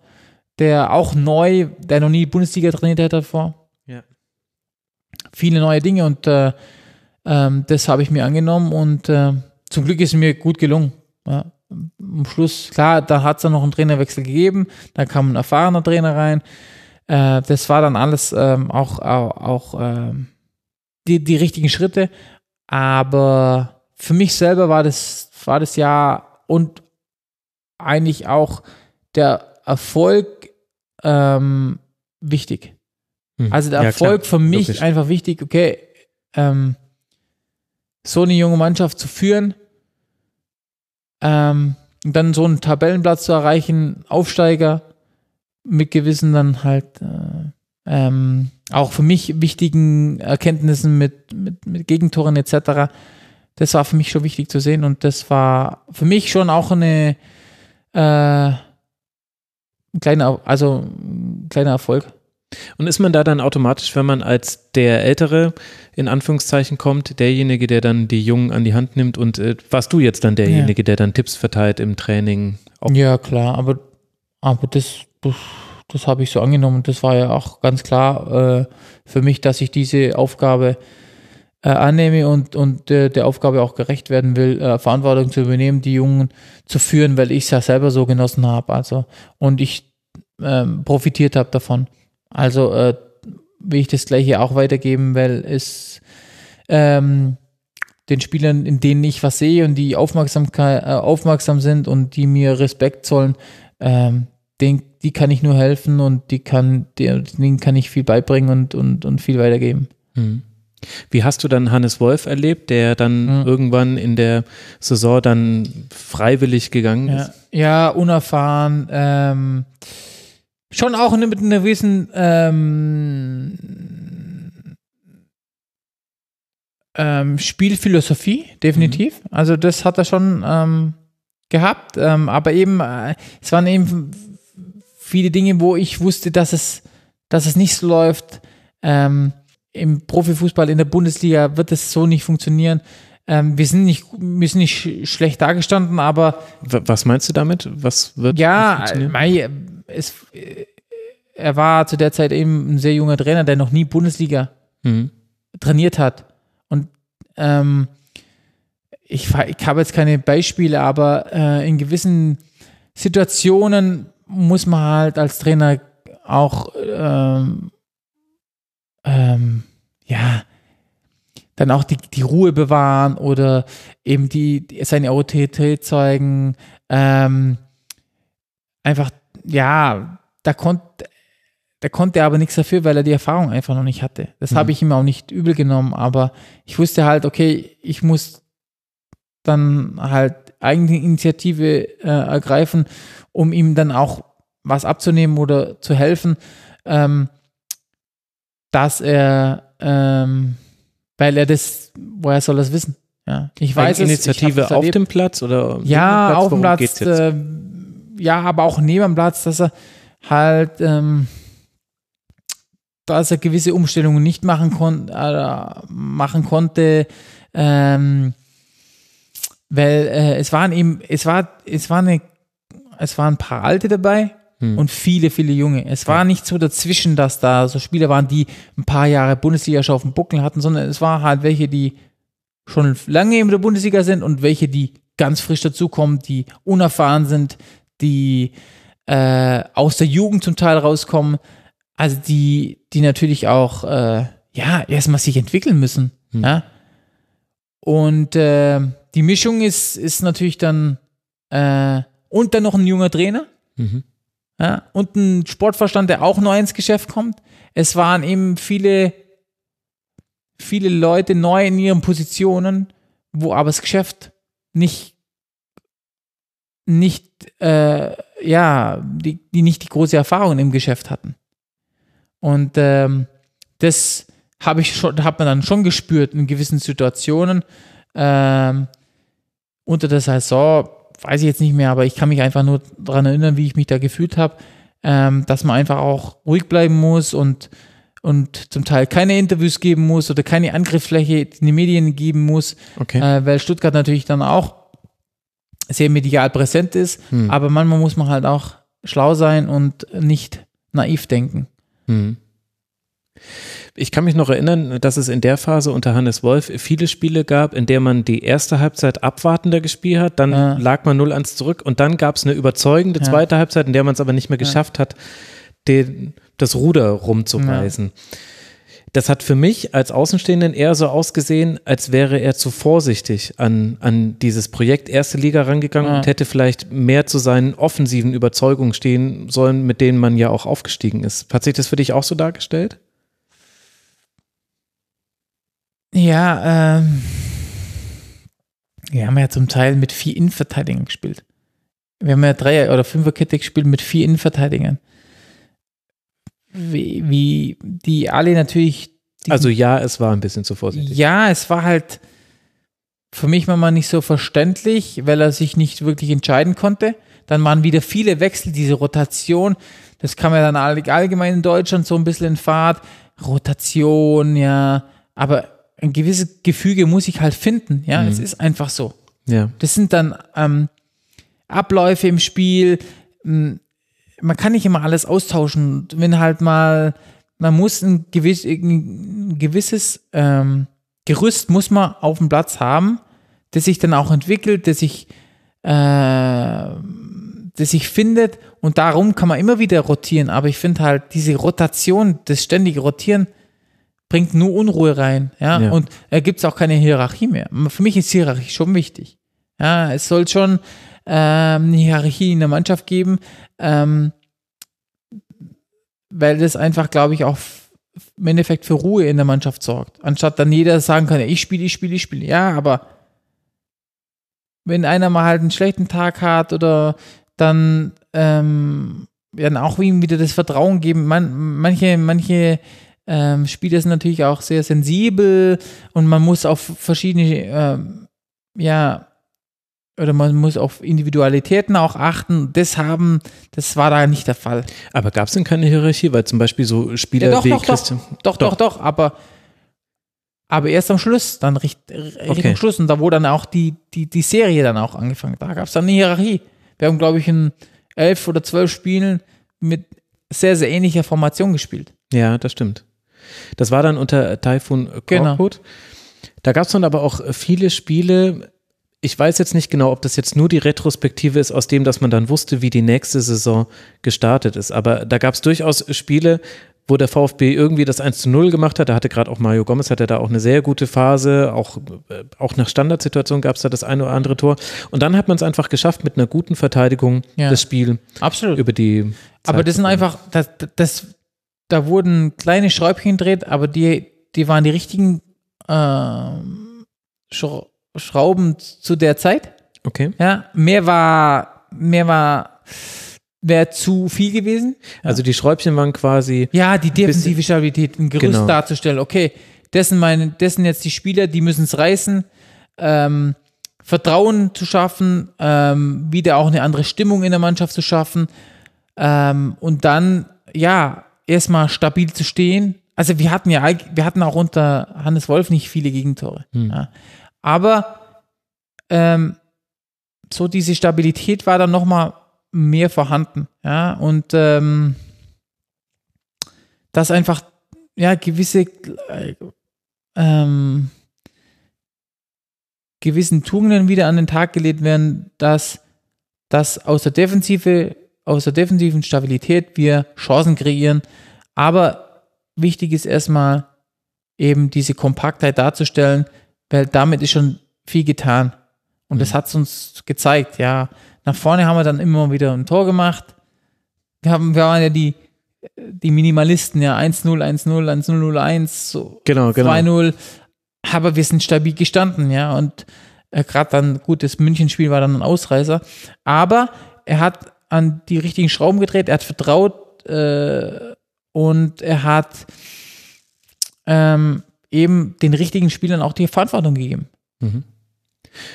der auch neu, der noch nie Bundesliga trainiert hat davor. Ja. Viele neue Dinge und äh, ähm, das habe ich mir angenommen und äh, zum Glück ist es mir gut gelungen. Ja. Am Schluss, klar, da hat es dann noch einen Trainerwechsel gegeben, da kam ein erfahrener Trainer rein. Äh, das war dann alles ähm, auch, auch, auch ähm, die, die richtigen Schritte. Aber für mich selber war das, war das Jahr und eigentlich auch der Erfolg ähm, wichtig. Hm. Also der Ja, Erfolg klar, für mich logisch. einfach wichtig, okay, ähm, so eine junge Mannschaft zu führen, ähm, dann so einen Tabellenplatz zu erreichen, Aufsteiger mit gewissen dann halt äh, ähm, auch für mich wichtigen Erkenntnissen mit, mit, mit Gegentoren etc. Das war für mich schon wichtig zu sehen und das war für mich schon auch eine äh, ein kleiner, also ein kleiner Erfolg. Und ist man da dann automatisch, wenn man als der Ältere in Anführungszeichen kommt, derjenige, der dann die Jungen an die Hand nimmt und äh, warst du jetzt dann derjenige, ja. der dann Tipps verteilt im Training? Ja, klar, aber, aber das, das, das habe ich so angenommen. Das war ja auch ganz klar äh, für mich, dass ich diese Aufgabe äh, annehme und, und äh, der Aufgabe auch gerecht werden will, äh, Verantwortung zu übernehmen, die Jungen zu führen, weil ich es ja selber so genossen habe. Also und ich ähm, profitiert habe davon. Also äh, will ich das gleiche auch weitergeben, weil es ähm, den Spielern, in denen ich was sehe und die Aufmerksamkeit, äh, aufmerksam sind und die mir Respekt zollen, ähm, den, die kann ich nur helfen und die kann, denen kann ich viel beibringen und, und, und viel weitergeben. Mhm. Wie hast du dann Hannes Wolf erlebt, der dann mhm. irgendwann in der Saison dann freiwillig gegangen ist? Ja, ja unerfahren. Ähm, schon auch mit einer gewissen ähm, ähm, Spielphilosophie, definitiv. Mhm. Also das hat er schon ähm, gehabt. Ähm, aber eben, äh, es waren eben viele Dinge, wo ich wusste, dass es, dass es nicht so läuft. Ähm, Im Profifußball in der Bundesliga wird es so nicht funktionieren. Ähm, wir sind nicht, wir sind nicht schlecht dargestanden, aber. Was meinst du damit? Was wird? Ja, Mai, es, er war zu der Zeit eben ein sehr junger Trainer, der noch nie Bundesliga mhm. trainiert hat. Und ähm, ich, ich habe jetzt keine Beispiele, aber äh, in gewissen Situationen muss man halt als Trainer auch ähm, ähm, ja dann auch die, die Ruhe bewahren oder eben die, die seine Autorität zeigen. Ähm, einfach, ja, da konnte da konnte er aber nichts dafür, weil er die Erfahrung einfach noch nicht hatte. Das mhm. habe ich ihm auch nicht übel genommen, aber ich wusste halt, okay, ich muss dann halt eigene Initiative äh, ergreifen, um ihm dann auch was abzunehmen oder zu helfen, ähm, dass er, ähm, weil er das, woher soll das wissen? Ja, ich weiß Eine Initiative es, auf dem Platz oder ja, auf dem Platz, äh, ja, aber auch neben dem Platz, dass er halt ähm, dass er gewisse Umstellungen nicht machen, kon äh, machen konnte, ähm, weil äh, es waren eben, es war, es war eine, es waren ein paar Alte dabei hm. und viele, viele Junge. Es war nicht so dazwischen, dass da so Spieler waren, die ein paar Jahre Bundesliga schon auf dem Buckel hatten, sondern es war halt welche, die schon lange in der Bundesliga sind und welche, die ganz frisch dazukommen, die unerfahren sind, die äh, aus der Jugend zum Teil rauskommen. Also die, die natürlich auch äh, ja erstmal sich entwickeln müssen. Hm. Ja? Und äh, die Mischung ist, ist natürlich dann äh, und dann noch ein junger Trainer. Mhm. Ja, und ein Sportverstand, der auch neu ins Geschäft kommt. Es waren eben viele, viele Leute neu in ihren Positionen, wo aber das Geschäft nicht, nicht, äh, ja, die, die nicht die große Erfahrung im Geschäft hatten. Und ähm, das habe ich schon, hat man dann schon gespürt in gewissen Situationen. Ähm, unter der Saison, weiß ich jetzt nicht mehr, aber ich kann mich einfach nur daran erinnern, wie ich mich da gefühlt habe, ähm, dass man einfach auch ruhig bleiben muss und, und zum Teil keine Interviews geben muss oder keine Angriffsfläche in die Medien geben muss, okay. äh, weil Stuttgart natürlich dann auch sehr medial präsent ist, hm. aber manchmal muss man halt auch schlau sein und nicht naiv denken. Hm. Ich kann mich noch erinnern, dass es in der Phase unter Hannes Wolf viele Spiele gab, in der man die erste Halbzeit abwartender gespielt hat, dann ja. lag man 0-1 zurück und dann gab es eine überzeugende ja. zweite Halbzeit, in der man es aber nicht mehr geschafft ja. hat, den, das Ruder rumzureißen. Das hat für mich als Außenstehenden eher so ausgesehen, als wäre er zu vorsichtig an, an dieses Projekt erste Liga rangegangen und hätte vielleicht mehr zu seinen offensiven Überzeugungen stehen sollen, mit denen man ja auch aufgestiegen ist. Hat sich das für dich auch so dargestellt? Ja, ähm, wir haben ja zum Teil mit vier Innenverteidigern gespielt. Wir haben ja Dreier- oder Fünferkette gespielt mit vier Innenverteidigern. Wie, wie die alle natürlich. Die, Also ja, es war ein bisschen zu vorsichtig. ja, es war halt für mich manchmal nicht so verständlich, weil er sich nicht wirklich entscheiden konnte. Dann waren wieder viele Wechsel, diese Rotation. Das kam ja dann all- allgemein in Deutschland so ein bisschen in Fahrt. Rotation, ja. Aber ein gewisses Gefüge muss ich halt finden. Ja, es ist einfach so. Ja. Das sind dann ähm, Abläufe im Spiel. M, Man kann nicht immer alles austauschen. Wenn halt mal, man muss ein, gewiss, ein gewisses ähm, Gerüst muss man auf dem Platz haben, das sich dann auch entwickelt, das sich, äh, das sich findet und darum kann man immer wieder rotieren. Aber ich finde halt diese Rotation, das ständige Rotieren bringt nur Unruhe rein. Ja, Ja. und da gibt es auch keine Hierarchie mehr. Für mich ist Hierarchie schon wichtig. Ja, es soll schon ähm, eine Hierarchie in der Mannschaft geben, ähm, weil das einfach, glaube ich, auch im Endeffekt für Ruhe in der Mannschaft sorgt. Anstatt dann jeder sagen kann, ich spiele, ich spiele, ich spiele. Ja, aber wenn einer mal halt einen schlechten Tag hat oder dann, ähm, dann auch ihm wieder das Vertrauen geben. Man, manche, manche ähm, Spieler sind natürlich auch sehr sensibel und man muss auf verschiedene, ähm, ja, oder man muss auf Individualitäten auch achten. Das haben, das war da nicht der Fall. Aber gab es denn keine Hierarchie? Weil zum Beispiel so Spieler Ja, doch, wie doch, doch, Christian. doch, doch, doch, aber, aber erst am Schluss, dann richt, Richtung Okay. Schluss und da wo dann auch die, die, die Serie dann auch angefangen. Da gab es dann eine Hierarchie. Wir haben, glaube ich, in elf oder zwölf Spielen mit sehr, sehr ähnlicher Formation gespielt. Ja, das stimmt. Das war dann unter Typhoon Genau. Korkut. Da gab es dann aber auch viele Spiele. Ich weiß jetzt nicht genau, ob das jetzt nur die Retrospektive ist, aus dem, dass man dann wusste, wie die nächste Saison gestartet ist. Aber da gab es durchaus Spiele, wo der VfB irgendwie das 1 zu 0 gemacht hat. Da hatte gerade auch Mario Gomez, hatte da auch eine sehr gute Phase. Auch, äh, auch nach Standardsituation gab es da das eine oder andere Tor. Und dann hat man es einfach geschafft, mit einer guten Verteidigung Ja. das Spiel Absolut. über die aber Zeit das zu sind einfach, das, das, da wurden kleine Schräubchen gedreht, aber die, die waren die richtigen ähm, Schra- Schrauben zu der Zeit. Okay. Ja, mehr war, mehr war, wäre zu viel gewesen. Also die Schräubchen waren quasi Ja, die defensive Stabilität, ein Gerüst Genau. darzustellen. Okay, das sind meine, das sind jetzt die Spieler, die müssen es reißen. Ähm, Vertrauen zu schaffen, ähm, wieder auch eine andere Stimmung in der Mannschaft zu schaffen ähm, und dann ja erstmal stabil zu stehen. Also wir hatten ja, wir hatten auch unter Hannes Wolf nicht viele Gegentore. Ja. Aber ähm, so diese Stabilität war dann noch mal mehr vorhanden. Ja, und ähm, dass einfach ja gewisse äh, ähm, gewissen Tugenden wieder an den Tag gelegt werden, dass, dass aus der Defensive, aus der defensiven Stabilität wir Chancen kreieren. Aber wichtig ist erstmal eben diese Kompaktheit darzustellen, weil damit ist schon viel getan. Und das hat es uns gezeigt, ja. Nach vorne haben wir dann immer wieder ein Tor gemacht. Wir, haben, wir waren ja die, die Minimalisten, ja, 1-0, 1-0, 1-0, 1, so Genau, genau. 2-0. Aber wir sind stabil gestanden, ja. Und äh, gerade dann, gut, das Münchenspiel war dann ein Ausreißer. Aber er hat an die richtigen Schrauben gedreht, er hat vertraut äh, und er hat ähm, eben den richtigen Spielern auch die Verantwortung gegeben.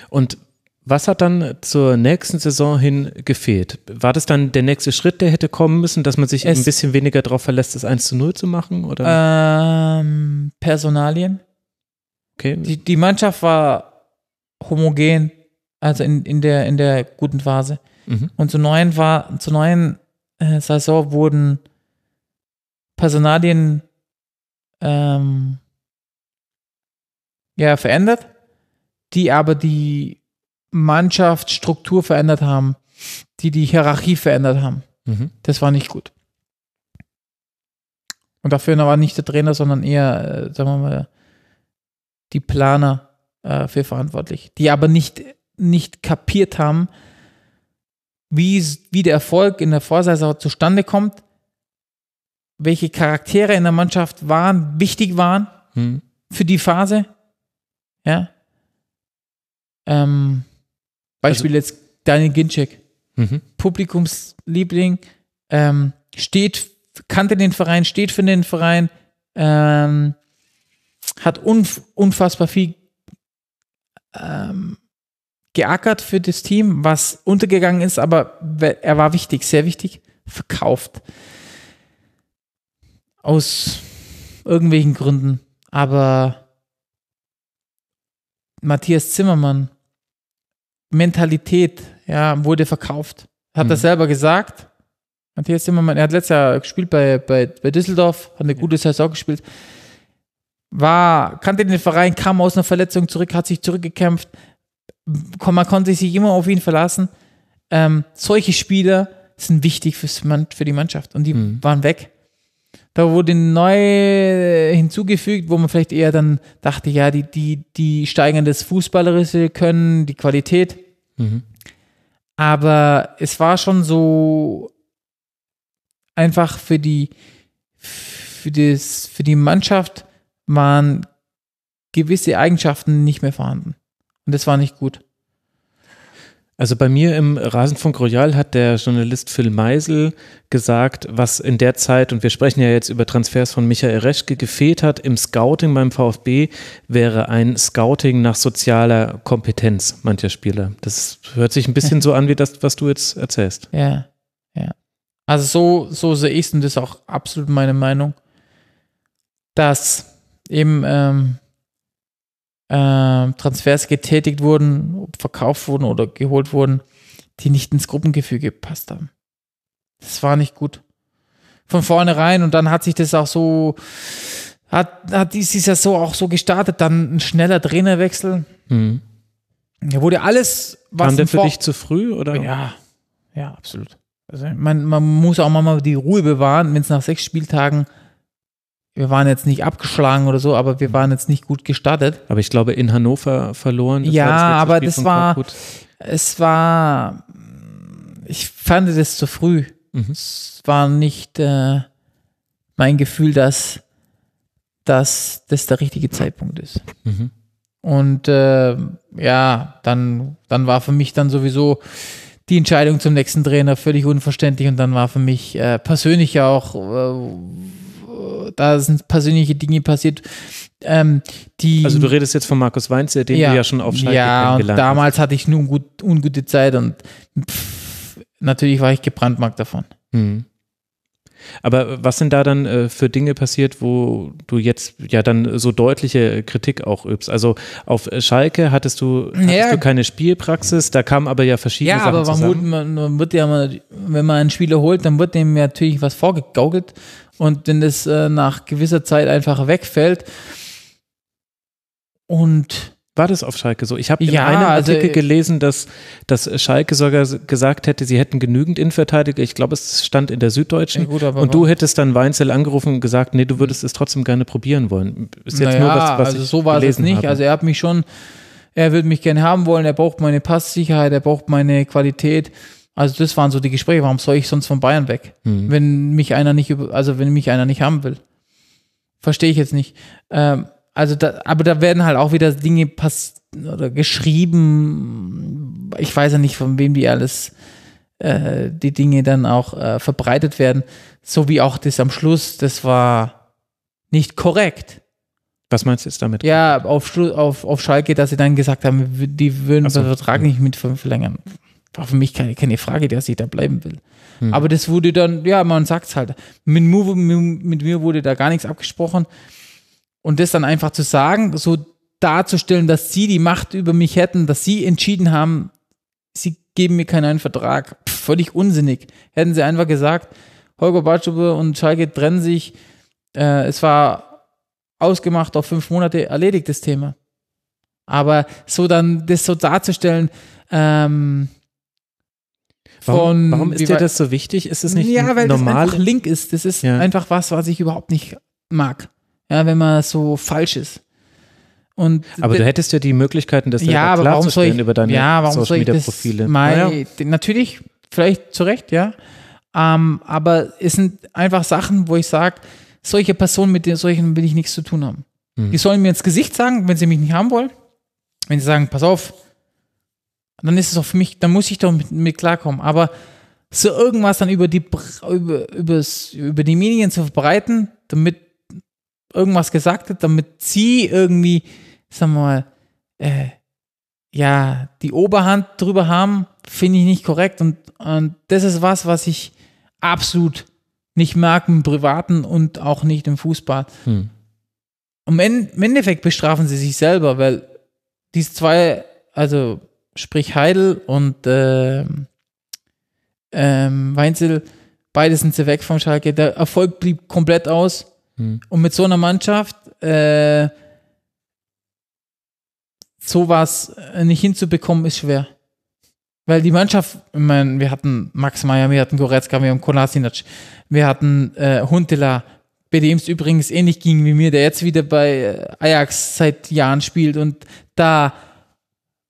Und was hat dann zur nächsten Saison hin gefehlt? War das dann der nächste Schritt, der hätte kommen müssen, dass man sich Es- ein bisschen weniger darauf verlässt, das 1 zu 0 zu machen? Oder? Ähm, Personalien. okay. Die, die Mannschaft war homogen, also in, in, der, in der guten Phase. Mhm. Und zur neuen, war, zur neuen äh, Saison wurden Personalien ähm, ja, verändert, die aber die Mannschaftsstruktur verändert haben, die die Hierarchie verändert haben. Mhm. Das war nicht gut. Und dafür war nicht der Trainer, sondern eher, äh, sagen wir mal, die Planer äh, für verantwortlich, die aber nicht, nicht kapiert haben, wie, wie der Erfolg in der Vorsaison zustande kommt, welche Charaktere in der Mannschaft waren, wichtig waren Mhm. für die Phase. Ja. Ähm, Beispiel jetzt Daniel Ginczek. Mhm. Publikumsliebling, ähm, steht kannte den Verein, steht für den Verein, ähm, hat unf unfassbar viel ähm, geackert für das Team, was untergegangen ist, aber er war wichtig, sehr wichtig, verkauft. Aus irgendwelchen Gründen. Aber Matthias Zimmermann, Mentalität, ja, wurde verkauft. Hat mhm. er selber gesagt. Matthias Zimmermann, er hat letztes Jahr gespielt bei, bei, bei Düsseldorf, hat eine gute Saison gespielt. War, kannte den Verein, kam aus einer Verletzung zurück, hat sich zurückgekämpft. Man konnte sich immer auf ihn verlassen. Ähm, solche Spieler sind wichtig fürs, für die Mannschaft und die mhm. waren weg. Da wurde neu hinzugefügt, wo man vielleicht eher dann dachte, ja, die, die, die steigern das Fußballerische können, die Qualität. Mhm. Aber es war schon so einfach für die, für das, für die Mannschaft waren gewisse Eigenschaften nicht mehr vorhanden. Und das war nicht gut. Also bei mir im Rasenfunk Royal hat der Journalist Phil Meisel gesagt, was in der Zeit, und wir sprechen ja jetzt über Transfers von Michael Reschke, gefehlt hat im Scouting beim VfB, wäre ein Scouting nach sozialer Kompetenz mancher Spieler. Das hört sich ein bisschen so an wie das, was du jetzt erzählst. Ja, ja. Also so, so sehe ich es und das ist auch absolut meine Meinung, dass eben ähm, äh, Transfers getätigt wurden, verkauft wurden oder geholt wurden, die nicht ins Gruppengefüge gepasst haben. Das war nicht gut. Von vornherein und dann hat sich das auch so, hat, hat dieses Jahr so auch so gestartet, dann ein schneller Trainerwechsel. Mhm. Da wurde alles, was. Kam der für dich zu früh oder? Ja, ja, absolut. Also man, man muss auch mal die Ruhe bewahren, wenn es nach sechs Spieltagen wir waren jetzt nicht abgeschlagen oder so, aber wir waren jetzt nicht gut gestartet. Aber ich glaube, in Hannover verloren. ja, das aber Spiel das war, Korkut. es war, ich fand das zu früh. Mhm. Es war nicht äh, mein Gefühl, dass, dass das der richtige Zeitpunkt ist. Mhm. Und äh, ja, dann, dann war für mich dann sowieso die Entscheidung zum nächsten Trainer völlig unverständlich und dann war für mich äh, persönlich auch äh, da sind persönliche Dinge passiert, ähm, die. Also du redest jetzt von Markus Weinz, den ja, du ja schon auf Schalke Ja, und damals hatte ich nur gut, ungute Zeit und pff, natürlich war ich gebrandmarkt davon. Mhm. Aber was sind da dann äh, für Dinge passiert, wo du jetzt ja dann so deutliche Kritik auch übst? Also auf Schalke hattest du, hattest ja. du keine Spielpraxis, da kamen aber ja verschiedene ja, Sachen aber zusammen. Man, man wird ja mal, wenn man einen Spieler holt, dann wird dem natürlich was vorgegaukelt und wenn das äh, nach gewisser Zeit einfach wegfällt und war das auf Schalke so? Ich habe in ja, einem also, Artikel also, gelesen, dass, dass Schalke sogar gesagt hätte, sie hätten genügend Innenverteidiger. Ich glaube, es stand in der Süddeutschen. Gut, und du hättest dann Weinzel angerufen und gesagt, nee, du würdest es trotzdem gerne probieren wollen. Ist jetzt naja, nur was, was also so war es nicht. Habe. Also er hat mich schon, er würde mich gerne haben wollen, er braucht meine Passsicherheit, er braucht meine Qualität. Also das waren so die Gespräche. Warum soll ich sonst von Bayern weg, mhm. wenn mich einer nicht, also wenn mich einer nicht haben will? Verstehe ich jetzt nicht. Ähm, also da, aber da werden halt auch wieder Dinge pass oder geschrieben. Ich weiß ja nicht, von wem die alles äh, die Dinge dann auch äh, verbreitet werden. So wie auch das am Schluss, das war nicht korrekt. Was meinst du jetzt damit? Ja, auf, auf, auf Schalke, dass sie dann gesagt haben, die würden so. den Vertrag nicht mit verlängern. War für mich keine, keine Frage, dass ich da bleiben will. Hm. Aber das wurde dann, ja, man sagt es halt. Mit, mit mir wurde da gar nichts abgesprochen. Und das dann einfach zu sagen, so darzustellen, dass sie die Macht über mich hätten, dass sie entschieden haben, sie geben mir keinen Vertrag. Pff, völlig unsinnig. Hätten sie einfach gesagt, Holger Badstube und Schalke trennen sich. Äh, es war ausgemacht auf fünf Monate, erledigt das Thema. Aber so dann das so darzustellen, ähm, Warum, warum ist dir das so wichtig? Ist es nicht ja, weil normal? Das einfach Link ist. Das ist ja. einfach was, was ich überhaupt nicht mag ja, wenn man so falsch ist. Und aber du hättest ja die Möglichkeiten, das ja, klarzustellen über deine ja, Social Media Profile. Mein, ja. Natürlich, vielleicht zu Recht, ja. Ähm, aber es sind einfach Sachen, wo ich sage, solche Personen, mit solchen will ich nichts zu tun haben. Mhm. Die sollen mir ins Gesicht sagen, wenn sie mich nicht haben wollen. Wenn sie sagen, pass auf, dann ist es auch für mich, dann muss ich doch mit, mit klarkommen. Aber so irgendwas dann über die, über, übers, über die Medien zu verbreiten, damit irgendwas gesagt wird, damit sie irgendwie, sagen wir mal, äh, ja, die Oberhand drüber haben, finde ich nicht korrekt. Und, und das ist was, was ich absolut nicht mag im Privaten und auch nicht im Fußball. Hm. Im, En- Im Endeffekt bestrafen sie sich selber, weil diese zwei, also sprich Heidel und ähm, ähm, Weinzel, beide sind sie weg vom Schalke. Der Erfolg blieb komplett aus. Hm. Und mit so einer Mannschaft äh, sowas äh, nicht hinzubekommen, ist schwer. Weil die Mannschaft, ich meine, wir hatten Max Meyer, wir hatten Goretzka, wir haben Kolasinac, wir hatten äh, Huntela, bei dem es übrigens ähnlich ging wie mir, der jetzt wieder bei äh, Ajax seit Jahren spielt und da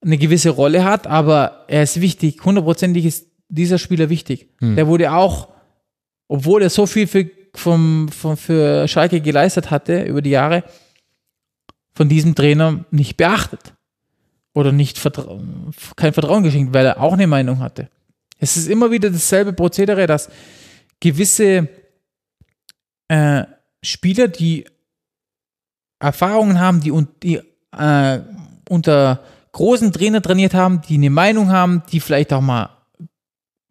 eine gewisse Rolle hat, aber er ist wichtig. Hundertprozentig ist dieser Spieler wichtig. Der wurde auch, obwohl er so viel für, vom, vom, für Schalke geleistet hatte über die Jahre, von diesem Trainer nicht beachtet. Oder nicht vertra kein Vertrauen geschenkt, weil er auch eine Meinung hatte. Es ist immer wieder dasselbe Prozedere, dass gewisse äh, Spieler, die Erfahrungen haben, die, die äh, unter großen Trainer trainiert haben, die eine Meinung haben, die vielleicht auch mal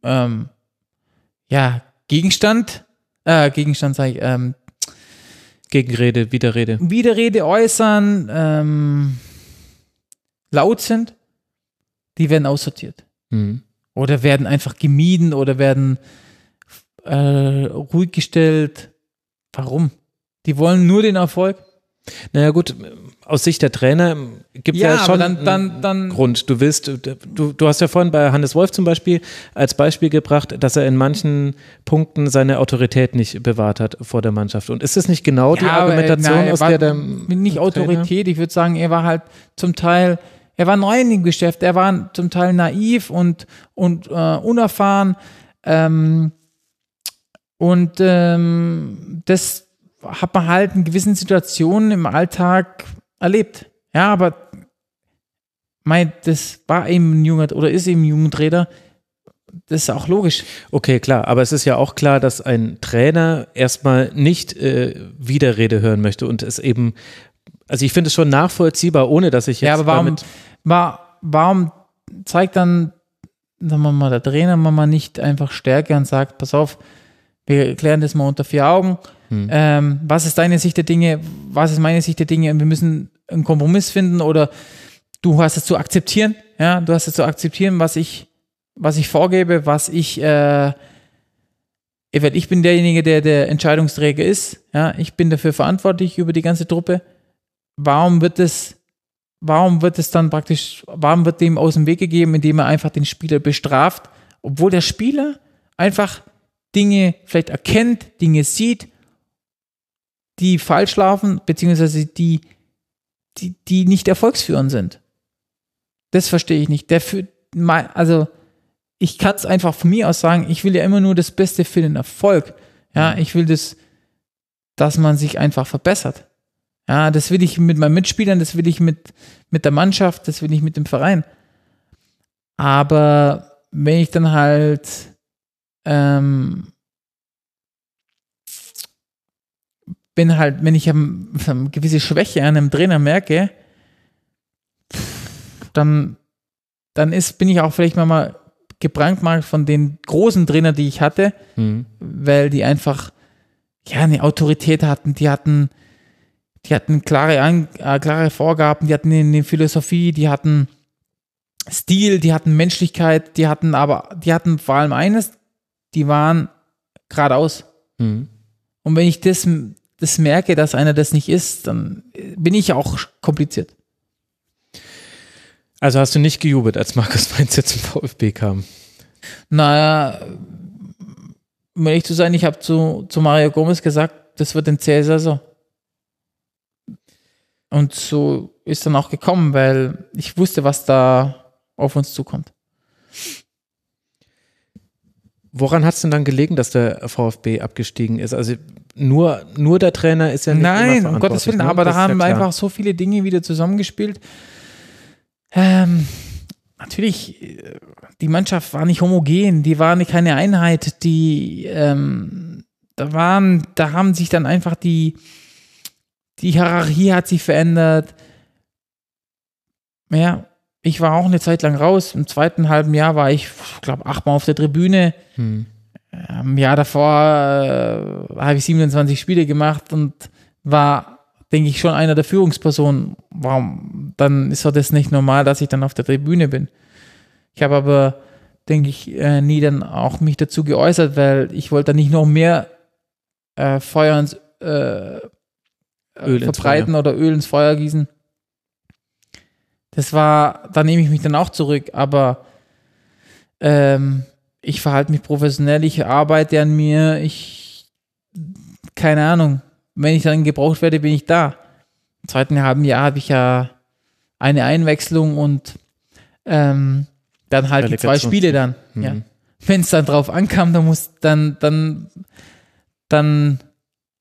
ähm, ja, Gegenstand, äh, Gegenstand sage ich, ähm, Gegenrede, Widerrede. Widerrede äußern, ähm, laut sind, die werden aussortiert. Hm. Oder werden einfach gemieden oder werden äh, ruhig gestellt. Warum? Die wollen nur den Erfolg. Naja gut, aus Sicht der Trainer gibt es ja, Ja, aber schon dann- dann- einen dann- Grund. Du willst, du, du hast ja vorhin bei Hannes Wolf zum Beispiel als Beispiel gebracht, dass er in manchen Punkten seine Autorität nicht bewahrt hat vor der Mannschaft. Und ist es nicht genau die aber, Argumentation, nein, er aus der der nicht Trainer- Autorität, ich würde sagen, er war halt zum Teil, er war neu in dem Geschäft, er war zum Teil naiv und, und äh, unerfahren. Ähm, und ähm, das hat man halt in gewissen Situationen im Alltag erlebt. Ja, aber mein, das war eben ein junger oder ist eben ein Jugendtrainer. Das ist auch logisch. Okay, klar, aber es ist ja auch klar, dass ein Trainer erstmal nicht äh, Widerrede hören möchte und es eben, also ich finde es schon nachvollziehbar, ohne dass ich jetzt Ja, aber warum, war, warum zeigt dann, sagen wir mal, der Trainer mal nicht einfach Stärke und sagt, pass auf, wir klären das mal unter vier Augen. Ähm, was ist deine Sicht der Dinge? Was ist meine Sicht der Dinge? Wir müssen einen Kompromiss finden oder du hast es zu akzeptieren. Ja, du hast es zu akzeptieren, was ich, was ich vorgebe, was ich, äh, ich bin derjenige, der der Entscheidungsträger ist. Ja, ich bin dafür verantwortlich über die ganze Truppe. Warum wird es warum wird es dann praktisch, warum wird dem aus dem Weg gegeben, indem er einfach den Spieler bestraft, obwohl der Spieler einfach Dinge vielleicht erkennt, Dinge sieht, die falsch laufen, beziehungsweise die, die, die nicht erfolgsführend sind. Das verstehe ich nicht. Der für, also ich kann es einfach von mir aus sagen, ich will ja immer nur das Beste für den Erfolg. Ja, ich will das, dass man sich einfach verbessert. Ja, das will ich mit meinen Mitspielern, das will ich mit, mit der Mannschaft, das will ich mit dem Verein. Aber wenn ich dann halt ähm, bin halt, wenn ich eine gewisse Schwäche an einem Trainer merke, dann, dann ist, bin ich auch vielleicht mal, gebrandmarkt von den großen Trainern, die ich hatte, Hm. weil die einfach ja eine Autorität hatten, die hatten die hatten klare, An äh, klare Vorgaben, die hatten eine Philosophie, die hatten Stil, die hatten Menschlichkeit, die hatten aber, die hatten vor allem eines, die waren geradeaus. Hm. Und wenn ich das, das merke, dass einer das nicht ist, dann bin ich auch kompliziert. Also hast du nicht gejubelt, als Markus Mainz jetzt zum VfB kam? Naja, um ehrlich zu sein, ich habe zu, zu Mario Gomez gesagt, das wird ein zähe Saison. Und so ist dann auch gekommen, weil ich wusste, was da auf uns zukommt. Woran hat es denn dann gelegen, dass der VfB abgestiegen ist? Also nur, nur der Trainer ist ja nicht Nein, um Gottes Willen, ne? aber da Das ja haben klar. einfach so viele Dinge wieder zusammengespielt. Ähm, natürlich, äh, die Mannschaft war nicht homogen, die war nicht keine Einheit, die ähm, da waren, da haben sich dann einfach die, die Hierarchie hat sich verändert. Ja, ich war auch eine Zeit lang raus. Im zweiten halben Jahr war ich, glaube achtmal auf der Tribüne. Hm. Im Jahr davor äh, habe ich 27 Spiele gemacht und war, denke ich, schon einer der Führungspersonen. Warum? Dann ist doch das nicht normal, dass ich dann auf der Tribüne bin. Ich habe aber, denke ich, äh, nie dann auch mich dazu geäußert, weil ich wollte dann nicht noch mehr äh, Feuer ins äh, Öl ins verbreiten oder Öl ins Feuer gießen. Das war, da nehme ich mich dann auch zurück, aber ähm, ich verhalte mich professionell, ich arbeite an mir, ich, keine Ahnung, wenn ich dann gebraucht werde, bin ich da. Im zweiten halben Jahr habe ich ja eine Einwechslung und ähm, dann halt die zwei Spiele dann. Mhm. Ja. Wenn es dann drauf ankam, dann muss dann, dann, dann,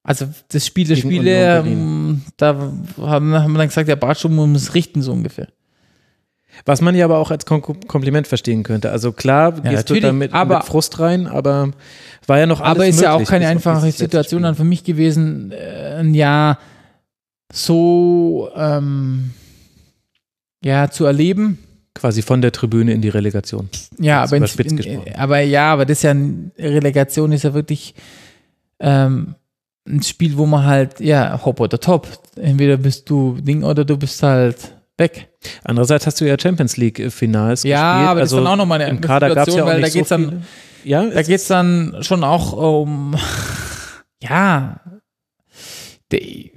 also das Spiel der Spiele, ähm, da haben, haben wir dann gesagt, der Bartschum muss richten, so ungefähr. Was man ja aber auch als Kom Kompliment verstehen könnte. Also klar, gehst du da mit, aber- mit Frust rein, aber war ja noch alles Aber ist ja auch möglich, keine einfache Situation dann für mich gewesen, äh, ein Jahr so ähm, ja zu erleben. Quasi von der Tribüne in die Relegation. Ja, aber, überspitzt in, in, aber ja, aber das ist ja Relegation ist ja wirklich ähm, ein Spiel, wo man halt ja hopp oder top. Entweder bist du Ding oder du bist halt weg. Andererseits hast du ja Champions League Finals Ja, gespielt. aber das ist also dann auch nochmal eine im Kader gab es ja auch weil da geht's so dann-. Ja, Da es geht es dann schon auch um, ja, de,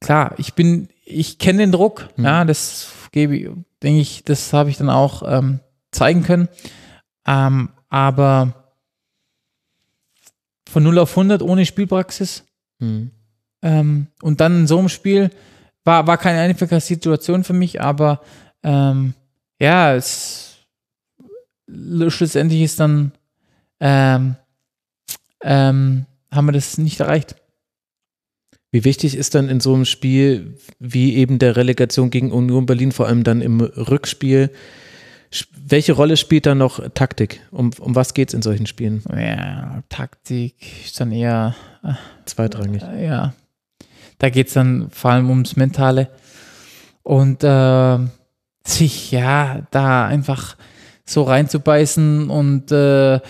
klar, ich bin, ich kenne den Druck, Mhm. ja, das gebe ich, denke ich, das habe ich dann auch ähm, zeigen können. Ähm, aber von 0 auf 100 ohne Spielpraxis Hm. ähm, und dann in so einem Spiel war, war keine einfache Situation für mich, aber ähm, ja, es schlussendlich ist dann ähm, ähm, haben wir das nicht erreicht. Wie wichtig ist dann in so einem Spiel wie eben der Relegation gegen Union Berlin, vor allem dann im Rückspiel, welche Rolle spielt da noch Taktik? Um, um was geht es in solchen Spielen? Ja, Taktik ist dann eher, Zweitrangig. äh, ja, da geht es dann vor allem ums Mentale und äh, sich ja da einfach so reinzubeißen und äh,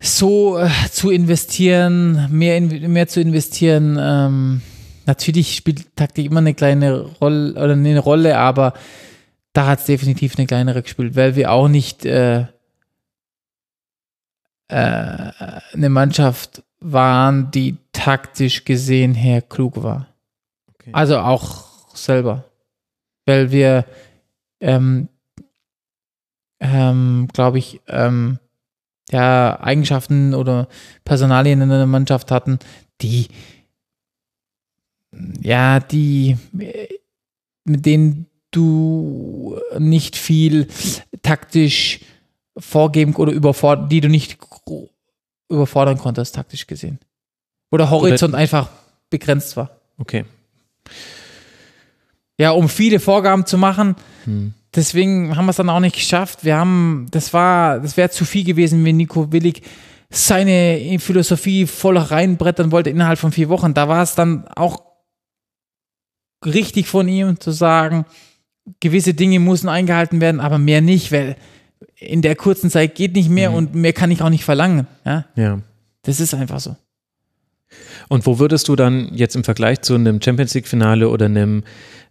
so äh, zu investieren, mehr, in, mehr zu investieren. Ähm, natürlich spielt Taktik immer eine kleine Rolle oder eine Rolle, aber da hat es definitiv eine kleinere gespielt, weil wir auch nicht äh, äh, eine Mannschaft waren, die taktisch gesehen her klug war. Okay. Also auch selber. Weil wir, ähm, ähm, glaube ich, ähm, ja, Eigenschaften oder Personalien in der Mannschaft hatten, die, ja, die, äh, mit denen du nicht viel taktisch vorgeben oder überfordern, die du nicht überfordern konntest, taktisch gesehen. Wo der Horizont einfach begrenzt war. Okay. Ja, um viele Vorgaben zu machen, Hm. deswegen haben wir es dann auch nicht geschafft. Wir haben, das war, das wäre zu viel gewesen, wenn Nico Willig seine Philosophie voll reinbrettern wollte innerhalb von vier Wochen. Da war es dann auch richtig von ihm zu sagen, gewisse Dinge müssen eingehalten werden, aber mehr nicht, weil in der kurzen Zeit geht nicht mehr und mehr kann ich auch nicht verlangen. Ja, Ja. das ist einfach so. Und wo würdest du dann jetzt im Vergleich zu einem Champions League-Finale oder einem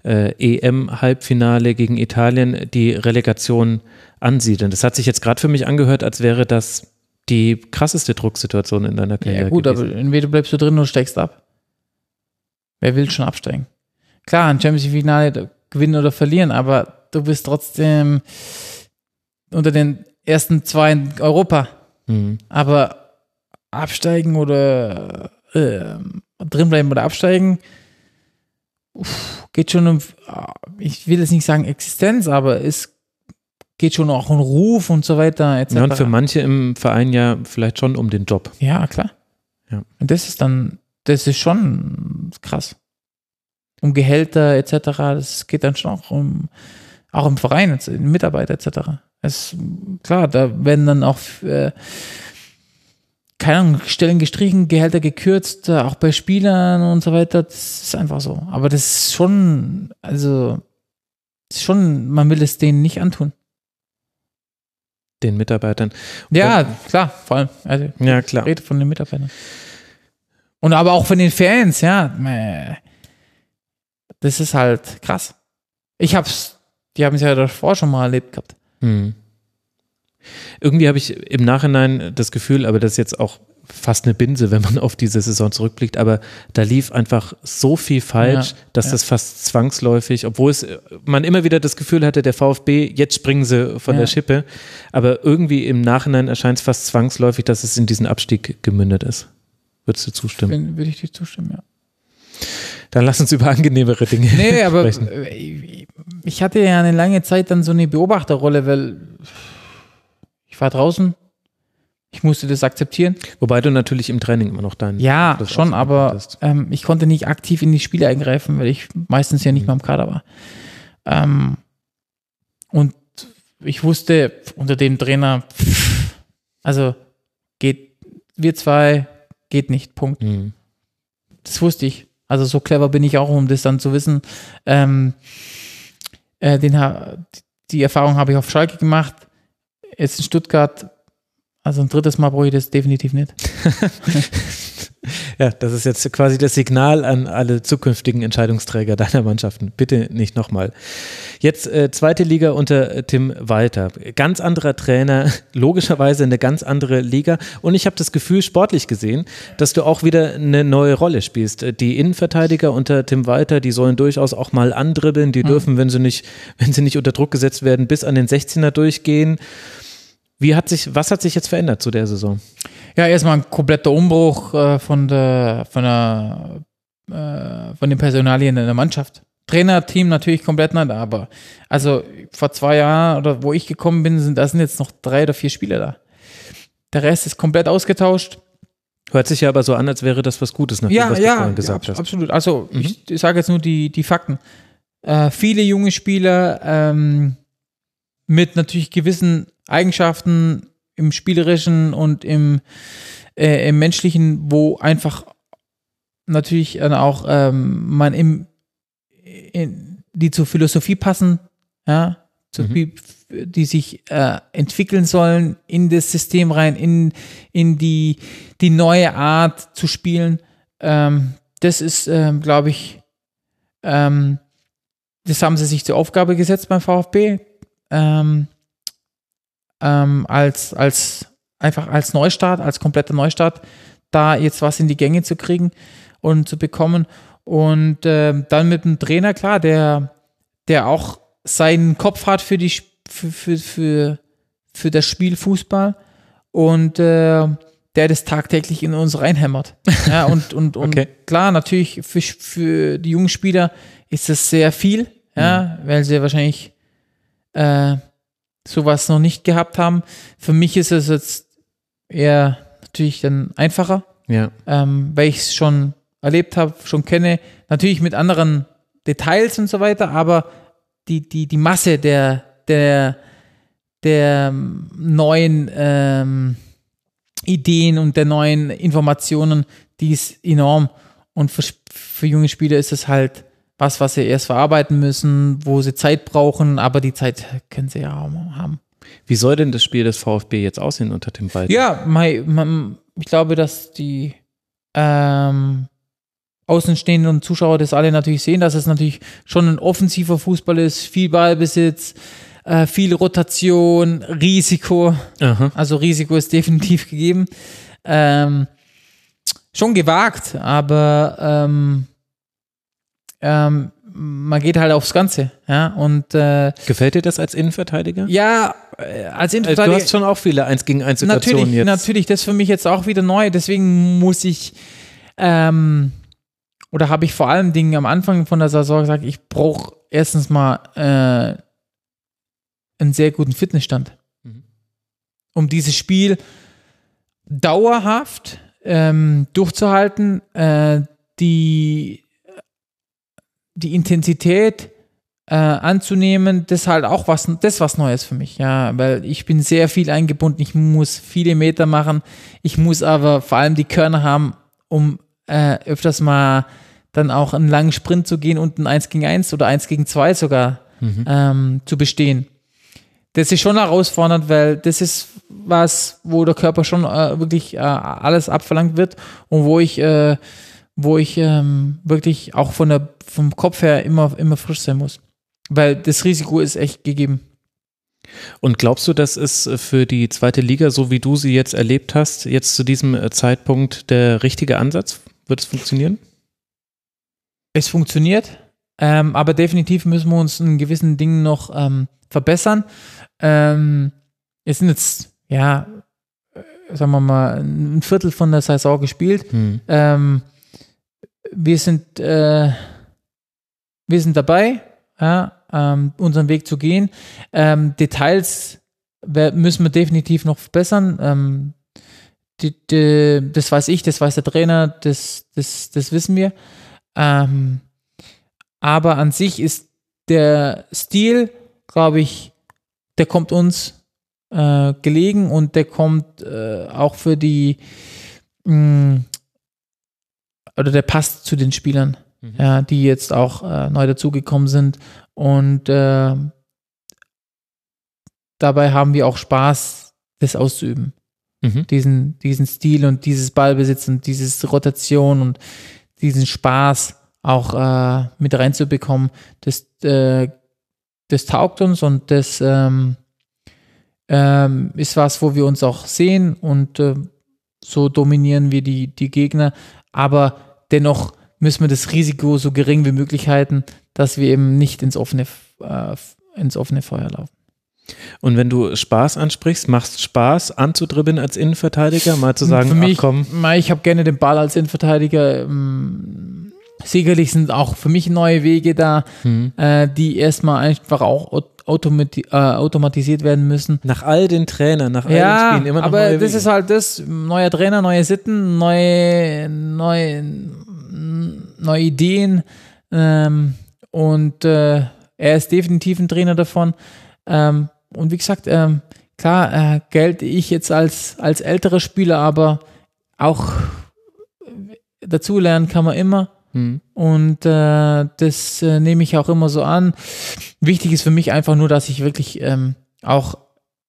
äh, EM-Halbfinale gegen Italien die Relegation ansiedeln? Das hat sich jetzt gerade für mich angehört, als wäre das die krasseste Drucksituation in deiner Karriere. Ja, gut, gewesen. aber entweder bleibst du drin oder steigst ab. Wer will schon absteigen? Klar, ein Champions League-Finale gewinnen oder verlieren, aber du bist trotzdem unter den ersten zwei in Europa. Mhm. Aber absteigen oder äh, drinbleiben oder absteigen, uff, geht schon um, ich will jetzt nicht sagen Existenz, aber es geht schon auch um Ruf und so weiter. Etc. Ja, und für manche im Verein ja vielleicht schon um den Job. Ja, klar. Ja. Und das ist dann, das ist schon krass. Um Gehälter etc. Das geht dann schon auch um Auch im Verein, also Mitarbeiter etc. Es, klar, da werden dann auch äh, keine Ahnung, Stellen gestrichen, Gehälter gekürzt, äh, auch bei Spielern und so weiter. Das ist einfach so. Aber das ist schon, also, ist schon, man will es denen nicht antun. Den Mitarbeitern. Ja, klar, vor allem. Also, Ja, ich klar. rede von den Mitarbeitern. Und aber auch von den Fans, ja. Das ist halt krass. Ich hab's, die haben es ja davor schon mal erlebt gehabt. Hm. Irgendwie habe ich im Nachhinein das Gefühl, aber das ist jetzt auch fast eine Binse, wenn man auf diese Saison zurückblickt, aber da lief einfach so viel falsch, Ja, dass ja. das fast zwangsläufig, obwohl es man immer wieder das Gefühl hatte, der VfB, jetzt springen sie von Ja. der Schippe, aber irgendwie im Nachhinein erscheint es fast zwangsläufig, dass es in diesen Abstieg gemündet ist. Würdest du zustimmen? Würde ich dir zustimmen, ja. Dann lass uns über angenehmere Dinge Nee, aber sprechen. äh, ich hatte ja eine lange Zeit dann so eine Beobachterrolle, weil ich war draußen, ich musste das akzeptieren. Wobei du natürlich im Training immer noch deinen Ja, schon, aber ähm, ich konnte nicht aktiv in die Spiele eingreifen, weil ich meistens ja nicht mehr im Kader war. Ähm, und ich wusste unter dem Trainer, also geht, wir zwei, geht nicht, Punkt. Hm. Das wusste ich. Also so clever bin ich auch, um das dann zu wissen. Ähm, äh, den, die Erfahrung habe ich auf Schalke gemacht. Jetzt in Stuttgart, also ein drittes Mal brauche ich das definitiv nicht. Ja, das ist jetzt quasi das Signal an alle zukünftigen Entscheidungsträger deiner Mannschaften. Bitte nicht nochmal. Jetzt äh, zweite Liga unter äh, Tim Walter. Ganz anderer Trainer, logischerweise eine ganz andere Liga. Und ich habe das Gefühl, sportlich gesehen, dass du auch wieder eine neue Rolle spielst. Die Innenverteidiger unter Tim Walter, die sollen durchaus auch mal andribbeln. Die dürfen, wenn sie nicht, wenn sie nicht unter Druck gesetzt werden, bis an den 16er durchgehen. Wie hat sich, was hat sich jetzt verändert zu der Saison? Ja, erstmal ein kompletter Umbruch äh, von der, von der, äh, von den Personalien in der Mannschaft. Trainerteam natürlich komplett neu, aber also vor zwei Jahren oder wo ich gekommen bin, sind da sind jetzt noch drei oder vier Spieler da. Der Rest ist komplett ausgetauscht. Hört sich ja aber so an, als wäre das was Gutes, nach dem, was du vorhin gesagt ja, hast. absolut. Also ich, ich sage jetzt nur die, die Fakten. Äh, viele junge Spieler ähm, mit natürlich gewissen Eigenschaften im spielerischen und im, äh, im menschlichen, wo einfach natürlich dann auch ähm, man im, in, die zur Philosophie passen, ja, zu, Mhm. die sich äh, entwickeln sollen in das System rein, in, in die, die neue Art zu spielen. Ähm, das ist, ähm, glaube ich, ähm, das haben sie sich zur Aufgabe gesetzt beim VfB. Ähm, ähm, als, als einfach als Neustart, als kompletter Neustart, da jetzt was in die Gänge zu kriegen und zu bekommen. Und ähm, dann mit dem Trainer, klar, der, der auch seinen Kopf hat für, die, für, für, für, für das Spiel Fußball und äh, der das tagtäglich in uns reinhämmert. Ja, und und, und Okay. klar, natürlich für, für die jungen Spieler ist das sehr viel, ja, weil sie wahrscheinlich äh, sowas noch nicht gehabt haben. Für mich ist es jetzt eher natürlich dann einfacher, Ja. ähm, weil ich es schon erlebt habe, schon kenne. Natürlich mit anderen Details und so weiter, aber die, die, die Masse der, der, der ähm, neuen ähm, Ideen und der neuen Informationen, die ist enorm. Und für, für junge Spieler ist es halt was, was sie erst verarbeiten müssen, wo sie Zeit brauchen, aber die Zeit können sie ja auch haben. Wie soll denn das Spiel des VfB jetzt aussehen unter dem Ball? Ja, mei, man, ich glaube, dass die ähm, außenstehenden Zuschauer das alle natürlich sehen, dass es natürlich schon ein offensiver Fußball ist, viel Ballbesitz, äh, viel Rotation, Risiko. Aha. Also Risiko ist definitiv gegeben. Ähm, schon gewagt, aber ähm, ähm, man geht halt aufs Ganze. Ja, und äh, Gefällt dir das als Innenverteidiger? ja, äh, als Äh, Innenverteidiger. Du hast schon auch viele 1 gegen 1 Situationen Natürlich, jetzt. natürlich, das ist für mich jetzt auch wieder neu. Deswegen muss ich, ähm, oder habe ich vor allen Dingen am Anfang von der Saison gesagt, ich brauche erstens mal äh, einen sehr guten Fitnessstand, Mhm. um dieses Spiel dauerhaft ähm, durchzuhalten, äh, die, die Intensität äh, anzunehmen, das ist halt auch was, das was Neues für mich, ja, weil ich bin sehr viel eingebunden, ich muss viele Meter machen, ich muss aber vor allem die Körner haben, um äh, öfters mal dann auch einen langen Sprint zu gehen und ein 1 gegen 1 oder 1 gegen 2 sogar ähm, zu bestehen. Das ist schon herausfordernd, weil das ist was, wo der Körper schon äh, wirklich äh, alles abverlangt wird und wo ich, äh, wo ich ähm, wirklich auch von der, vom Kopf her immer, immer frisch sein muss. Weil das Risiko ist echt gegeben. Und glaubst du, das ist für die zweite Liga, so wie du sie jetzt erlebt hast, jetzt zu diesem äh, Zeitpunkt der richtige Ansatz? Wird es funktionieren? Es funktioniert, ähm, aber definitiv müssen wir uns in gewissen Dingen noch ähm, verbessern. Ähm, es sind jetzt, ja, äh, sagen wir mal, ein Viertel von der Saison gespielt. Ähm, wir sind, äh, wir sind dabei, ja, ähm, unseren Weg zu gehen. Ähm, Details müssen wir definitiv noch verbessern. Ähm, die, die, das weiß ich, das weiß der Trainer, das, das, das wissen wir. Ähm, aber an sich ist der Stil, glaube ich, der kommt uns äh, gelegen und der kommt äh, auch für die mh, oder der passt zu den Spielern, ja, die jetzt auch äh, neu dazugekommen sind. Und äh, dabei haben wir auch Spaß, das auszuüben. Mhm. diesen, diesen Stil und dieses Ballbesitz und dieses Rotation und diesen Spaß auch äh, mit reinzubekommen, das, äh, das taugt uns und das ähm, ähm, ist was, wo wir uns auch sehen und äh, so dominieren wir die, die Gegner, aber dennoch müssen wir das Risiko so gering wie möglich halten, dass wir eben nicht ins offene, äh, ins offene Feuer laufen. Und wenn du Spaß ansprichst, machst Spaß anzudribbeln als Innenverteidiger, mal zu sagen, für mich, ach komm, ich habe gerne den Ball als Innenverteidiger. ähm, Sicherlich sind auch für mich neue Wege da, Hm. äh, die erstmal einfach auch automati äh, automatisiert werden müssen. nach all den Trainern, nach all den Spielen immer noch aber das Wege. ist halt das, neuer Trainer, neue Sitten, neue, neue, neue Ideen ähm, und äh, er ist definitiv ein Trainer davon. Ähm, und wie gesagt, ähm, klar äh, gelte ich jetzt als, als älterer Spieler, aber auch dazulernen kann man immer. Hm. Und äh, das äh, nehme ich auch immer so an. Wichtig ist für mich einfach nur, dass ich wirklich ähm, auch,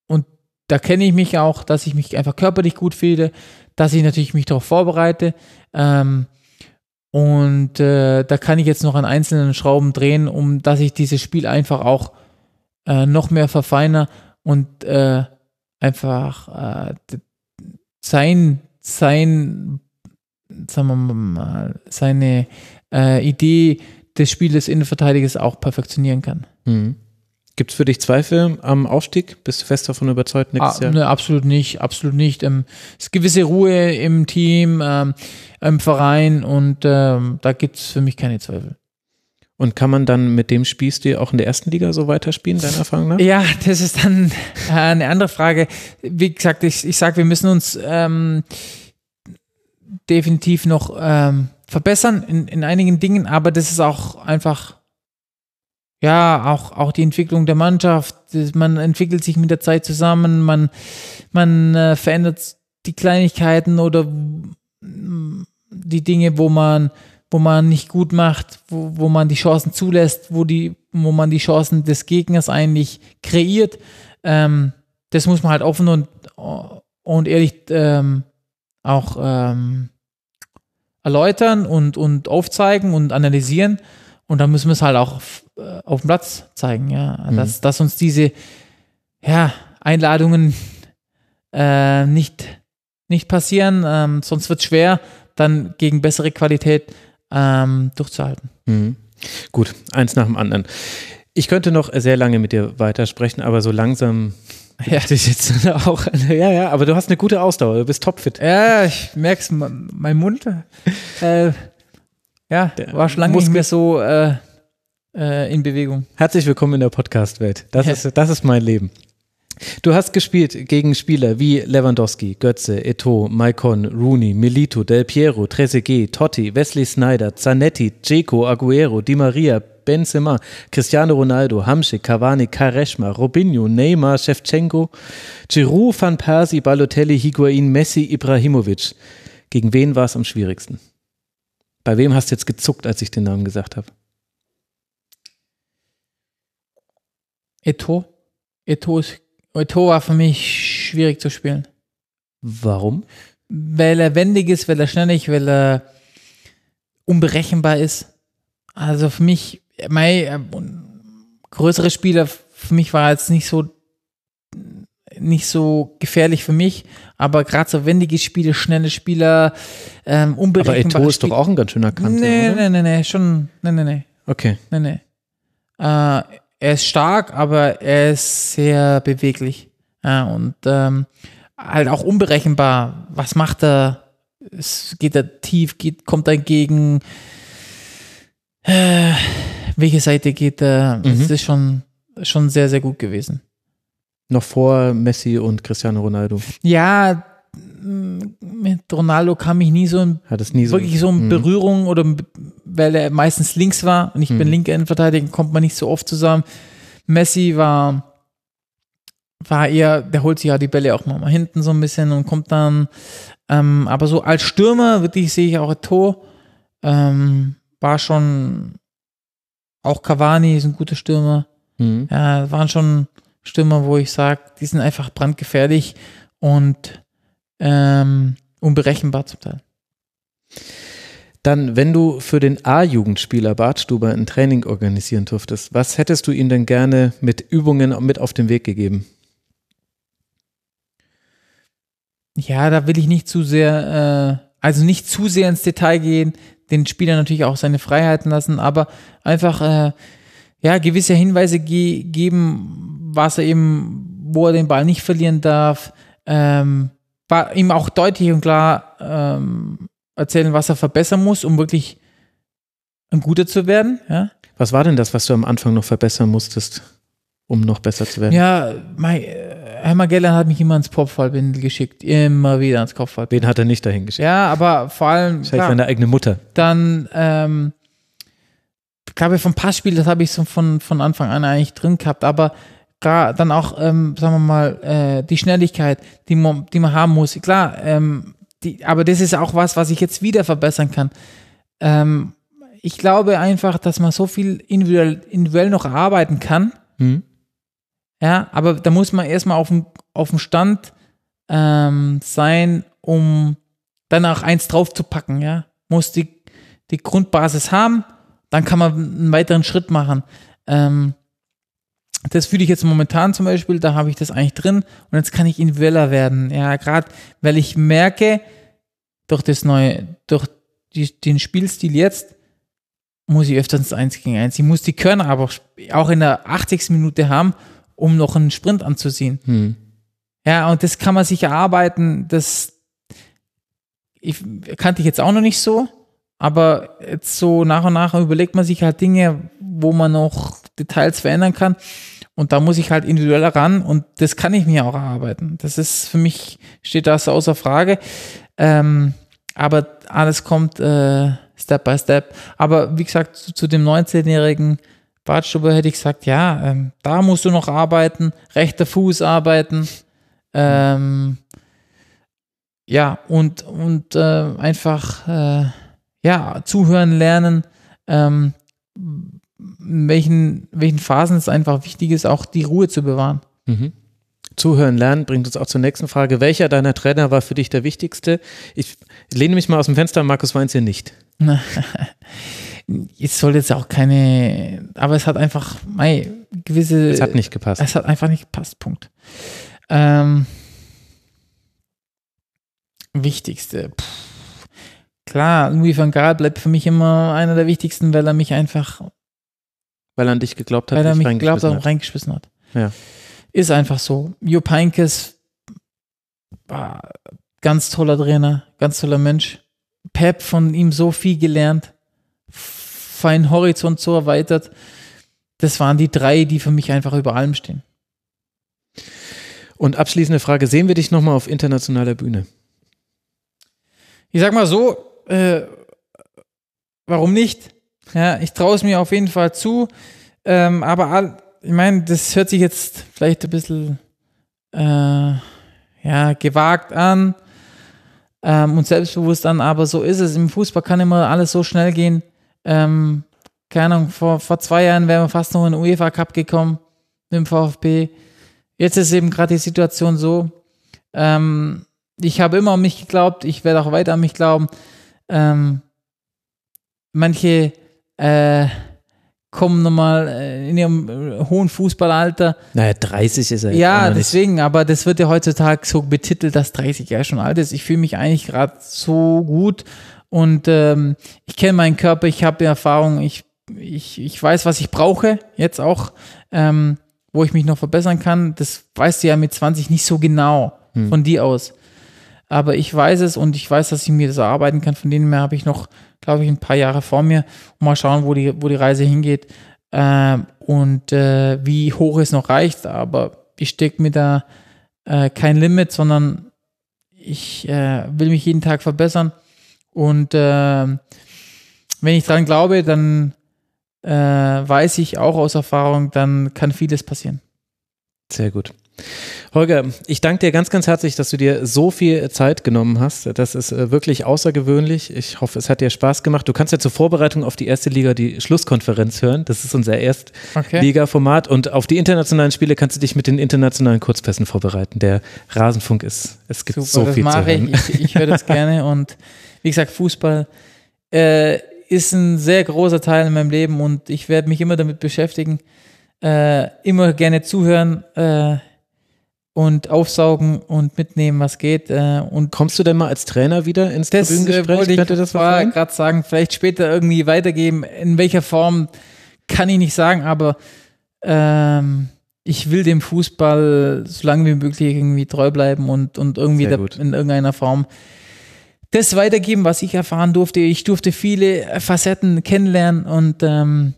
und da kenne ich mich auch, dass ich mich einfach körperlich gut fühle, dass ich natürlich mich darauf vorbereite. Ähm, und äh, da kann ich jetzt noch an einzelnen Schrauben drehen, um dass ich dieses Spiel einfach auch äh, noch mehr verfeiner und äh, einfach äh, sein, sein, sagen wir mal, seine äh, Idee des Spiels des Innenverteidigers auch perfektionieren kann. Hm. Gibt es für dich Zweifel am Aufstieg? Bist du fest davon überzeugt nächstes Ah, Jahr? ne, absolut nicht, absolut nicht. Ähm, es ist gewisse Ruhe im Team, ähm, im Verein und ähm, da gibt es für mich keine Zweifel. Und kann man dann mit dem Spielstil auch in der ersten Liga so weiterspielen, deiner Erfahrung nach? Ja, das ist dann äh, eine andere Frage. Wie gesagt, ich, ich sage, wir müssen uns ähm, definitiv noch ähm, verbessern in, in einigen Dingen, aber das ist auch einfach, ja, auch, auch die Entwicklung der Mannschaft. Man entwickelt sich mit der Zeit zusammen, man, man äh, verändert die Kleinigkeiten oder mm, die Dinge, wo man, wo man nicht gut macht, wo, wo man die Chancen zulässt, wo, die, wo man die Chancen des Gegners eigentlich kreiert. Ähm, das muss man halt offen und, und ehrlich ähm, auch ähm, erläutern und, und aufzeigen und analysieren. Und dann müssen wir es halt auch auf, äh, auf dem Platz zeigen, ja. Dass, dass uns diese ja, Einladungen äh, nicht, nicht passieren, ähm, sonst wird es schwer, dann gegen bessere Qualität ähm, durchzuhalten. Mhm. Gut, eins nach dem anderen. Ich könnte noch sehr lange mit dir weitersprechen, aber so langsam Ja. ich jetzt auch. Ja, ja, aber du hast eine gute Ausdauer, du bist topfit. Ja, ich merke es, mein Mund, äh, ja, Der war schon lange Muskel- nicht mehr so äh, äh, in Bewegung. Herzlich willkommen in der Podcast-Welt. Das, Ja. ist, das ist mein Leben. Du hast gespielt gegen Spieler wie Lewandowski, Götze, Eto'o, Maicon, Rooney, Milito, Del Piero, Trezeguet, Totti, Wesley Snyder, Zanetti, Dzeko, Aguero, Di Maria, Benzema, Cristiano Ronaldo, Hamsik, Cavani, Kareshma, Robinho, Neymar, Shevchenko, Giroud, Van Persie, Balotelli, Higuain, Messi, Ibrahimovic. Gegen wen war es am schwierigsten? Bei wem hast du jetzt gezuckt, als ich den Namen gesagt habe? Eto. Eto, ist, Eto war für mich schwierig zu spielen. Warum? Weil er wendig ist, weil er schnell ist, weil er unberechenbar ist. Also für mich, mein äh, größere Spieler, für mich war jetzt nicht so nicht so gefährlich für mich, aber gerade so wendige Spiele, schnelle Spieler, ähm, Aber unberechenbare Eto ist doch auch ein ganz schöner Kanter, Nee, oder? nee, nee, nee, schon, nee, nee, nee, Okay. nee, nee. Äh, er ist stark, aber er ist sehr beweglich. Ja, und ähm, halt auch unberechenbar. Was macht er? Es geht er tief, geht, kommt er gegen äh, welche Seite geht er? Mhm. Das ist schon, schon sehr, sehr gut gewesen. Noch vor Messi und Cristiano Ronaldo. Ja, m- mit Ronaldo kam ich nie so in es nie so. wirklich so in Mhm. Berührung oder weil er meistens links war und ich bin Mhm. linke Endverteidiger, kommt man nicht so oft zusammen. Messi war, war eher, der holt sich ja die Bälle auch mal mal hinten so ein bisschen und kommt dann, ähm, aber so als Stürmer wirklich sehe ich auch Tor, ähm, war schon, auch Cavani ist ein guter Stürmer. Mhm. Ja, waren schon Stürmer, wo ich sage, die sind einfach brandgefährlich und ähm, unberechenbar zum Teil. Dann, wenn du für den A-Jugendspieler Bartstuber ein Training organisieren durftest, was hättest du ihm denn gerne mit Übungen mit auf den Weg gegeben? Ja, da will ich nicht zu sehr, äh, also nicht zu sehr ins Detail gehen, den Spieler natürlich auch seine Freiheiten lassen, aber einfach, äh, ja, gewisse Hinweise ge geben, was er eben, wo er den Ball nicht verlieren darf, ähm, war ihm auch deutlich und klar ähm, erzählen, was er verbessern muss, um wirklich ein Guter zu werden, ja. Was war denn das, was du am Anfang noch verbessern musstest, um noch besser zu werden? Ja, mein, Herr Magellan hat mich immer ins Kopfballbindel geschickt, immer wieder ins Kopfballbindel. Wen hat er nicht dahin geschickt? Ja, aber vor allem, Wahrscheinlich klar, seine eigene Mutter. dann, ähm, ich glaube, vom Passspiel, das habe ich so von, von Anfang an eigentlich drin gehabt, aber dann auch, ähm, sagen wir mal, äh, die Schnelligkeit, die man, die man haben muss. Klar, ähm, die, aber das ist auch was, was ich jetzt wieder verbessern kann. Ähm, ich glaube einfach, dass man so viel individuell, individuell noch arbeiten kann, Mhm. Ja, aber da muss man erstmal auf dem, auf dem Stand ähm, sein, um dann auch eins drauf zu packen, ja. Muss die, die Grundbasis haben, dann kann man einen weiteren Schritt machen. Ähm, das fühle ich jetzt momentan zum Beispiel, da habe ich das eigentlich drin und jetzt kann ich individueller werden. Ja, gerade weil ich merke, durch das neue, durch die, den Spielstil jetzt, muss ich öfters eins gegen eins. Ich muss die Körner aber auch in der 80. Minute haben, um noch einen Sprint anzuziehen. Hm. Ja, und das kann man sich erarbeiten. Das ich, kannte ich jetzt auch noch nicht so, aber jetzt so nach und nach überlegt man sich halt Dinge, wo man noch Details verändern kann. Und da muss ich halt individueller ran und das kann ich mir auch erarbeiten. Das ist für mich, steht das außer Frage. Ähm, aber alles kommt äh, Step by Step. Aber wie gesagt, zu, zu dem 19-jährigen Bartstuber hätte ich gesagt, ja, ähm, da musst du noch arbeiten, rechter Fuß arbeiten. Ähm, ja, und, und äh, einfach äh, ja, zuhören lernen, ähm, in welchen, welchen Phasen es einfach wichtig ist, auch die Ruhe zu bewahren. Mhm. Zuhören lernen bringt uns auch zur nächsten Frage. Welcher deiner Trainer war für dich der wichtigste? Ich lehne mich mal aus dem Fenster, Markus Weinz hier nicht. Es soll jetzt auch keine, aber es hat einfach mei, gewisse. Es hat nicht gepasst. Es hat einfach nicht gepasst, Punkt. Ähm, wichtigste. Puh. Klar, Louis van Gaal bleibt für mich immer einer der wichtigsten, weil er mich einfach, Weil er an dich geglaubt hat, weil er mich glaubt reingeschmissen und reingeschmissen hat. Ja. Ist einfach so. Heynckes war ganz toller Trainer, ganz toller Mensch. Pep von ihm so viel gelernt, feinen Horizont so erweitert. Das waren die drei, die für mich einfach über allem stehen. Und abschließende Frage, sehen wir dich nochmal auf internationaler Bühne? Ich sag mal so, äh, warum nicht? Ja, ich traue es mir auf jeden Fall zu. Ähm, aber all, ich meine, das hört sich jetzt vielleicht ein bisschen äh, ja, gewagt an ähm, und selbstbewusst an, aber so ist es. Im Fußball kann immer alles so schnell gehen. Ähm, keine Ahnung, vor, vor zwei Jahren wären wir fast noch in den UEFA Cup gekommen mit dem VfB. Jetzt ist eben gerade die Situation so. Ähm, ich habe immer an mich geglaubt, ich werde auch weiter an mich glauben. Ähm, manche äh, kommen nochmal äh, in ihrem äh, hohen Fußballalter. Naja, 30 ist er. Ja, deswegen, aber das wird ja heutzutage so betitelt, dass 30 Jahre schon alt ist. Ich fühle mich eigentlich gerade so gut und ähm, ich kenne meinen Körper, ich habe Erfahrung, ich, ich, ich weiß, was ich brauche, jetzt auch, ähm, wo ich mich noch verbessern kann. Das weißt du ja mit 20 nicht so genau hm. von dir aus. Aber ich weiß es und ich weiß, dass ich mir das erarbeiten kann. Von denen her habe ich noch glaube ich, ein paar Jahre vor mir und mal schauen, wo die, wo die Reise hingeht äh, und äh, wie hoch es noch reicht. Aber ich stecke mir da äh, kein Limit, sondern ich äh, will mich jeden Tag verbessern. Und äh, wenn ich dran glaube, dann äh, weiß ich auch aus Erfahrung, dann kann vieles passieren. Sehr gut. Holger, ich danke dir ganz, ganz herzlich, dass du dir so viel Zeit genommen hast. Das ist äh, wirklich außergewöhnlich. Ich hoffe, es hat dir Spaß gemacht. Du kannst ja zur Vorbereitung auf die erste Liga die Schlusskonferenz hören. Das ist unser Erstliga-Format. Und auf die internationalen Spiele kannst du dich mit den internationalen Kurzpässen vorbereiten. Der Rasenfunk ist, es gibt Super, so viel das mache ich. Ich, ich höre das gerne. Und wie gesagt, Fußball äh, ist ein sehr großer Teil in meinem Leben und ich werde mich immer damit beschäftigen. Äh, immer gerne zuhören. Äh, und aufsaugen und mitnehmen, was geht. Äh, und Kommst du denn mal als Trainer wieder ins das, Tribünengespräch? Äh, wollte ich das gerade sagen, vielleicht später irgendwie weitergeben. In welcher Form kann ich nicht sagen, aber ähm, ich will dem Fußball so lange wie möglich irgendwie treu bleiben und, und irgendwie in irgendeiner Form das weitergeben, was ich erfahren durfte. Ich durfte viele Facetten kennenlernen und ähm,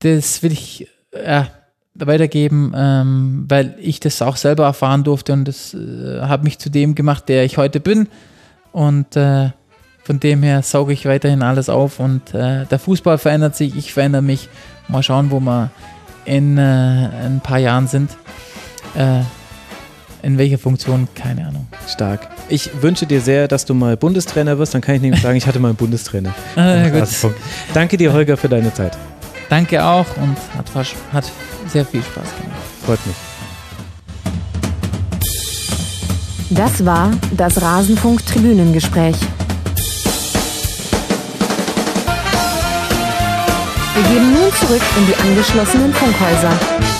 das will ich ja, weitergeben, ähm, weil ich das auch selber erfahren durfte und das äh, hat mich zu dem gemacht, der ich heute bin. Und äh, von dem her sauge ich weiterhin alles auf und äh, der Fußball verändert sich, ich verändere mich. Mal schauen, wo wir in, äh, ein paar Jahren sind. In welcher Funktion, keine Ahnung. Stark. Ich wünsche dir sehr, dass du mal Bundestrainer wirst. Dann kann ich nämlich sagen, ich hatte mal einen Bundestrainer. ah, Danke dir, Holger, für deine Zeit. Danke auch und hat, hat sehr viel Spaß gemacht. Freut mich. Das war das Rasenfunk-Tribünengespräch. Wir gehen nun zurück in die angeschlossenen Funkhäuser.